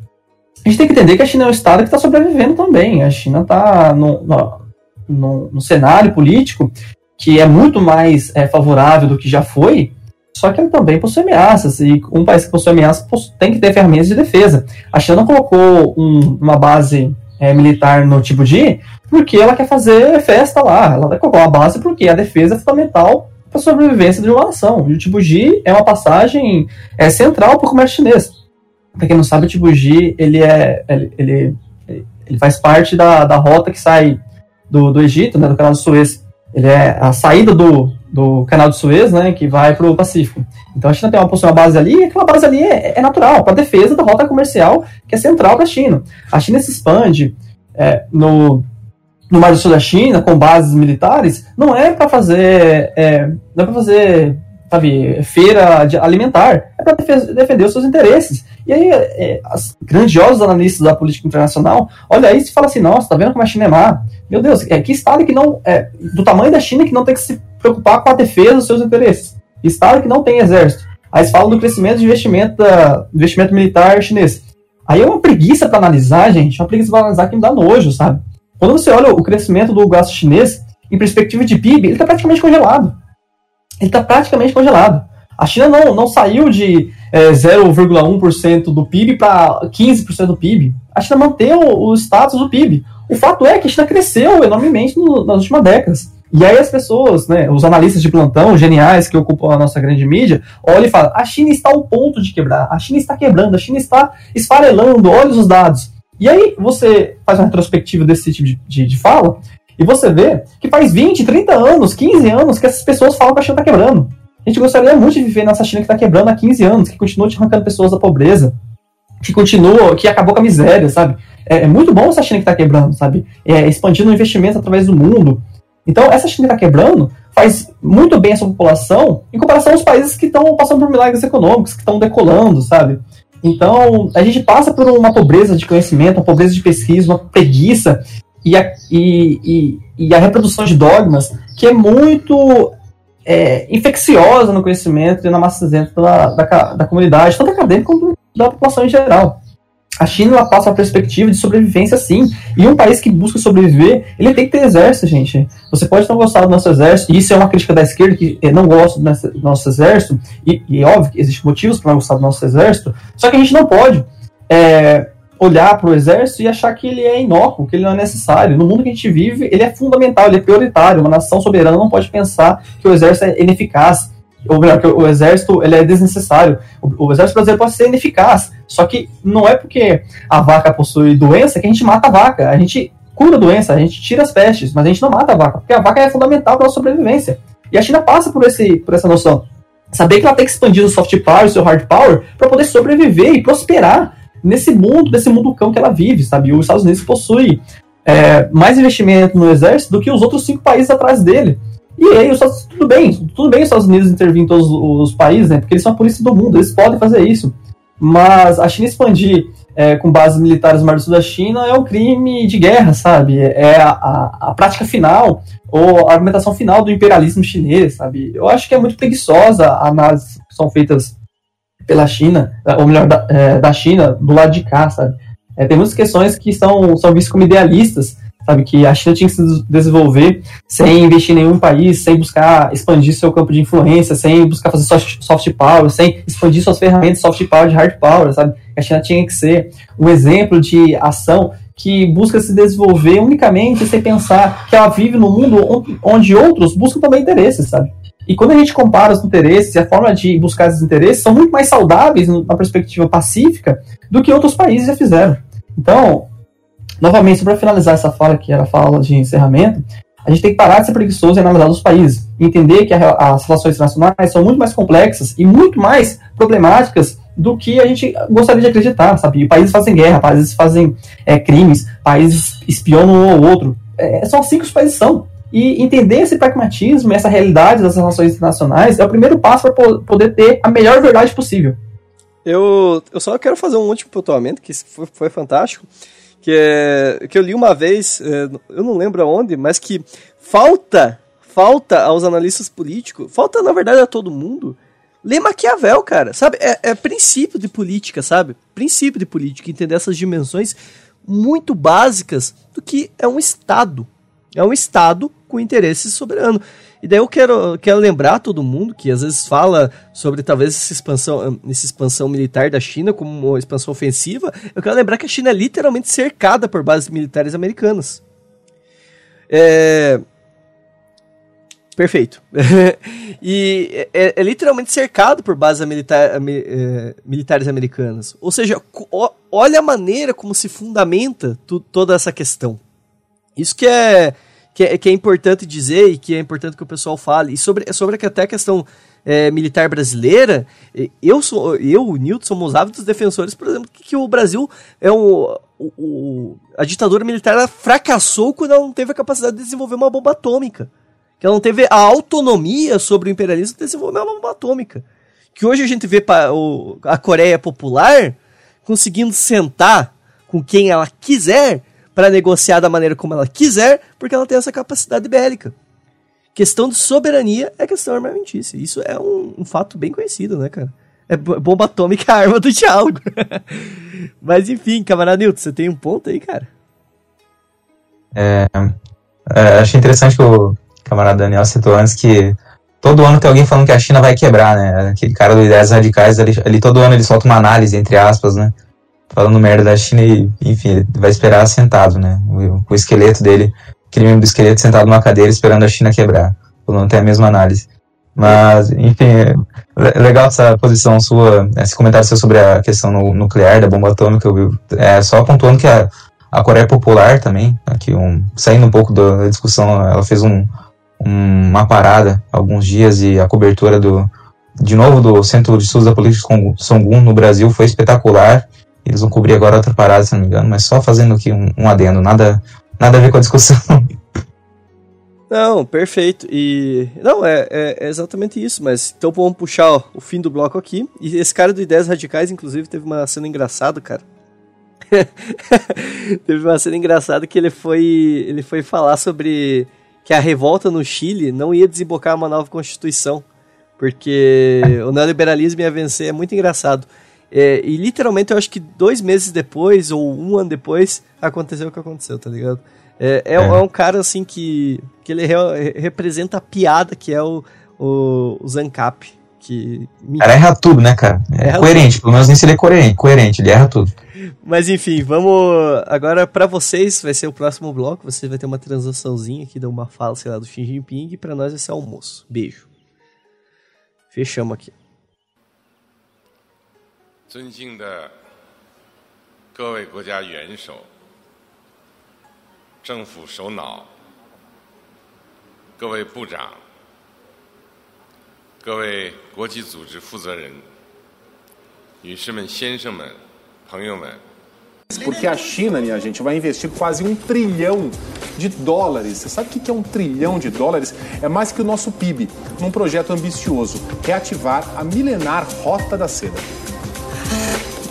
[SPEAKER 3] a gente tem que entender que a China é um Estado que está sobrevivendo também. A China está no, no, cenário político que é muito mais é, favorável do que já foi, só que ele também possui ameaças, e um país que possui ameaças tem que ter ferramentas de defesa. A China colocou um, uma base é, militar no tipo de, porque ela quer fazer festa lá. Ela vai colocar uma base porque a defesa é fundamental para a sobrevivência de uma nação. E o tipo G é uma passagem é, central para o comércio chinês. Para quem não sabe, o tipo G ele, é, ele, ele, ele faz parte da, da rota que sai do, do Egito, né, do canal do Suez. Ele é a saída do, do canal do Suez, né, que vai para o Pacífico. Então a China tem uma, uma base ali, e aquela base ali é, é natural, para defesa da rota comercial que é central da China. A China se expande é, no, no Mar do Sul da China com bases militares, não é para fazer, é, não é para fazer, sabe, feira alimentar, é para defender os seus interesses. E aí, é, as grandiosos analistas da política internacional olha isso e fala assim, nossa, tá vendo como a China é má? Meu Deus, é que estado que não, é, do tamanho da China que não tem que se preocupar com a defesa dos seus interesses. Estado que não tem exército. Aí eles falam do crescimento de investimento, investimento militar chinês. Aí é uma preguiça para analisar, gente, uma preguiça para analisar que me dá nojo, sabe? Quando você olha o crescimento do gasto chinês, em perspectiva de PIB, ele está praticamente congelado. Ele está praticamente congelado. A China não, não saiu de é, 0,1% do PIB para 15% do PIB. A China manteve o status do PIB. O fato é que a China cresceu enormemente no, nas últimas décadas. E aí as pessoas, né, os analistas de plantão, geniais que ocupam a nossa grande mídia, olham e falam: a China está ao ponto de quebrar, a China está quebrando, a China está esfarelando, olha os dados. E aí você faz uma retrospectiva desse tipo de, de, de fala, e você vê que faz 20, 30 anos, 15 anos que essas pessoas falam que a China está quebrando. A gente gostaria muito de viver nessa China que está quebrando há 15 anos, que continua te arrancando pessoas da pobreza, que continua, que acabou com a miséria, sabe? É, é muito bom essa China que está quebrando, sabe? É, expandindo o investimento através do mundo, então, essa China que está quebrando faz muito bem a sua população em comparação aos países que estão passando por milagres econômicos, que estão decolando, sabe? Então, a gente passa por uma pobreza de conhecimento, uma pobreza de pesquisa, uma preguiça e a, e, e, e a reprodução de dogmas que é muito é, infecciosa no conhecimento e na massa dentro da, da, da comunidade, tanto acadêmica quanto da população em geral. A China passa a perspectiva de sobrevivência sim. E um país que busca sobreviver, ele tem que ter exército, gente. Você pode não gostar do nosso exército, e isso é uma crítica da esquerda que não gosta do nosso exército, e, e é óbvio que existem motivos para não gostar do nosso exército, só que a gente não pode é, olhar para o exército e achar que ele é inócuo, que ele não é necessário. No mundo que a gente vive, ele é fundamental, ele é prioritário. Uma nação soberana não pode pensar que o exército é ineficaz ou melhor, que o exército ele é desnecessário. O, o, exército brasileiro pode ser ineficaz, só que não é porque a vaca possui doença que a gente mata a vaca. A gente cura a doença, a gente tira as pestes, mas a gente não mata a vaca, porque a vaca é fundamental para a sobrevivência. E a China passa por, esse, por essa noção. Saber que ela tem que expandir o soft power, o seu hard power, para poder sobreviver e prosperar nesse mundo, desse mundo cão que ela vive, sabe? Os Estados Unidos possui é, mais investimento no exército do que os outros cinco países atrás dele. E aí, tudo bem, tudo bem os Estados Unidos intervir em todos os países, né? Porque eles são a polícia do mundo, eles podem fazer isso. Mas a China expandir é, com bases militares no Mar do Sul da China é um crime de guerra, sabe? É a, a, a, prática final, ou a argumentação final do imperialismo chinês, sabe? Eu acho que é muito preguiçosa a análise que são feitas pela China, ou melhor, da, é, da China, do lado de cá, sabe? É, tem muitas questões que são, são vistas como idealistas, sabe? Que a China tinha que se desenvolver sem investir em nenhum país, sem buscar expandir seu campo de influência, sem buscar fazer soft, soft power, sem expandir suas ferramentas soft power de hard power, sabe? A China tinha que ser um exemplo de ação que busca se desenvolver unicamente sem pensar que ela vive num mundo onde outros buscam também interesses, sabe? E quando a gente compara os interesses e a forma de buscar esses interesses, são muito mais saudáveis na perspectiva pacífica do que outros países já fizeram. Então, Novamente, para finalizar essa fala, que era a fala de encerramento, a gente tem que parar de ser preguiçoso e analisar os países. Entender que a, as relações internacionais são muito mais complexas e muito mais problemáticas do que a gente gostaria de acreditar, sabe? E países fazem guerra, países fazem é, crimes, países espionam um ao outro. É, são assim que os países são. E entender esse pragmatismo, essa realidade das relações internacionais é o primeiro passo para poder ter a melhor verdade possível.
[SPEAKER 1] Eu, eu só quero fazer um último pontuamento, que foi, foi fantástico que, é, que eu li uma vez, é, eu não lembro aonde, mas que falta, falta aos analistas políticos, falta na verdade a todo mundo, ler Maquiavel, cara, sabe? É, é princípio de política, sabe? Princípio de política, entender essas dimensões muito básicas do que é um Estado. É um Estado com interesse soberano. E daí eu quero, quero lembrar todo mundo que às vezes fala sobre talvez essa expansão, essa expansão militar da China como uma expansão ofensiva. Eu quero lembrar que a China é literalmente cercada por bases militares americanas. É... Perfeito. e é, é, literalmente cercado por bases militar, é, militares americanas. Ou seja, olha a maneira como se fundamenta tu, toda essa questão. Isso que é que é, que é importante dizer e que é importante que o pessoal fale. E sobre, sobre até a questão é, militar brasileira, eu, sou, eu o Newton, somos ávidos defensores, por exemplo, que, que o Brasil é um. O, o, a ditadura militar fracassou quando ela não teve a capacidade de desenvolver uma bomba atômica. Que ela não teve a autonomia sobre o imperialismo de desenvolver uma bomba atômica. Que hoje a gente vê o, a Coreia Popular conseguindo sentar com quem ela quiser para negociar da maneira como ela quiser, porque ela tem essa capacidade bélica. Questão de soberania é questão armamentícia. Isso é um, um fato bem conhecido, né, cara? É bomba atômica a arma do diálogo. Mas enfim, camarada Newton, você tem um ponto aí, cara?
[SPEAKER 2] É, é, achei interessante que o camarada Daniel citou antes que todo ano tem alguém falando que a China vai quebrar, né? Aquele cara do Ideias Radicais, ali todo ano ele solta uma análise, entre aspas, né? Falando merda da China e, enfim, vai esperar sentado, né? O, o esqueleto dele, aquele membro do esqueleto sentado numa cadeira esperando a China quebrar. Não tem a mesma análise. Mas, enfim, é legal essa posição sua, esse comentário seu sobre a questão nuclear da bomba atômica. É, só pontuando que a, a Coreia Popular também, aqui um, saindo um pouco da discussão, ela fez um, um, uma parada alguns dias e a cobertura do, de novo, do Centro de Estudos da Política Songun no Brasil foi espetacular. Eles vão cobrir agora outra parada, se não me engano, mas só fazendo aqui um, um adendo, nada, nada a ver com a discussão.
[SPEAKER 1] Não, perfeito. E. Não, é, é, é, exatamente isso, mas então vamos puxar ó, o fim do bloco aqui. E esse cara do Ideias Radicais, inclusive, teve uma cena engraçada, cara. teve uma cena engraçada que ele foi. Ele foi falar sobre que a revolta no Chile não ia desembocar uma nova constituição. Porque o neoliberalismo ia vencer, é muito engraçado. É, e literalmente eu acho que dois meses depois, ou um ano depois, aconteceu o que aconteceu, tá ligado? É, é, é. é um cara assim que, que ele re, representa a piada que é o, o, o Zancap. Que
[SPEAKER 2] me... cara erra tudo, né, cara? É erra coerente, tudo. pelo menos nem se ele é coerente, coerente, ele erra tudo.
[SPEAKER 1] Mas enfim, vamos. Agora, para vocês, vai ser o próximo bloco. Você vai ter uma transaçãozinha aqui, dar uma fala, sei lá, do Xi Jinping. E pra nós vai ser almoço. Beijo. Fechamos aqui. 尊敬的各位国家元首。政府首脑、各位部长、各位国际组织负责人、女士们、先生们、朋友们。Porque a China, minha gente, vai investir quase um trilhão de dólares. Você sabe o que é um trilhão de dólares? É mais que o nosso PIB, num projeto ambicioso: reativar a milenar Rota da Seda.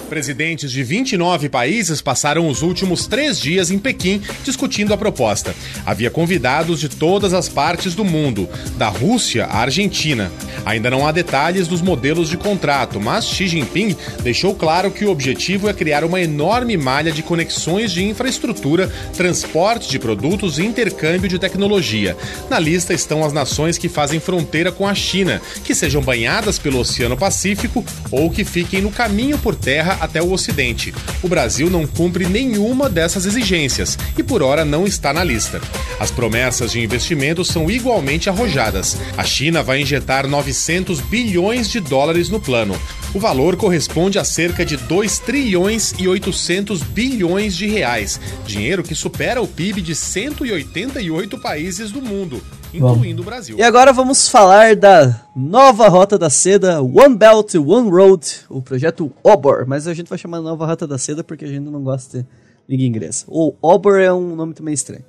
[SPEAKER 1] Presidentes de 29 países passaram os últimos três dias em Pequim discutindo a proposta. Havia convidados de todas as partes do mundo, da Rússia à Argentina. Ainda não há detalhes dos modelos de contrato, mas Xi Jinping deixou claro que o objetivo é criar uma enorme malha de conexões de infraestrutura, transporte de produtos e intercâmbio de tecnologia. Na lista estão as nações que fazem fronteira com a China, que sejam banhadas pelo Oceano Pacífico ou que fiquem no caminho por terra até o Ocidente. O Brasil não cumpre nenhuma dessas exigências e por hora não está na lista. As promessas de investimento são igualmente arrojadas. A China vai injetar 900 bilhões de dólares no plano. O valor corresponde a cerca de 2 trilhões e 800 bilhões de reais, dinheiro que supera o PIB de 188 países do mundo incluindo o Brasil. E agora vamos falar da nova Rota da Seda, One Belt, One Road, o projeto OBOR. Mas a gente vai chamar Nova Rota da Seda porque a gente não gosta de liga inglesa. O OBOR é um nome também estranho.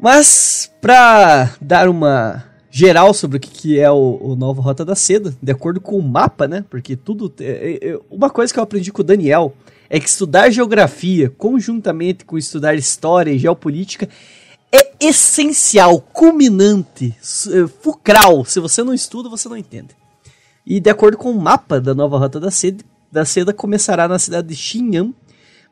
[SPEAKER 1] Mas, para dar uma geral sobre o que, é o, o Nova Rota da Seda, de acordo com o mapa, né? Porque tudo. É, é, uma coisa que eu aprendi com o Daniel é que estudar geografia conjuntamente com estudar história e geopolítica é essencial, culminante, eh, fulcral. Se você não estuda, você não entende. E de acordo com o mapa da nova rota da seda, da seda começará na cidade de Xinjiang,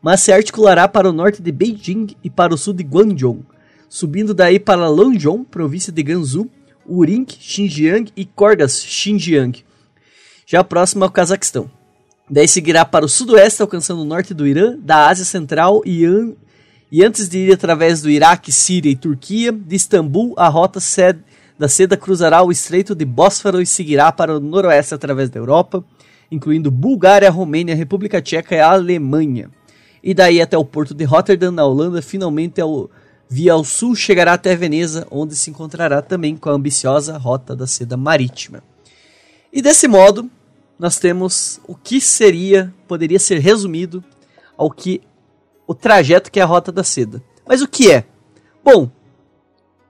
[SPEAKER 1] mas se articulará para o norte de Beijing e para o sul de Guangzhou, subindo daí para Lanzhou, província de Gansu, Uring, Xinjiang e Korgas, Xinjiang, já próximo ao Cazaquistão. Daí seguirá para o sudoeste, alcançando o norte do Irã, da Ásia Central e e antes de ir através do Iraque, Síria e Turquia, de Istambul, a rota da seda cruzará o Estreito de Bósforo e seguirá para o noroeste através da Europa, incluindo Bulgária, Romênia, República Tcheca e Alemanha. E daí até o porto de Rotterdam, na Holanda, finalmente ao, via ao sul chegará até Veneza, onde se encontrará também com a ambiciosa rota da seda marítima. E desse modo, nós temos o que seria, poderia ser resumido ao que o trajeto que é a Rota da Seda. Mas o que é? Bom,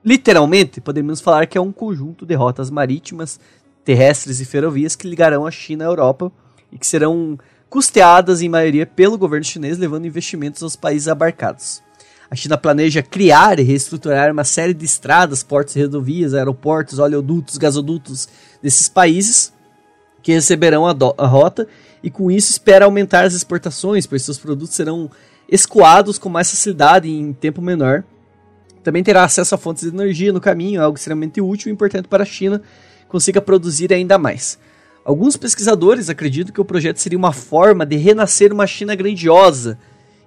[SPEAKER 1] literalmente, podemos falar que é um conjunto de rotas marítimas, terrestres e ferrovias que ligarão a China à Europa e que serão custeadas em maioria pelo governo chinês, levando investimentos aos países abarcados. A China planeja criar e reestruturar uma série de estradas, portos rodovias, aeroportos, oleodutos, gasodutos desses países que receberão a, a rota e com isso espera aumentar as exportações, pois seus produtos serão escoados com mais facilidade em tempo menor. Também terá acesso a fontes de energia no caminho, algo extremamente útil e importante para a China consiga produzir ainda mais. Alguns pesquisadores acreditam que o projeto seria uma forma de renascer uma China grandiosa,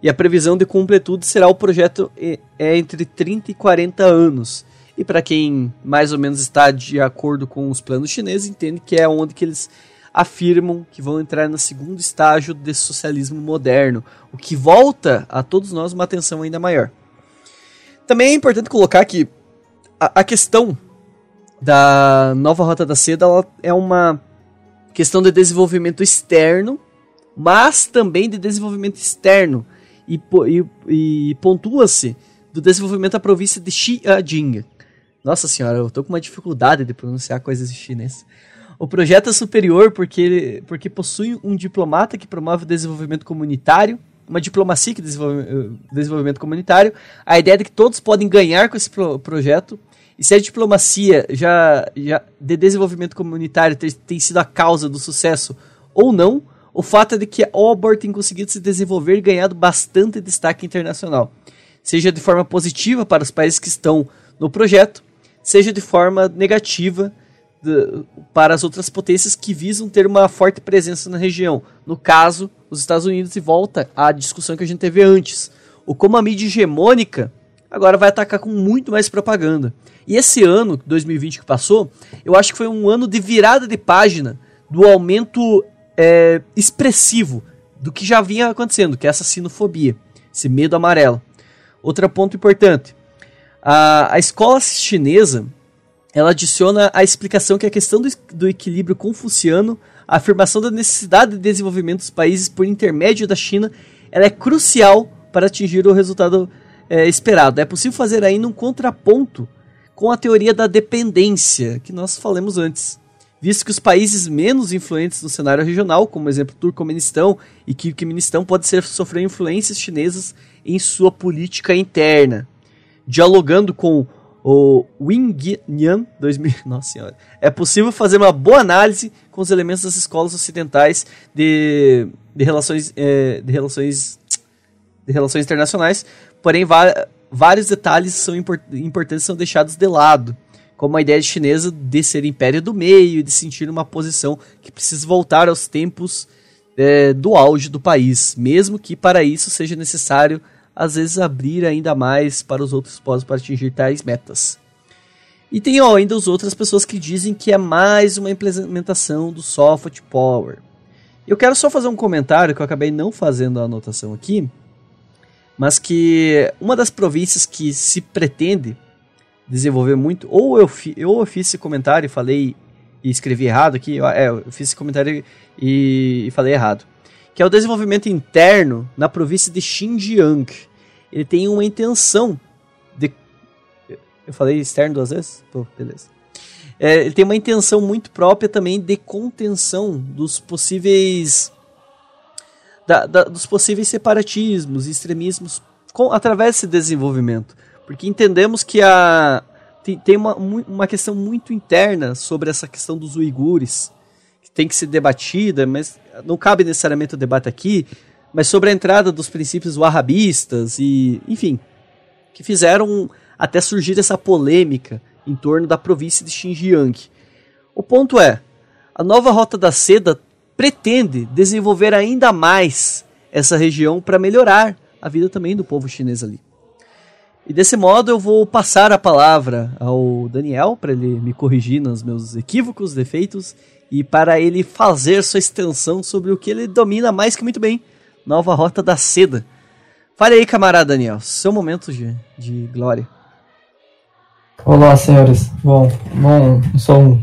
[SPEAKER 1] e a previsão de completude será o projeto é entre 30 e 40 anos. E para quem mais ou menos está de acordo com os planos chineses, entende que é onde que eles afirmam que vão entrar no segundo estágio desse socialismo moderno, o que volta a todos nós uma atenção ainda maior. Também é importante colocar que a, a questão da nova Rota da Seda é uma questão de desenvolvimento externo, mas também de desenvolvimento externo e, e, e pontua-se do desenvolvimento da província de Xi'an. Nossa senhora, eu tô com uma dificuldade de pronunciar coisas em chinês. O projeto é superior porque, porque possui um diplomata que promove o desenvolvimento comunitário, uma diplomacia que desenvolve eh, desenvolvimento comunitário, a ideia de que todos podem ganhar com esse pro projeto, e se a diplomacia já, já de desenvolvimento comunitário tem, tem sido a causa do sucesso ou não, o fato é de que a Obor tem conseguido se desenvolver e ganhado bastante destaque internacional, seja de forma positiva para os países que estão no projeto, seja de forma negativa para as outras potências que visam ter uma forte presença na região. No caso, os Estados Unidos, e volta à discussão que a gente teve antes. O como a mídia hegemônica agora vai atacar com muito mais propaganda. E esse ano, 2020 que passou, eu acho que foi um ano de virada de página do aumento é, expressivo do que já vinha acontecendo, que é essa sinofobia, esse medo amarelo. Outro ponto importante: a, a escola chinesa ela adiciona a explicação que a questão do, do equilíbrio confuciano, a afirmação da necessidade de desenvolvimento dos países por intermédio da China, ela é crucial para atingir o resultado é, esperado. É possível fazer ainda um contraponto com a teoria da dependência que nós falamos antes visto que os países menos influentes no cenário regional, como exemplo Turcomenistão e Kirguistão, podem ser, sofrer influências chinesas em sua política interna. Dialogando com o Wing-Nian 2000, nossa senhora, é possível fazer uma boa análise com os elementos das escolas ocidentais de, de relações é, de relações de relações internacionais, porém vários detalhes são import, importantes são deixados de lado como a ideia chinesa de ser império do meio e de sentir uma posição que precisa voltar aos tempos é, do auge do país, mesmo que para isso seja necessário às vezes abrir ainda mais para os outros povos para atingir tais metas. E tem ó, ainda as outras pessoas que dizem que é mais uma implementação do soft power. Eu quero só fazer um comentário que eu acabei não fazendo a anotação aqui, mas que uma das províncias que se pretende desenvolver muito. Ou eu, fi, eu fiz esse comentário e falei e escrevi errado aqui. É, eu fiz esse comentário e, e falei errado. Que é o desenvolvimento interno na província de Xinjiang. Ele tem uma intenção de. Eu falei externo duas vezes? Pô, beleza. É, ele tem uma intenção muito própria também de contenção dos possíveis. Da, da, dos possíveis separatismos, extremismos com, através desse desenvolvimento. Porque entendemos que a, tem, tem uma, uma questão muito interna sobre essa questão dos uigures, tem que ser debatida, mas não cabe necessariamente o debate aqui, mas sobre a entrada dos princípios wahhabistas e, enfim, que fizeram até surgir essa polêmica em torno da província de Xinjiang. O ponto é, a nova Rota da Seda pretende desenvolver ainda mais essa região para melhorar a vida também do povo chinês ali. E desse modo eu vou passar a palavra ao Daniel para ele me corrigir nos meus equívocos, defeitos e para ele fazer sua extensão sobre o que ele domina mais que muito bem, Nova Rota da Seda. Fale aí, camarada Daniel, seu momento de, de glória.
[SPEAKER 3] Olá, senhores. Bom, não sou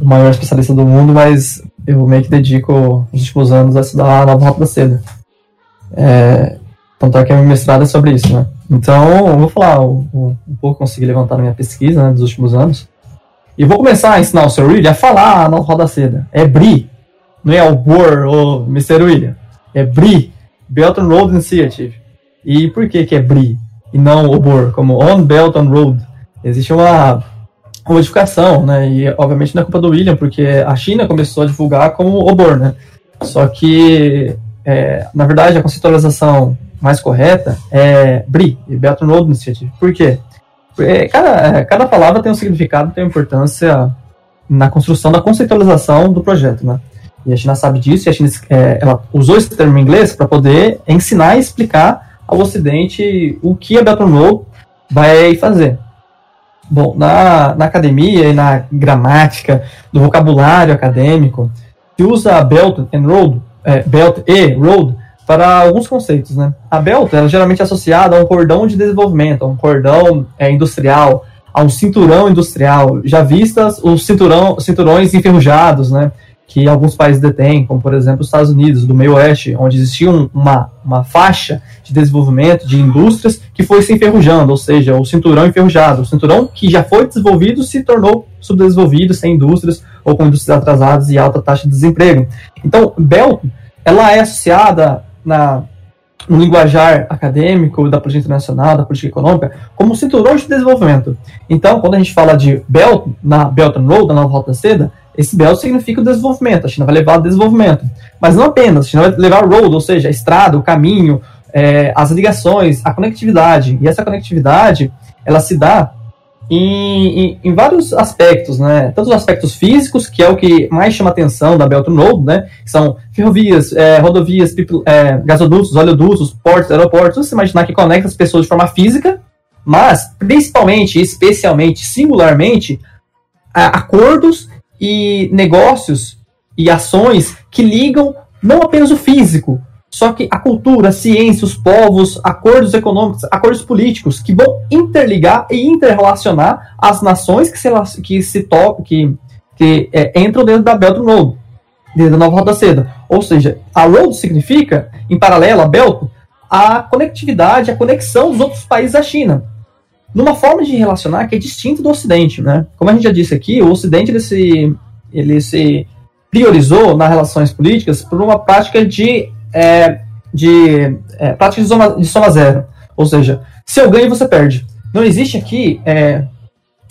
[SPEAKER 3] o maior especialista do mundo, mas eu meio que dedico os últimos anos a estudar a Nova Rota da Seda. É, tanto é que a minha mestrado é sobre isso, né? Então, eu vou falar um, pouco, consegui levantar na minha pesquisa né, dos últimos anos. E vou começar a ensinar o Sr. William a falar na roda seda. É BRI, não é o BOR ou Mr. William. É BRI, Belt and Road Initiative. E por que que é BRI? e não Obor, como On Belt on Road. Existe uma modificação, né? E obviamente não é culpa do William, porque a China começou a divulgar como Obor, né? Só que, é, na verdade, a conceitualização mais correta é BRI, Belt on Road Initiative. Por quê? Porque cada, é, cada palavra tem um significado, tem uma importância na construção da conceitualização do projeto, né? E a China sabe disso, e a China é, ela usou esse termo em inglês para poder ensinar e explicar ao Ocidente o que a Belt and Road vai fazer. Bom, na, na academia e na gramática do vocabulário acadêmico, se usa Belt and Road, é, Belt e Road para alguns conceitos, né? A Belt ela é geralmente associada a um cordão de desenvolvimento, a um cordão é, industrial, a um cinturão industrial, já vistas os cinturão, cinturões enferrujados, né? Que alguns países detêm, como por exemplo os Estados Unidos, do meio oeste, onde existia uma, uma faixa de desenvolvimento de indústrias que foi se enferrujando, ou seja, o cinturão enferrujado. O cinturão que já foi desenvolvido se tornou subdesenvolvido, sem indústrias ou com indústrias atrasadas e alta taxa de desemprego. Então, Belt, ela é associada na no linguajar acadêmico da política internacional, da política econômica, como cinturão de desenvolvimento. Então, quando a gente fala de Belt, na Belt and Road, da nova Rota da Seda, esse Belt significa o desenvolvimento, a China vai levar o desenvolvimento. Mas não apenas, a China vai levar o road, ou seja, a estrada, o caminho, é, as ligações, a conectividade. E essa conectividade, ela se dá em, em, em, vários aspectos, né? Tanto os aspectos físicos, que é o que mais chama atenção da Belt Road, né? Que são ferrovias, é, rodovias, é, gasodutos, oleodutos, portos, aeroportos, você imaginar que conecta as pessoas de forma física, mas principalmente, especialmente, singularmente, acordos e negócios e ações que ligam não apenas o físico, só que a cultura, a ciência, os povos, acordos econômicos, acordos políticos, que vão interligar e interrelacionar as nações que se, que se to que, que é, entram dentro da Belt and Road, dentro da Nova Rota Seda. Ou seja, a Road significa, em paralelo, a Belt, a conectividade, a conexão dos outros países à China. Numa forma de relacionar que é distinta do Ocidente. Né? Como a gente já disse aqui, o Ocidente ele se, ele se priorizou nas relações políticas por uma prática de é, de é, prática de soma, de soma zero. Ou seja, se eu ganho, você perde. Não existe aqui é,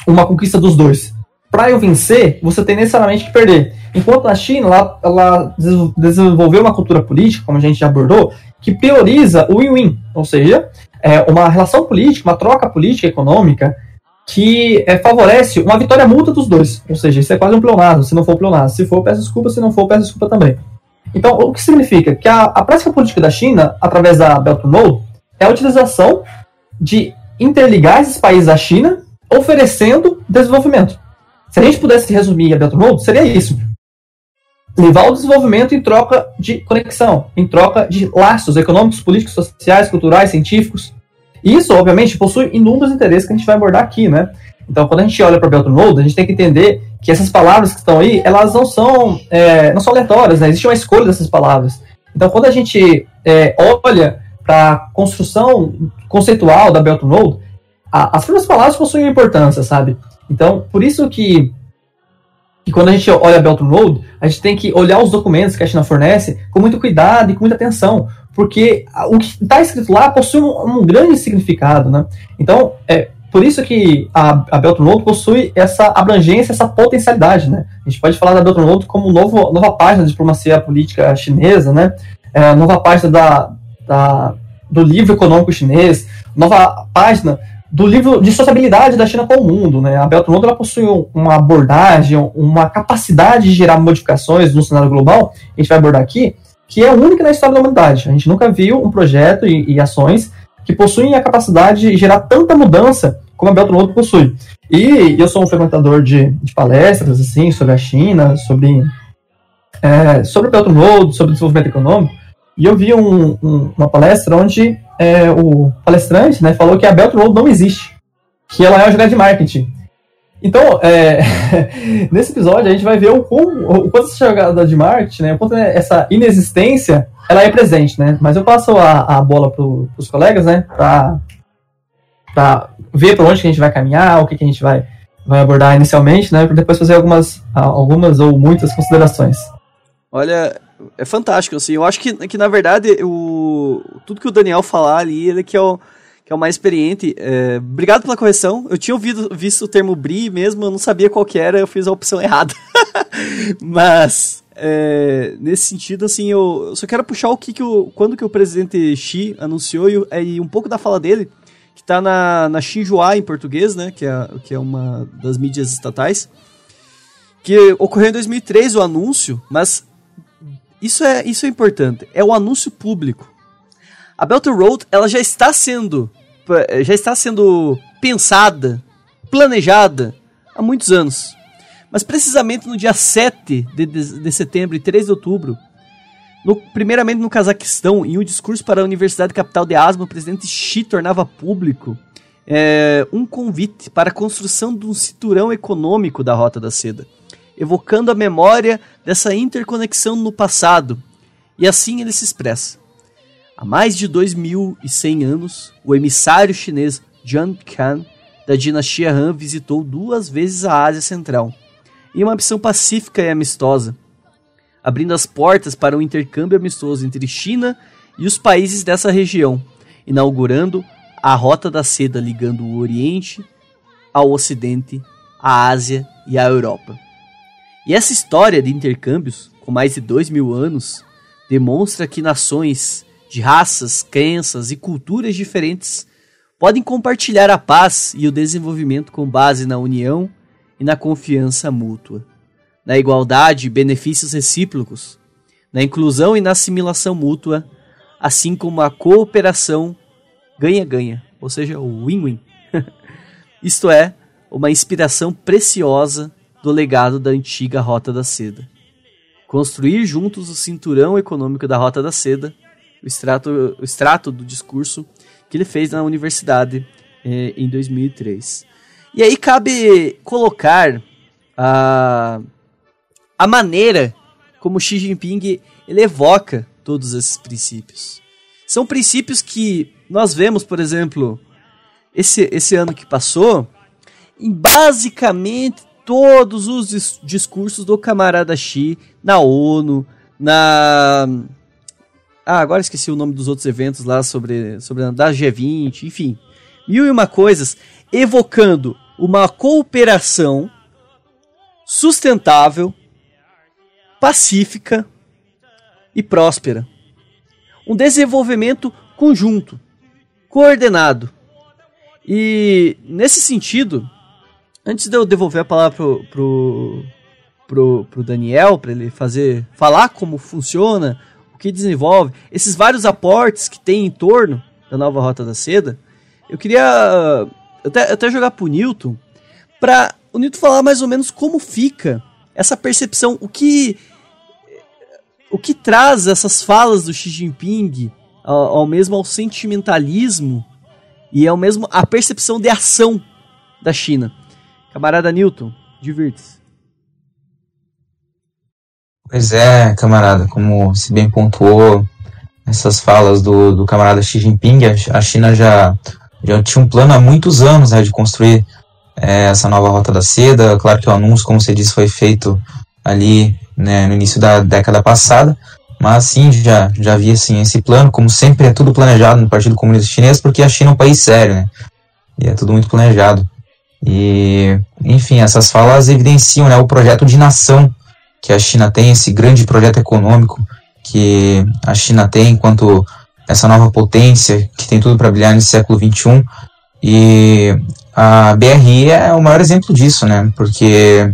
[SPEAKER 3] uma conquista dos dois. Para eu vencer, você tem necessariamente que perder. Enquanto na China, ela, ela desenvolveu uma cultura política, como a gente já abordou, que prioriza o win-win. Ou seja, é uma relação política, uma troca política econômica que é, favorece uma vitória mútua dos dois. Ou seja, isso é quase um pleonasmo, se não for pleonasmo. Se for, peço desculpa, se não for, peço desculpa também. Então, o que significa? Que a, a prática política da China, através da Belt and Road, é a utilização de interligar esses países à China, oferecendo desenvolvimento. Se a gente pudesse resumir a Belt and Road, seria isso. Levar o desenvolvimento em troca de conexão, em troca de laços econômicos, políticos, sociais, culturais, científicos. E isso, obviamente, possui inúmeros interesses que a gente vai abordar aqui, né? Então, quando a gente olha para Belt and Road, a gente tem que entender que essas palavras que estão aí, elas não são, é, não são aleatórias, né? Existe uma escolha dessas palavras. Então, quando a gente é, olha para a construção conceitual da Belt and Road, a, as primeiras palavras possuem importância, sabe? Então, por isso que, que quando a gente olha a Belt and Road, a gente tem que olhar os documentos que a China fornece com muito cuidado e com muita atenção, porque o que está escrito lá possui um, um, grande significado, né? Então, é, por isso que a, a Belt Road possui essa abrangência, essa potencialidade, né? A gente pode falar da Belt Road como novo, nova página da diplomacia política chinesa, né? É, nova página da, da, do livro econômico chinês, nova página do livro de sociabilidade da China com o mundo, né? A Belt Road ela possui uma abordagem, uma capacidade de gerar modificações no cenário global, a gente vai abordar aqui, que é única na história da humanidade. A gente nunca viu um projeto e, e ações que possuem a capacidade de gerar tanta mudança como a Belt Road possui. E eu sou um frequentador de, de palestras assim sobre a China, sobre é, sobre o Belt Road, sobre desenvolvimento econômico. E eu vi um, um, uma palestra onde é, o palestrante né, falou que a Belt Road não existe, que ela é uma jogada de marketing. Então, é, nesse episódio a gente vai ver o, o, o quanto essa jogada de marketing, né, o quanto essa inexistência, ela é presente, né? Mas eu passo a, a bola para os colegas, né, para ver para onde que a gente vai caminhar, o que, que a gente vai, vai abordar inicialmente, né? Para depois fazer algumas, algumas ou muitas considerações.
[SPEAKER 1] Olha, é fantástico, assim. Eu acho que, que na verdade, o, tudo que o Daniel falar ali, ele que é o, que é o mais experiente. É, obrigado pela correção. Eu tinha ouvido, visto o termo BRI mesmo, eu não sabia qual que era, eu fiz a opção errada. Mas, é, nesse sentido, assim, eu, eu, só quero puxar o que, que o, quando que o presidente Xi anunciou e, e um pouco da fala dele, que está na, na Xinhua em português, né, que é, que é uma das mídias estatais, que ocorreu em 2003 o anúncio, mas isso é, isso é importante, é o anúncio público. A Belt Road, ela já está sendo já está sendo pensada, planejada há muitos anos. Mas precisamente no dia 7 de, de, de setembro e 3 de outubro, no, primeiramente no Cazaquistão, em um discurso para a Universidade Capital de Asma, o presidente Xi tornava público é, um convite para a construção de um cinturão econômico da Rota da Seda, evocando a memória dessa interconexão no passado. E assim ele se expressa. Há mais de 2.100 anos, o emissário chinês Jian Kan, da dinastia Han, visitou duas vezes a Ásia Central, em uma missão pacífica e amistosa, abrindo as portas para um intercâmbio amistoso entre China e os países dessa região, inaugurando a Rota da Seda ligando o Oriente ao Ocidente, a Ásia e a Europa. E essa história de intercâmbios, com mais de dois mil anos, demonstra que nações de raças, crenças e culturas diferentes podem compartilhar a paz e o desenvolvimento com base na união e na confiança mútua, na igualdade e benefícios recíprocos, na inclusão e na assimilação mútua, assim como a cooperação ganha-ganha, ou seja, o win-win. Isto é, uma inspiração preciosa do legado da antiga Rota da Seda. Construir juntos o cinturão econômico da Rota da Seda o extrato, o extrato do discurso que ele fez na universidade eh, em 2003. E aí cabe colocar a, a maneira como Xi Jinping ele evoca todos esses princípios. São princípios que nós vemos, por exemplo, esse, esse ano que passou, em basicamente todos os discursos do camarada Xi na ONU, na ah, agora esqueci o nome dos outros eventos lá sobre, sobre da G20, enfim. Mil e uma coisas evocando uma cooperação sustentável, pacífica e próspera. Um desenvolvimento conjunto, coordenado. E nesse sentido, antes de eu devolver a palavra pro, pro, pro, pro Daniel, para ele fazer falar como funciona o que desenvolve, esses vários aportes que tem em torno da nova Rota da Seda, eu queria até, até jogar pro Newton, para o Newton falar mais ou menos como fica essa percepção, o que o que traz essas falas do Xi Jinping ao, ao mesmo ao sentimentalismo e ao mesmo a percepção de ação da China. Camarada Newton, divirta-se.
[SPEAKER 2] Pois é, camarada, como se bem pontuou essas falas do, do camarada Xi Jinping, a China já, já tinha um plano há muitos anos né, de construir é, essa nova Rota da Seda. Claro que o anúncio, como você disse, foi feito ali né, no início da década passada, mas sim, já, já havia assim, esse plano, como sempre é tudo planejado no Partido Comunista Chinês, porque a China é um país sério, né? E é tudo muito planejado. E, enfim, essas falas evidenciam né, o projeto de nação que a China tem, esse grande projeto econômico que a China tem enquanto essa nova potência que tem tudo para brilhar nesse século XXI. E a BRI é o maior exemplo disso, né? Porque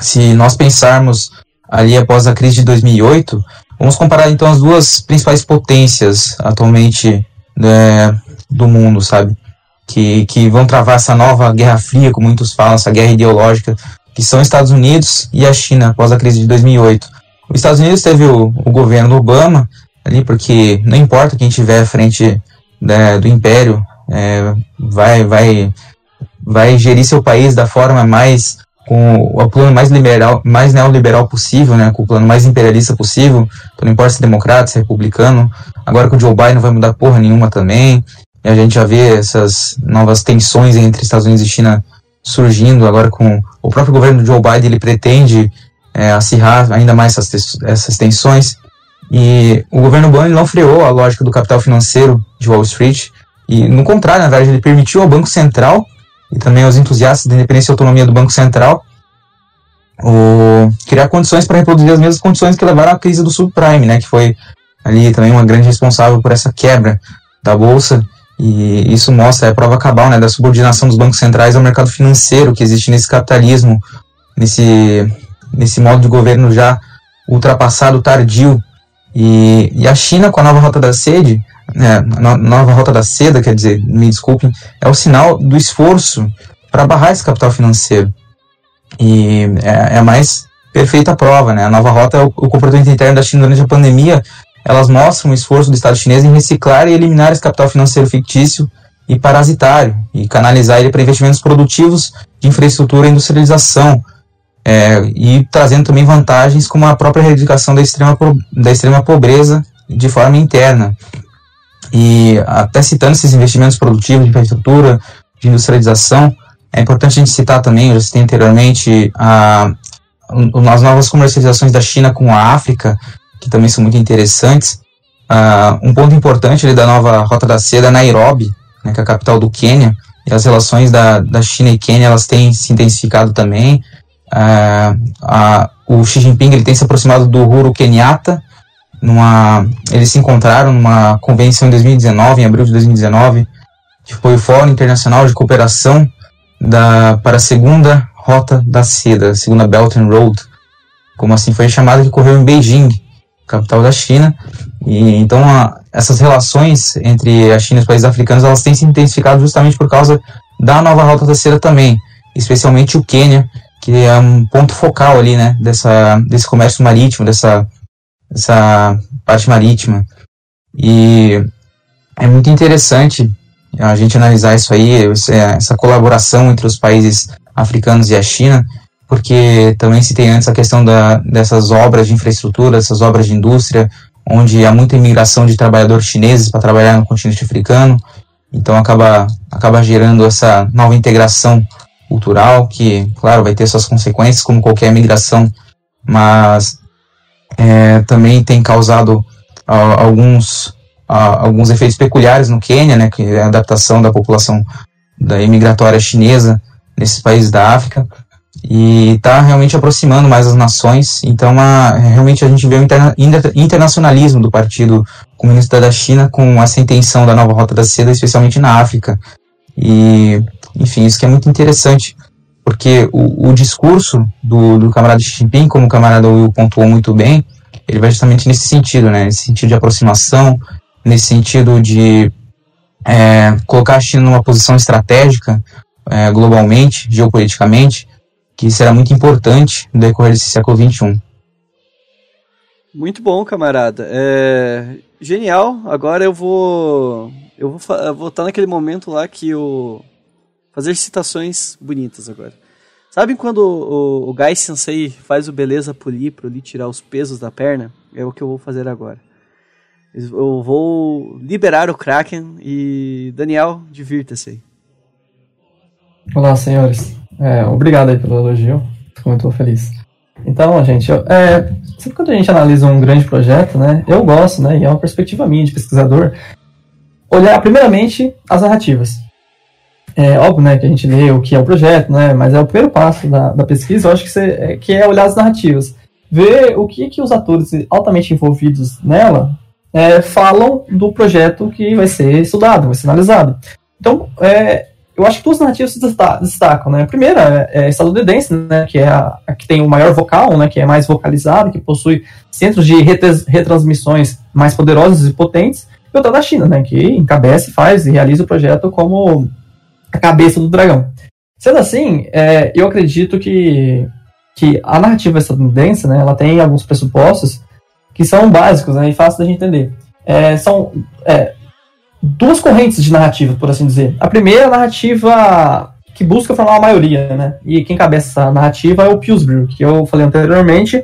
[SPEAKER 2] se nós pensarmos ali após a crise de 2008, vamos comparar então as duas principais potências atualmente né, do mundo, sabe? Que, que vão travar essa nova Guerra Fria, como muitos falam, essa guerra ideológica que são Estados Unidos e a China após a crise de 2008. Os Estados Unidos teve o, o governo Obama ali, porque não importa quem estiver à frente né, do império, é, vai, vai, vai gerir seu país da forma mais com o plano mais liberal, mais neoliberal possível, né, com o plano mais imperialista possível, então não importa se é democrata, se é republicano. Agora que o Joe Biden não vai mudar porra nenhuma também, e a gente já vê essas novas tensões entre Estados Unidos e China surgindo agora com o próprio governo de Joe Biden, ele pretende é, acirrar ainda mais essas, essas tensões. E o governo Obama não freou a lógica do capital financeiro de Wall Street E, no contrário, na verdade, ele permitiu ao Banco Central e também aos entusiastas da independência e autonomia do Banco Central o, criar condições para reproduzir as mesmas condições que levaram à crise do subprime, né, que foi ali também uma grande responsável por essa quebra da bolsa e isso mostra é a prova cabal né, da subordinação dos bancos centrais ao mercado financeiro que existe nesse capitalismo, nesse, nesse modo de governo já ultrapassado, tardio. E, e a China, com a nova rota da sede, né, nova rota da seda, quer dizer, me desculpem, é o sinal do esforço para barrar esse capital financeiro. E é, é a mais perfeita prova, né? A nova rota é o, o comportamento interno da China durante a pandemia. Elas mostram o esforço do Estado chinês em reciclar e eliminar esse capital financeiro fictício e parasitário e canalizar ele para investimentos produtivos de infraestrutura e industrialização. É, e trazendo também vantagens como a própria erradicação da extrema, da extrema pobreza de forma interna. E até citando esses investimentos produtivos de infraestrutura, de industrialização, é importante a gente citar também, eu já citei anteriormente, a, as novas comercializações da China com a África, que também são muito interessantes. Uh, um ponto importante ali da nova Rota da Seda, Nairobi, né, que é a capital do Quênia, e as relações da, da China e Quênia elas têm se intensificado também. Uh, o Xi Jinping ele tem se aproximado do Uhuru Kenyatta, numa, eles se encontraram numa convenção em 2019, em abril de 2019, que foi o Fórum Internacional de Cooperação da, para a segunda Rota da Seda, a segunda Belt and Road, como assim foi chamada, que ocorreu em Beijing, capital da China. E então a, essas relações entre a China e os países africanos elas têm se intensificado justamente por causa da nova Rota da Seda também, especialmente o Quênia, que é um ponto focal ali, né, dessa, desse comércio marítimo, dessa, dessa parte marítima. E é muito interessante a gente analisar isso aí, essa colaboração entre os países africanos e a China, porque também se tem antes a questão da, dessas obras de infraestrutura, essas obras de indústria, onde há muita imigração de trabalhadores chineses para trabalhar no continente africano, então acaba, acaba gerando essa nova integração cultural, que, claro, vai ter suas consequências, como qualquer migração, mas é, também tem causado alguns, uh, alguns efeitos peculiares no Quênia, né, que é a adaptação da população da imigratória chinesa nesses países da África, e está realmente aproximando mais as nações. Então, a, realmente a gente vê o interna, internacionalismo do Partido Comunista da China com essa intenção da nova Rota da Seda, especialmente na África. E enfim, isso que é muito interessante, porque o, o discurso do, do camarada Xi Jinping, como o camarada Will pontuou muito bem, ele vai justamente nesse sentido, né? Nesse sentido de aproximação, nesse sentido de é, colocar a China numa posição estratégica é, globalmente, geopoliticamente, que será muito importante no decorrer desse século XXI.
[SPEAKER 1] Muito bom, camarada. É... Genial. Agora eu vou. Eu vou, estar naquele momento lá que o fazer citações bonitas agora. Sabe quando o, o, Gai Sensei faz o beleza polir para lhe tirar os pesos da perna? É o que eu vou fazer agora. Eu vou liberar o Kraken e Daniel, divirta-se.
[SPEAKER 3] Olá, senhores. É, obrigado aí pelo elogio. Fico muito feliz. Então, gente, eu, é, sempre quando a gente analisa um grande projeto, né, eu gosto, né, e é uma perspectiva minha de pesquisador, olhar primeiramente as narrativas é óbvio, né, que a gente lê o que é o projeto, né, mas é o primeiro passo da, da pesquisa, eu acho que, é, que é olhar as narrativas. Ver o que, que os atores altamente envolvidos nela é, falam do projeto que vai ser estudado, vai ser analisado. Então, é, eu acho que duas narrativas se destacam, né? A primeira é, é estadunidense, né, que é a, a, que tem o maior vocal, né, que é mais vocalizado, que possui centros de retransmissões mais poderosos e potentes, e outra da China, né, que encabeça, faz e realiza o projeto como a cabeça do dragão. Sendo assim, é, eu acredito que, que a narrativa estadunidense, né, ela tem alguns pressupostos que são básicos né, e fáceis da gente entender. É, são é, duas correntes de narrativa, por assim dizer. A primeira é a narrativa que busca formar a maioria, né? E quem cabeça essa narrativa é o Pillsbury, que eu falei anteriormente,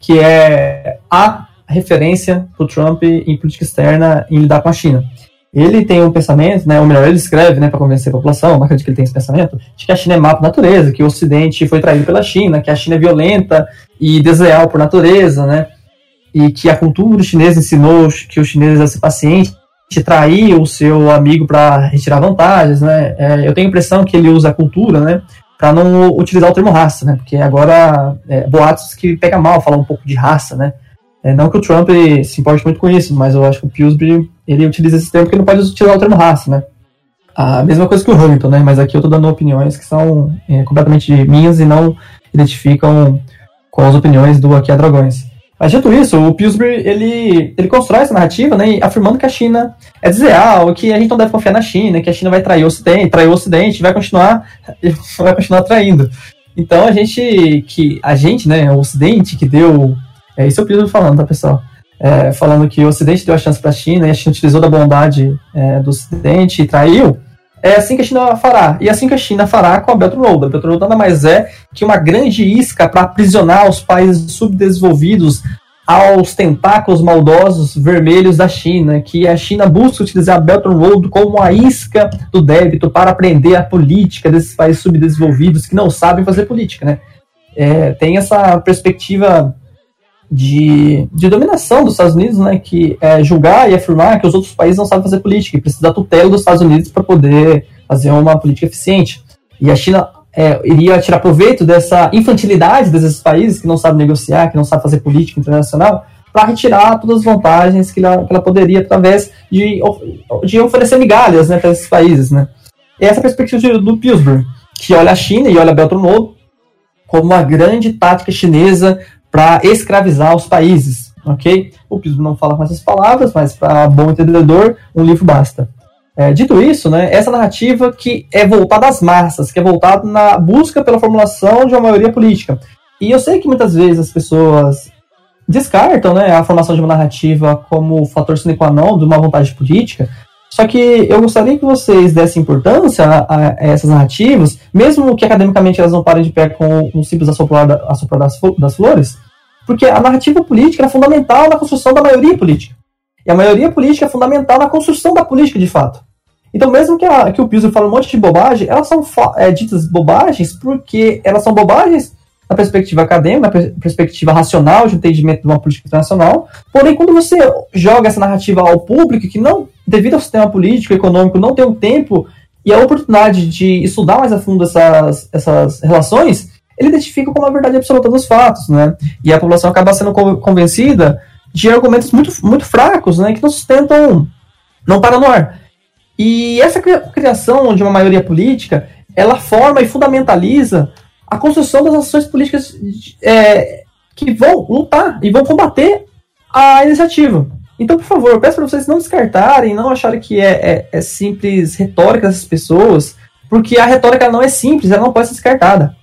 [SPEAKER 3] que é a referência para o Trump em política externa em lidar com a China ele tem um pensamento, né, ou melhor, ele escreve, né, para convencer a população, não acredito que ele tem esse pensamento, de que a China é por natureza, que o Ocidente foi traído pela China, que a China é violenta e desleal por natureza, né, e que a cultura chinesa ensinou que os chineses a ser pacientes trair o seu amigo para retirar vantagens, né? É, eu tenho a impressão que ele usa a cultura, né? Para não utilizar o termo raça, né? Porque agora é, boatos que pega mal falar um pouco de raça, né? É, não que o Trump se importe muito com isso, mas eu acho que o Pillsbury ele utiliza esse termo porque não pode utilizar o termo raça, né? A mesma coisa que o Hamilton, né? Mas aqui eu tô dando opiniões que são é, completamente minhas e não identificam com as opiniões do Aqui a Dragões. Mas dito isso, o Pillsbury ele, ele constrói essa narrativa, né, afirmando que a China é desleal, que a gente não deve confiar na China, que a China vai trair o Ocidente, trair o Ocidente, vai continuar, vai continuar traindo. Então a gente que a gente, né, o Ocidente que deu, é isso é o Pillsbury falando, tá pessoal? É, falando que o Ocidente deu a chance para a China e a China utilizou da bondade é, do Ocidente e traiu. É assim que a China fará. E é assim que a China fará com a Belt Road. A Belt Road nada mais é que uma grande isca para aprisionar os países subdesenvolvidos aos tentáculos maldosos vermelhos da China, que a China busca utilizar a Belt Road como a isca do débito para aprender a política desses países subdesenvolvidos que não sabem fazer política, né? É, tem essa perspectiva de, de dominação dos Estados Unidos, né, que é julgar e afirmar que os outros países não sabem fazer política e precisa da tutela dos Estados Unidos para poder fazer uma política eficiente. E a China é, iria tirar proveito dessa infantilidade desses países que não sabem negociar, que não sabem fazer política internacional, para retirar todas as vantagens que ela, que ela poderia através de, de oferecer migalhas né, para esses países. Né. E essa é a perspectiva do Pillsbury, que olha a China e olha a Belt como uma grande tática chinesa para escravizar os países, ok? O Pismo não fala com essas palavras, mas para bom entendedor, um livro basta. É, dito isso, né, essa narrativa que é voltada às massas, que é voltada na busca pela formulação de uma maioria política. E eu sei que muitas vezes as pessoas descartam né, a formação de uma narrativa como fator sine qua non de uma vontade política, só que eu gostaria que vocês dessem importância a, a, essas narrativas, mesmo que academicamente elas não parem de pé com um simples assoprar, da, assoprar das, das, flores, porque a narrativa política é fundamental na construção da maioria política. E a maioria política é fundamental na construção da política de fato. Então, mesmo que, a, que o Piso fale um monte de bobagem, elas são é, ditas bobagens porque elas são bobagens na perspectiva acadêmica, na perspectiva racional de entendimento de uma política internacional. Porém, quando você joga essa narrativa ao público, que não, devido ao sistema político, econômico, não tem o tempo e a oportunidade de estudar mais a fundo essas, essas relações, ele identifica como a verdade absoluta dos fatos, né? E a população acaba sendo convencida de argumentos muito, muito fracos, né? Que não sustentam, não param no ar. E essa criação de uma maioria política, ela forma e fundamentaliza a construção das ações políticas é, que vão lutar e vão combater a iniciativa. Então, por favor, eu peço para vocês não descartarem, não acharem que é, é, é, simples retórica dessas pessoas, porque a retórica não é simples, ela não pode ser descartada.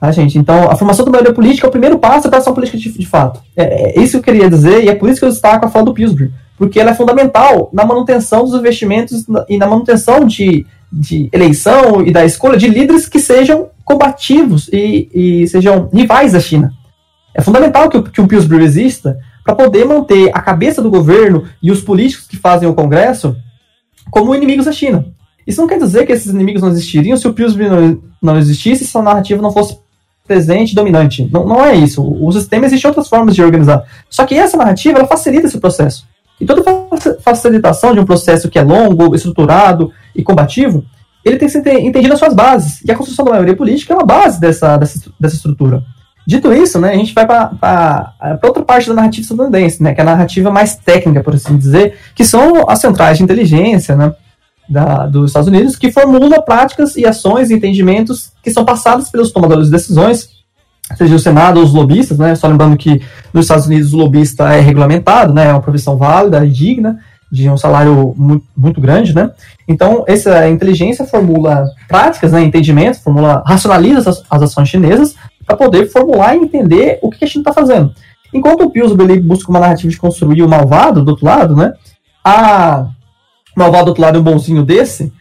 [SPEAKER 3] Tá, gente? Então, a formação da maioria política é o primeiro passo para ação política de, de fato. É, é, isso que eu queria dizer, e é por isso que eu destaco a fala do Pillsbury, porque ela é fundamental na manutenção dos investimentos e na manutenção de, de eleição e da escolha de líderes que sejam combativos e, e sejam rivais da China. É fundamental que, o, que um Pillsbury exista para poder manter a cabeça do governo e os políticos que fazem o Congresso como inimigos da China. Isso não quer dizer que esses inimigos não existiriam se o Pillsbury não, não existisse, se a narrativa não fosse presente dominante. Não, não é isso. O, sistema existe outras formas de organizar. Só que essa narrativa ela facilita esse processo. E toda facilitação de um processo que é longo, estruturado e combativo ele tem que ser entendido as suas bases. E a construção da maioria política é uma base dessa, dessa, dessa estrutura. Dito isso, né, a gente vai para outra parte da narrativa estadunidense, né, que é a narrativa mais técnica, por assim dizer, que são as centrais de inteligência né, da, dos Estados Unidos, que formula práticas e ações e entendimentos que são passados pelos tomadores de decisões, seja o Senado ou os lobistas, né, só lembrando que nos Estados Unidos o lobista é regulamentado, né, é uma profissão válida e digna, de um salário muito, muito grande, né? Então, essa inteligência formula práticas, né, entendimento, formula, racionaliza as, as ações chinesas para poder formular e entender o que a China está fazendo. Enquanto o Pillsbury busca uma narrativa de construir o malvado do outro lado, né? A malvado do outro lado é um bonzinho desse.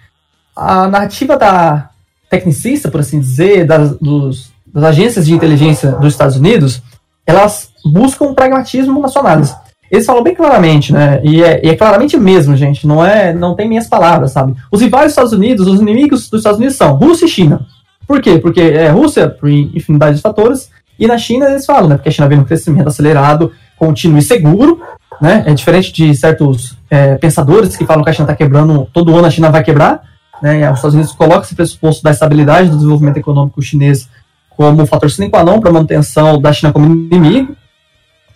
[SPEAKER 3] A narrativa da tecnicista, por assim dizer, das, dos, das agências de inteligência dos Estados Unidos, elas buscam um pragmatismo na sua análise eles falam bem claramente, né? E é, e é, claramente mesmo, gente. Não é, não tem minhas palavras, sabe? Os rivais dos Estados Unidos, os inimigos dos Estados Unidos são Rússia e China. Por quê? Porque é Rússia por infinidade de fatores e na China eles falam, né? Porque a China vem num crescimento acelerado, contínuo e seguro né? É diferente de certos é, pensadores que falam que a China está quebrando, todo ano a China vai quebrar, né? Os Estados Unidos colocam esse pressuposto da estabilidade do desenvolvimento econômico chinês como fator sine qua non para a manutenção da China como inimigo.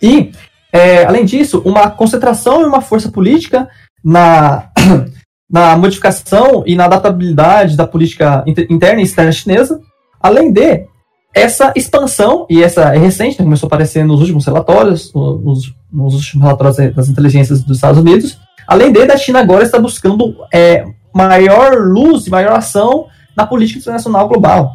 [SPEAKER 3] E, é, além disso, uma concentração e uma força política na, na modificação e na adaptabilidade da política interna e externa chinesa, além de essa expansão, e essa é recente, né, começou a aparecer nos últimos relatórios, nos, nos, últimos relatórios das inteligências dos Estados Unidos, além de, a China agora está buscando é, maior luz e maior ação na política internacional global.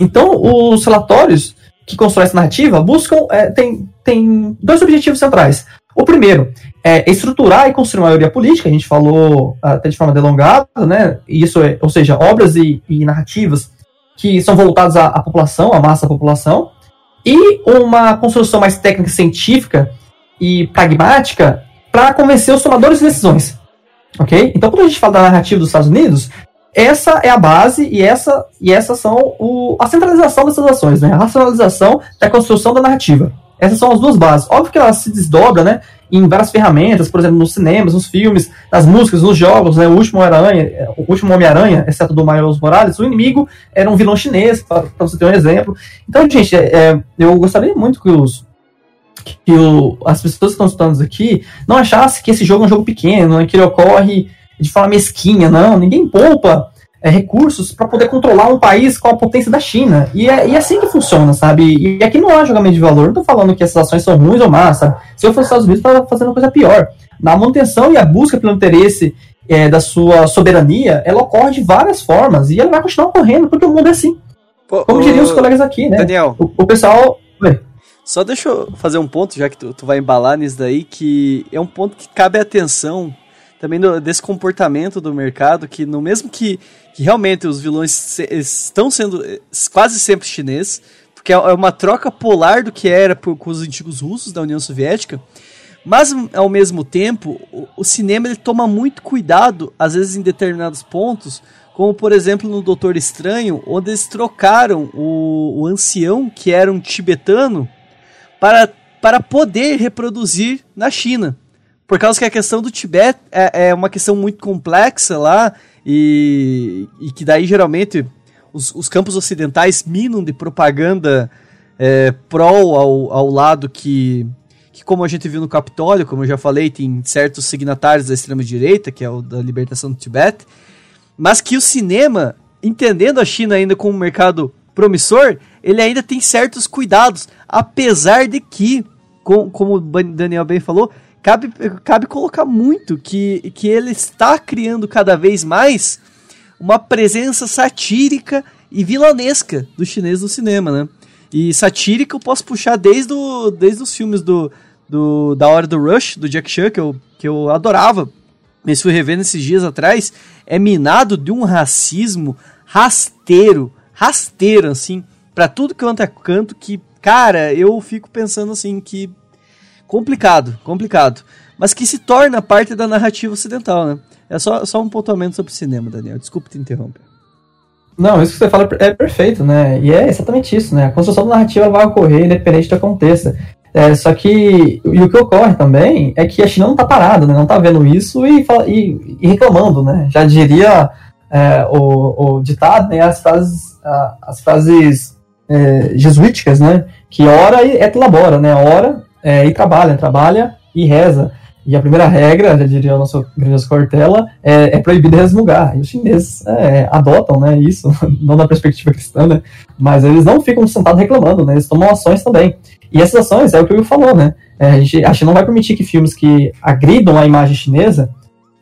[SPEAKER 3] Então, os relatórios que constroem essa narrativa buscam, é, tem, tem dois objetivos centrais. O primeiro é estruturar e construir uma maioria política, a gente falou até de forma delongada, né? Isso é, ou seja, obras e, e narrativas que são voltados à, à população, à massa da população, e uma construção mais técnica, científica e pragmática para convencer os tomadores de decisões. Ok? Então, quando a gente fala da narrativa dos Estados Unidos, essa é a base e essa e essas são o, a centralização dessas ações, né? a racionalização da construção da narrativa. Essas são as duas bases. Óbvio que ela se desdobra, né? em várias ferramentas, por exemplo, nos cinemas, nos filmes, nas músicas, nos jogos, né? O último Homem-Aranha, o último Homem-Aranha, exceto do Miles Morales, o inimigo era um vilão chinês, para você ter um exemplo. Então, gente, é, é, eu gostaria muito que os que o, as pessoas que estão estudando aqui não achassem que esse jogo é um jogo pequeno, né, que ele ocorre de forma mesquinha, não. Ninguém poupa é, recursos para poder controlar um país com a potência da China. E é, e é assim que funciona, sabe? E aqui não há julgamento de valor. Não estou falando que essas ações são ruins ou más, sabe? Se eu fosse Estados Unidos, estava fazendo coisa pior. Na manutenção e a busca pelo interesse é, da sua soberania, ela ocorre de várias formas. E ela vai continuar ocorrendo, porque o mundo é assim. Pô, Como diriam os colegas aqui, né?
[SPEAKER 1] Daniel.
[SPEAKER 3] O, o pessoal.
[SPEAKER 1] Só deixa eu fazer um ponto, já que tu, tu vai embalar nisso daí, que é um ponto que cabe atenção também do, desse comportamento do mercado, que no mesmo que, que realmente os vilões se, estão sendo eh, quase sempre chineses, porque é, é uma troca polar do que era por, com os antigos russos da União Soviética, mas ao mesmo tempo, o, o, cinema ele toma muito cuidado, às vezes em determinados pontos, como por exemplo no Doutor Estranho, onde eles trocaram o, o ancião, que era um tibetano, para, para poder reproduzir na China. Por causa que a questão do Tibete é, é uma questão muito complexa lá e, e que daí geralmente os, os, campos ocidentais minam de propaganda é, pró ao, ao lado que, que, como a gente viu no Capitólio, como eu já falei, tem certos signatários da extrema-direita, que é o da libertação do Tibete, mas que o cinema, entendendo a China ainda como um mercado promissor, ele ainda tem certos cuidados, apesar de que, com, como o Daniel bem falou, cabe, cabe colocar muito que, que ele está criando cada vez mais uma presença satírica e vilanesca do chinês no cinema, né? E satírica eu posso puxar desde, o, desde os filmes do, do, da Hora do Rush, do Jack Chan, que eu, que eu adorava. Mas fui revendo esses dias atrás. É minado de um racismo rasteiro, rasteiro, assim, para tudo que é canto, que, cara, eu fico pensando assim, que complicado, complicado. Mas que se torna parte da narrativa ocidental, né? É só, só um pontuamento sobre o cinema, Daniel. Desculpe te interromper.
[SPEAKER 3] Não, isso que você fala é perfeito, né? E é exatamente isso, né? A construção da narrativa vai ocorrer independente do que aconteça. É, só que e o que ocorre também é que a China não está parada, né? Não está vendo isso e, e, e, reclamando, né? Já diria é, o, o, ditado, né? As frases, as frases é, jesuíticas, né? Que ora e et labora, né? Ora é, e trabalha, trabalha e reza. E a primeira regra, já diria o nosso grande Cortella, é, é proibido resmungar. E os chineses é, adotam né, isso, não na perspectiva cristã, né, mas eles não ficam sentados reclamando, né, eles tomam ações também. E essas ações é o que o Will falou, né? É, a, gente, a China não vai permitir que filmes que agridam a imagem chinesa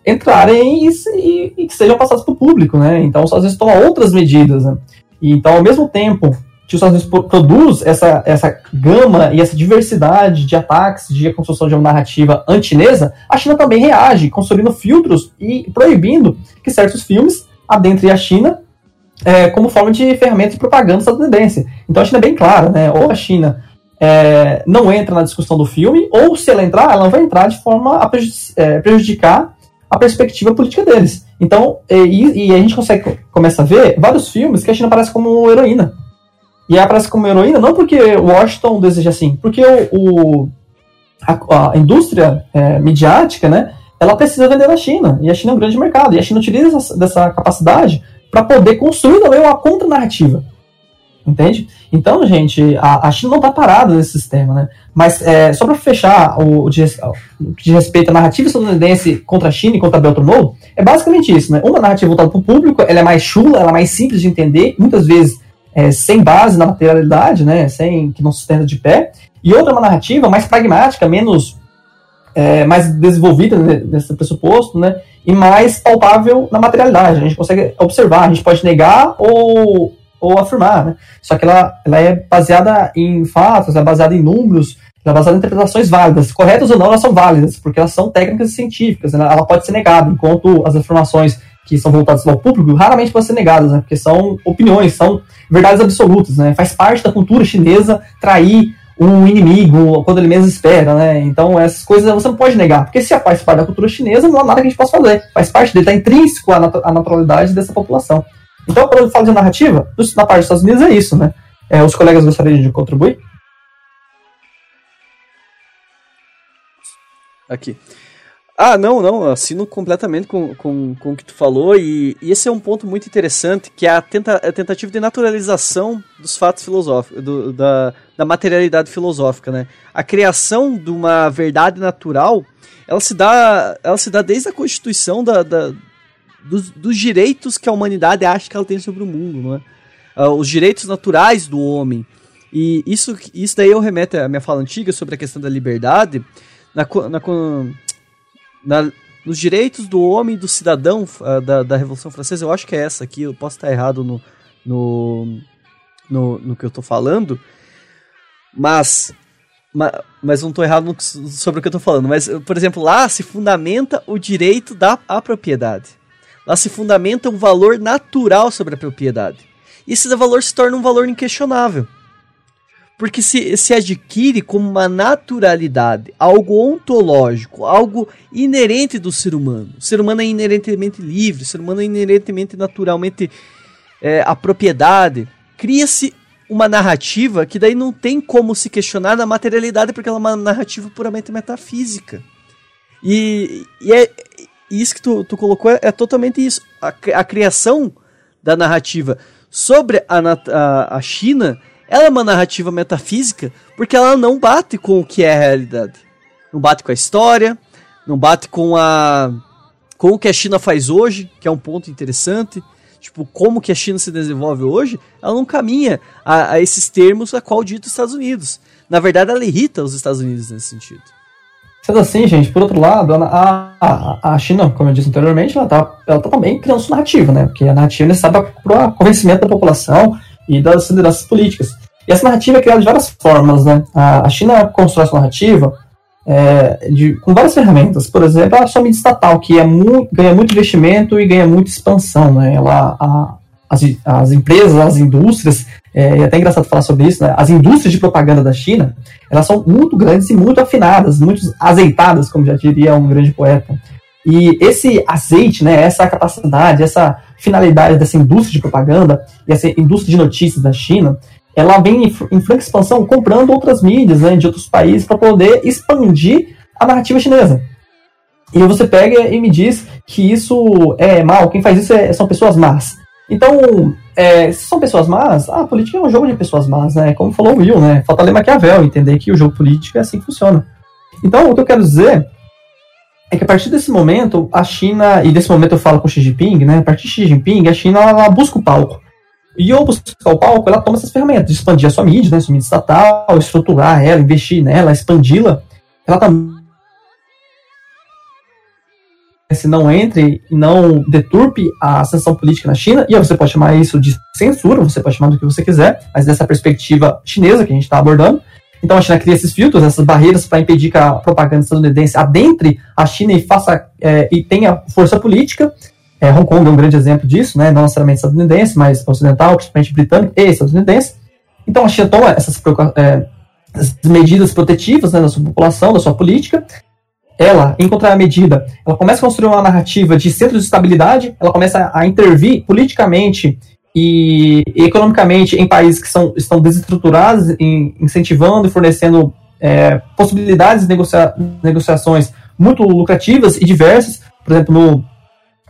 [SPEAKER 3] entrarem e, e, e que sejam passados para o público, né? Então, às vezes, toma outras medidas, né? E, então, ao mesmo tempo que os Estados Unidos produz essa, essa gama e essa diversidade de ataques, de construção de uma narrativa antinesa, a China também reage, construindo filtros e proibindo que certos filmes adentrem a China é, como forma de ferramenta de propaganda estadunidense. Então a China é bem clara, né? Ou a China é, não entra na discussão do filme, ou se ela entrar, ela vai entrar de forma a é, prejudicar a perspectiva política deles. Então, e, e a gente consegue começa a ver vários filmes que a China aparece como heroína e aparece como heroína não porque Washington deseja assim, porque o, o, a, a indústria é, midiática, né, ela precisa vender na China, e a China é um grande mercado, e a China utiliza essa, dessa capacidade para poder construir também uma contra-narrativa. Entende? Então, gente, a, a China não está parada nesse sistema, né? Mas é, só para fechar o, o, de, o que respeito à narrativa estadunidense contra a China e contra a Belt and Road, é basicamente isso, né? Uma narrativa voltada para o público, ela é mais chula, ela é mais simples de entender, muitas vezes é, sem base na materialidade, né? Sem que não sustenta de pé. E outra uma narrativa mais pragmática, menos é, mais desenvolvida nesse pressuposto, né? E mais palpável na materialidade. A gente consegue observar, a gente pode negar ou, ou afirmar, né? Só que ela, ela é baseada em fatos, é baseada em números, ela é baseada em interpretações válidas. Corretas ou não, elas são válidas, porque elas são técnicas científicas, né? ela pode ser negada, enquanto as afirmações que são voltadas ao público raramente podem ser negadas, né? Porque são opiniões, são verdades absolutas, né? Faz parte da cultura chinesa trair um inimigo quando ele menos espera, né? Então essas coisas você não pode negar, porque se a faz parte da cultura chinesa, não há nada que a gente possa fazer. Faz parte dele, está intrínseco à, nat naturalidade dessa população. Então, quando eu falo de narrativa, na parte dos Estados Unidos é isso, né? É, os colegas gostariam de contribuir?
[SPEAKER 1] Aqui. Ah, não, não, assino completamente com, com, com o que tu falou, e, e esse é um ponto muito interessante, que é a, tenta, a tentativa de naturalização dos fatos filosóficos, do, da, da materialidade filosófica, né? A criação de uma verdade natural, ela se dá, ela se dá desde a constituição da, da dos, dos, direitos que a humanidade acha que ela tem sobre o mundo, não é? Uh, os direitos naturais do homem. E isso, isso daí eu remeto à minha fala antiga sobre a questão da liberdade, na, na, na, nos direitos do homem e do cidadão uh, da, da Revolução Francesa, eu acho que é essa aqui, eu posso estar errado no, no, no, no que eu estou falando, mas, mas, não estou errado sobre o que eu estou falando. Mas, por exemplo, lá se fundamenta o direito da à propriedade. Lá se fundamenta um valor natural sobre a propriedade. Esse valor se torna um valor inquestionável porque se, se adquire como uma naturalidade, algo ontológico, algo inerente do ser humano. O ser humano é inerentemente livre, o ser humano é inerentemente, naturalmente, é, a propriedade. Cria-se uma narrativa que daí não tem como se questionar na materialidade, porque ela é uma narrativa puramente metafísica. E, e é isso que tu, tu colocou é, é totalmente isso. A, a, criação da narrativa sobre a, a, a China ela é uma narrativa metafísica porque ela não bate com o que é a realidade. Não bate com a história, não bate com a com o que a China faz hoje, que é um ponto interessante. Tipo, como que a China se desenvolve hoje, ela não caminha a, a esses termos a qual dita os Estados Unidos. Na verdade, ela irrita os Estados Unidos nesse sentido.
[SPEAKER 3] Sendo assim, gente, por outro lado, a, a, a China, como eu disse anteriormente, ela está ela tá também criando sua narrativa, né? Porque a narrativa é necessária para o convencimento da população e das lideranças políticas. E essa narrativa é criada de várias formas, né? A, China constrói essa narrativa é, de, com várias ferramentas. Por exemplo, a sua mídia estatal, que é ganha muito investimento e ganha muita expansão, né? Ela, a, as, as empresas, as indústrias, é, é até engraçado falar sobre isso, né? As indústrias de propaganda da China, elas são muito grandes e muito afinadas, muito azeitadas, como já diria um grande poeta. E esse azeite, né, essa capacidade, essa finalidade dessa indústria de propaganda e essa indústria de notícias da China, ela vem em franca expansão comprando outras mídias né, de outros países para poder expandir a narrativa chinesa. E você pega e me diz que isso é mal, quem faz isso é, são pessoas más. Então, é, se são pessoas más, a política é um jogo de pessoas más, né? Como falou o Will, né? Falta ler Maquiavel, entender que o jogo político é assim que funciona. Então, o que eu quero dizer é que a partir desse momento, a China, e desse momento eu falo com Xi Jinping, né? A partir de Xi Jinping, a China ela busca o palco. E ao buscar o palco, ela toma essas ferramentas expandir a sua mídia, né? Sua mídia estatal, estruturar ela, investir nela, expandi-la. Ela também se não entre e não deturpe a ascensão política na China, e você pode chamar isso de censura, você pode chamar do que você quiser, mas dessa perspectiva chinesa que a gente está abordando, então a China cria esses filtros, essas barreiras para impedir que a propaganda estadunidense adentre a China e faça é, e tenha força política. É, Hong Kong é um grande exemplo disso, né? não necessariamente estadunidense, mas ocidental, principalmente britânico e estadunidense. Então a China toma essas, é, essas medidas protetivas né, da sua população, da sua política. Ela, em contramedida, ela começa a construir uma narrativa de centro de estabilidade, ela começa a intervir politicamente e, economicamente em países que são, estão desestruturados, em, incentivando e fornecendo é, possibilidades de negocia negociações muito lucrativas e diversas. Por exemplo, no,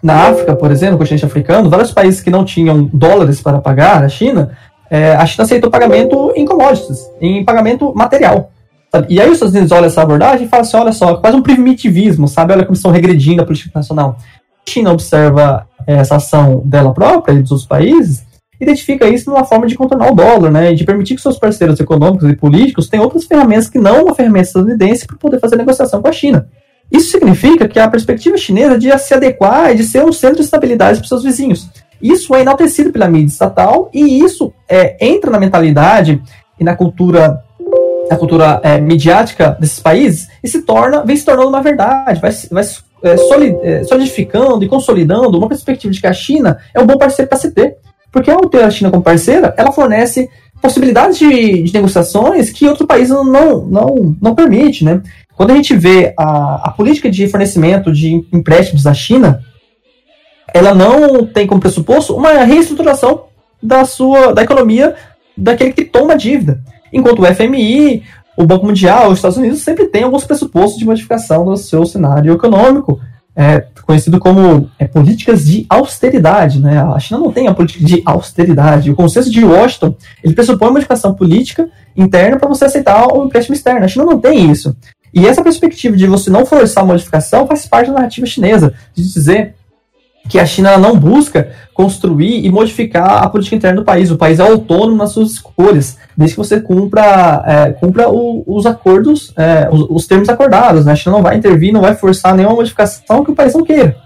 [SPEAKER 3] na África, por exemplo, no continente africano, vários países que não tinham dólares para pagar a China, é, a China aceitou pagamento em commodities, em pagamento material. Sabe? E aí os Estados Unidos olham essa abordagem e falam assim, olha só, quase um primitivismo, sabe? Olha como estão regredindo a política nacional. China observa essa ação dela própria e dos outros países, identifica isso numa forma de contornar o dólar, né, de permitir que seus parceiros econômicos e políticos tenham outras ferramentas que não uma ferramenta estadunidense para poder fazer negociação com a China. Isso significa que a perspectiva chinesa de se adequar e de ser um centro de estabilidade para seus vizinhos. Isso é enaltecido pela mídia estatal e isso é, entra na mentalidade e na cultura na cultura é, midiática desses países e se torna vem se tornando uma verdade, vai, vai é, solidificando e consolidando uma perspectiva de que a China é um bom parceiro para se ter. Porque ao ter a China como parceira, ela fornece possibilidades de, de negociações que outro país não, não, não permite, né? Quando a gente vê a, a política de fornecimento de empréstimos da China, ela não tem como pressuposto uma reestruturação da sua da economia daquele que toma a dívida. Enquanto o FMI, o Banco Mundial, os Estados Unidos sempre têm alguns pressupostos de modificação do seu cenário econômico é, conhecido como é, políticas de austeridade. Né? A China não tem a política de austeridade. O consenso de Washington ele pressupõe modificação política interna para você aceitar o empréstimo externo. A China não tem isso. E essa perspectiva de você não forçar a modificação faz parte da narrativa chinesa, de dizer que a China não busca construir e modificar a política interna do país. O país é autônomo nas suas escolhas, desde que você cumpra, é, cumpra o, os acordos, é, os, os, termos acordados. Né? A China não vai intervir, não vai forçar nenhuma modificação que o país não queira.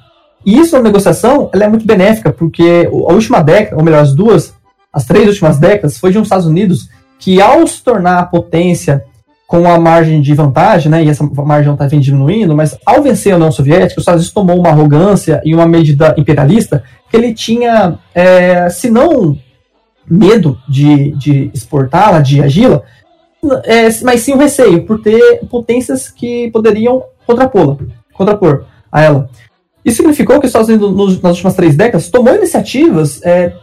[SPEAKER 3] E isso, na negociação, ela é muito benéfica, porque a última década, ou melhor, as duas, as três últimas décadas, foi de um Estados Unidos que, ao se tornar a potência com a margem de vantagem, né, e essa margem está diminuindo, mas ao vencer a União Soviética, os Estados Unidos tomou uma arrogância e uma medida imperialista que ele tinha, é, se não medo de, de exportá-la, de agi-la, é, mas sim o receio por ter potências que poderiam contrapô-la, contrapor a ela. Isso significou que os Estados Unidos, nas últimas três décadas, tomou iniciativas é,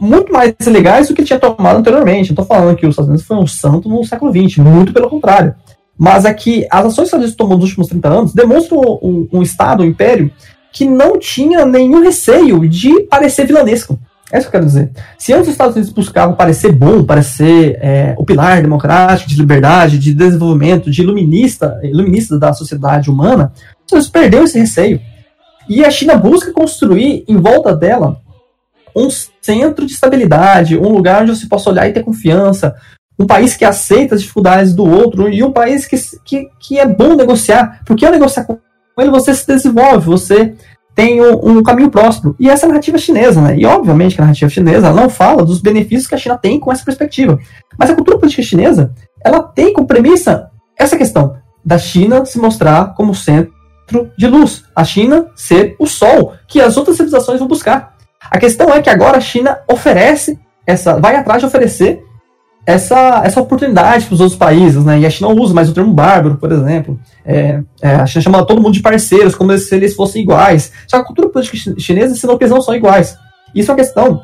[SPEAKER 3] muito mais legais do que tinha tomado anteriormente. Não estou falando que os Estados Unidos foi um santo no século XX, muito pelo contrário. Mas é que as ações que os Estados Unidos tomou nos últimos 30 anos demonstram um, um Estado, um império, que não tinha nenhum receio de parecer vilanesco. É isso que eu quero dizer. Se antes os Estados Unidos buscavam parecer bom, parecer é, o pilar democrático, de liberdade, de desenvolvimento, de iluminista, iluminista da sociedade humana, os Estados Unidos perdeu esse receio. E a China busca construir em volta dela um centro de estabilidade, um lugar onde você possa olhar e ter confiança, um país que aceita as dificuldades do outro e um país que, que, que é bom negociar, porque ao negociar com ele você se desenvolve, você tem um, um, caminho próximo. E essa é a narrativa chinesa, né? E obviamente que a narrativa chinesa não fala dos benefícios que a China tem com essa perspectiva. Mas a cultura política chinesa, ela tem como premissa essa questão da China se mostrar como centro de luz, a China ser o sol que as outras civilizações vão buscar. A questão é que agora a China oferece essa, vai atrás de oferecer essa, essa oportunidade para os outros países, né? E a China não usa mais o termo bárbaro, por exemplo. É, é, a China chama todo mundo de parceiros, como se eles fossem iguais. Só que a cultura política chinesa e sinopes não são iguais. Isso é uma questão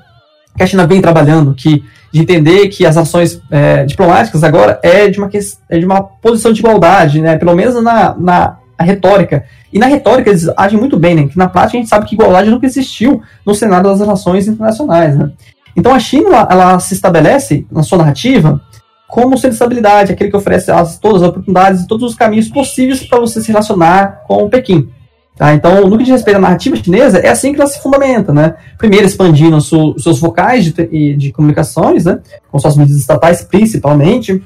[SPEAKER 3] que a China vem trabalhando, que de entender que as ações é, diplomáticas agora é de uma, é de uma posição de igualdade, né? Pelo menos na, na retórica. E na retórica eles agem muito bem, né? Que na prática a gente sabe que igualdade nunca existiu no cenário das relações internacionais, né? Então a China ela se estabelece na sua narrativa como sendo estabilidade, aquele que oferece as, todas as oportunidades e todos os caminhos possíveis para você se relacionar com o Pequim. Tá? Então, no que diz respeito à narrativa chinesa, é assim que ela se fundamenta. Né? Primeiro, expandindo os seus vocais de, de comunicações, né? com suas mídias estatais principalmente,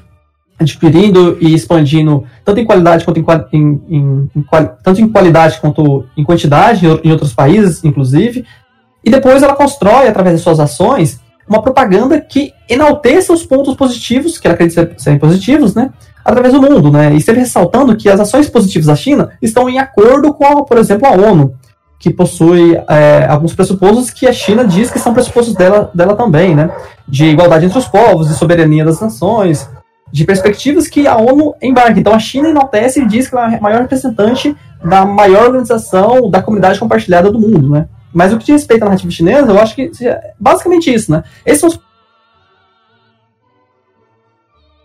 [SPEAKER 3] adquirindo e expandindo tanto em qualidade quanto em, em, em, em tanto em qualidade quanto em quantidade em outros países, inclusive. E depois ela constrói através de suas ações uma propaganda que enalteça os pontos positivos que ela acredita serem positivos, né, através do mundo, né, e sempre ressaltando que as ações positivas da China estão em acordo com, a, por exemplo, a ONU, que possui é, alguns pressupostos que a China diz que são pressupostos dela, dela também, né, de igualdade entre os povos, de soberania das nações, de perspectivas que a ONU embarca. Então a China enaltece e diz que ela é a maior representante da maior organização da comunidade compartilhada do mundo, né? Mas o que diz respeito à narrativa chinesa, eu acho que é basicamente isso, né? Esses são os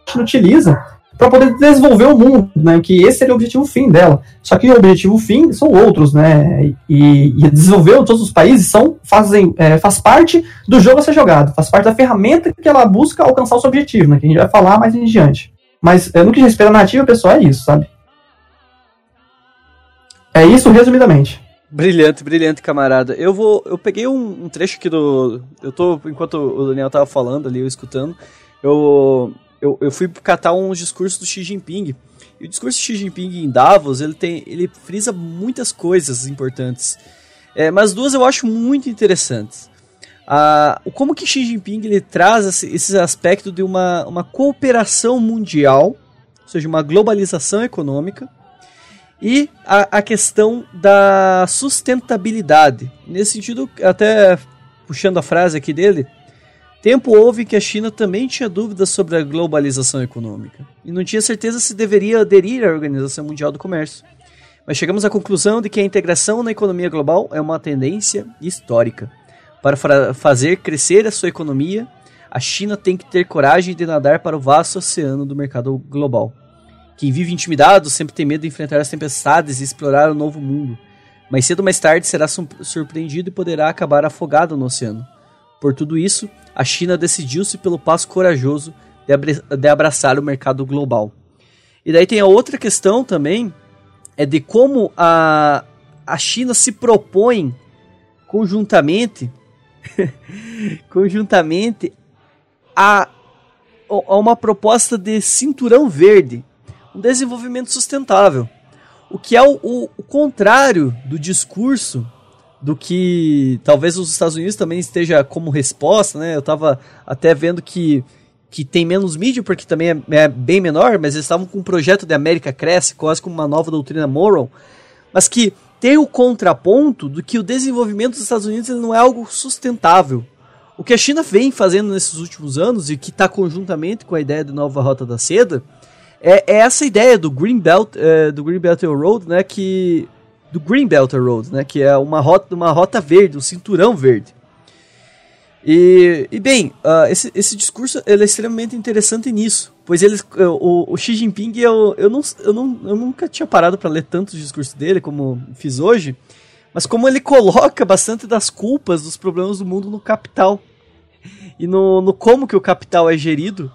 [SPEAKER 3] que utiliza para poder desenvolver o mundo, né? Que esse seria o objetivo fim dela. Só que o objetivo fim são outros, né? E, e desenvolver todos os países são fazem é, faz parte do jogo a ser jogado, faz parte da ferramenta que ela busca alcançar o seu objetivo, né? Que a gente vai falar mais em diante. Mas é, no que respeita a narrativa, pessoal, é isso, sabe? É isso resumidamente.
[SPEAKER 1] Brilhante, brilhante, camarada. Eu vou. Eu peguei um, um, trecho aqui do. Eu tô. Enquanto o Daniel tava falando ali, eu escutando, eu, eu, eu fui catar uns discursos do Xi Jinping. E o discurso do Xi Jinping em Davos, ele tem. ele frisa muitas coisas importantes. É, mas duas eu acho muito interessantes. Ah, como que Xi Jinping ele traz esse, esse aspecto de uma, uma cooperação mundial, ou seja, uma globalização econômica e a, a questão da sustentabilidade. Nesse sentido, até puxando a frase aqui dele, tempo houve que a China também tinha dúvidas sobre a globalização econômica e não tinha certeza se deveria aderir à Organização Mundial do Comércio. Mas chegamos à conclusão de que a integração na economia global é uma tendência histórica. Para fazer crescer a sua economia, a China tem que ter coragem de nadar para o vasto oceano do mercado global. Quem vive intimidado sempre tem medo de enfrentar as tempestades e explorar o novo mundo. Mas cedo ou mais tarde será surpreendido e poderá acabar afogado no oceano. Por tudo isso, a China decidiu-se pelo passo corajoso de abraçar o mercado global. E daí tem a outra questão também, é de como a, a China se propõe conjuntamente conjuntamente a, a uma proposta de cinturão verde um desenvolvimento sustentável. O que é o, o, o contrário do discurso do que talvez os Estados Unidos também esteja como resposta, né? Eu estava até vendo que, que tem menos mídia, porque também é, é, bem menor, mas eles estavam com um projeto de América Cresce, quase como uma nova doutrina moral, mas que tem o contraponto do que o desenvolvimento dos Estados Unidos não é algo sustentável. O que a China vem fazendo nesses últimos anos e que está conjuntamente com a ideia de nova rota da seda é, é essa ideia do Green Belt, é, do Green Belt Road, né, que do Green Belt Road, né, que é uma rota, uma rota verde, um cinturão verde. E, e bem, uh, esse, esse discurso ele é extremamente interessante nisso, pois eles, o, o Xi Jinping, eu, eu, não, eu, não, eu nunca tinha parado para ler tantos discursos dele como fiz hoje, mas como ele coloca bastante das culpas dos problemas do mundo no capital e no, no como que o capital é gerido,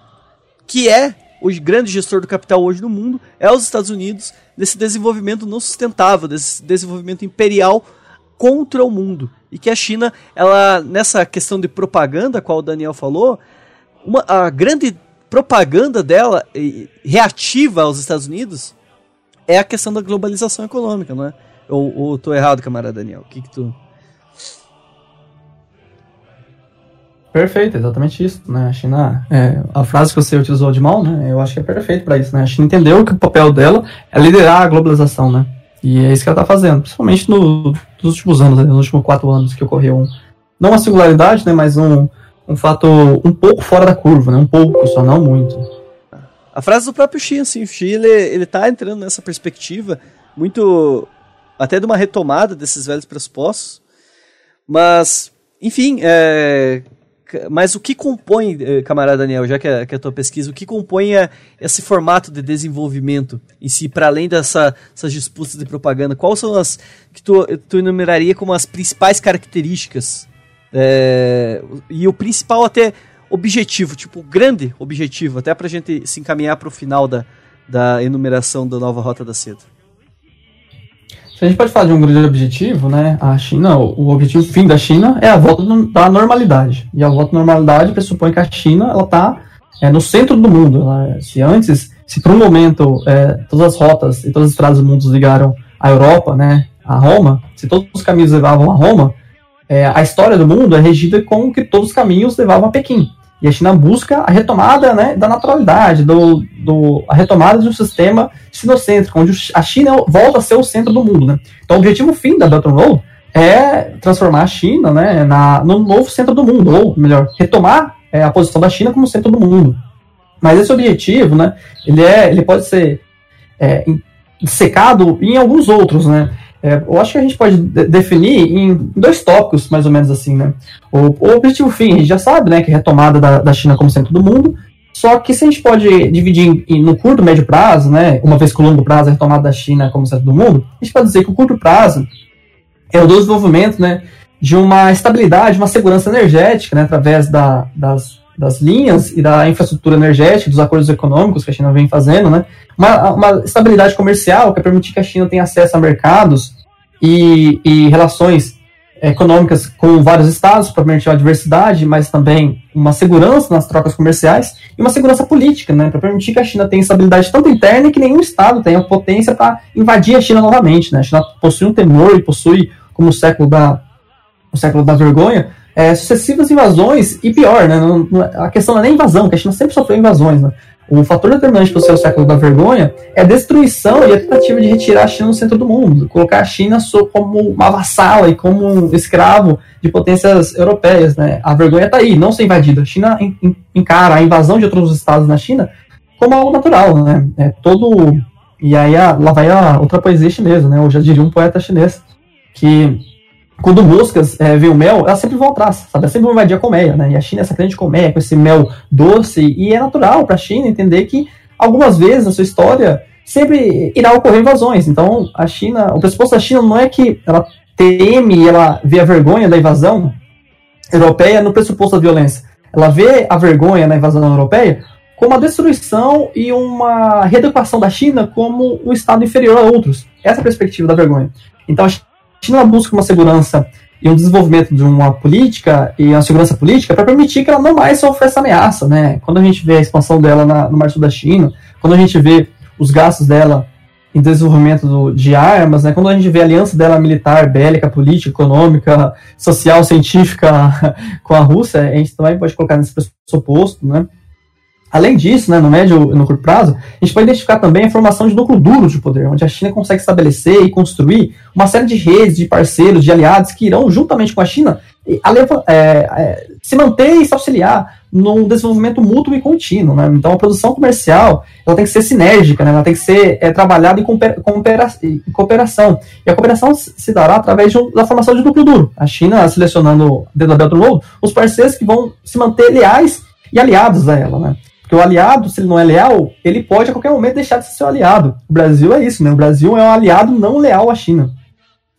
[SPEAKER 1] que é o grande gestor do capital hoje no mundo é os Estados Unidos, desse desenvolvimento não sustentável, desse desenvolvimento imperial contra o mundo. E que a China, ela nessa questão de propaganda, qual o Daniel falou, uma, a grande propaganda dela reativa aos Estados Unidos é a questão da globalização econômica, não é? Ou, ou tô errado, camarada Daniel? O que que tu
[SPEAKER 3] Perfeito, exatamente isso, né? A China, é, a frase que você utilizou de mal, né? Eu acho que é perfeito para isso, né? A China entendeu que o papel dela é liderar a globalização, né? E é isso que ela está fazendo, principalmente no, nos últimos anos, né? nos últimos quatro anos que ocorreu um, não uma singularidade, né? Mas um, um fato um pouco fora da curva, né? Um pouco só, não muito.
[SPEAKER 1] A frase do próprio Xi, assim, o Xi, ele, ele tá entrando nessa perspectiva muito, até de uma retomada desses velhos pressupostos, mas, enfim, é, mas o que compõe, eh, camarada Daniel, já que é, que é a tua pesquisa, o que compõe a, esse formato de desenvolvimento em si, para além dessas disputas de propaganda? Quais são as que tu, tu enumeraria como as principais características? É, e o principal até objetivo, tipo, grande objetivo, até para a gente se encaminhar para o final da, da enumeração da nova Rota da Seda.
[SPEAKER 3] Se a gente pode falar de um grande objetivo, né? A China, o objetivo fim da China é a volta da normalidade. E a volta da normalidade pressupõe que a China ela está é, no centro do mundo. Ela, se antes, se por um momento é, todas as rotas e todas as estradas do mundo ligaram à Europa, né, a Roma, se todos os caminhos levavam a Roma, é, a história do mundo é regida com que todos os caminhos levavam a Pequim. E a China busca a retomada né, da naturalidade, do, do, a retomada de um sistema sinocêntrico, onde a China volta a ser o centro do mundo. Né? Então, o objetivo fim da Belt and Road é transformar a China né, na, no novo centro do mundo, ou melhor, retomar é, a posição da China como centro do mundo. Mas esse objetivo, né, ele, é, ele pode ser é, secado em alguns outros, né? É, eu acho que a gente pode de definir em dois tópicos, mais ou menos assim, né? O, o, objetivo fim, a gente já sabe, né, que é retomada da, da China como centro do mundo, Só que se a gente pode dividir em, no curto médio prazo, né, uma vez que o longo prazo é retomada da China como centro do mundo, a gente pode dizer que o curto prazo é o desenvolvimento né, de uma estabilidade, uma segurança energética, né, através da, das, das linhas e da infraestrutura energética, dos acordos econômicos que a China vem fazendo, né, uma, uma estabilidade comercial que permitir que a China tenha acesso a mercados e, e relações econômicas com vários estados para permitir a diversidade, mas também uma segurança nas trocas comerciais e uma segurança política, né, para permitir que a China tenha estabilidade tanto interna que nenhum estado tenha potência para invadir a China novamente. Né? A China possui um temor e possui, como o século da, o século da vergonha, é, sucessivas invasões e pior, né, não, não, a questão não é nem invasão, que a China sempre sofreu invasões, né, o fator determinante para o seu século da vergonha é a destruição e a tentativa de retirar a China do centro do mundo, colocar a China como uma vassala e como um escravo de potências europeias. Né? A vergonha está aí, não ser invadida. A China encara a invasão de outros estados na China como algo natural. Né? É todo e aí a, lá vai a outra poesia chinesa, né? Eu já diria um poeta chinês que quando moscas é, veem o mel, elas sempre vão atrás, sabe? Elas sempre vão invadir a colmeia, né? E a China é essa grande colmeia com esse mel doce, e é natural para a China entender que algumas vezes na sua história sempre irá ocorrer invasões. Então, a China, o pressuposto da China não é que ela teme ela vê a vergonha da invasão europeia no pressuposto da violência. Ela vê a vergonha na invasão europeia como a destruição e uma reeducação da China como um estado inferior a outros. Essa é a perspectiva da vergonha. Então, a China busca uma segurança e um desenvolvimento de uma política e uma segurança política para permitir que ela não mais sofra essa ameaça, né? Quando a gente vê a expansão dela na, no Mar Sul da China, quando a gente vê os gastos dela em desenvolvimento do, de armas, né? Quando a gente vê a aliança dela militar, bélica, política, econômica, social, científica com a Rússia, a gente também pode colocar nesse pressuposto, né? Além disso, né, no médio e no curto prazo, a gente pode identificar também a formação de núcleo duro de poder, onde a China consegue estabelecer e construir uma série de redes de parceiros, de aliados que irão, juntamente com a China, é, é, se manter e se auxiliar num desenvolvimento mútuo e contínuo. Né? Então, a produção comercial ela tem que ser sinérgica, né? ela tem que ser é, trabalhada em, em, cooperação. E a cooperação se dará através de, da formação de núcleo duro. A China selecionando, dentro da Belt and Road, os parceiros que vão se manter leais e aliados a ela. Né? Porque o aliado, se ele não é leal, ele pode a qualquer momento deixar de ser seu aliado. O Brasil é isso, né? O Brasil é um aliado não leal à China.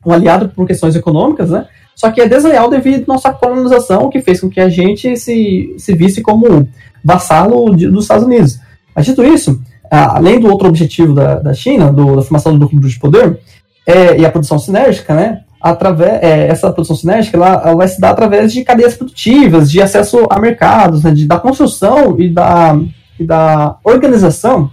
[SPEAKER 3] Um aliado por questões econômicas, né? Só que é desleal devido à nossa colonização, que fez com que a gente se, se visse como vassalo de, dos Estados Unidos. Mas dito isso, além do outro objetivo da, da China, do, da formação do núcleo de poder, é, e a produção sinérgica, né? Através é, essa produção cinética ela, ela, vai se dar através de cadeias produtivas, de acesso a mercados, né, de, da construção e da, e da organização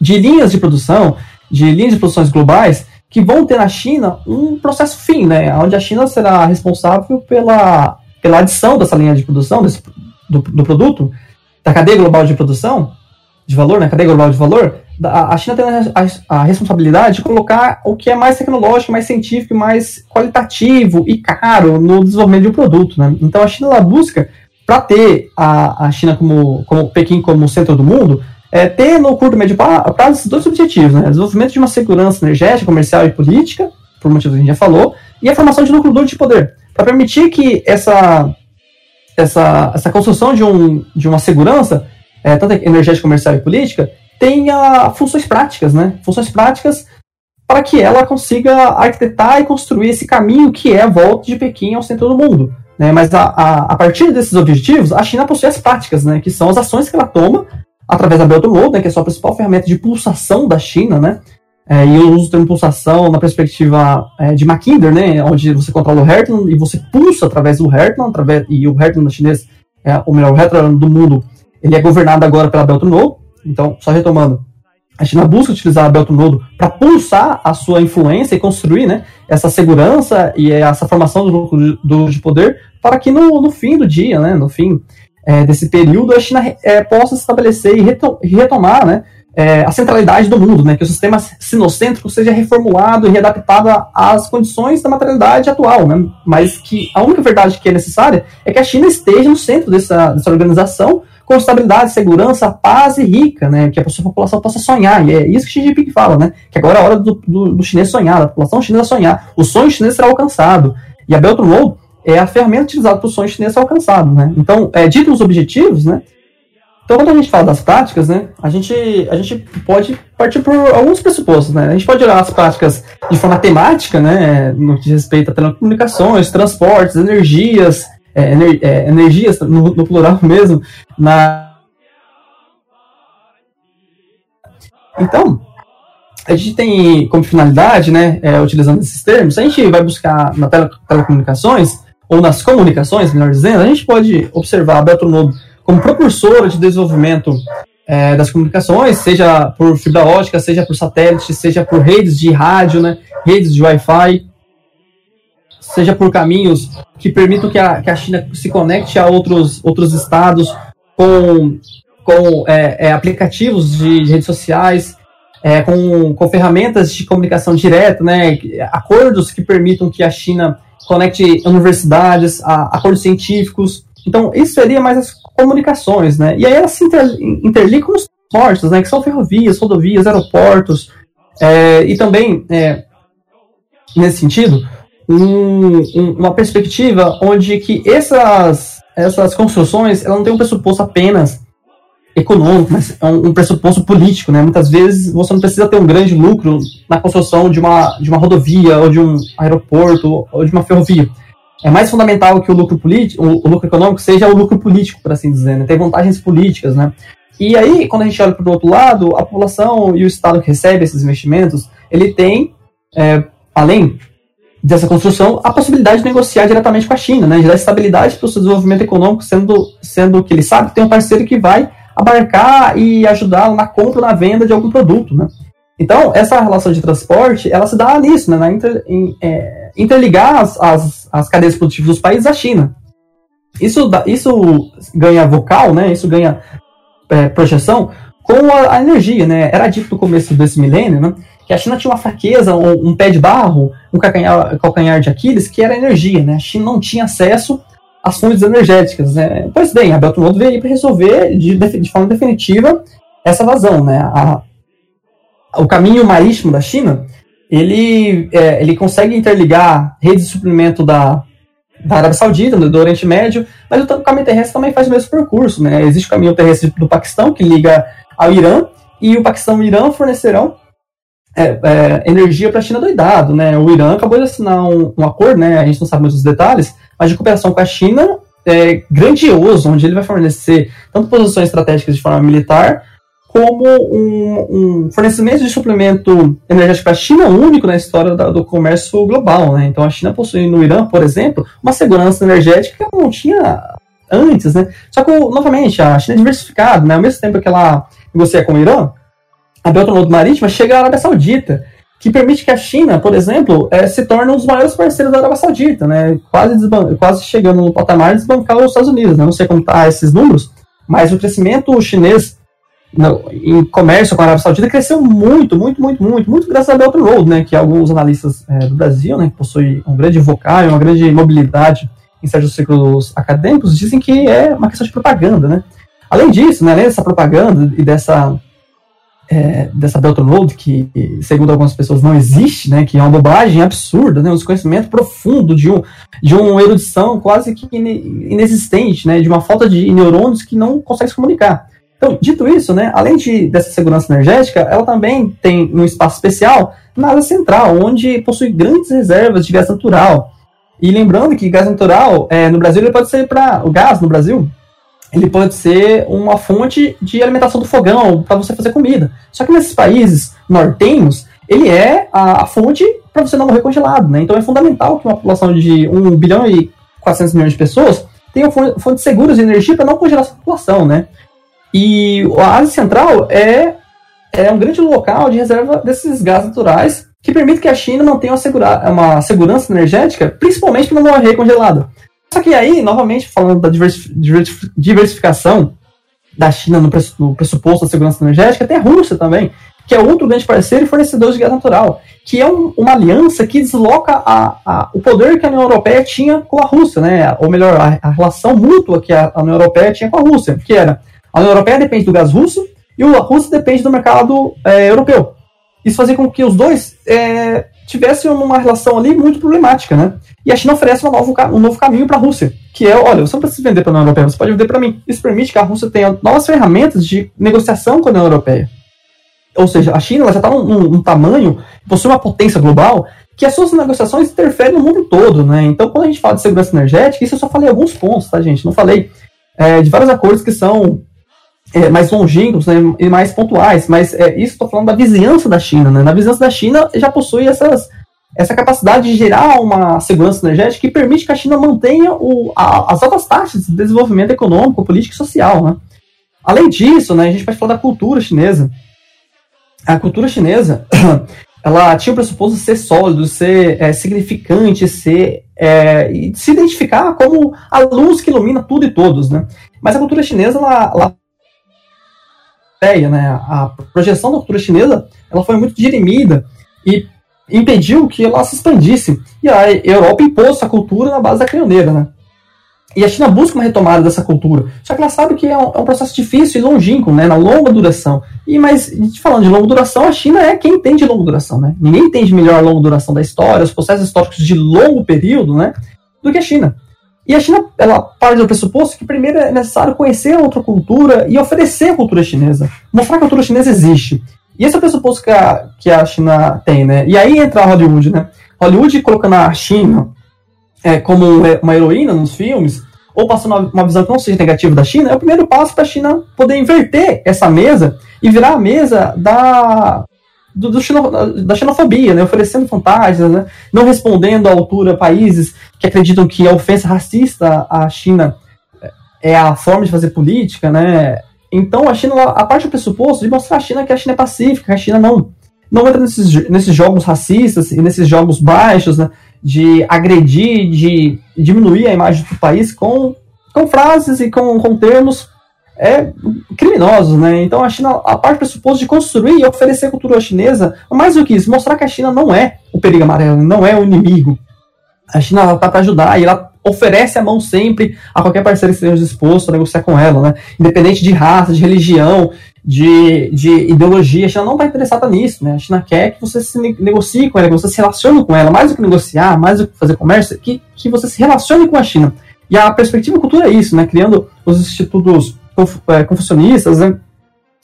[SPEAKER 3] de linhas de produção, de linhas de produções globais que vão ter na China um processo fim, né, onde a China será responsável pela, pela adição dessa linha de produção desse, do, do produto da cadeia global de produção de valor, né, cadeia global de valor, a China tem a, a, responsabilidade de colocar o que é mais tecnológico, mais científico, mais qualitativo e caro no desenvolvimento de um produto. Né? Então a China ela busca, para ter a, a China como, como Pequim como centro do mundo, é, ter no curto médio prazo esses dois objetivos: né? desenvolvimento de uma segurança energética, comercial e política, por motivos que a gente já falou, e a formação de núcleo duro de poder, para permitir que essa, essa, essa construção de, um, de uma segurança, é, tanto energética, comercial e política, tenha funções práticas, né? Funções práticas para que ela consiga arquitetar e construir esse caminho que é a volta de Pequim ao centro do mundo. Né? Mas a, a, a partir desses objetivos, a China possui as práticas, né? que são as ações que ela toma através da Belt and Road, né? que é a sua principal ferramenta de pulsação da China, né? É, e eu uso o termo pulsação na perspectiva é, de Mackinder, né? onde você controla o Hertland e você pulsa através do Hertland, através, e o Hertland chinês, é, ou melhor, o Hertland do mundo, ele é governado agora pela Belt então, só retomando, a China busca utilizar a Belt para pulsar a sua influência e construir né, essa segurança e essa formação do núcleo de, de poder para que no, no, fim do dia, né, no fim é, desse período, a China é, possa se estabelecer e retomar né, é, a centralidade do mundo, né, que o sistema sinocêntrico seja reformulado e readaptado às condições da materialidade atual, né, mas que a única verdade que é necessária é que a China esteja no centro dessa, dessa organização com estabilidade, segurança, paz e rica, né? Que a população possa sonhar. E é isso que Xi Jinping fala, né? Que agora é a hora do, do, do chinês sonhar, da população chinesa sonhar. O sonho chinês será alcançado. E a Belt Road é a ferramenta utilizada para o sonho chinês ser alcançado, né? Então, é, dito os objetivos, né? Então, quando a gente fala das práticas, né, a gente, a gente pode partir por alguns pressupostos, né? A gente pode olhar as práticas de forma temática, né, no que diz respeito a telecomunicações, transportes, energias, é, ener, é, energias, no, no, plural mesmo, na... Então, a gente tem como finalidade, né, é, utilizando esses termos, a gente vai buscar na tele, telecomunicações, ou nas comunicações, melhor dizendo, a gente pode observar a Beltronode como propulsora de desenvolvimento é, das comunicações, seja por fibra ótica, seja por satélite, seja por redes de rádio, né, redes de Wi-Fi, seja por caminhos que permitam que a, que a China se conecte a outros, outros estados com, com é, é, aplicativos de, de, redes sociais, é, com, com ferramentas de comunicação direta, né, acordos que permitam que a China conecte universidades, a, acordos científicos. Então, isso seria mais as comunicações, né? E aí elas se inter, com os portos, né? Que são ferrovias, rodovias, aeroportos. É, e também, é, nesse sentido, um, um, uma perspectiva onde que essas, essas construções elas não têm um pressuposto apenas econômico, mas é um, um, pressuposto político, né? Muitas vezes você não precisa ter um grande lucro na construção de uma, de uma rodovia, ou de um aeroporto, ou de uma ferrovia é mais fundamental que o lucro político, o, lucro econômico seja o lucro político, por assim dizer, né? Tem vantagens políticas, né? E aí, quando a gente olha para o outro lado, a população e o Estado que recebe esses investimentos, ele tem, é, além dessa construção, a possibilidade de negociar diretamente com a China, né? De dar estabilidade para o seu desenvolvimento econômico, sendo, sendo que ele sabe que tem um parceiro que vai abarcar e ajudá-lo na compra ou na venda de algum produto, né? Então, essa relação de transporte, ela se dá nisso, né? Na inter, em, é, interligar as, as, as cadeias produtivas dos países à China. Isso, isso ganha vocal, né? Isso ganha é, projeção com a, a, energia, né? Era dito no começo desse milênio, né? Que a China tinha uma fraqueza, um, um pé de barro, um calcanhar, calcanhar de Aquiles, que era a energia, né? A China não tinha acesso às fontes energéticas, né? Pois bem, a Belt and Road veio para resolver de, de, forma definitiva essa vazão, né? A, o caminho marítimo da China ele, é, ele consegue interligar redes de suplemento da, da Arábia Saudita, do, do Oriente Médio, mas o caminho terrestre também faz o mesmo percurso. Né? Existe o caminho terrestre do Paquistão, que liga ao Irã, e o Paquistão e o Irã fornecerão é, é, energia para a China doidado. Né? O Irã acabou de assinar um, um acordo, né? a gente não sabe muitos detalhes, mas de cooperação com a China é, grandioso, onde ele vai fornecer tanto posições estratégicas de forma militar, como um, um, fornecimento de suplemento energético para a China único na história da, do comércio global. Né? Então a China possui no Irã, por exemplo, uma segurança energética que não tinha antes. Né? Só que, novamente, a China é diversificada. Né? Ao mesmo tempo que ela negocia com o Irã, a Belt and Road Marítima chega à Arábia Saudita, que permite que a China, por exemplo, é, se torne um dos maiores parceiros da Arábia Saudita, né? quase, quase chegando no patamar de desbancar os Estados Unidos. Né? Não sei como tá esses números, mas o crescimento chinês no, em comércio com a Arábia Saudita cresceu muito, muito, muito, muito, muito graças à Belt Road, né, que alguns analistas é, do Brasil, né, que possuem um grande vocário, uma grande mobilidade em certos ciclos acadêmicos, dizem que é uma questão de propaganda, né. Além disso, né, além dessa propaganda e dessa é, dessa Belt Road, que segundo algumas pessoas não existe, né, que é uma bobagem absurda, né, um desconhecimento profundo de, um, de uma erudição quase que inexistente, né, de uma falta de neurônios que não consegue se comunicar. Então, dito isso, né, além de, dessa segurança energética, ela também tem um espaço especial na área central, onde possui grandes reservas de gás natural. E lembrando que gás natural, é, no Brasil, ele pode ser para. O gás no Brasil, ele pode ser uma fonte de alimentação do fogão para você fazer comida. Só que nesses países nortenhos, ele é a, a fonte para você não morrer congelado. Né? Então é fundamental que uma população de 1 bilhão e 400 milhões de pessoas tenha fontes seguras de energia para não congelar essa população. Né? E a Ásia Central é, é um grande local de reserva desses gases naturais que permite que a China mantenha uma, segura, uma segurança energética, principalmente para não morrer congelada. Só que aí, novamente, falando da diversificação da China no pressuposto da segurança energética, tem a Rússia também, que é outro grande parceiro e fornecedor de gás natural, que é um, uma aliança que desloca a, a, o poder que a União Europeia tinha com a Rússia, né? ou melhor, a, a relação mútua que a, a União Europeia tinha com a Rússia, que era a União Europeia depende do gás russo e a Rússia depende do mercado é, europeu. Isso fazia com que os dois é, tivesse uma relação ali muito problemática, né? E a China oferece um novo, um novo caminho para a Rússia, que é, olha, você não precisa vender para a União Europeia, você pode vender para mim. Isso permite que a Rússia tenha novas ferramentas de negociação com a União Europeia. Ou seja, a China já está num, num, tamanho, possui uma potência global, que as suas negociações interferem no mundo todo, né? Então, quando a gente fala de segurança energética, isso eu só falei alguns pontos, tá, gente? Não falei é, de vários acordos que são é, mais longínquos né, e mais pontuais, mas é, isso estou falando da vizinhança da China. Né? Na vizinhança da China já possui essas, essa capacidade de gerar uma segurança energética que permite que a China mantenha o, a, as altas taxas de desenvolvimento econômico, político e social. Né? Além disso, né, a gente pode falar da cultura chinesa. A cultura chinesa ela tinha o pressuposto de ser sólido, ser é, significante, ser é, se identificar como a luz que ilumina tudo e todos, né? Mas a cultura chinesa ela, ela ideia, né? A projeção da cultura chinesa ela foi muito dirimida e impediu que ela se expandisse. E a Europa impôs essa cultura na base da canhoneira, né? E a China busca uma retomada dessa cultura. Só que ela sabe que é um, é um processo difícil e longínquo, né? Na longa duração. E mas falando de longa duração, a China é quem entende longa duração, né? Ninguém entende melhor a longa duração da história, os processos históricos de longo período, né? Do que a China. E a China, ela parte do pressuposto que primeiro é necessário conhecer outra cultura e oferecer a cultura chinesa, mostrar que a cultura chinesa existe. E esse é o pressuposto que a, que a China tem, né? E aí entra a Hollywood, né? Hollywood colocando a China é, como uma heroína nos filmes, ou passando uma visão que não seja negativa da China, é o primeiro passo para a China poder inverter essa mesa e virar a mesa da, do, do da xenofobia, né, oferecendo vantagens, né, não respondendo à altura países que acreditam que a ofensa racista à China é a forma de fazer política, né? Então a China, a parte do pressuposto de mostrar à China que a China é pacífica, que a China não não entra nesses, nesses jogos racistas e nesses jogos baixos, né, de agredir, de diminuir a imagem do país com, com frases e com, com termos é, criminosos, né? Então a China, a parte pressuposto de construir e oferecer cultura chinesa, mais do que isso, mostrar que a China não é o perigo amarelo, não é o inimigo. A China está para ajudar e ela oferece a mão sempre a qualquer parceiro que esteja disposto a negociar com ela, né? Independente de raça, de religião, de, de ideologia, a China não está interessada nisso, né? A China quer que você se negocie com ela, que você se relacione com ela, mais do que negociar, mais do que fazer comércio, que, que você se relacione com a China. E a perspectiva cultura é isso, né? Criando os institutos é, confucionistas, né?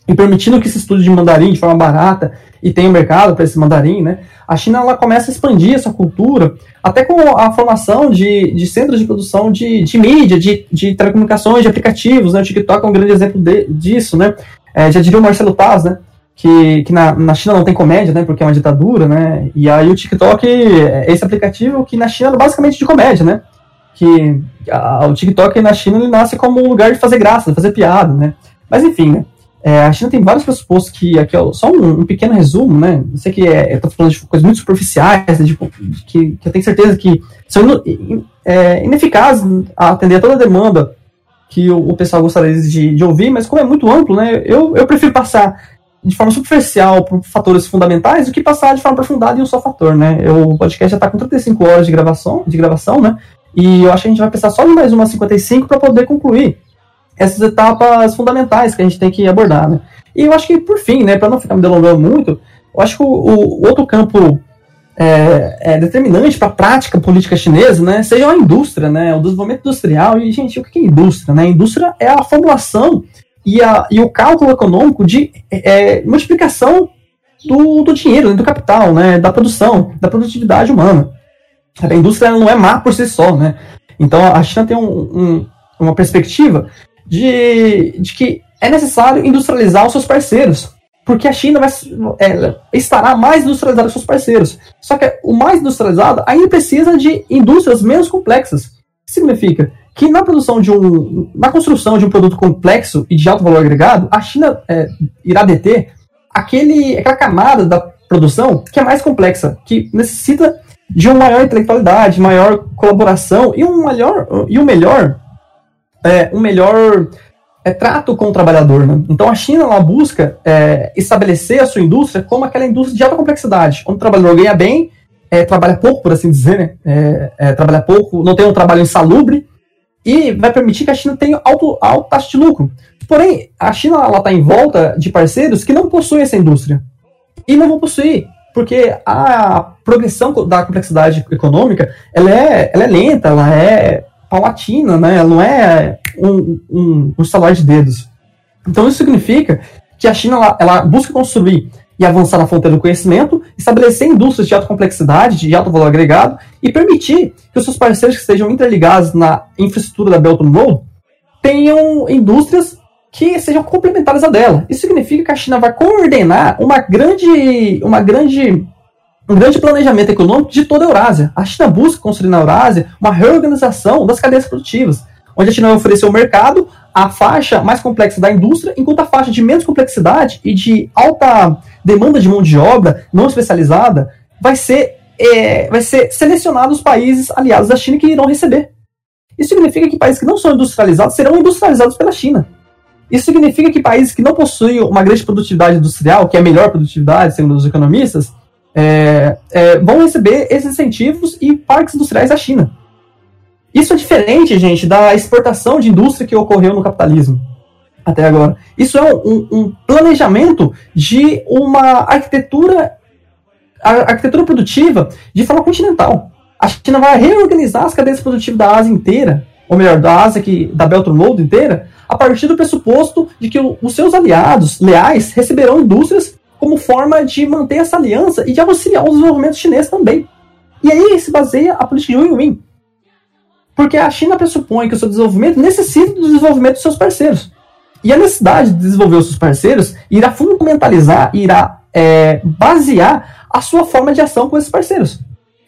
[SPEAKER 3] E permitindo que se estude de mandarim de forma barata e tenha um mercado para esse mandarim, né? A China ela começa a expandir essa cultura, até com a formação de, de centros de produção de, de mídia, de, de telecomunicações, de aplicativos, né? O TikTok é um grande exemplo de, disso, né? É, já diria o Marcelo Paz, né? Que, que na, na China não tem comédia, né? Porque é uma ditadura, né? E aí o TikTok é esse aplicativo que na China é basicamente de comédia, né? Que a, o TikTok na China ele nasce como um lugar de fazer graça, de fazer piada, né? Mas enfim, né? É, a China tem vários pressupostos que aqui é só um, um, pequeno resumo, né? Eu sei que é, eu tô falando de coisas muito superficiais, né, tipo, que, que eu tenho certeza que são in, é, ineficazes a atender a toda a demanda que o, o pessoal gostaria de, de, ouvir, mas como é muito amplo, né? Eu, eu prefiro passar de forma superficial por fatores fundamentais do que passar de forma aprofundada em um só fator, né? Eu, o podcast já está com 35 horas de gravação, de gravação, né? E eu acho que a gente vai precisar só de mais uma 55 para poder concluir essas etapas fundamentais que a gente tem que abordar, né? E eu acho que, por fim, né, para não ficar me delongando muito, eu acho que o, o outro campo é, é determinante para a prática política chinesa, né, seja a indústria, né, o desenvolvimento industrial. E, gente, o que é indústria? Né? A indústria é a formulação e, a, e o cálculo econômico de é, multiplicação do, do dinheiro, né, do capital, né, da produção, da produtividade humana. A indústria não é má por si só, né? Então a China tem um, um, uma perspectiva de, de que é necessário industrializar os seus parceiros, porque a China vai, é, estará mais industrializada que seus parceiros. Só que o mais industrializado ainda precisa de indústrias menos complexas. Significa? Que na produção de um. na construção de um produto complexo e de alto valor agregado, a China é, irá deter aquele, aquela camada da produção que é mais complexa, que necessita de uma maior intelectualidade, maior colaboração e um melhor e um melhor é, um melhor é, trato com o trabalhador. Né? Então a China ela busca é, estabelecer a sua indústria como aquela indústria de alta complexidade, onde o trabalhador ganha bem, é, trabalha pouco, por assim dizer, né? É, é, trabalha pouco, não tem um trabalho insalubre e vai permitir que a China tenha alto, alto taxa de lucro. Porém, a China está em volta de parceiros que não possuem essa indústria e não vão possuir porque a progressão da complexidade econômica ela é, ela é lenta, ela é paulatina, né? ela não é um, um, um salário de dedos. Então isso significa que a China ela, ela busca construir e avançar na fronteira do conhecimento, estabelecer indústrias de alta complexidade, de alto valor agregado, e permitir que os seus parceiros que estejam interligados na infraestrutura da Belt and Road tenham indústrias que sejam complementares a dela. Isso significa que a China vai coordenar uma grande, uma grande, um grande planejamento econômico de toda a Eurásia. A China busca construir na Eurásia uma reorganização das cadeias produtivas, onde a China vai oferecer ao mercado a faixa mais complexa da indústria, enquanto a faixa de menos complexidade e de alta demanda de mão de obra não especializada vai ser, é, vai ser selecionado os países aliados da China que irão receber. Isso significa que países que não são industrializados serão industrializados pela China. Isso significa que países que não possuem uma grande produtividade industrial, que é a melhor produtividade, segundo os economistas, é, é, vão receber esses incentivos e parques industriais da China. Isso é diferente, gente, da exportação de indústria que ocorreu no capitalismo até agora. Isso é um, um planejamento de uma arquitetura, arquitetura produtiva de forma continental. A China vai reorganizar as cadeias produtivas da Ásia inteira, ou melhor, da Ásia que da Belt and Road inteira, a partir do pressuposto de que os seus aliados leais receberão indústrias como forma de manter essa aliança e de auxiliar o desenvolvimento chinês também. E aí se baseia a política de win-win. Porque a China pressupõe que o seu desenvolvimento necessita do desenvolvimento dos seus parceiros. E a necessidade de desenvolver os seus parceiros irá fundamentalizar, irá é, basear a sua forma de ação com esses parceiros.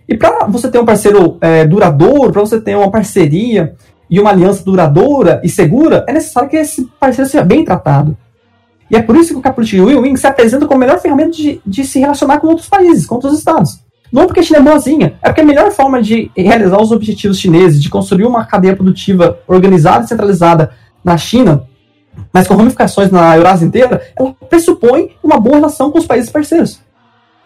[SPEAKER 3] E para você ter um parceiro é, duradouro, para você ter uma parceria e uma aliança duradoura e segura, é necessário que esse parceiro seja bem tratado. E é por isso que o Caputino Win-Win se apresenta como a melhor ferramenta de, de se relacionar com outros países, com outros estados. Não porque a China é boazinha, é porque a melhor forma de realizar os objetivos chineses, de construir uma cadeia produtiva organizada e centralizada na China, mas com ramificações na Eurásia inteira, ela pressupõe uma boa relação com os países parceiros.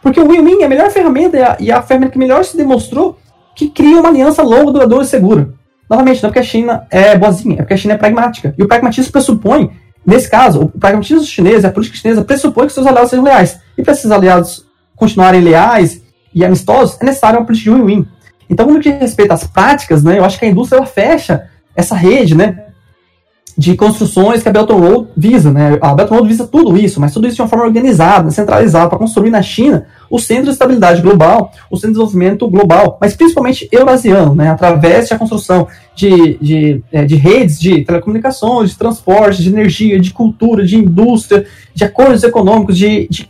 [SPEAKER 3] Porque o win-win é a melhor ferramenta e a, e a ferramenta que melhor se demonstrou que cria uma aliança longa, duradoura e segura. Novamente, não é porque a China é boazinha, é porque a China é pragmática. E o pragmatismo pressupõe, nesse caso, o pragmatismo chinês, a política chinesa, pressupõe que seus aliados sejam leais. E para esses aliados continuarem leais e amistosos, é necessário uma política de win-win. Então, no que respeita às práticas, né, eu acho que a indústria ela fecha essa rede né, de construções que a Belt Road visa. Né? A Belt Road visa tudo isso, mas tudo isso de uma forma organizada, centralizada, para construir na China o centro de estabilidade global, o centro de desenvolvimento global, mas principalmente eurasiano, né, através da construção de, de, é, de redes de telecomunicações, de transporte, de energia, de cultura, de indústria, de acordos econômicos, de, de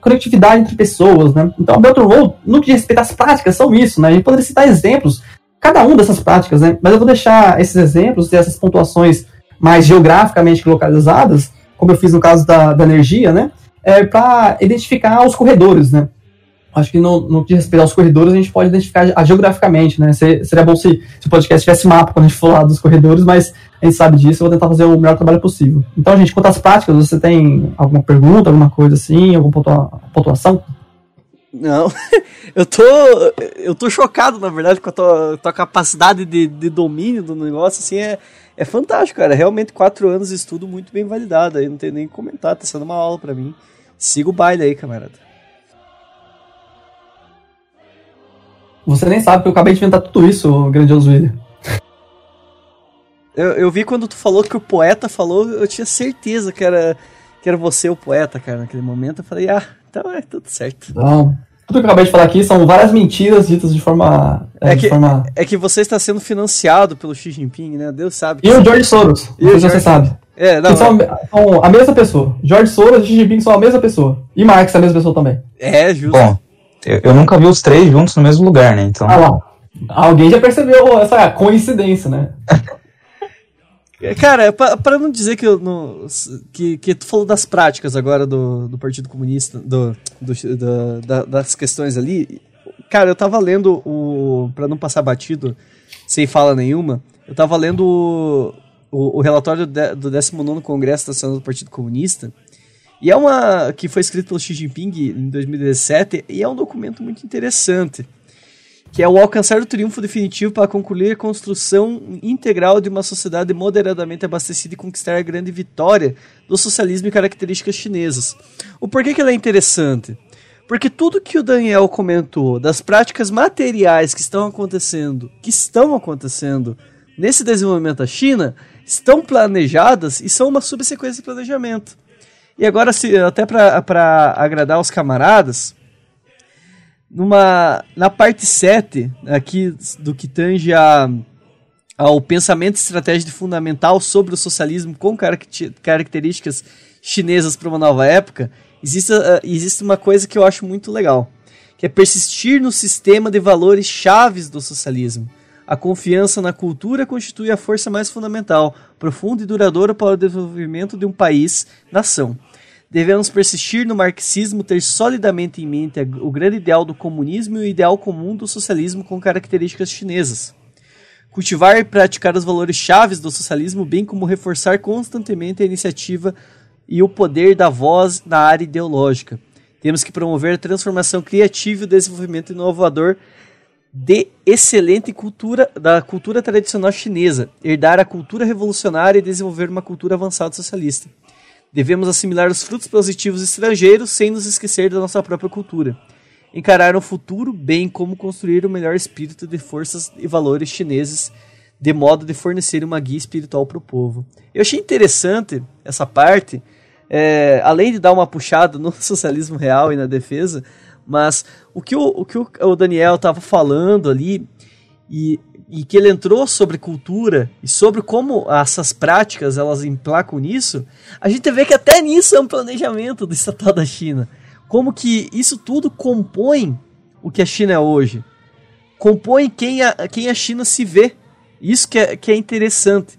[SPEAKER 3] conectividade entre pessoas. Né? Então, a Belt Road, no que diz respeito às práticas, são isso. Né? A gente poderia citar exemplos, cada um dessas práticas, né? mas eu vou deixar esses exemplos e essas pontuações mais geograficamente localizadas, como eu fiz no caso da, da energia, né? É, para identificar os corredores, né? Acho que no, no que respeita aos corredores, a gente pode identificar a, geograficamente, né? Seria bom se, se o podcast tivesse mapa quando a gente for lá dos corredores, mas a gente sabe disso, eu vou tentar fazer o melhor trabalho possível. Então, gente, quanto às práticas, você tem alguma pergunta, alguma coisa assim, alguma pontua, pontuação?
[SPEAKER 1] Não, eu tô, eu tô chocado, na verdade, com a tua, tua capacidade de, de domínio do negócio, assim, é, é fantástico, cara. Realmente, quatro anos de estudo muito bem validado, aí não tem nem que comentar, tá sendo uma aula para mim. Siga o baile aí, camarada.
[SPEAKER 3] Você nem sabe que eu acabei de inventar tudo isso, grandioso William.
[SPEAKER 1] Eu, eu vi quando tu falou que o poeta falou, eu tinha certeza que era, que era você o poeta, cara, naquele momento. Eu falei, ah, então é tudo certo.
[SPEAKER 3] Não. Tudo que eu acabei de falar aqui são várias mentiras ditas de forma.
[SPEAKER 1] É,
[SPEAKER 3] é
[SPEAKER 1] que,
[SPEAKER 3] forma...
[SPEAKER 1] é que você está sendo financiado pelo Xi Jinping, né? Deus sabe.
[SPEAKER 3] E o George Soros. E você George... sabe.
[SPEAKER 1] É, não,
[SPEAKER 3] são, são, a mesma pessoa. George Soros e Xi Jinping são a mesma pessoa. E Marx é a mesma pessoa também.
[SPEAKER 1] É, justo.
[SPEAKER 2] Bom, eu, eu, nunca vi os três juntos no mesmo lugar, né? Então...
[SPEAKER 3] Ah lá. Alguém já percebeu essa coincidência, né?
[SPEAKER 1] Cara, para não dizer que, eu, que, que tu falou das práticas agora do, do Partido Comunista, do, do, do da, das questões ali, cara, eu tava lendo o. para não passar batido, sem fala nenhuma, eu tava lendo o, o, o relatório do 19 Congresso Nacional do Partido Comunista, e é uma. que foi escrito pelo Xi Jinping em 2017 e é um documento muito interessante. Que é o alcançar o triunfo definitivo para concluir a construção integral de uma sociedade moderadamente abastecida e conquistar a grande vitória do socialismo e características chinesas. O porquê que ela é interessante? Porque tudo que o Daniel comentou das práticas materiais que estão acontecendo, que estão acontecendo nesse desenvolvimento da China, estão planejadas e são uma subsequência de planejamento. E agora, se, até para agradar os camaradas, numa, na parte 7 aqui do que tange a, ao pensamento estratégico fundamental sobre o socialismo com características chinesas para uma nova época, existe, uh, existe uma coisa que eu acho muito legal, que é persistir no sistema de valores chaves do socialismo. A confiança na cultura constitui a força mais fundamental, profunda e duradoura para o desenvolvimento de um país, nação. Devemos persistir no marxismo, ter solidamente em mente o grande ideal do comunismo e o ideal comum do socialismo com características chinesas. Cultivar e praticar os valores chaves do socialismo, bem como reforçar constantemente a iniciativa e o poder da voz na área ideológica. Temos que promover a transformação criativa e o desenvolvimento inovador de excelente cultura da cultura tradicional chinesa, herdar a cultura revolucionária e desenvolver uma cultura avançada socialista. Devemos assimilar os frutos positivos estrangeiros sem nos esquecer da nossa própria cultura. Encarar o futuro, bem como construir o melhor espírito de forças e valores chineses, de modo de fornecer uma guia espiritual para o povo. Eu achei interessante essa parte, é, além de dar uma puxada no socialismo real e na defesa, mas o que o, o, que o Daniel estava falando ali, e, e que ele entrou sobre cultura e sobre como essas práticas elas emplacam nisso, a gente vê que até nisso é um planejamento do estatal da China. Como que isso tudo compõe o que a China é hoje. Compõe quem a, quem a China se vê. Isso que é, que é interessante.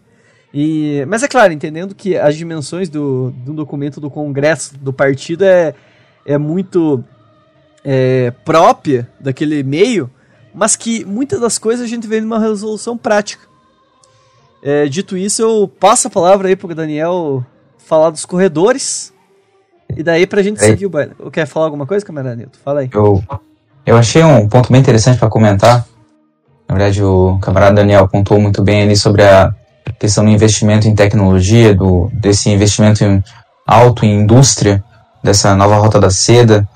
[SPEAKER 1] E, mas é claro, entendendo que as dimensões do, do documento do Congresso do partido é, é muito é, própria daquele meio, mas que muitas das coisas a gente vê numa resolução prática. É, dito isso, eu passo a palavra aí pro Daniel falar dos corredores. E daí pra gente seguir o baile. Quer falar alguma coisa, camarada Nilton? Fala aí.
[SPEAKER 2] Eu, eu achei um ponto bem interessante para comentar. Na verdade, o camarada Daniel pontuou muito bem ali sobre a questão do investimento em tecnologia, do, desse investimento em alto em indústria, dessa nova rota da seda,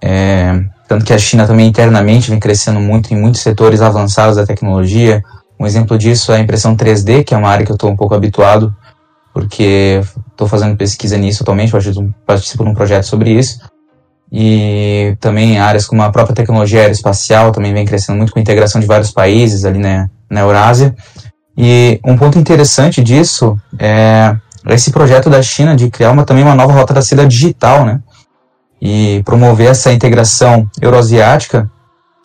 [SPEAKER 2] é, tanto que a China também internamente vem crescendo muito em muitos setores avançados da tecnologia. Um exemplo disso é a impressão 3D, que é uma área que eu estou um pouco habituado, porque estou fazendo pesquisa nisso atualmente, participo de um projeto sobre isso. E também áreas como a própria tecnologia aeroespacial também vem crescendo muito com a integração de vários países ali né, na Eurásia. E um ponto interessante disso é esse projeto da China de criar uma, também uma nova rota da seda digital, né? E promover essa integração euroasiática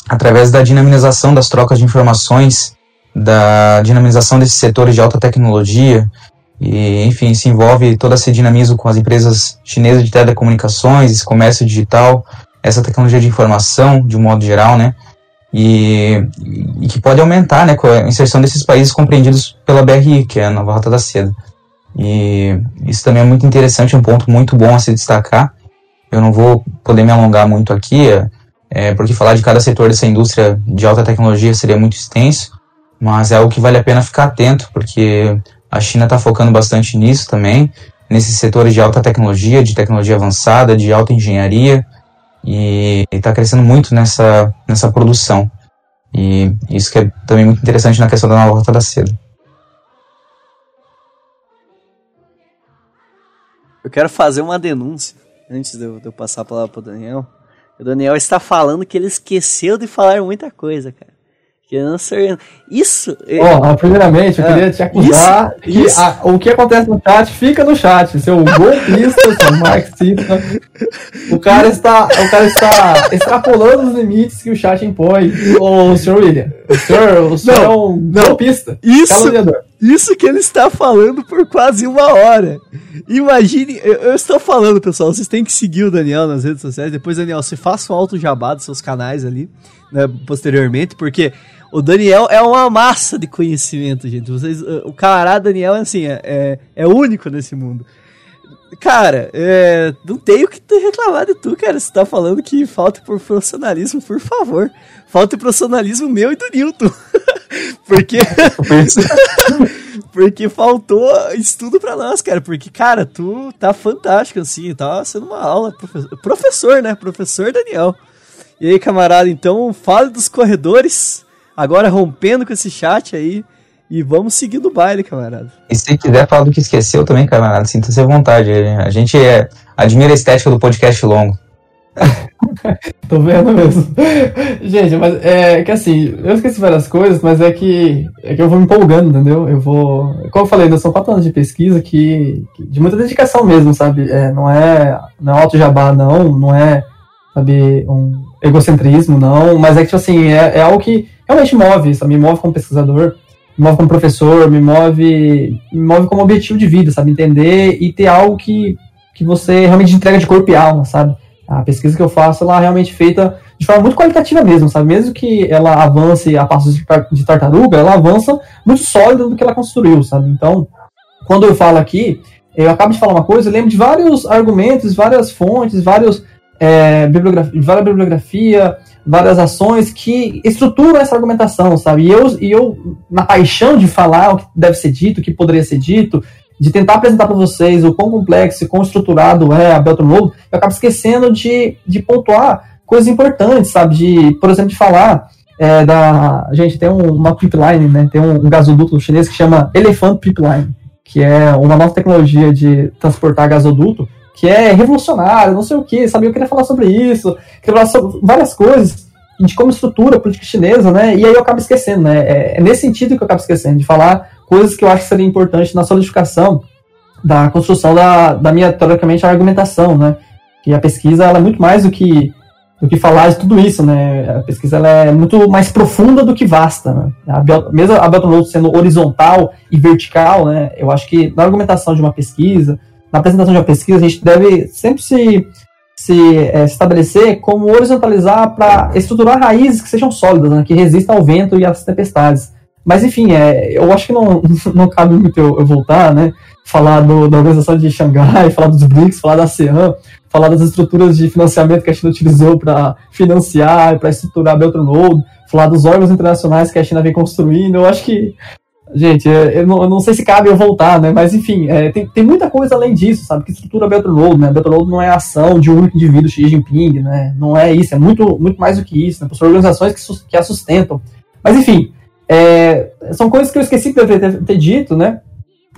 [SPEAKER 2] através da dinamização das trocas de informações, da dinamização desses setores de alta tecnologia, e enfim, se envolve todo esse dinamismo com as empresas chinesas de telecomunicações, esse comércio digital, essa tecnologia de informação, de um modo geral, né? e, e, que pode aumentar né, com a inserção desses países compreendidos pela BRI, que é a nova Rota da Seda. E isso também é muito interessante, um ponto muito bom a se destacar. Eu não vou poder me alongar muito aqui, é, porque falar de cada setor dessa indústria de alta tecnologia seria muito extenso, mas é algo que vale a pena ficar atento, porque a China está focando bastante nisso também, nesses setores de alta tecnologia, de tecnologia avançada, de alta engenharia, e está crescendo muito nessa, nessa produção. E isso que é também muito interessante na questão da nova rota da seda.
[SPEAKER 1] Eu quero fazer uma denúncia antes de eu, de eu passar a palavra para o Daniel. O Daniel está falando que ele esqueceu de falar muita coisa, cara. Câncer. Isso.
[SPEAKER 3] Bom, primeiramente, eu ah, queria te acusar isso, que isso. A, o que acontece no chat fica no chat. Seu golpista, seu marxista. O cara está, o cara está extrapolando os limites que o chat impõe. O senhor William. O senhor, o senhor não, é um não, golpista.
[SPEAKER 1] Isso, isso que ele está falando por quase uma hora. Imagine, eu, eu, estou falando, pessoal, vocês têm que seguir o Daniel nas redes sociais. Depois, Daniel, você faça um alto jabá dos seus canais ali, né, posteriormente, porque o Daniel é uma massa de conhecimento, gente. Vocês, o camarada Daniel, assim, é, é, é único nesse mundo. Cara, é, não tenho que ter reclamado de tu, cara. Você tá falando que falta por profissionalismo, por favor. Falta profissionalismo meu e do Newton. porque. Porque faltou estudo pra nós, cara. Porque, cara, tu tá fantástico, assim. Tá sendo uma aula. Professor, professor né? Professor Daniel. E aí, camarada, então, fale dos corredores. Agora rompendo com esse chat aí. E vamos seguir do baile, camarada.
[SPEAKER 2] E se quiser falar do que esqueceu também, camarada, sinta-se à vontade. A gente é, admira a estética do podcast longo.
[SPEAKER 3] Tô vendo mesmo. Gente, mas é que assim, eu esqueci várias coisas, mas é que, é que eu vou me empolgando, entendeu? Eu vou. Como eu falei, são quatro anos de pesquisa que, que de muita dedicação mesmo, sabe? É, não é, não é auto jabá, não, não é, sabe, um egocentrismo, não, mas é que, tipo assim, é, é algo que realmente move, sabe? Me move como pesquisador, me move como professor, me move, me move como objetivo de vida, sabe? Entender e ter algo que, que você realmente entrega de corpo e alma, sabe? A pesquisa que eu faço, ela é realmente feita de forma muito qualitativa mesmo, sabe? Mesmo que ela avance a passos de tartaruga, ela avança muito sólida do que ela construiu, sabe? Então, quando eu falo aqui, eu acabo de falar uma coisa, eu lembro de vários argumentos, várias fontes, vários, é, bibliografia, várias bibliografia, várias ações que estruturam essa argumentação, sabe? E eu, e eu, na paixão de falar o que deve ser dito, o que poderia ser dito, de tentar apresentar para vocês o quão complexo e quão estruturado é a Beltron Road, eu acabo esquecendo de, de pontuar coisas importantes, sabe? De, por exemplo, de falar é, da. Gente, tem um, uma pipeline, né? Tem um, um gasoduto chinês que chama Elephant Pipeline, que é uma nova tecnologia de transportar gasoduto, que é revolucionário, não sei o que, sabe? Eu queria falar sobre isso, queria falar sobre várias coisas de como estrutura a política chinesa, né? E aí eu acabo esquecendo, né? É, é nesse sentido que eu acabo esquecendo, de falar coisas que eu acho que seria importante na solidificação da construção da, da minha, teoricamente, argumentação, né? Que a pesquisa, ela é muito mais do que, do que falar de tudo isso, né? A pesquisa, ela é muito mais profunda do que vasta, né? A, mesmo a Road sendo horizontal e vertical, né? Eu acho que na argumentação de uma pesquisa, na apresentação de uma pesquisa, a gente deve sempre se, se é, estabelecer como horizontalizar para estruturar raízes que sejam sólidas, né? Que resistam ao vento e às tempestades. Mas enfim, é, eu acho que não, não cabe muito eu, eu voltar, né? Falar do, da organização de Xangai, falar dos BRICS, falar da ASEAN, falar das estruturas de financiamento que a China utilizou para financiar, para estruturar a Belt and Road, falar dos órgãos internacionais que a China vem construindo. Eu acho que, gente, é, eu não, eu não sei se cabe eu voltar, né? Mas enfim, é, tem, tem muita coisa além disso, sabe? Que estrutura a Belt and Road, né? A Belt and Road não é ação de um único indivíduo, Xi Jinping, né? Não é isso, é muito, muito mais do que isso, né? São organizações que, que a sustentam. Mas enfim, é, são coisas que eu esqueci de ter, ter, ter, dito, né?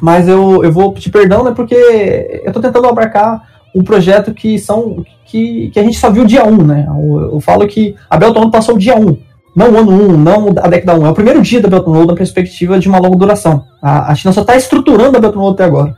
[SPEAKER 3] Mas eu, eu vou pedir perdão, né? Porque eu estou tentando abarcar um projeto que são que, que a gente só viu dia 1, né? Eu, eu falo que a Belton passou o dia 1, não o ano 1, não a década 1. É o primeiro dia da Belton Road na perspectiva de uma longa duração. A, a China só está estruturando a Belton Road até agora.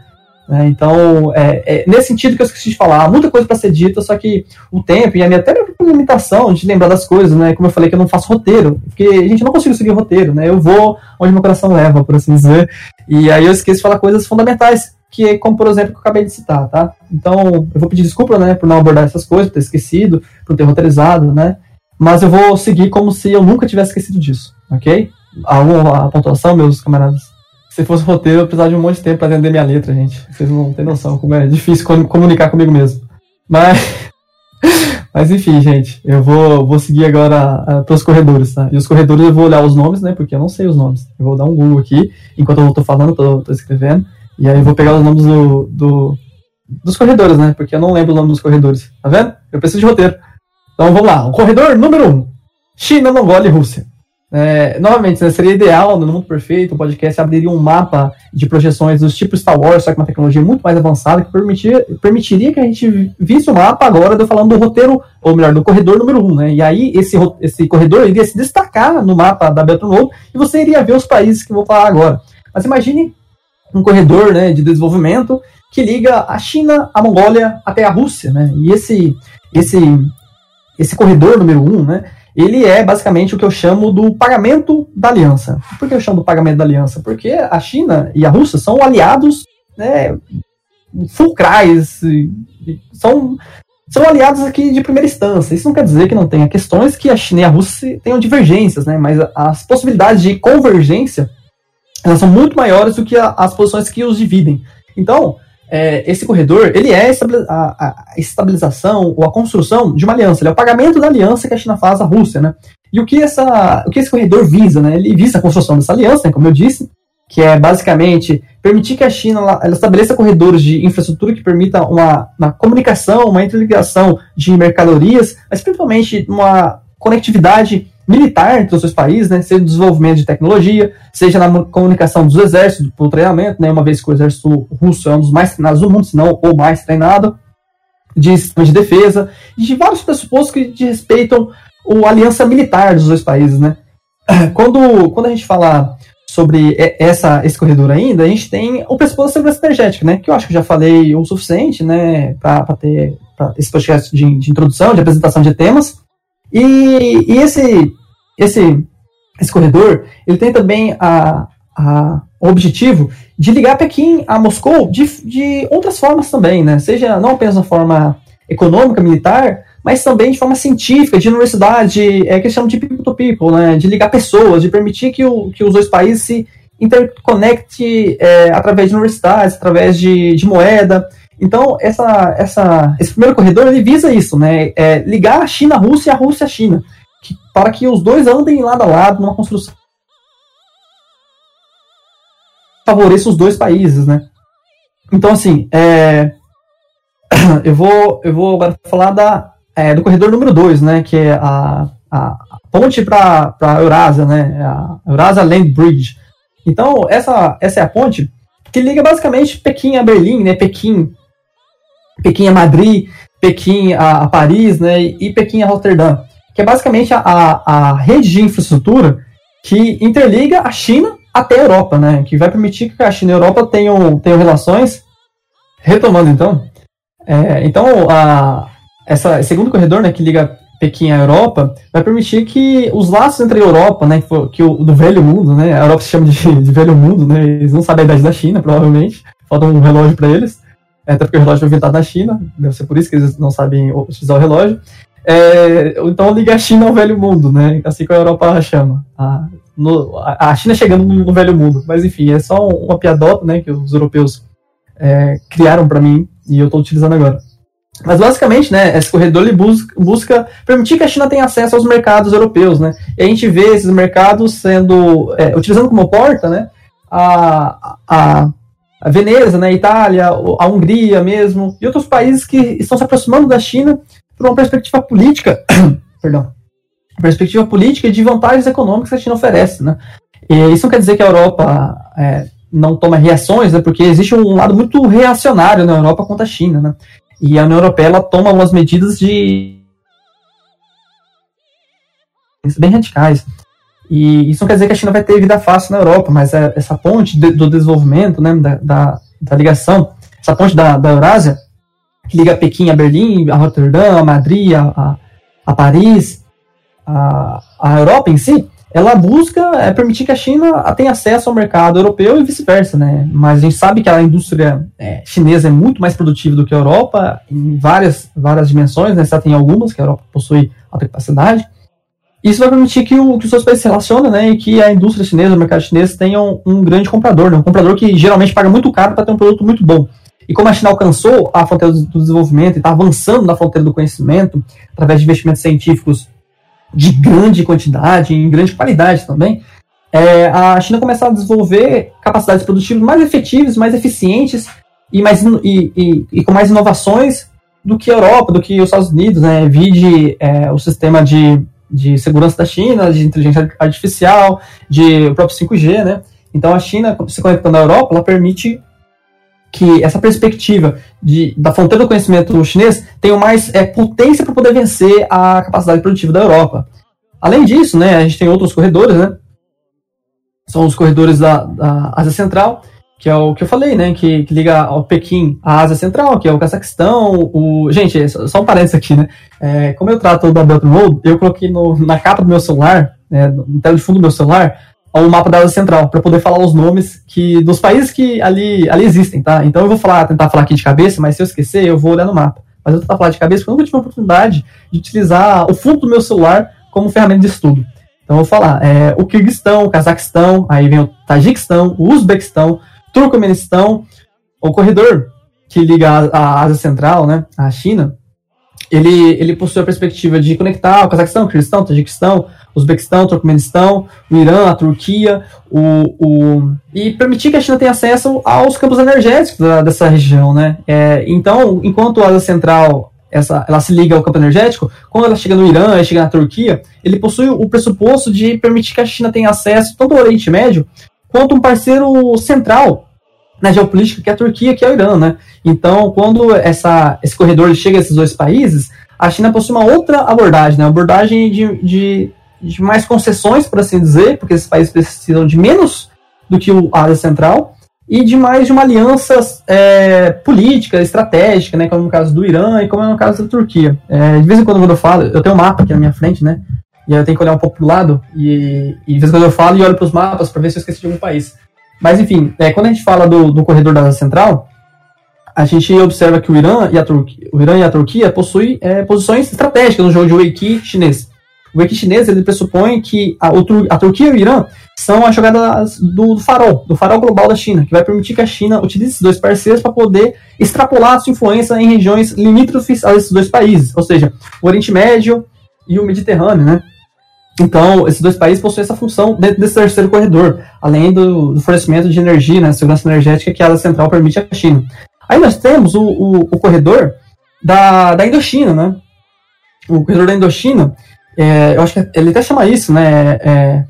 [SPEAKER 3] Né? Então, é, é, nesse sentido que eu esqueci de falar, há muita coisa para ser dita, só que o tempo e a minha até a limitação de lembrar das coisas, né? Como eu falei que eu não faço roteiro, porque a gente não consigo seguir roteiro, né? Eu vou onde meu coração leva, por assim dizer. E aí eu esqueço de falar coisas fundamentais, que é como, por exemplo, que eu acabei de citar, tá? Então, eu vou pedir desculpa, né, por não abordar essas coisas, por ter esquecido, por ter roteirizado, né? Mas eu vou seguir como se eu nunca tivesse esquecido disso, ok? A, a pontuação, meus camaradas? se fosse roteiro, eu precisava de um monte de tempo para entender minha letra, gente. Vocês não têm noção como é difícil comunicar comigo mesmo. Mas, mas enfim, gente, eu vou, vou seguir agora uh, pelos corredores, tá? E os corredores eu vou olhar os nomes, né? Porque eu não sei os nomes. Eu vou dar um Google aqui, enquanto eu tô falando, tô escrevendo. E aí eu vou pegar os nomes do, do, dos corredores, né? Porque eu não lembro o nome dos corredores. Tá vendo? Eu preciso de roteiro. Então vamos lá. O corredor número 1. Um, China, Mongólia e Rússia. É, novamente, né, seria ideal, no mundo perfeito, o podcast abriria um mapa de projeções dos tipos Star Wars, só que uma tecnologia muito mais avançada, que permitir, permitiria que a gente visse o mapa agora, eu falando do roteiro, ou melhor, do corredor número 1, um, né? E aí, esse, esse corredor iria se destacar no mapa da Belt Road, e você iria ver os países que eu vou falar agora. Mas imagine um corredor né, de desenvolvimento que liga a China, a Mongólia até a Rússia, né? E esse, esse, esse corredor número 1, um, né? ele é basicamente o que eu chamo do pagamento da aliança. Por que eu chamo do pagamento da aliança? Porque a China e a Rússia são aliados né, fulcrais, são, são aliados aqui de primeira instância. Isso não quer dizer que não tenha questões que a China e a Rússia tenham divergências, né, mas as possibilidades de convergência elas são muito maiores do que as posições que os dividem. Então, é, esse corredor, ele é a, estabilização ou a construção de uma aliança, ele é o pagamento da aliança que a China faz à Rússia, né? E o que, essa, o que esse corredor visa, né? Ele visa a construção dessa aliança, né, como eu disse, que é basicamente permitir que a China ela, ela estabeleça corredores de infraestrutura que permita uma, uma comunicação, uma interligação de mercadorias, mas principalmente uma conectividade militar entre os dois países, né, seja no desenvolvimento de tecnologia, seja na comunicação dos exércitos, para o treinamento, né, uma vez que o exército russo é um dos mais treinados do mundo, se não o mais treinado, de sistema de defesa, de vários pressupostos que respeitam a aliança militar dos dois países. Né. Quando, quando a gente fala sobre essa, esse corredor ainda, a gente tem o pressuposto da segurança energética, né, que eu acho que já falei o suficiente né, para ter pra esse podcast de, de introdução, de apresentação de temas, e, e esse, esse, esse corredor, ele tem também a, a, o objetivo de ligar Pequim a Moscou de, de outras formas também, né? Seja não apenas na forma econômica, militar, mas também de forma científica, de universidade, é que chamam de people to people, né? De ligar pessoas, de permitir que, o, que os dois países se interconectem é, através de universidades, através de, de moeda. Então, essa, essa, esse primeiro corredor ele visa isso, né? É ligar a China à Rússia e a Rússia à China, que, para que os dois andem lado a lado numa construção favoreça os dois países, né? Então, assim, é... eu, vou, eu vou agora falar da, é, do corredor número 2, né? Que é a, a, ponte para a Eurásia, né? A Eurasia Land Bridge. Então, essa, essa é a ponte que liga basicamente Pequim a Berlim, né? Pequim Pequim a Madrid, Pequim a, a Paris, né, e Pequim a Rotterdam, que é basicamente a, a, rede de infraestrutura que interliga a China até a Europa, né, que vai permitir que a China e a Europa tenham, tenham relações. Retomando então, é, então a, essa esse segundo corredor, né, que liga Pequim à Europa, vai permitir que os laços entre a Europa, né, que, o do velho mundo, né, a Europa se chama de, de velho mundo, né, eles não sabem a idade da China, provavelmente, falta um relógio para eles, até porque o relógio foi inventado na China, deve ser por isso que eles não sabem utilizar o relógio. É, então liga a China ao velho mundo, né? Assim que a Europa chama. A, no, a China chegando no, velho mundo. Mas enfim, é só uma piadota, né? Que os europeus é, criaram para mim e eu estou utilizando agora. Mas basicamente, né, esse corredor ele busca, busca, permitir que a China tenha acesso aos mercados europeus, né? E a gente vê esses mercados sendo é, utilizando como porta, né, a, a, a Veneza, né, a Itália, a Hungria mesmo, e outros países que estão se aproximando da China por uma perspectiva política, perdão, perspectiva política de vantagens econômicas que a China oferece, né. E isso não quer dizer que a Europa é, não toma reações, né, porque existe um lado muito reacionário na Europa contra a China, né, e a União Europeia ela toma algumas medidas de bem radicais. E isso não quer dizer que a China vai ter vida fácil na Europa, mas é essa ponte do desenvolvimento, né, da, da, da, ligação, essa ponte da, da Eurásia, que liga Pequim a Berlim, a Rotterdam, a Madrid, a, a Paris, a, a Europa em si, ela busca é, permitir que a China tenha acesso ao mercado europeu e vice-versa, né? Mas a gente sabe que a indústria é, chinesa é muito mais produtiva do que a Europa em várias, várias dimensões, né? Só tem algumas que a Europa possui alta capacidade. Isso vai permitir que, o, que os seus países se relacionem, né, e que a indústria chinesa, o mercado chinês, tenham um grande comprador, né, um comprador que geralmente paga muito caro para ter um produto muito bom. E como a China alcançou a fronteira do desenvolvimento e está avançando na fronteira do conhecimento, através de investimentos científicos de grande quantidade, em grande qualidade também, é, a China começa a desenvolver capacidades produtivas mais efetivas, mais eficientes e, mais, e, e, e com mais inovações do que a Europa, do que os Estados Unidos, né? Vide é, o sistema de de segurança da China, de inteligência artificial, de o próprio 5G, né? Então a China, se conectando à Europa, ela permite que essa perspectiva de, da fronteira do conhecimento chinês tenha mais é, potência para poder vencer a capacidade produtiva da Europa. Além disso, né, a gente tem outros corredores, né? São os corredores da, da Ásia Central, que é o que eu falei, né? Que, que liga ao Pequim à Ásia Central, que é o Cazaquistão, o. Gente, só um parênteses aqui, né? É, como eu trato da Belt Road, eu coloquei no, na capa do meu celular, né, no tela de fundo do meu celular, o mapa da Ásia Central, para poder falar os nomes que dos países que ali, ali existem, tá? Então eu vou falar, tentar falar aqui de cabeça, mas se eu esquecer, eu vou olhar no mapa. Mas eu vou tentar falar de cabeça porque eu nunca tive a oportunidade de utilizar o fundo do meu celular como ferramenta de estudo. Então eu vou falar é, o Kirguistão, o Cazaquistão, aí vem o Tajiquistão, o Uzbequistão, Turcomenistão, o corredor que liga a, a Ásia Central, né, à China, ele, ele possui a perspectiva de conectar o Cazaquistão, o Kirguistão, o Tajiquistão, Uzbequistão, Turcomenistão, o Irã, a Turquia, o, o, e permitir que a China tenha acesso aos campos energéticos da, dessa região, né? É, então, enquanto a Ásia Central essa, ela se liga ao campo energético, quando ela chega no Irã, ela chega na Turquia, ele possui o pressuposto de permitir que a China tenha acesso tanto ao Oriente Médio quanto um parceiro central na geopolítica, que é a Turquia, que é o Irã, né? Então, quando essa, esse corredor chega a esses dois países, a China possui uma outra abordagem, né? Abordagem de, de, de mais concessões, por assim dizer, porque esses países precisam de menos do que a Ásia Central, e de mais de uma aliança é, política, estratégica, né, como no caso do Irã e como é no caso da Turquia. É, de vez em quando, quando eu falo, eu tenho um mapa aqui na minha frente, né, e eu tenho que olhar um pouco para o lado, e, e de vez em quando eu falo e olho para os mapas para ver se eu esqueci de algum país. Mas enfim, é, quando a gente fala do, do corredor da Ásia Central, a gente observa que o Irã e a Turquia, o Irã e a Turquia possuem é, posições estratégicas no jogo de Weiqi chinês. O Weiqi chinês ele pressupõe que a, a, Turquia e o Irã são a jogada do, do, farol, do farol global da China, que vai permitir que a China utilize esses dois parceiros para poder extrapolar sua influência em regiões limítrofes a esses dois países, ou seja, o Oriente Médio e o Mediterrâneo, né? Então, esses dois países possuem essa função dentro desse terceiro corredor, além do, do fornecimento de energia, né, segurança energética que a central permite à China. Aí nós temos o, o, o corredor da, da Indochina, né? O corredor da Indochina, é, eu acho que ele até chama isso, né? É,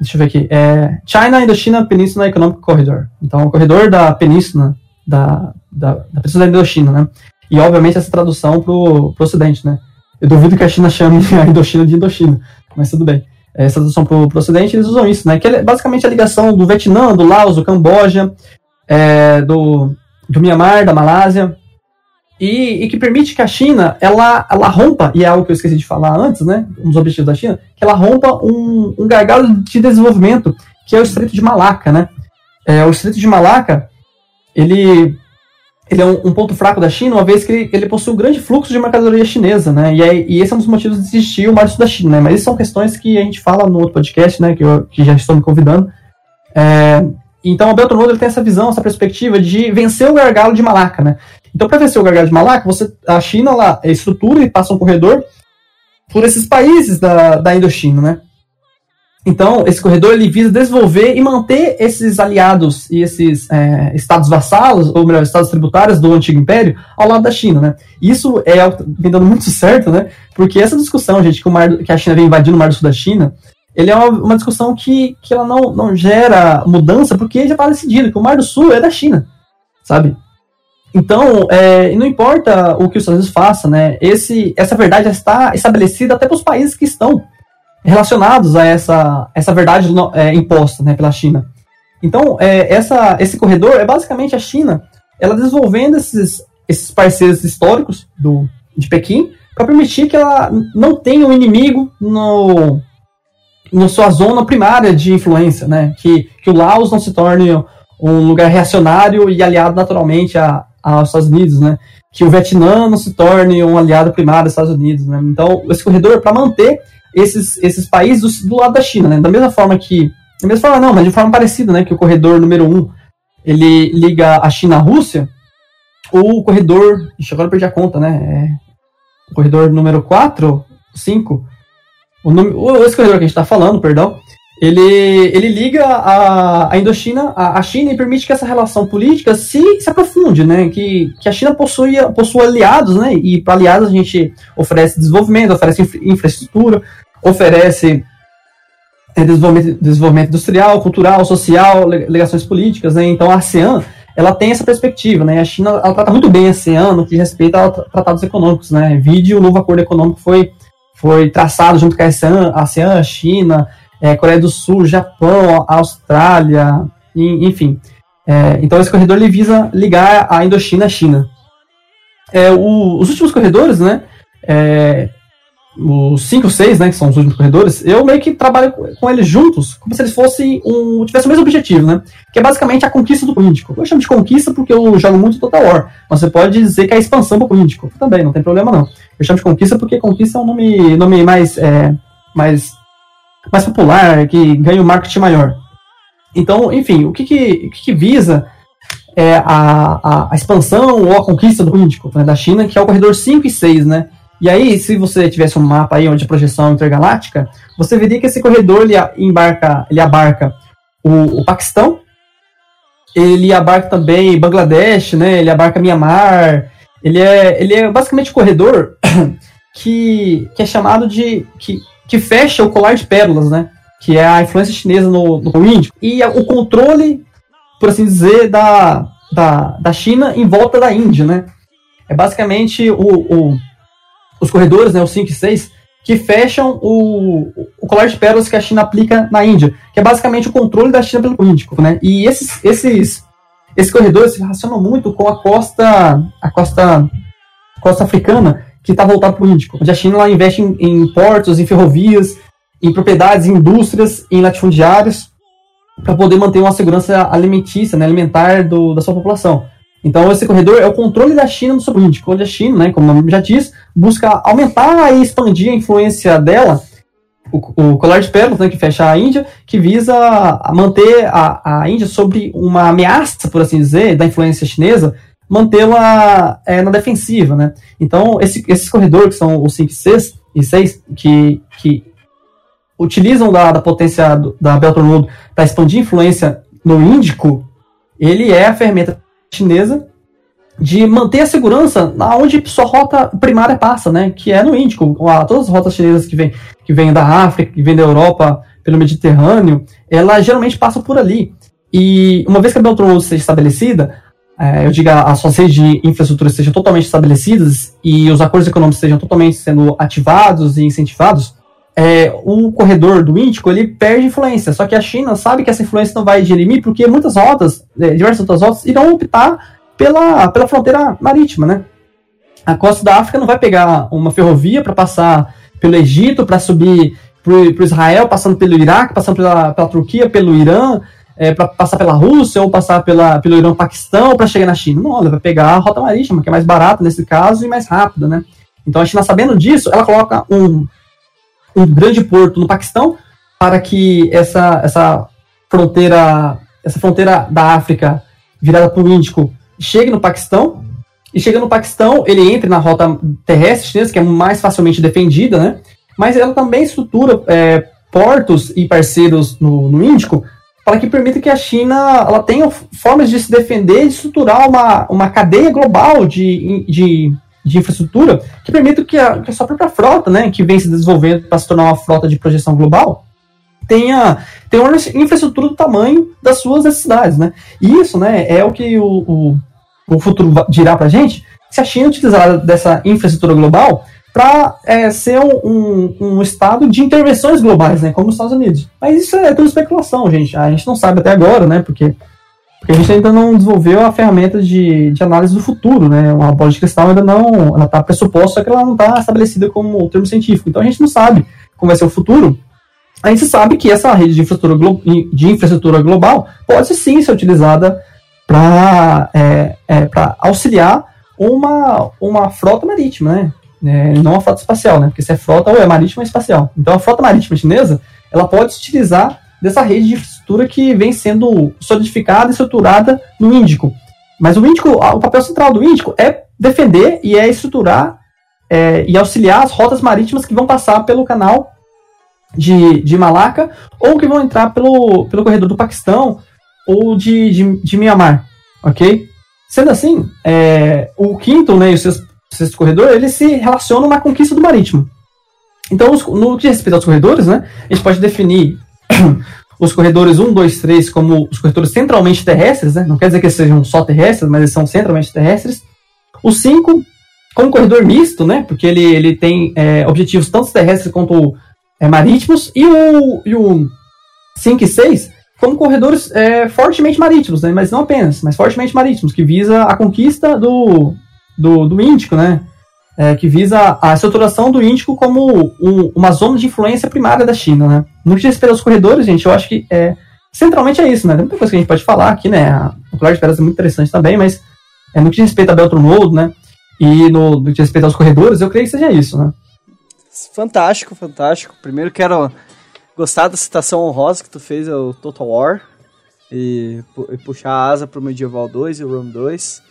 [SPEAKER 3] deixa eu ver aqui. É China Indochina Peninsula Economic Corridor. Então, o corredor da península, da, da, da península da Indochina, né? E, obviamente, essa tradução para o Ocidente, né? Eu duvido que a China chame a Indochina de Indochina mas tudo bem. Essa tradução para o Ocidente, eles usam isso, né? Que é basicamente a ligação do Vietnã, do Laos, do Camboja, é, do, do Myanmar, da Malásia, e, e, que permite que a China ela, ela rompa, e é algo que eu esqueci de falar antes, né? Um dos objetivos da China, que ela rompa um, um gargalo de desenvolvimento, que é o Estreito de Malaca, né? É, o Estreito de Malaca, ele ele é um, um, ponto fraco da China, uma vez que ele, ele, possui um grande fluxo de mercadoria chinesa, né? E, é, e esse é um dos motivos de existir o Mar do Sul da China, né? Mas isso são questões que a gente fala no outro podcast, né? Que, eu, que já estou me convidando. É, então, o Belt and Road ele tem essa visão, essa perspectiva de vencer o gargalo de Malaca, né? Então, para vencer o gargalo de Malaca, você, a China lá estrutura e passa um corredor por esses países da, da Indochina, né? Então, esse corredor ele visa desenvolver e manter esses aliados e esses é, estados vassalos, ou melhor, estados tributários do antigo império, ao lado da China, né? Isso é vem dando muito certo, né? Porque essa discussão, gente, que, o mar, que a China vem invadindo o Mar do Sul da China, ele é uma, uma discussão que, que ela não, não gera mudança, porque já está decidido que o Mar do Sul é da China, sabe? Então, é, não importa o que os Estados Unidos façam, né? Esse, essa verdade já está estabelecida até para os países que estão relacionados a essa, essa verdade é, imposta né, pela China. Então, é, essa, esse corredor é basicamente a China ela desenvolvendo esses, esses parceiros históricos do, de Pequim para permitir que ela não tenha um inimigo no, na sua zona primária de influência, né? que, que o Laos não se torne um lugar reacionário e aliado naturalmente aos Estados Unidos, né? que o Vietnã não se torne um aliado primário dos Estados Unidos. Né? Então, esse corredor, para manter esses, esses países do, do, lado da China, né? Da mesma forma que. Da mesma forma, não, mas de forma parecida, né? Que o corredor número 1 um, ele liga a China à Rússia, ou o corredor. Ixi, agora eu perdi a conta, né? É, o corredor número 4, 5. O, o, esse corredor que a gente está falando, perdão, ele, ele liga a, a Indochina à, China e permite que essa relação política se, se aprofunde, né? Que, que a China possui, possua aliados, né? E para aliados a gente oferece desenvolvimento, oferece infra, infraestrutura, oferece é, desenvolvimento, desenvolvimento industrial, cultural, social, ligações políticas, né? Então a ASEAN ela tem essa perspectiva, né? A China ela trata muito bem a ASEAN no que respeita a tratados econômicos, né? Vídeo, o novo acordo econômico foi, foi traçado junto com a ASEAN, a ASEAN, China, é, Coreia do Sul, Japão, Austrália, enfim. É, então esse corredor ele visa ligar a Indochina à China. É, o, os últimos corredores, né? Os 5 6, né, que são os últimos corredores, eu meio que trabalho com eles juntos, como se eles fossem um, tivessem o mesmo objetivo, né? Que é basicamente a conquista do político. Eu chamo de conquista porque eu jogo muito Total War. Mas você pode dizer que é a expansão do político. Também, não tem problema não. Eu chamo de conquista porque conquista é um nome, nome mais, é, mais mais popular, que ganha um marketing maior. Então, enfim, o que, que, o que, que visa é a, a, a, expansão ou a conquista do Índico, né, da China, que é o corredor 5 e 6, né? E aí, se você tivesse um mapa aí onde a projeção intergaláctica, você veria que esse corredor ele embarca, ele abarca o, o Paquistão, ele abarca também Bangladesh, né? Ele abarca Myanmar. Ele é, ele é basicamente um corredor que, que é chamado de que, que fecha o colar de pérolas, né? Que é a influência chinesa no, no Índico e o controle, por assim dizer, da, da, da China em volta da Índia, né? É basicamente o, o os corredores, né, os 5 e 6, que fecham o, o colar de pérolas que a China aplica na Índia, que é basicamente o controle da China pelo Índico, né? E esses, esses, esses corredores se relacionam muito com a costa, a costa, costa africana, que está voltada para o Índico, onde a China lá, investe em, em, portos, em ferrovias, em propriedades, em indústrias, em latifundiários, para poder manter uma segurança alimentícia, né, alimentar do, da sua população. Então, esse corredor é o controle da China no subíndico, onde a China, né, como o nome já diz, busca aumentar e expandir a influência dela, o, o colar de pérolas, né, que fecha a Índia, que visa manter a, a Índia sobre uma ameaça, por assim dizer, da influência chinesa, mantê-la é, na defensiva. Né? Então, esse, esses corredores, que são os 5 e 6, que, que utilizam da, da potência do, da Belt and Road para expandir influência no Índico, ele é a ferramenta chinesa de manter a segurança onde sua rota primária passa, né? Que é no Índico. Todas as rotas chinesas que vêm que vem da África, que vêm da Europa, pelo Mediterrâneo, ela geralmente passa por ali. E uma vez que a Belt Road seja estabelecida, é, eu digo as suas redes de infraestrutura estejam totalmente estabelecidas e os acordos econômicos estejam totalmente sendo ativados e incentivados, é, o corredor do Índico ele perde influência. Só que a China sabe que essa influência não vai dirimir porque muitas rotas, é, diversas outras rotas, irão optar pela, pela fronteira marítima, né? A costa da África não vai pegar uma ferrovia para passar pelo Egito, para subir para Israel, passando pelo Iraque, passando pela, pela Turquia, pelo Irã, é, para passar pela Rússia ou passar pela, pelo Irã, Paquistão, para chegar na China. Não, ela vai pegar a rota marítima, que é mais barata nesse caso e mais rápida, né? Então a China, sabendo disso, ela coloca um, um grande porto no Paquistão para que essa, essa fronteira essa fronteira da África virada para o Índico chegue no Paquistão, e chega no Paquistão, ele entra na rota terrestre chinesa, que é mais facilmente defendida, né? Mas ela também estrutura é, portos e parceiros no, no Índico para que permita que a China ela tenha formas de se defender e estruturar uma, uma cadeia global de, de, de infraestrutura que permita que a, que a sua própria frota, né, que vem se desenvolvendo para se tornar uma frota de projeção global, tenha, tenha uma infraestrutura do tamanho das suas necessidades, né? E isso, né, é o que o, o, o futuro dirá para a gente, se a China utilizar dessa infraestrutura global para é, ser um, um, um, estado de intervenções globais, né, como os Estados Unidos. Mas isso é tudo especulação, gente. A gente não sabe até agora, né, porque, porque a gente ainda não desenvolveu a ferramenta de, de análise do futuro, né, uma bola de cristal ainda não, ela está pressuposta, só que ela não está estabelecida como termo científico. Então a gente não sabe como vai ser o futuro, a gente sabe que essa rede de infraestrutura, de infraestrutura global pode sim ser utilizada para é, é, auxiliar uma, uma frota marítima, né? É, não uma frota espacial, né? Porque se é frota ou é marítima é espacial. Então a frota marítima chinesa ela pode se utilizar dessa rede de que vem sendo solidificada e estruturada no Índico. Mas o Índico, o papel central do Índico é defender e é estruturar é, e auxiliar as rotas marítimas que vão passar pelo canal de, de Malaca, ou que vão entrar pelo, pelo corredor do Paquistão ou de, de, de Mianmar, ok? Sendo assim, é, o quinto né, e o sexto, sexto corredor, eles se relacionam na conquista do marítimo. Então, os, no que diz respeito aos corredores, né, a gente pode definir os corredores 1, 2, 3 como os corredores centralmente terrestres, né, não quer dizer que eles sejam só terrestres, mas eles são centralmente terrestres. O 5 como corredor misto, né, porque ele, ele tem é, objetivos tanto terrestres quanto é, marítimos e o, e o 5 e 6 como corredores é, fortemente marítimos, né? mas não apenas, mas fortemente marítimos, que visa a conquista do, do, do Índico, né? É, que visa a estruturação do Índico como um, uma zona de influência primária da China. Né? No que diz respeito aos corredores, gente, eu acho que é, centralmente é isso. Né? Tem muita coisa que a gente pode falar aqui, né? o Claro de Pedras é muito interessante também, mas é, no que diz respeito a Beltron Road, né? e no, no que diz respeito aos corredores, eu creio que seja isso. Né?
[SPEAKER 1] Fantástico, fantástico. Primeiro quero gostar da citação honrosa que tu fez ao Total War e, e puxar a asa pro Medieval 2 e o Rome 2.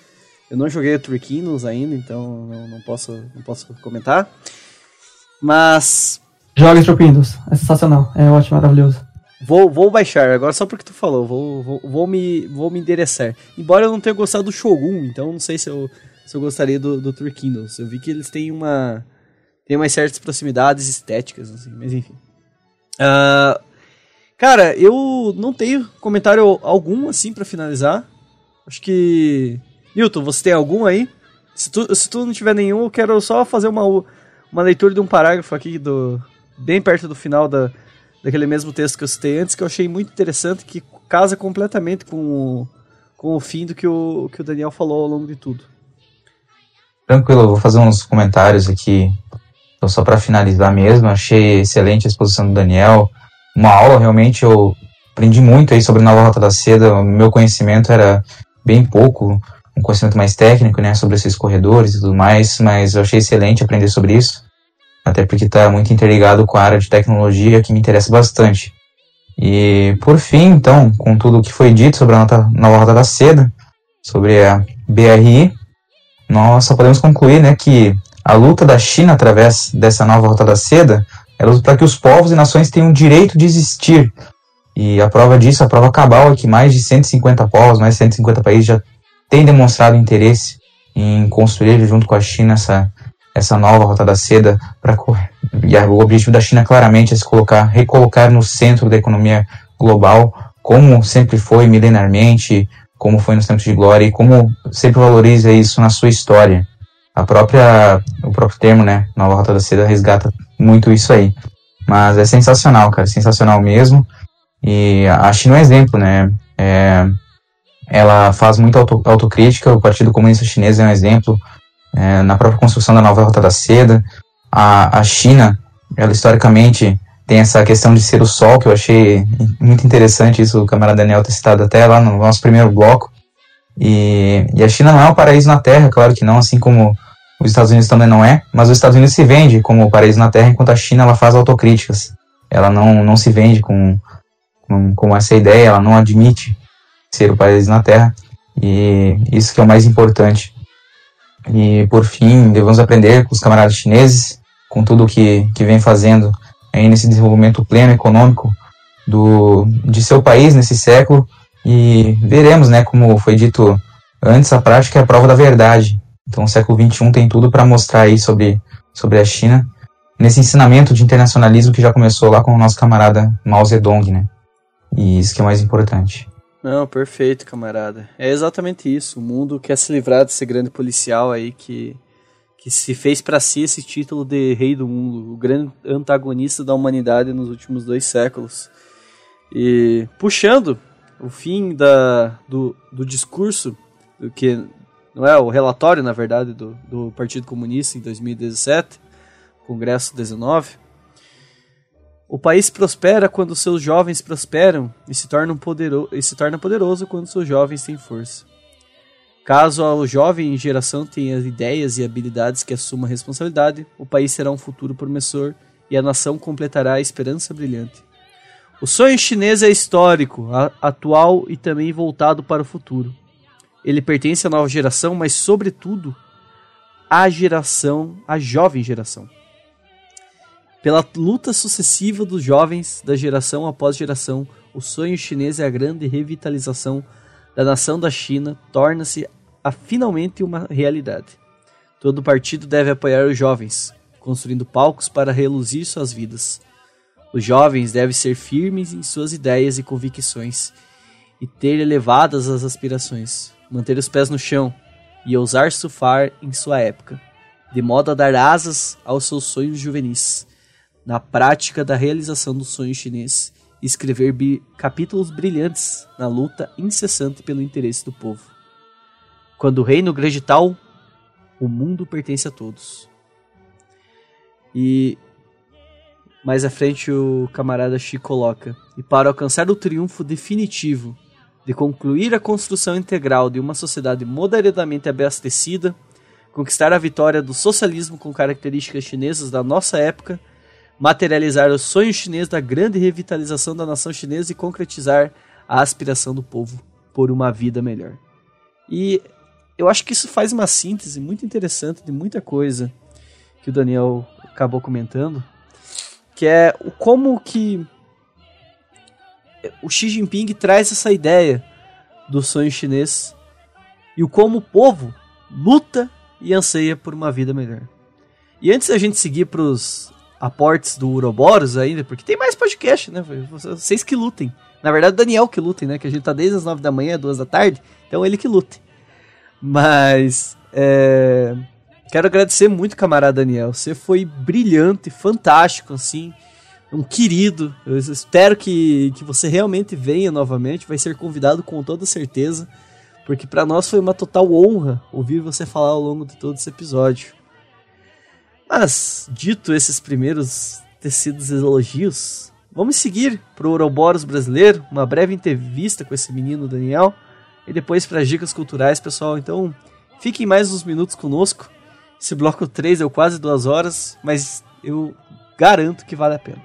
[SPEAKER 1] Eu não joguei o Three Kingdoms ainda, então não, não, posso, não posso comentar. Mas.
[SPEAKER 3] Joga Three Kingdoms, é sensacional, é ótimo, maravilhoso.
[SPEAKER 1] Vou, vou baixar, agora só porque tu falou, vou, vou, vou, me, vou me endereçar. Embora eu não tenha gostado do Shogun, então não sei se eu, se eu gostaria do, do Three Kingdoms. Eu vi que eles têm uma. Tem umas certas proximidades estéticas, assim, mas enfim. Uh, cara, eu não tenho comentário algum, assim, para finalizar. Acho que. Newton, você tem algum aí? Se tu, se tu não tiver nenhum, eu quero só fazer uma, uma leitura de um parágrafo aqui, do bem perto do final da, daquele mesmo texto que eu citei antes, que eu achei muito interessante, que casa completamente com o, com o fim do que o, que o Daniel falou ao longo de tudo.
[SPEAKER 2] Tranquilo, eu vou fazer uns comentários aqui, então só para finalizar mesmo. Achei excelente a exposição do Daniel, uma aula realmente, eu aprendi muito aí sobre a Nova Rota da Seda, o meu conhecimento era bem pouco, um conhecimento mais técnico, né, sobre esses corredores e tudo mais, mas eu achei excelente aprender sobre isso, até porque está muito interligado com a área de tecnologia que me interessa bastante. E por fim, então, com tudo o que foi dito sobre a nota, nova rota da seda, sobre a BRI, nós só podemos concluir, né, que a luta da China através dessa nova rota da seda é para que os povos e nações tenham o direito de existir. E a prova disso, a prova cabal, é que mais de 150 povos, mais de 150 países já têm demonstrado interesse em construir junto com a China essa, essa nova rota da seda para e o objetivo da China claramente é se colocar, recolocar no centro da economia global, como sempre foi milenarmente, como foi nos tempos de glória e como sempre valoriza isso na sua história. A própria o próprio termo, né, nova rota da seda resgata muito isso aí. Mas é sensacional, cara, sensacional mesmo. E a China é um exemplo, né? É, ela faz muita auto, autocrítica, o Partido Comunista Chinês é um exemplo, é, na própria construção da nova Rota da Seda. A, a China, ela historicamente tem essa questão de ser o sol, que eu achei muito interessante isso, o camarada Daniel ter citado até lá no nosso primeiro bloco. E, e a China não é um paraíso na Terra, claro que não, assim como os Estados Unidos também não é, mas os Estados Unidos se vende como o paraíso na Terra, enquanto a China ela faz autocríticas. Ela não, não se vende com, com, com essa ideia, ela não admite ser o paraíso na Terra, e isso que é o mais importante. E por fim, devemos aprender com os camaradas chineses, com tudo que, que vem fazendo aí nesse desenvolvimento pleno econômico do, de seu país nesse século, e veremos, né, como foi dito antes, a prática é a prova da verdade. Então o século XXI tem tudo para mostrar aí sobre, sobre a China, nesse ensinamento de internacionalismo que já começou lá com o nosso camarada Mao Zedong, né? E isso que é mais importante.
[SPEAKER 1] Não, perfeito, camarada. É exatamente isso. O mundo quer se livrar desse grande policial aí que, que se fez para si esse título de rei do mundo, o grande antagonista da humanidade nos últimos dois séculos. E puxando o fim da, do, do discurso, do que não é o relatório, na verdade, do, do Partido Comunista em 2017, Congresso 19. O país prospera quando seus jovens prosperam e se torna, poderoso, e se torna poderoso quando seus jovens têm força. Caso a jovem geração tenha ideias e habilidades que assuma responsabilidade, o país será um futuro promissor e a nação completará a esperança brilhante. O sonho chinês é histórico, atual e também voltado para o futuro. Ele pertence à nova geração, mas, sobretudo, à geração, à jovem geração. Pela luta sucessiva dos jovens, da geração após geração, o sonho chinês é a grande revitalização da nação da China torna-se finalmente uma realidade. Todo partido deve apoiar os jovens, construindo palcos para reluzir suas vidas. Os jovens devem ser firmes em suas ideias e convicções e ter elevadas as aspirações manter os pés no chão e ousar surfar em sua época, de modo a dar asas aos seus sonhos juvenis, na prática da realização do sonho chinês e escrever capítulos brilhantes na luta incessante pelo interesse do povo. Quando o reino grande tal, o mundo pertence a todos. E mais à frente o camarada Xi coloca: E para alcançar o triunfo definitivo de concluir a construção integral de uma sociedade moderadamente abastecida, conquistar a vitória do socialismo com características chinesas da nossa época, materializar o sonho chinês da grande revitalização da nação chinesa e concretizar a aspiração do povo por uma vida melhor. E eu acho que isso faz uma síntese muito interessante de muita coisa que o Daniel acabou comentando, que é o como que o Xi Jinping traz essa ideia do sonho chinês e o como o povo luta e anseia por uma vida melhor. E antes da gente seguir para os aportes do Uroboros ainda, porque tem mais podcast, né? Vocês que lutem. Na verdade, o Daniel que lutem, né? Que a gente tá desde as nove da manhã, duas da tarde, então ele que lute. Mas é... quero agradecer muito, camarada Daniel. Você foi brilhante, fantástico, assim, um querido. Eu espero que, que você realmente venha novamente. Vai ser convidado com toda certeza, porque para nós foi uma total honra ouvir você falar ao longo de todo esse episódio. Mas, dito esses primeiros tecidos elogios, vamos seguir para o Ouroboros brasileiro, uma breve entrevista com esse menino Daniel, e depois para as dicas culturais, pessoal. Então, fiquem mais uns minutos conosco. Esse bloco 3 é quase duas horas, mas eu garanto que vale a pena.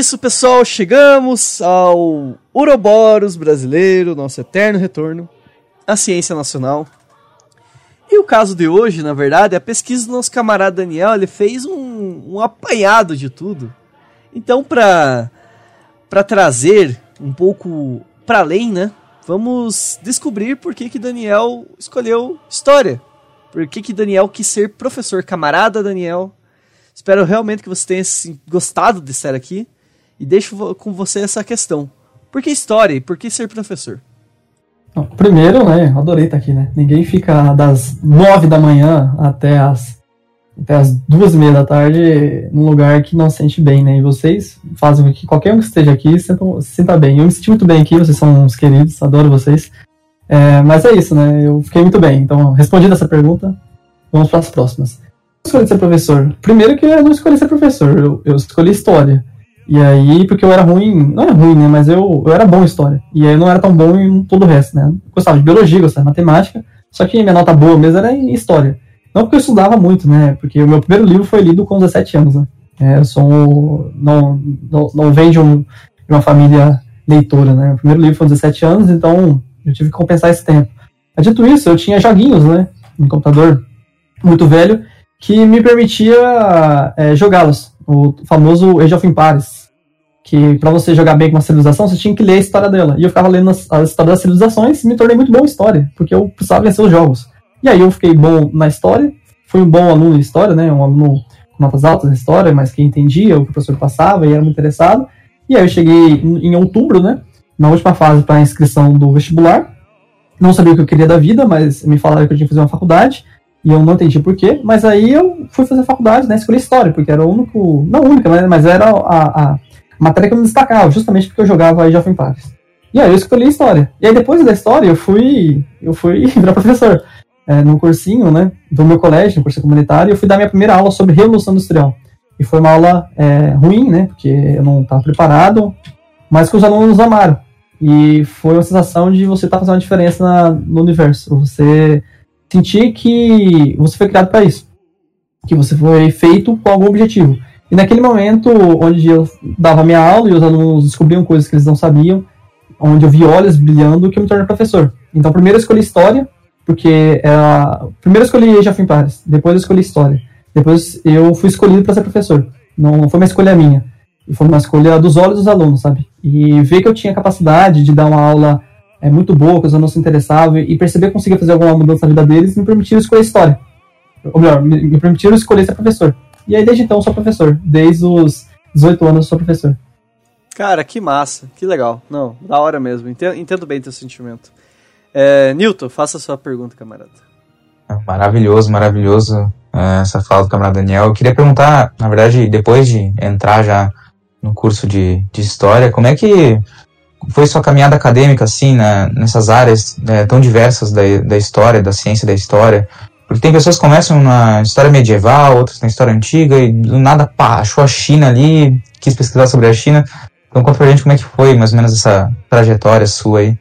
[SPEAKER 1] Isso, pessoal. Chegamos ao Uroboros brasileiro, nosso eterno retorno à ciência nacional. E o caso de hoje, na verdade, é a pesquisa do nosso camarada Daniel. Ele fez um, um apanhado de tudo. Então, para para trazer um pouco para além, né? Vamos descobrir por que, que Daniel escolheu história. Por que, que Daniel quis ser professor. Camarada Daniel, Espero realmente que você tenha gostado de estar aqui e deixo com você essa questão. Por que história e por que ser professor?
[SPEAKER 3] primeiro, né, adorei estar aqui, né? Ninguém fica das nove da manhã até as, até as duas e meia da tarde num lugar que não se sente bem, né? E vocês fazem com que qualquer um que esteja aqui se sinta, bem. Eu me senti muito bem aqui, vocês são uns queridos, adoro vocês. É, mas é isso, né? Eu fiquei muito bem. Então, respondendo essa pergunta, vamos para as próximas. Eu escolhi ser professor. Primeiro que eu não escolhi ser professor, eu, eu escolhi história. E aí, porque eu era ruim, não era ruim, né? Mas eu, eu era bom em história. E aí eu não era tão bom em todo o resto, né? Eu gostava de biologia, gostava de matemática, só que minha nota boa mesmo era em história. Não porque eu estudava muito, né? Porque o meu primeiro livro foi lido com 17 anos, né? É, eu sou um, não, não, não venho de, um, de uma família leitora, né? O primeiro livro foi com 17 anos, então eu tive que compensar esse tempo. Mas, dito isso, eu tinha joguinhos, né? Um computador muito velho que me permitia é, jogá-los. O famoso Age of Empires, que para você jogar bem com uma civilização, você tinha que ler a história dela. E eu ficava lendo a história das civilizações e me tornei muito bom em história, porque eu precisava vencer os jogos. E aí eu fiquei bom na história, fui um bom aluno em história, né? Um aluno com notas altas em história, mas que entendia o que o professor passava e era muito interessado. E aí eu cheguei em outubro, né? Na última fase para a inscrição do vestibular. Não sabia o que eu queria da vida, mas me falaram que eu tinha que fazer uma faculdade. E eu não entendi porquê, mas aí eu fui fazer faculdade, né? Escolhi história, porque era o único. Não única, mas era a, a matéria que eu me destacava, justamente porque eu jogava Age of Empires. E aí eu escolhi história. E aí depois da história eu fui eu fui virar professor. É, num cursinho, né, do meu colégio, no curso comunitário, eu fui dar minha primeira aula sobre Revolução Industrial. E foi uma aula é, ruim, né, porque eu não estava preparado, mas que os alunos amaram. E foi uma sensação de você estar tá fazendo uma diferença na, no universo. Você sentir que você foi criado para isso, que você foi feito com algum objetivo. E naquele momento, onde eu dava minha aula e os alunos descobriam coisas que eles não sabiam, onde eu vi olhos brilhando, que eu me tornei professor. Então, primeiro eu escolhi história, porque era... primeiro eu escolhi Jafim Pares, depois eu escolhi história. Depois eu fui escolhido para ser professor. Não foi uma escolha minha. Foi uma escolha dos olhos dos alunos, sabe? E ver que eu tinha capacidade de dar uma aula é, muito boa, que os alunos se interessavam, e perceber que conseguia fazer alguma mudança na vida deles, me permitiram escolher história. Ou melhor, me, me permitiram escolher ser professor. E aí, desde então, eu sou professor. Desde os 18 anos, eu sou professor.
[SPEAKER 1] Cara, que massa, que legal. Não, da hora mesmo. Entendo, entendo bem teu sentimento. É, Newton, faça a sua pergunta, camarada.
[SPEAKER 2] Maravilhoso, maravilhoso é, essa fala do camarada Daniel. Eu queria perguntar, na verdade, depois de entrar já no curso de, de História, como é que foi sua caminhada acadêmica, assim, na, nessas áreas né, tão diversas da, da história, da ciência da história? Porque tem pessoas que começam na história medieval, outras na história antiga, e do nada, pá, achou a China ali, quis pesquisar sobre a China. Então conta pra gente como é que foi, mais ou menos, essa trajetória sua aí.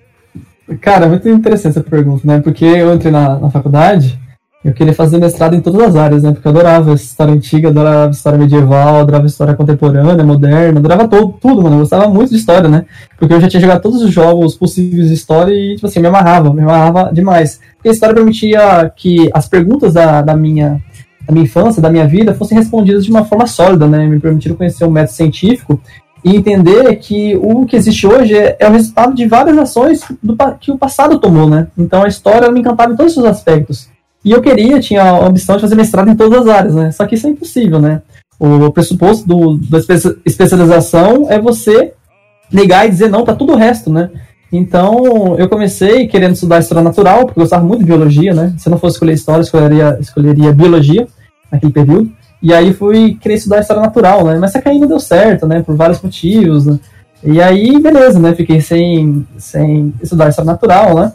[SPEAKER 3] Cara, muito interessante essa pergunta, né? Porque eu entrei na, na faculdade, eu queria fazer mestrado em todas as áreas, né? Porque eu adorava história antiga, adorava história medieval, adorava história contemporânea, moderna, adorava todo, tudo, mano. Eu gostava muito de história, né? Porque eu já tinha jogado todos os jogos possíveis de história e, tipo assim, me amarrava, me amarrava demais. Porque a história permitia que as perguntas da, da minha da minha infância, da minha vida, fossem respondidas de uma forma sólida, né? Me permitiram conhecer o método científico e entender que o que existe hoje é, é o resultado de várias ações do, que o passado tomou, né? Então a história me encantava em todos os aspectos. E eu queria, tinha a ambição de fazer mestrado em todas as áreas, né? Só que isso é impossível, né? O pressuposto do, da especialização é você negar e dizer não para tudo o resto, né? Então, eu comecei querendo estudar história natural, porque eu gostava muito de biologia, né? Se eu não fosse escolher história, eu escolheria, escolheria biologia naquele período. E aí fui querer estudar história natural, né? Mas só que não deu certo, né? Por vários motivos, né? E aí, beleza, né? Fiquei sem, sem estudar história natural, né?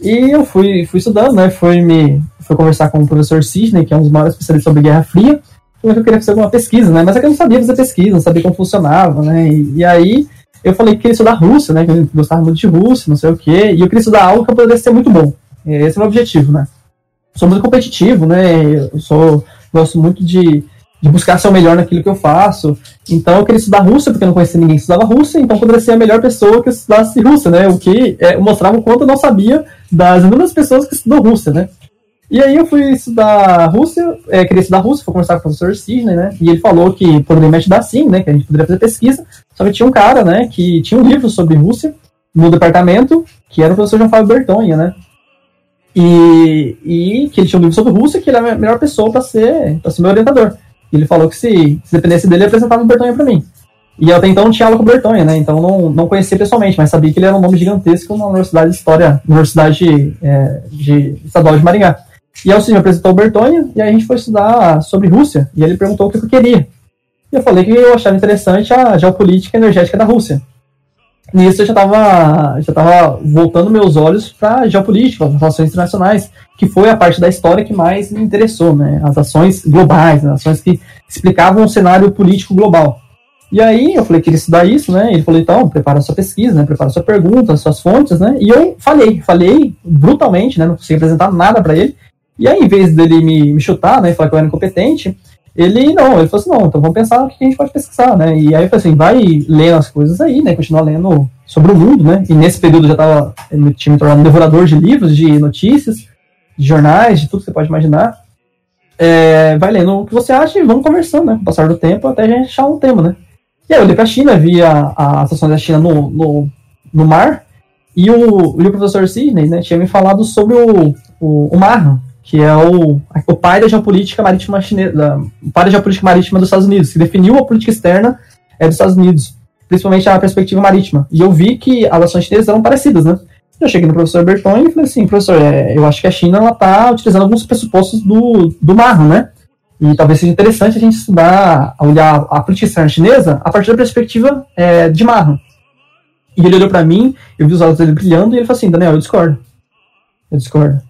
[SPEAKER 3] E eu fui, fui estudando, né? Fui me fui conversar com o professor Sidney, que é um dos maiores especialistas sobre Guerra Fria, falou que eu queria fazer alguma pesquisa, né? Mas é que eu não sabia fazer pesquisa, não sabia como funcionava, né? E, e aí eu falei que queria estudar Rússia, né? Que eu gostava muito de Rússia, não sei o quê, e eu queria estudar algo que eu pudesse ser muito bom. Esse é o meu objetivo, né? Sou muito competitivo, né? Eu sou, gosto muito de, de buscar ser o melhor naquilo que eu faço. Então eu queria estudar Rússia, porque eu não conhecia ninguém que estudava Rússia, então eu poderia ser a melhor pessoa que estudasse Rússia, né? O que é, mostrava o quanto eu não sabia das inúmeras pessoas que estudam Rússia, né? E aí eu fui estudar Rússia, é, queria estudar Rússia, fui conversar com o professor Sidney, né? E ele falou que poderia me ajudar sim, né? Que a gente poderia fazer pesquisa. Só que tinha um cara, né? Que tinha um livro sobre Rússia no departamento, que era o professor João Fábio Bertonha, né? E, e que ele tinha um livro sobre Rússia, que ele era a melhor pessoa para ser, pra ser meu orientador. Ele falou que se, se dependesse dele, ele apresentava o Bertonha para mim. E eu até então não tinha aula com o Bertonha, né? Então não, não conhecia pessoalmente, mas sabia que ele era um nome gigantesco na Universidade de História, Universidade é, de Estadual de Maringá. E aí o me apresentou o Bertonha, e aí a gente foi estudar sobre Rússia, e ele perguntou o que eu queria. E eu falei que eu achava interessante a geopolítica energética da Rússia. Nisso eu já estava já tava voltando meus olhos para geopolítica, as relações internacionais, que foi a parte da história que mais me interessou, né? As ações globais, né? ações que explicavam o cenário político global. E aí eu falei que queria estudar isso, né? Ele falou, então, prepara sua pesquisa, né? Prepara sua pergunta, suas fontes, né? E eu falei, falei brutalmente, né? Não consegui apresentar nada para ele. E aí, em vez dele me, me chutar, né, falar que eu era incompetente, ele não, ele falou assim, não, então vamos pensar o que a gente pode pesquisar, né? E aí eu falei assim, vai lendo as coisas aí, né? Continuar lendo sobre o mundo, né? E nesse período eu já tava, eu tinha me tornado um devorador de livros, de notícias, de jornais, de tudo que você pode imaginar. É, vai lendo o que você acha e vamos conversando, né? Com o passar do tempo até a gente achar um tema, né? E aí eu olhei pra China, vi a, a da China no, no, no mar, e o, o professor Sidney, né, tinha me falado sobre o, o, o mar, que é o, o pai da geopolítica marítima chinesa, o pai da geopolítica marítima dos Estados Unidos, que definiu a política externa é, dos Estados Unidos, principalmente a perspectiva marítima. E eu vi que as ações chinesas eram parecidas, né? Eu cheguei no professor Berton e falei assim, professor, é, eu acho que a China está utilizando alguns pressupostos do, do mar, né? E talvez seja interessante a gente estudar, olhar a política externa chinesa a partir da perspectiva é, de Marro. E ele olhou para mim, eu vi os olhos dele brilhando e ele falou assim, Daniel, eu discordo. Eu discordo.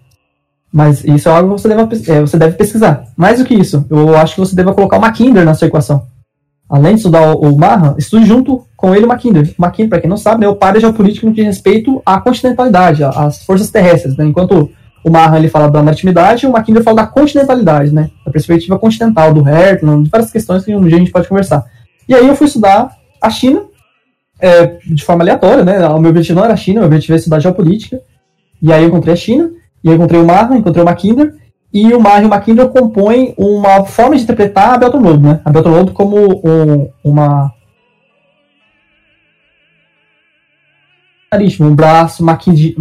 [SPEAKER 3] Mas isso é algo que você deve, é, você deve pesquisar. Mais do que isso, eu acho que você deve colocar o Mackinder na sua equação. Além de estudar o, o Marra, estude junto com ele o. O Mackinder, para quem não sabe, é o pai da geopolítica no que respeito à continentalidade, às forças terrestres. Né? Enquanto o Marran ele fala da maritimidade o Mackinder fala da continentalidade, né? Da perspectiva continental, do Hertland, de várias questões que um dia a gente pode conversar. E aí eu fui estudar a China, é, de forma aleatória, né? O meu objetivo não era a China, o meu objetivo era estudar geopolítica. E aí eu encontrei a China, e eu encontrei o Marran, encontrei o Mackinder, e o Marran e o Mackinder compõem uma forma de interpretar a Belt and Road, né? A Belt and Road como um, uma um braço Mackinder,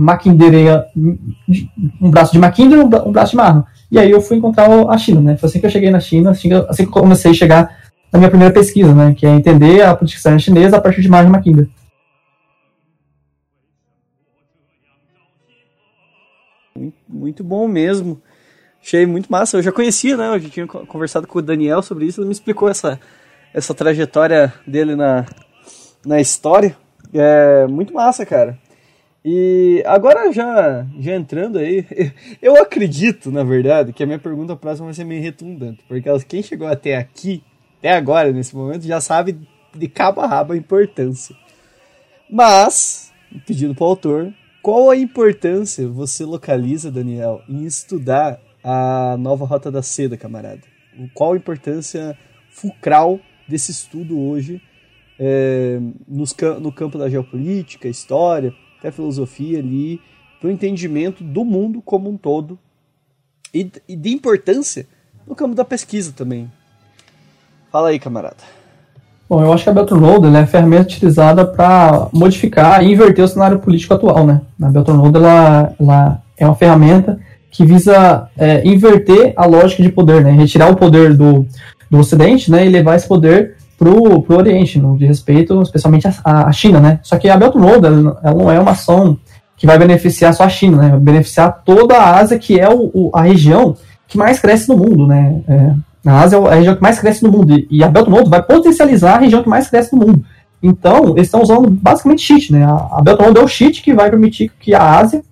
[SPEAKER 3] um braço de Mackinder um braço de Marran. E aí eu fui encontrar a China, né? Foi assim que eu cheguei na China, assim que, eu, assim que eu comecei a chegar na minha primeira pesquisa, né? Que é entender a política chinesa a partir de Marran e Mackinder.
[SPEAKER 1] Muito bom mesmo. Achei muito massa. Eu já conhecia, né? Eu já tinha conversado com o Daniel sobre isso. Ele me explicou essa, essa trajetória dele na, na história. É muito massa, cara. E agora já, já entrando aí, eu acredito, na verdade, que a minha pergunta próxima vai ser meio redundante, porque quem chegou até aqui, até agora, nesse momento, já sabe de cabo a rabo a importância. Mas, pedindo para o autor, qual a importância você localiza, Daniel, em estudar a nova Rota da Seda, camarada? Qual a importância fulcral desse estudo hoje é, nos, no campo da geopolítica, história, até filosofia ali, para o entendimento do mundo como um todo e, e de importância no campo da pesquisa também. Fala aí, camarada.
[SPEAKER 3] Bom, eu acho que a Belt Road é a ferramenta utilizada para modificar e inverter o cenário político atual, né? A Belt Road ela, ela é uma ferramenta que visa é, inverter a lógica de poder, né? Retirar o poder do, do Ocidente, né? E levar esse poder pro, pro Oriente, no de respeito especialmente à China, né? Só que a Belt and Road, ela, ela, não é uma ação que vai beneficiar só a China, né? Vai beneficiar toda a Ásia, que é o, o, a região que mais cresce no mundo, né? É, a Ásia é a região que mais cresce no mundo, e a Belt and Road vai potencializar a região que mais cresce no mundo. Então, eles estão usando basicamente cheat, né? A, Belt and Road é o cheat que vai permitir que a Ásia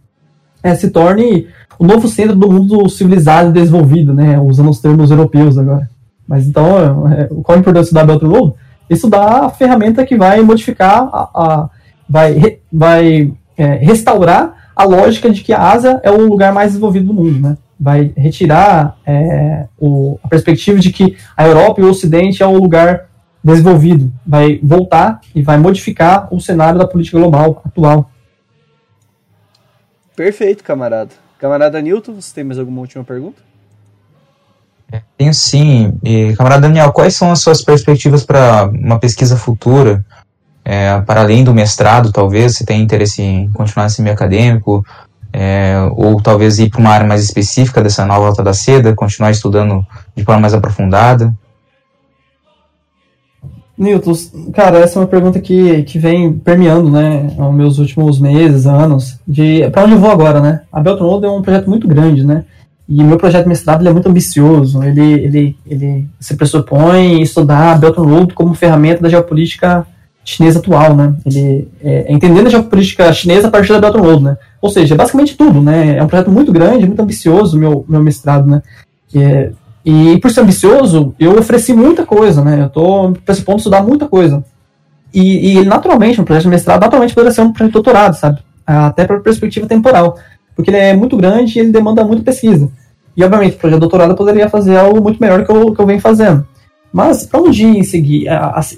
[SPEAKER 3] é, se torne o novo centro do mundo civilizado e desenvolvido, né? Usando os termos europeus agora. Mas então, é, qual a importância da Belt Road? Isso dá a ferramenta que vai modificar, a, a vai, vai é, restaurar a lógica de que a Ásia é o lugar mais desenvolvido do mundo, né? Vai retirar é, o, a perspectiva de que a Europa e o Ocidente é o lugar desenvolvido. Vai voltar e vai modificar o cenário da política global atual.
[SPEAKER 1] Perfeito, camarada. Camarada Newton, você tem mais alguma última pergunta?
[SPEAKER 2] Tenho sim. E, camarada Daniel, quais são as suas perspectivas para uma pesquisa futura? É, para além do mestrado, talvez, você tem interesse em continuar nesse meio acadêmico, é, ou talvez ir para uma área mais específica dessa nova alta da seda, continuar estudando de forma mais aprofundada?
[SPEAKER 3] Newton, cara, essa é uma pergunta que, que vem permeando, né, aos meus últimos meses, anos, de para onde eu vou agora, né? A Belton Road é um projeto muito grande, né? E meu projeto de mestrado é muito ambicioso. Ele, ele, ele se pressupõe estudar a Belt and Road como ferramenta da geopolítica chinesa atual, né? Ele é, é entendendo a geopolítica chinesa a partir da Belt and Road, né? Ou seja, é basicamente tudo, né? É um projeto muito grande, muito ambicioso meu meu mestrado, né? É, e por ser ambicioso, eu ofereci muita coisa, né? Eu estou pressupondo estudar muita coisa. E, e naturalmente, um projeto de mestrado naturalmente poderia ser um projeto de doutorado, sabe? Até para perspectiva temporal porque ele é muito grande e ele demanda muita pesquisa. E, obviamente, o projeto de doutorado poderia fazer algo muito melhor que eu, que eu venho fazendo. Mas, para onde ir em, segui,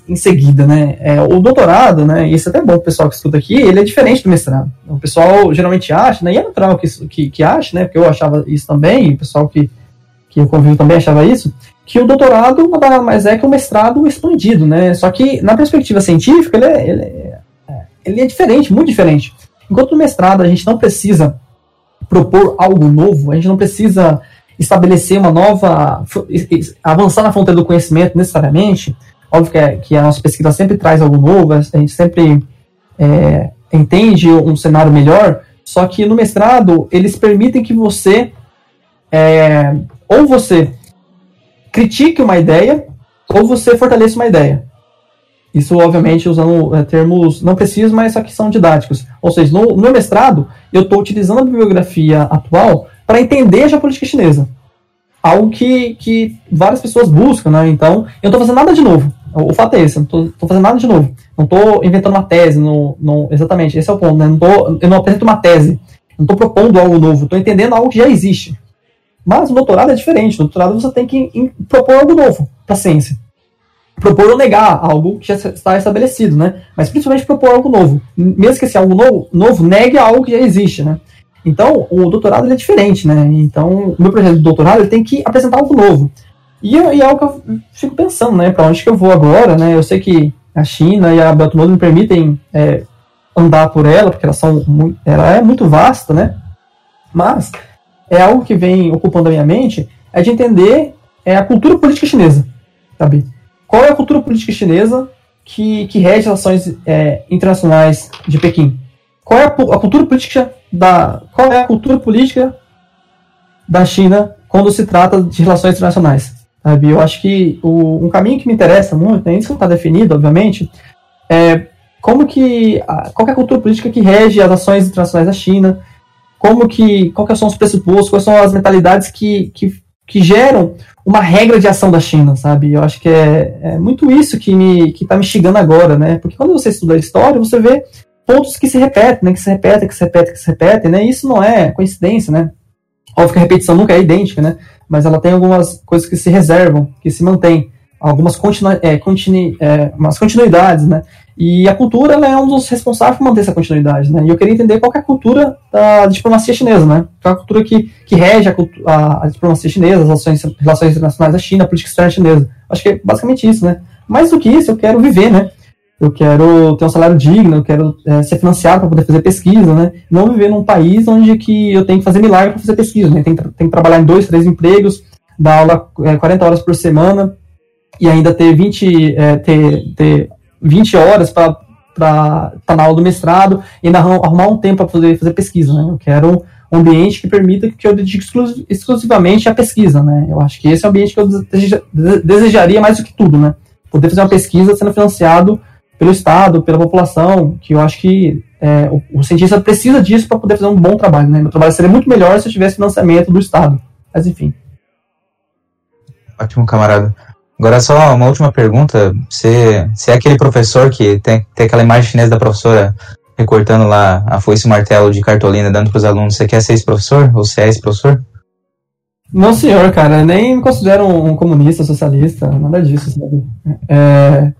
[SPEAKER 3] em seguida, né? É, o doutorado, né? Isso é até bom o pessoal que estuda aqui, ele é diferente do mestrado. O pessoal geralmente acha, né? E é natural que, que, que ache, né? Porque eu achava isso também, e o pessoal que, que eu convivo também achava isso, que o doutorado nada mais é que o mestrado expandido, né? Só que, na perspectiva científica, ele é, ele é, ele é diferente, muito diferente. Enquanto no mestrado a gente não precisa propor algo novo, a gente não precisa estabelecer uma nova. avançar na fronteira do conhecimento necessariamente. Óbvio que, é, que a nossa pesquisa sempre traz algo novo, a gente sempre é, entende um cenário melhor, só que no mestrado eles permitem que você. É, ou você critique uma ideia, ou você fortaleça uma ideia. Isso, obviamente, usando é, termos não precisos, mas só que são didáticos. Ou seja, no, no mestrado, eu estou utilizando a bibliografia atual para entender a geopolítica chinesa. Algo que, que várias pessoas buscam, né? Então, eu não estou fazendo nada de novo. O, fato é esse, eu não estou fazendo nada de novo. Não estou inventando uma tese, no, no, exatamente, esse é o ponto. Né? Não tô, eu não apresento uma tese. Não estou propondo algo novo, estou entendendo algo que já existe. Mas o doutorado é diferente. No doutorado você tem que propor algo novo para a ciência. Propor ou negar algo que já está estabelecido, né? Mas principalmente propor algo novo. Mesmo que esse algo novo, novo negue algo que já existe, né? Então, o doutorado é diferente, né? Então, o meu projeto de doutorado ele tem que apresentar algo novo. E, e é algo que eu fico pensando, né? Para onde que eu vou agora, né? Eu sei que a China e a Belt me permitem é, andar por ela, porque elas são, ela é muito vasta, né? Mas é algo que vem ocupando a minha mente, é de entender é, a cultura política chinesa, sabe? Qual é a cultura política chinesa que, que rege relações é, internacionais de Pequim? Qual é a, a, cultura política da qual é a cultura política da China quando se trata de relações internacionais? Sabe? Eu acho que o, um caminho que me interessa muito, né, isso não está definido, obviamente, é como que qual que é a cultura política que rege as ações internacionais da China, como que qual que são os pressupostos, quais são as mentalidades que, que, que geram uma regra de ação da China, sabe? Eu acho que é, é muito isso que me que está me chegando agora, né? Porque quando você estuda a história, você vê pontos que se repetem, né? Que se repetem, que se repetem, que se repetem, né? Isso não é coincidência, né? Óbvio que a repetição nunca é idêntica, né? Mas ela tem algumas coisas que se reservam, que se mantêm, algumas continu é, continu é, umas continuidades, né? E a cultura é um dos responsáveis por manter essa continuidade, né? E eu queria entender qual é a cultura da diplomacia chinesa, né? Qual é a cultura que, que rege a, a, a diplomacia chinesa, as relações, relações internacionais da China, a política externa chinesa. Acho que é basicamente isso, né? Mais do que isso, eu quero viver, né? Eu quero ter um salário digno, eu quero é, ser financiado para poder fazer pesquisa, né? Não viver num país onde que eu tenho que fazer milagre para fazer pesquisa, né? Tem, tem que trabalhar em dois, três empregos, dar aula é, 40 horas por semana e ainda ter 20, é, ter, ter 20 horas para estar tá na aula do mestrado e ainda arrumar um tempo para poder fazer pesquisa, né? Eu quero um ambiente que permita que eu dedique exclusivamente à pesquisa, né? Eu acho que esse é o ambiente que eu desejaria mais do que tudo, né? Poder fazer uma pesquisa sendo financiado pelo Estado, pela população, que eu acho que é, o, o, cientista precisa disso para poder fazer um bom trabalho. Né? Meu trabalho seria muito melhor se eu tivesse financiamento do Estado. Mas enfim.
[SPEAKER 2] Ótimo, camarada. Agora só uma última pergunta. Você, você é aquele professor que tem, tem aquela imagem chinesa da professora recortando lá a foice e o martelo de cartolina dando para os alunos. Você quer ser esse professor? Ou você é esse professor?
[SPEAKER 3] Não, senhor, cara. Nem me considero um comunista, socialista, nada disso, sabe? É,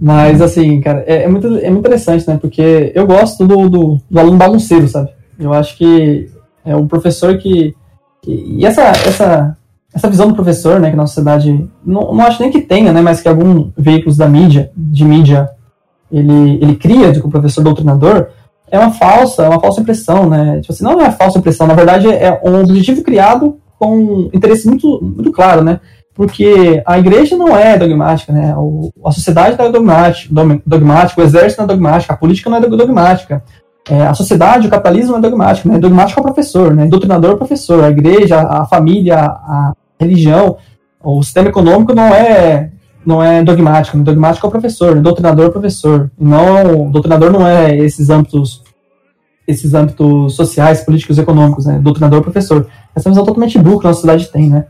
[SPEAKER 3] mas, assim, cara, é, é, muito, é muito interessante, né? Porque eu gosto do, do, do aluno bagunceiro, sabe? Eu acho que é um professor que. e essa, essa, essa visão do professor, né, que na sociedade. Não, não acho nem que tenha, né? Mas que alguns veículos da mídia, de mídia, ele, ele cria de que o professor doutrinador é uma falsa, é uma falsa impressão, né? Tipo assim, não é uma falsa impressão, na verdade é um objetivo criado com um interesse muito, muito claro, né? Porque a igreja não é dogmática, né? O, a sociedade não é dogmática, dogmática, o exército não é dogmático, a política não é dogmática, é, a sociedade, o capitalismo não é dogmático, né? Dogmático é o professor, né? Doutrinador é o professor, a igreja, a família, a religião, o sistema econômico não é não é dogmático, né? dogmático é o professor, né? doutrinador é o professor, não, o doutrinador não é esses âmbitos esses âmbitos sociais, políticos, econômicos, né? Doutrinador é o professor. Essa visão totalmente burra que a sociedade tem, né?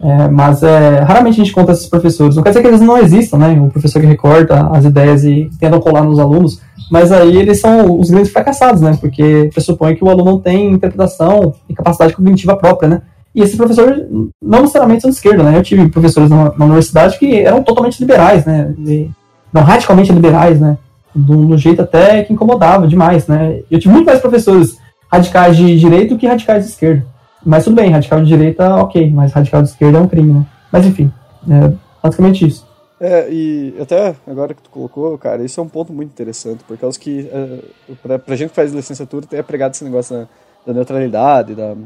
[SPEAKER 3] É, mas é, raramente a gente conta esses professores. Não quer dizer que eles não existam, né? O professor que recorta as ideias e tenta colar nos alunos, mas aí eles são os grandes fracassados, né? Porque pressupõe que o aluno não tem interpretação e capacidade cognitiva própria, né? E esses professores não necessariamente são de esquerda, né? Eu tive professores na, na universidade que eram totalmente liberais, né? E, não radicalmente liberais, né? De um jeito até que incomodava demais, né? Eu tive muito mais professores radicais de direita do que radicais de esquerda. Mas tudo bem, radical de direita, ok, mas radical de esquerda é um crime, né? Mas enfim, é basicamente isso.
[SPEAKER 1] É, e até agora que tu colocou, cara, isso é um ponto muito interessante, por causa que é, pra, pra gente que faz licenciatura tem pregado esse negócio da, da neutralidade, da,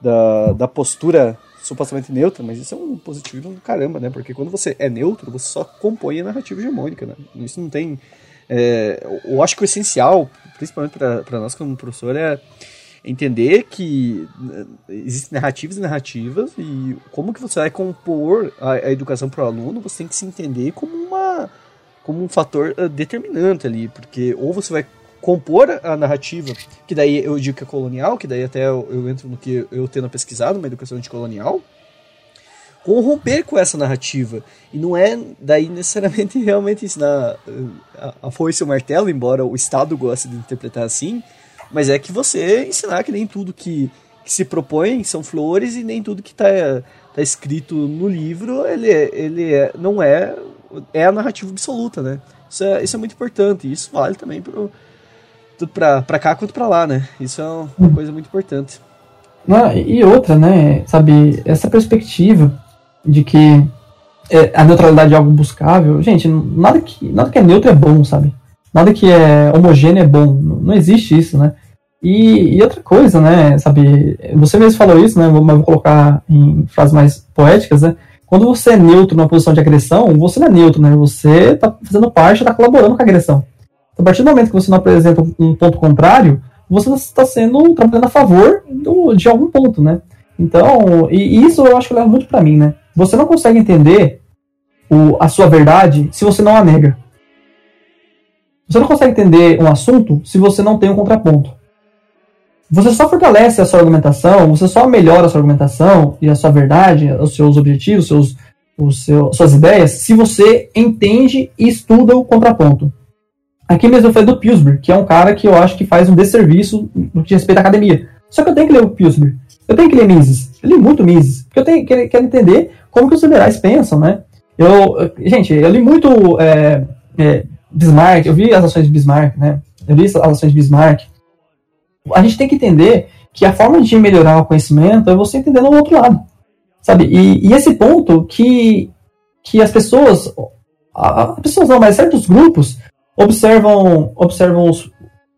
[SPEAKER 1] da, da, postura supostamente neutra, mas isso é um positivo do caramba, né? Porque quando você é neutro, você só compõe a narrativa hegemônica, né? Isso não tem. É, eu acho que o essencial, principalmente para nós como professor, é entender que eh, existem narrativas e narrativas e como que você vai compor a, a educação para o aluno, você tem que se entender como uma como um fator uh, determinante ali, porque ou você vai compor a narrativa, que daí eu digo que é colonial, que daí até eu, eu entro no que eu tendo pesquisado, uma educação anticolonial, corromper com essa narrativa. E não é daí necessariamente realmente ensinar eh, a, a foice e o martelo, embora o Estado goste de interpretar assim, Mas é que você ensinar que nem tudo que, que se propõe são flores e nem tudo que está tá escrito no livro ele, ele é, não é, é a narrativa absoluta, né? Isso é, isso é muito importante. E isso vale também pro, tanto pra, pra cá quanto pra lá, né? Isso é uma coisa muito importante.
[SPEAKER 3] Não, e outra, né? Sabe, essa perspectiva de que é, a neutralidade é algo buscável, gente, nada que, nada que é neutro é bom, sabe? Nada que é homogêneo é bom. Não existe isso, né? E, e, outra coisa, né, sabe, você mesmo falou isso, né, mas vou colocar em frases mais poéticas, né, quando você é neutro numa posição de agressão, você não é neutro, né, você está fazendo parte, está colaborando com a agressão. Então, a partir do momento que você não apresenta um ponto contrário, você está sendo trabalhando a favor do, de algum ponto, né. Então, e, e isso eu acho que leva muito para mim, né, você não consegue entender o, a sua verdade se você não a nega. Você não consegue entender um assunto se você não tem um contraponto. Você só fortalece a sua argumentação, você só melhora a sua argumentação e a sua verdade, os seus objetivos, seus, os seus, suas ideias, se você entende e estuda o contraponto. Aqui mesmo eu falei do Pillsbury, que é um cara que eu acho que faz um desserviço no que respeita à academia. Só que eu tenho que ler o Pillsbury. Eu tenho que ler Mises. Eu li muito Mises. Porque eu tenho, que quero entender como que os liberais pensam, né? Eu, gente, eu li muito é, é, Bismarck, eu vi as ações de Bismarck, né? Eu li as ações de Bismarck a gente tem que entender que a forma de melhorar o conhecimento é você entender no outro lado. Sabe? E, e esse ponto que, que as pessoas, as pessoas não, mas certos grupos observam, observam,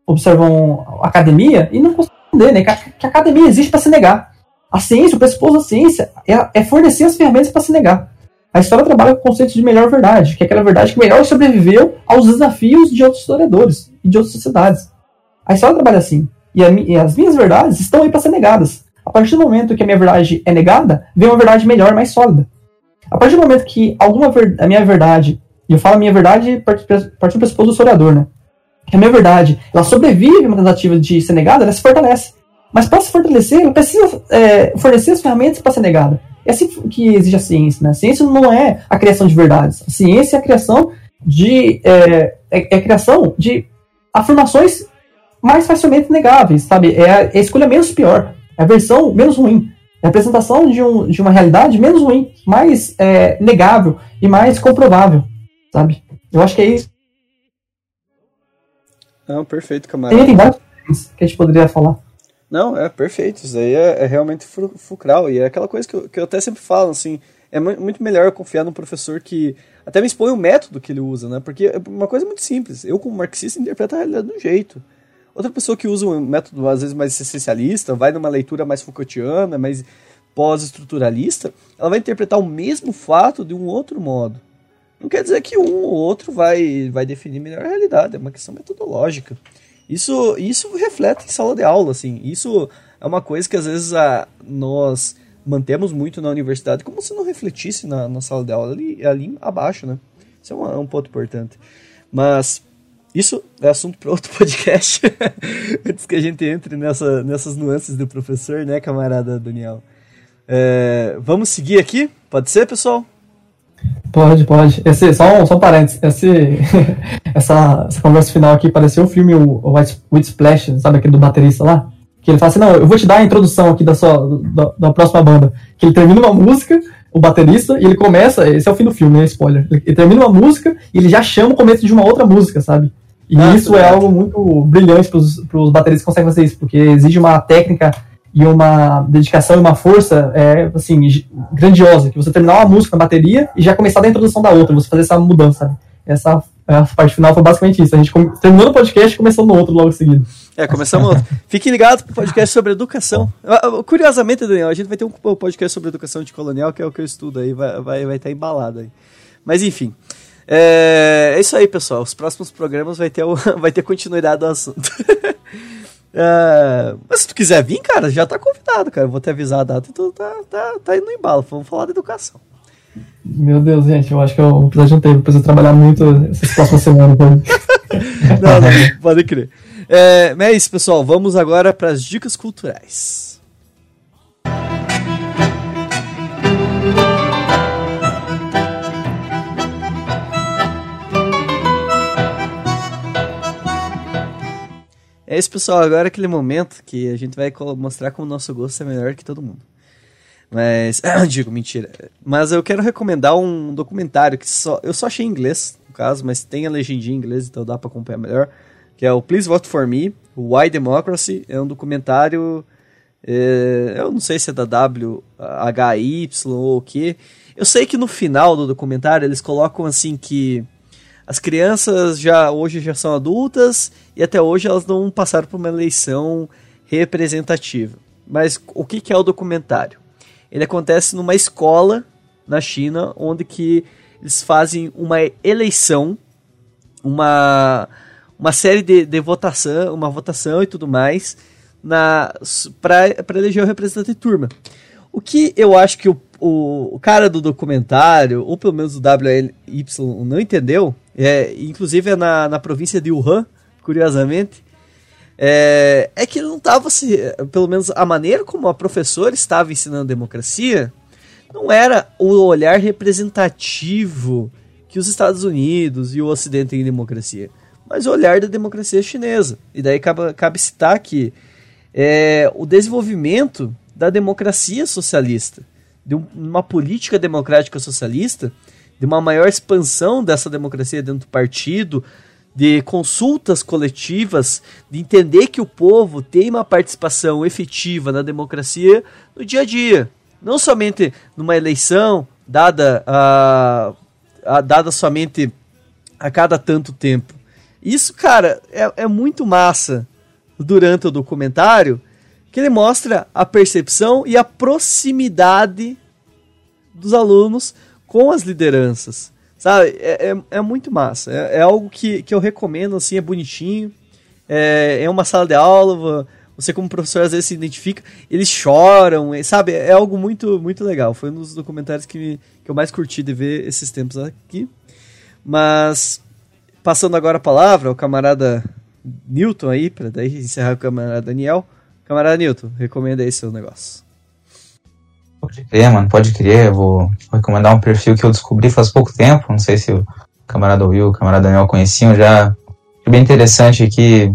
[SPEAKER 3] observam a academia e não conseguem entender, né? Que a, que a academia existe para se negar. A ciência, o pressuposto da ciência é, é fornecer as ferramentas para se negar. A história trabalha com o conceito de melhor verdade, que é aquela verdade que melhor sobreviveu aos desafios de outros historiadores e de outras sociedades. A história trabalha assim. E, a, e as minhas verdades estão aí para ser negadas. A partir do momento que a minha verdade é negada, vem uma verdade melhor, mais sólida. A partir do momento que alguma ver, a minha verdade, e eu falo a minha verdade partindo do pressuposto do historiador, né? Que a minha verdade, ela sobrevive a uma tentativa de ser negada, ela se fortalece. Mas para se fortalecer, ela precisa é, fornecer as ferramentas para ser negada. É assim que exige a ciência, né? A ciência não é a criação de verdades. A ciência é a criação de é, é, é a criação de afirmações mais facilmente negáveis, sabe? É a, é a escolha menos pior, é a versão menos ruim, é a apresentação de, um, de uma realidade menos ruim, mais é, negável e mais comprovável, sabe? Eu acho que é isso.
[SPEAKER 1] Não, perfeito, camarada.
[SPEAKER 3] Tem vários que a gente poderia falar.
[SPEAKER 1] Não, é perfeito. Isso aí é, é realmente fulcral. E é aquela coisa que eu, que eu até sempre falo, assim, é muito melhor confiar num professor que até me expõe o método que ele usa, né? Porque é uma coisa muito simples. Eu, como marxista, interpreto a realidade de um jeito. Outra pessoa que usa um método às vezes mais essencialista, vai numa leitura mais Foucaultiana, mais pós-estruturalista, ela vai interpretar o mesmo fato de um outro modo. Não quer dizer que um ou outro vai, vai definir melhor a realidade, é uma questão metodológica. Isso, isso reflete em sala de aula, assim. Isso é uma coisa que às vezes a, nós mantemos muito na universidade, como se não refletisse na, na sala de aula ali, ali abaixo, né? Isso é, uma, é um ponto importante. Mas isso é assunto para outro podcast. Antes que a gente entre nessa, nessas nuances do professor, né, camarada Daniel? É, vamos seguir aqui? Pode ser, pessoal?
[SPEAKER 3] Pode, pode. Esse, só, um, só um parênteses. Esse, essa, essa conversa final aqui pareceu o filme o, o White, White Splash, sabe aquele do baterista lá? Que ele fala assim: Não, eu vou te dar a introdução aqui da, sua, da, da próxima banda. Que ele termina uma música, o baterista, e ele começa. Esse é o fim do filme, né? Spoiler. Ele, ele termina uma música e ele já chama o começo de uma outra música, sabe? E ah, isso é algo muito brilhante para os bateristas que conseguem fazer isso, porque exige uma técnica e uma dedicação e uma força é, assim, grandiosa, que você terminar uma música na bateria e já começar da introdução da outra, você fazer essa mudança? Essa a parte final foi basicamente isso. A gente terminou o podcast e começou no outro logo em seguida.
[SPEAKER 1] É, começamos outro. Fiquem ligados pro podcast sobre educação. Ah, ah, curiosamente, Daniel, a gente vai ter um podcast sobre educação de colonial, que é o que eu estudo aí, vai estar vai, vai tá embalado aí. Mas enfim. É, é isso aí, pessoal. Os próximos programas vai ter, o, vai ter continuidade do assunto. é, mas se tu quiser vir, cara, já tá convidado, cara. Eu vou te avisar a data e tu tá, tá, tá indo no embalo. Vamos falar de educação.
[SPEAKER 3] Meu Deus, gente, eu acho que eu vou precisar de um tempo. Preciso trabalhar muito essas próximas semanas. não,
[SPEAKER 1] não, pode crer. É, é isso, pessoal. Vamos agora para as dicas culturais. É isso, pessoal. Agora é aquele momento que a gente vai mostrar como o nosso gosto é melhor que todo mundo. Mas, digo, mentira. Mas eu quero recomendar um documentário que só eu só achei em inglês, no caso, mas tem a legendinha em inglês, então dá para acompanhar melhor. Que é o Please Vote for Me, Why Democracy. É um documentário. É, eu não sei se é da WHY ou o que. Eu sei que no final do documentário eles colocam assim que as crianças já hoje já são adultas e até hoje elas não passaram por uma eleição representativa. Mas o que, que é o documentário? Ele acontece numa escola na China onde que eles fazem uma eleição, uma, uma série de, de votação, uma votação e tudo mais para eleger o representante de turma. O que eu acho que o, o, o, cara do documentário, ou pelo menos o WLY, não entendeu, é, inclusive é na, na província de Wuhan, curiosamente, é, é que não estava se. Pelo menos a maneira como a professora estava ensinando democracia não era o olhar representativo que os Estados Unidos e o Ocidente têm em democracia, mas o olhar da democracia chinesa. E daí cabe, cabe citar que é, o desenvolvimento da democracia socialista, de uma política democrática socialista, de uma maior expansão dessa democracia dentro do partido, de consultas coletivas, de entender que o povo tem uma participação efetiva na democracia no dia a dia. Não somente numa eleição dada, a, a dada somente a cada tanto tempo. Isso, cara, é, é muito massa durante o documentário, que ele mostra a percepção e a proximidade dos alunos com as lideranças. Sabe? É, é, é muito massa. É, é, algo que, que eu recomendo, assim, é bonitinho. É, é uma sala de aula, você como professor às vezes se identifica, eles choram, sabe? É algo muito, muito legal. Foi um dos documentários que, me, que eu mais curti de ver esses tempos aqui. Mas, passando agora a palavra ao camarada Newton aí, para daí encerrar com o camarada Daniel. Camarada Newton, recomenda aí seu negócio.
[SPEAKER 2] Pode crer, mano, pode crer. Eu vou recomendar um perfil que eu descobri faz pouco tempo. Não sei se o camarada Will, o camarada Daniel conheciam já. É bem interessante que,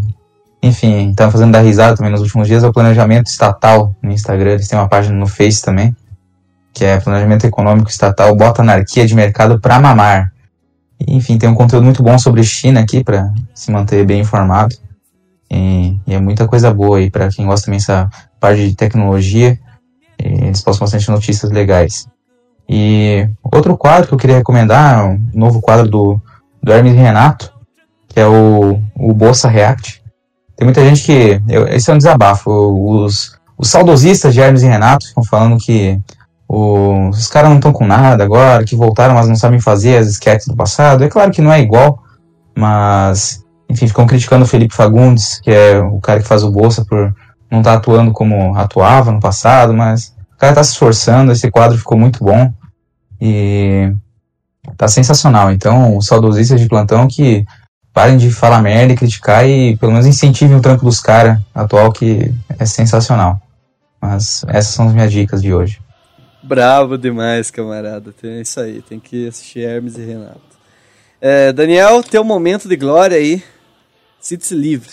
[SPEAKER 2] enfim, tava fazendo dar risada também nos últimos dias, é o planejamento estatal no Instagram. Eles têm uma página no Face também, que é planejamento econômico estatal, bota anarquia de mercado para mamar. Enfim, tem um conteúdo muito bom sobre China aqui para se manter bem informado. E, e, é muita coisa boa aí para quem gosta também dessa parte de tecnologia eles postam bastante notícias legais. E outro quadro que eu queria recomendar, um novo quadro do, do Hermes Renato, que é o, o Bolsa React. Tem muita gente que. Eu, esse é um desabafo. Os, os saudosistas de Hermes e Renato ficam falando que o, os caras não estão com nada agora, que voltaram, mas não sabem fazer as sketches do passado. É claro que não é igual, mas. Enfim, ficam criticando o Felipe Fagundes, que é o cara que faz o Bolsa por não tá atuando como atuava no passado, mas o cara tá se esforçando, esse quadro ficou muito bom e tá sensacional. Então, os saudosistas de plantão que parem de falar merda e criticar e pelo menos incentivem o trampo dos caras atual que é sensacional. Mas essas são as minhas dicas de hoje.
[SPEAKER 1] Bravo demais, camarada. É isso aí, tem que assistir Hermes e Renato. É, Daniel, teu momento de glória aí. Sinta-se livre.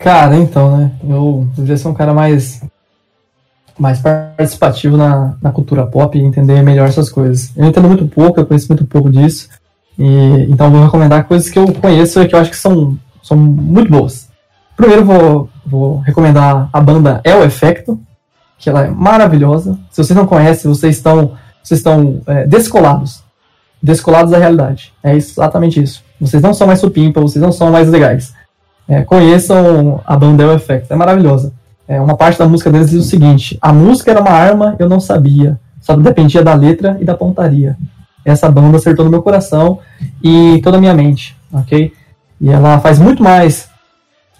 [SPEAKER 3] Cara, então, né? Eu deveria ser um cara mais mais participativo na, na cultura pop e entender melhor essas coisas. Eu entendo muito pouco, eu conheço muito pouco disso. E, então vou recomendar coisas que eu conheço e que eu acho que são, são muito boas. Primeiro vou, vou recomendar a banda El Efecto, que ela é maravilhosa. Se vocês não conhecem, vocês estão, vocês estão é, descolados. Descolados da realidade. É exatamente isso. Vocês não são mais supimpa, vocês não são mais legais é, conheçam a Bandel Effect, é maravilhosa. É, uma parte da música deles diz o seguinte: a música era uma arma, eu não sabia, só dependia da letra e da pontaria. Essa banda acertou no meu coração e toda a minha mente, ok? E ela faz muito mais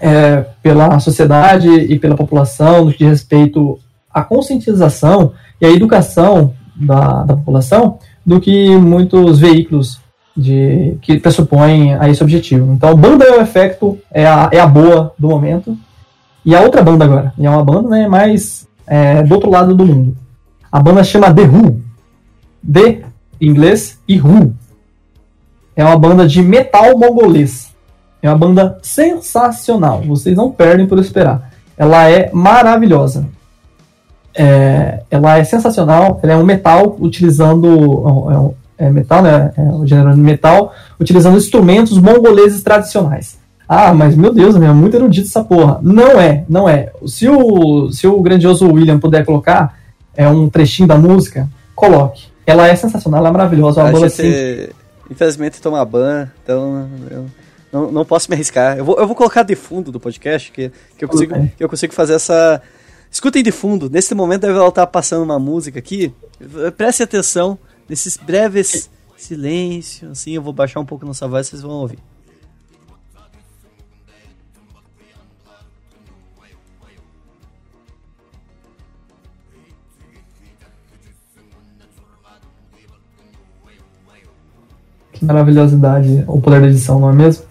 [SPEAKER 3] é, pela sociedade e pela população no que diz respeito à conscientização e à educação da, da população do que muitos veículos de que pressupõem a esse objetivo. Então, Banda é o Efecto é a, é a boa do momento. E a outra banda agora, e é uma banda né, mais é, do outro lado do mundo. A banda chama The Who. The, em inglês, e Who. É uma banda de metal mongolês. É uma banda sensacional. Vocês não perdem por esperar. Ela é maravilhosa. É, ela é sensacional. Ela é um metal utilizando é, é metal, né? É o gênero de metal utilizando instrumentos mongoleses tradicionais. Ah, mas meu Deus, é muito erudito essa porra. Não é, não é. Se o, se o grandioso William puder colocar é um trechinho da música, coloque. Ela é sensacional, ela é maravilhosa. Uma
[SPEAKER 1] A
[SPEAKER 3] banda
[SPEAKER 1] gente,
[SPEAKER 3] assim,
[SPEAKER 1] infelizmente, toma ban, então eu não, não posso me arriscar. Eu vou, eu vou colocar de fundo do podcast, que, que, eu consigo, que eu consigo fazer essa... Escutem de fundo. Nesse momento deve ela estar passando uma música aqui. Preste atenção nesses breves silêncios. Assim, eu vou baixar um pouco nossa voz, vocês vão ouvir.
[SPEAKER 3] Que maravilhosidade o poder da edição, não é mesmo?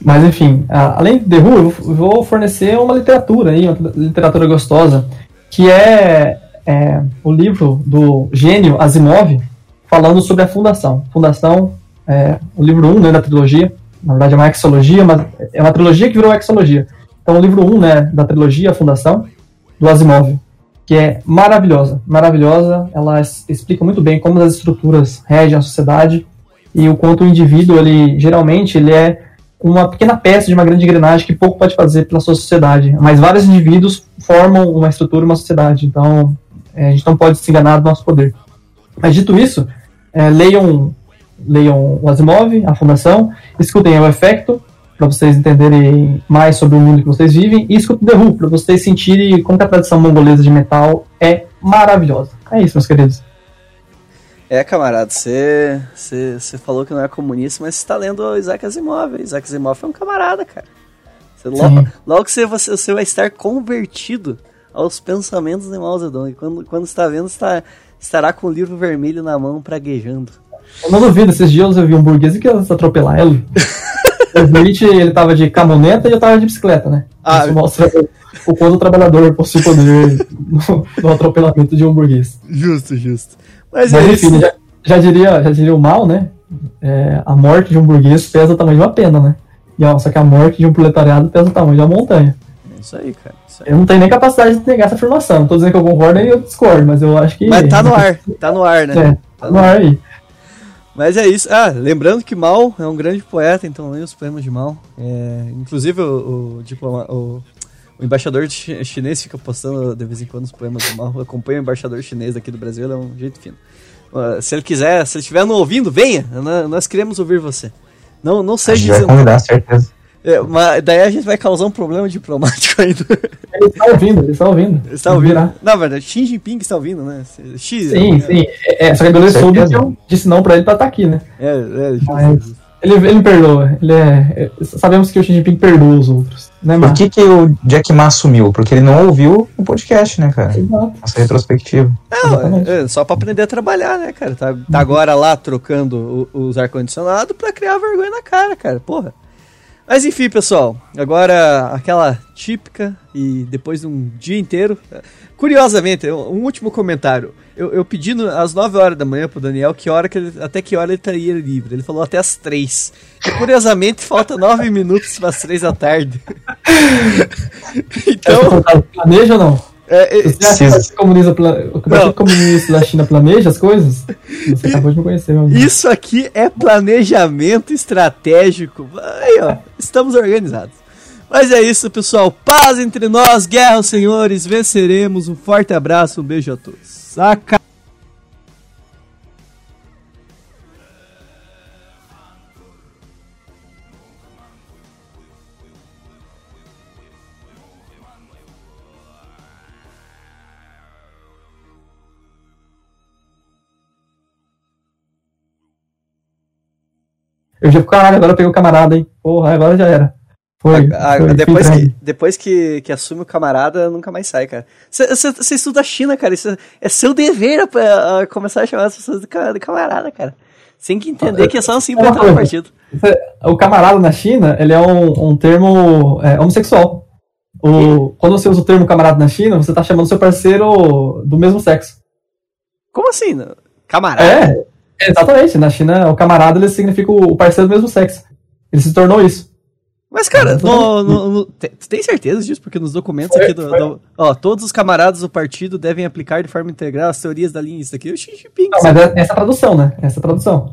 [SPEAKER 3] Mas enfim, além de The Who, eu vou fornecer uma literatura aí, uma literatura gostosa, que é, é o livro do gênio Asimov, falando sobre a Fundação. Fundação é o livro 1 né, da trilogia, na verdade é uma exologia, mas é uma trilogia que virou exologia. Então o livro 1 né, da trilogia, a Fundação, do Asimov, que é maravilhosa, maravilhosa. Ela explica muito bem como as estruturas regem a sociedade e o quanto o indivíduo, ele geralmente, ele é uma pequena peça de uma grande engrenagem que pouco pode fazer pela sua sociedade. Mas vários indivíduos formam uma estrutura, uma sociedade. Então, a gente não pode se enganar do nosso poder. Mas dito isso, é, leiam, leiam o Asimov, a Fundação, escutem o Efecto, para vocês entenderem mais sobre o mundo que vocês vivem, e escutem The Who, para vocês sentirem como que a tradição mongolesa de metal é maravilhosa. É isso, meus queridos.
[SPEAKER 1] É, camarada, você falou que não é comunista, mas você tá lendo o Isaac Asimov. Isaac Asimov é um camarada, cara. Você logo, logo você, você, você vai estar convertido aos pensamentos de Mao Zedong. E Quando, quando está vendo, está, estará com o livro vermelho na mão, praguejando.
[SPEAKER 3] Eu não duvido, esses dias eu vi um burguês que ia atropelar ele. Simplesmente ele tava de camoneta e eu tava de bicicleta, né?
[SPEAKER 1] Ah.
[SPEAKER 3] Isso mostra o, o quanto o trabalhador possui poder no, no atropelamento de um burguês.
[SPEAKER 1] Justo, justo. Mas,
[SPEAKER 3] Mas
[SPEAKER 1] é
[SPEAKER 3] enfim, já, já diria, já diria o mal, né? É, a morte de um burguês pesa o tamanho de uma pena, né? E, ó, só que a morte de um proletariado pesa o tamanho de uma montanha.
[SPEAKER 1] Isso aí, cara. Isso aí.
[SPEAKER 3] Eu não tenho nem capacidade de negar essa afirmação. Não tô dizendo que eu concordo nem eu discordo, mas eu acho que.
[SPEAKER 1] Mas tá no ar, tá no ar, né?
[SPEAKER 3] É, tá no ar aí.
[SPEAKER 1] Mas é isso. Ah, lembrando que Mal é um grande poeta, então leia os poemas de Mal. É, inclusive o, o, diploma- o, o embaixador chi- chinês fica postando de vez em quando os poemas de Mal. Eu acompanho o embaixador chinês aqui do Brasil, ele é um jeito fino. Ah, se ele quiser, se ele estiver não ouvindo, venha. Nó- Nós queremos ouvir você. Não, não
[SPEAKER 2] A
[SPEAKER 1] seja
[SPEAKER 2] gente vai
[SPEAKER 1] dizendo.
[SPEAKER 2] convidar, certeza.
[SPEAKER 1] É, mas daí a gente vai causar um problema diplomático ainda.
[SPEAKER 3] Ele está ouvindo, ele está ouvindo.
[SPEAKER 1] Ele está ouvindo? Na verdade, Xi Jinping está ouvindo, né? X.
[SPEAKER 3] Sim, sim. É, é, só que ele soube que eu disse não pra ele pra estar aqui, né?
[SPEAKER 1] É, é,
[SPEAKER 3] Mas-. Ele, ele perdoa. Ele é, é- Sabemos que o Xi Jinping perdoa os outros. Né,
[SPEAKER 2] Por que, que o Jack Ma sumiu? Porque ele não ouviu o podcast, né, cara?
[SPEAKER 3] Exato.
[SPEAKER 2] Nossa retrospectiva.
[SPEAKER 1] Não, é, é só pra aprender a trabalhar, né, cara? Tá, tá agora lá trocando o- os ar-condicionado pra criar vergonha na cara, cara. Porra. Mas enfim, pessoal. Agora, aquela típica e depois de um dia inteiro. Curiosamente, um último comentário. Eu, eu pedi no- às 9 horas da manhã pro Daniel que hora que ele, até que hora ele estaria livre. Ele falou até às 3. E curiosamente, falta 9 minutos para as 3 da tarde. então,
[SPEAKER 3] Planeja ou não?
[SPEAKER 1] É, é,
[SPEAKER 3] Você acha que o. Partido Comunista, pla- o Partido
[SPEAKER 1] Não.
[SPEAKER 3] Comunista da China planeja as coisas? Você acabou de me conhecer, meu amigo.
[SPEAKER 1] Isso aqui é planejamento estratégico. Aí, ó, estamos organizados. Mas é isso, pessoal. Paz entre nós, guerra senhores, venceremos. Um forte abraço, um beijo a todos. Saca!
[SPEAKER 3] Eu já fico, caralho, agora eu peguei o camarada, hein? Porra, agora já era. Foi.
[SPEAKER 1] A- a-
[SPEAKER 3] foi,
[SPEAKER 1] depois que, depois que, que assume o camarada, nunca mais sai, cara. Você estuda China, cara. É- seu dever a, a começar a chamar as pessoas de, ca- de camarada, cara. Tem que entender que é só assim pra entrar no partido.
[SPEAKER 3] O camarada na China, ele é um, um termo é, homossexual. O, quando você usa o termo camarada na China, você tá chamando seu parceiro do mesmo sexo.
[SPEAKER 1] Como assim? Camarada?
[SPEAKER 3] É, Exatamente, na China o camarada ele significa o parceiro do mesmo sexo. Ele se tornou isso.
[SPEAKER 1] Mas, cara, no, no, no, tu tem certeza disso? Porque nos documentos
[SPEAKER 3] Foi,
[SPEAKER 1] aqui do, do- Ó, todos os camaradas do partido devem aplicar de forma integral as teorias da linha. Isso aqui é o Xi Jinping.
[SPEAKER 3] Não, mas é- essa é tradução, né? Essa é tradução.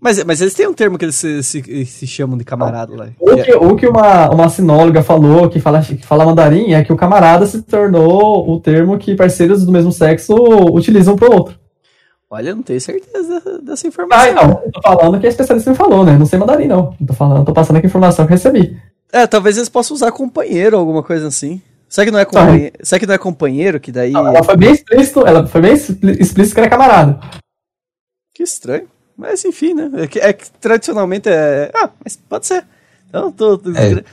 [SPEAKER 1] Mas, mas eles têm um termo que eles se, se, se chamam de camarada lá.
[SPEAKER 3] O
[SPEAKER 1] Que
[SPEAKER 3] que, o que uma, uma sinóloga falou, que fala, que fala mandarim, é que o camarada se tornou o termo que parceiros do mesmo sexo utilizam pro outro.
[SPEAKER 1] Olha, eu não tenho certeza dessa- informação.
[SPEAKER 3] Ah, não. Eu tô falando que a especialista me falou, né? Não sei mandarim, não. Eu Tô falando, tô passando aqui a informação que eu recebi.
[SPEAKER 1] É, talvez eles possam usar companheiro ou alguma coisa assim. Será que não é
[SPEAKER 3] Tá.
[SPEAKER 1] companheiro? Será que não é companheiro que daí.
[SPEAKER 3] Ela foi bem explícito, ela foi bem explícito que era camarada.
[SPEAKER 1] Que estranho. Mas enfim, né? É que, é que tradicionalmente é. Ah, mas pode ser. Então, tô. tô-
[SPEAKER 2] É.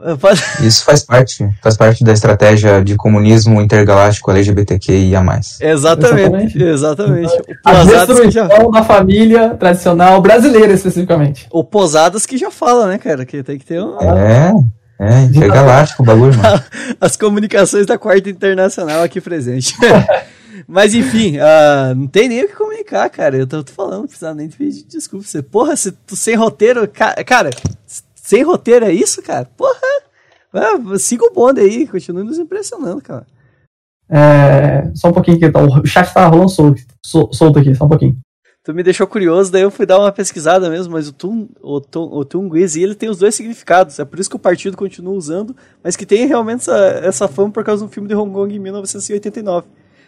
[SPEAKER 2] Isso faz parte, faz parte da estratégia de comunismo intergaláctico LGBTQIA+.
[SPEAKER 1] Exatamente, exatamente. O
[SPEAKER 3] A
[SPEAKER 1] que já,
[SPEAKER 3] destruição da família tradicional brasileira, especificamente.
[SPEAKER 1] o Posadas que já fala, né, cara? Que tem que ter um-
[SPEAKER 2] É, é, intergaláctico o bagulho, mano.
[SPEAKER 1] as comunicações da Quarta Internacional aqui presente. Mas enfim, ah, não tem nem o que comunicar, cara. Eu tô, tô falando, não precisa nem te pedir desculpa. Você, porra, se tu sem roteiro. ca- Cara, sem roteiro é isso, cara? Porra! Ah, siga o bonde aí, continue nos impressionando, cara.
[SPEAKER 3] É, só um pouquinho que tá, o chat tá rolando solto, sol- solto aqui, só um pouquinho.
[SPEAKER 1] Tu me deixou curioso, daí eu fui dar uma pesquisada mesmo, mas o, tum, o, tum, o ele tem os dois significados. É por isso que o partido continua usando, mas que tem realmente essa, essa fama por causa de um filme de Hong Kong em 1989.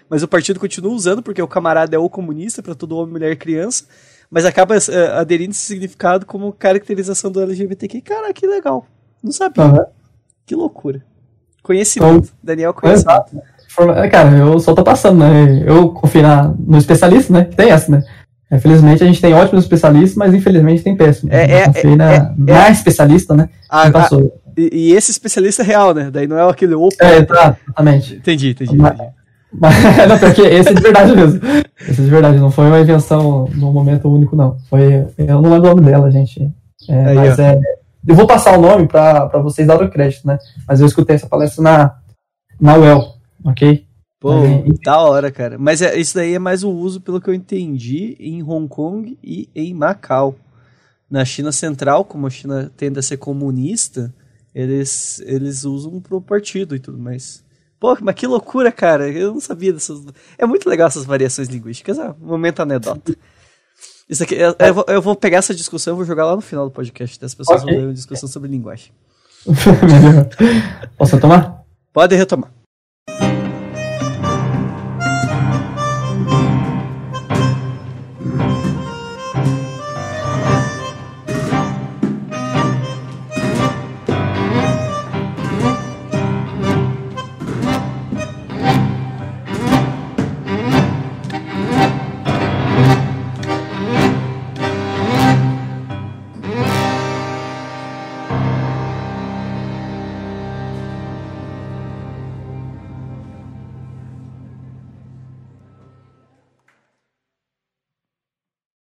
[SPEAKER 1] Mas o partido continua usando porque o camarada é o comunista para todo homem, mulher e criança, mas acaba eh, aderindo esse significado como caracterização do LGBTQ. Cara, que legal. Não sabia.
[SPEAKER 3] Aham.
[SPEAKER 1] Que loucura. Conhecimento. Daniel, conhecimento.
[SPEAKER 3] Exato. Forma- é, Cara, eu só tô passando, né? Eu confio na, no especialista, né? Tem essa, né? Infelizmente a gente tem ótimos especialistas, mas infelizmente tem péssimos.
[SPEAKER 1] É, é,
[SPEAKER 3] confiei na,
[SPEAKER 1] é,
[SPEAKER 3] na especialista, né?
[SPEAKER 1] Ah,
[SPEAKER 3] que
[SPEAKER 1] ah, e, e esse especialista é real, né? Daí não é aquele opa.
[SPEAKER 3] É, exato, exatamente.
[SPEAKER 1] Entendi, entendi. Entendi.
[SPEAKER 3] Mas, não, porque esse é de verdade mesmo. Esse é de verdade, não foi uma invenção num momento único, não. Foi. Eu não lembro o nome dela, gente. É,
[SPEAKER 1] Aí,
[SPEAKER 3] mas
[SPEAKER 1] ó.
[SPEAKER 3] é. Eu vou passar o nome pra, pra vocês darem o crédito, né? Mas eu escutei essa palestra na, na UEL, ok?
[SPEAKER 1] Pô,
[SPEAKER 3] e-
[SPEAKER 1] da hora, cara. Mas é, isso daí é mais o uso, pelo que eu entendi, em Hong Kong e em Macau. Na China Central, como a China tende a ser comunista, eles, eles usam pro partido e tudo mais. Pô, mas que loucura, cara. Eu não sabia dessas. É muito legal essas variações linguísticas. É um momento anedota. Isso aqui, eu, eu vou, eu vou pegar essa discussão e vou jogar lá no final do podcast. As pessoas
[SPEAKER 3] Ok.
[SPEAKER 1] vão ver uma discussão sobre linguagem.
[SPEAKER 3] Posso tomar?
[SPEAKER 1] Pode retomar.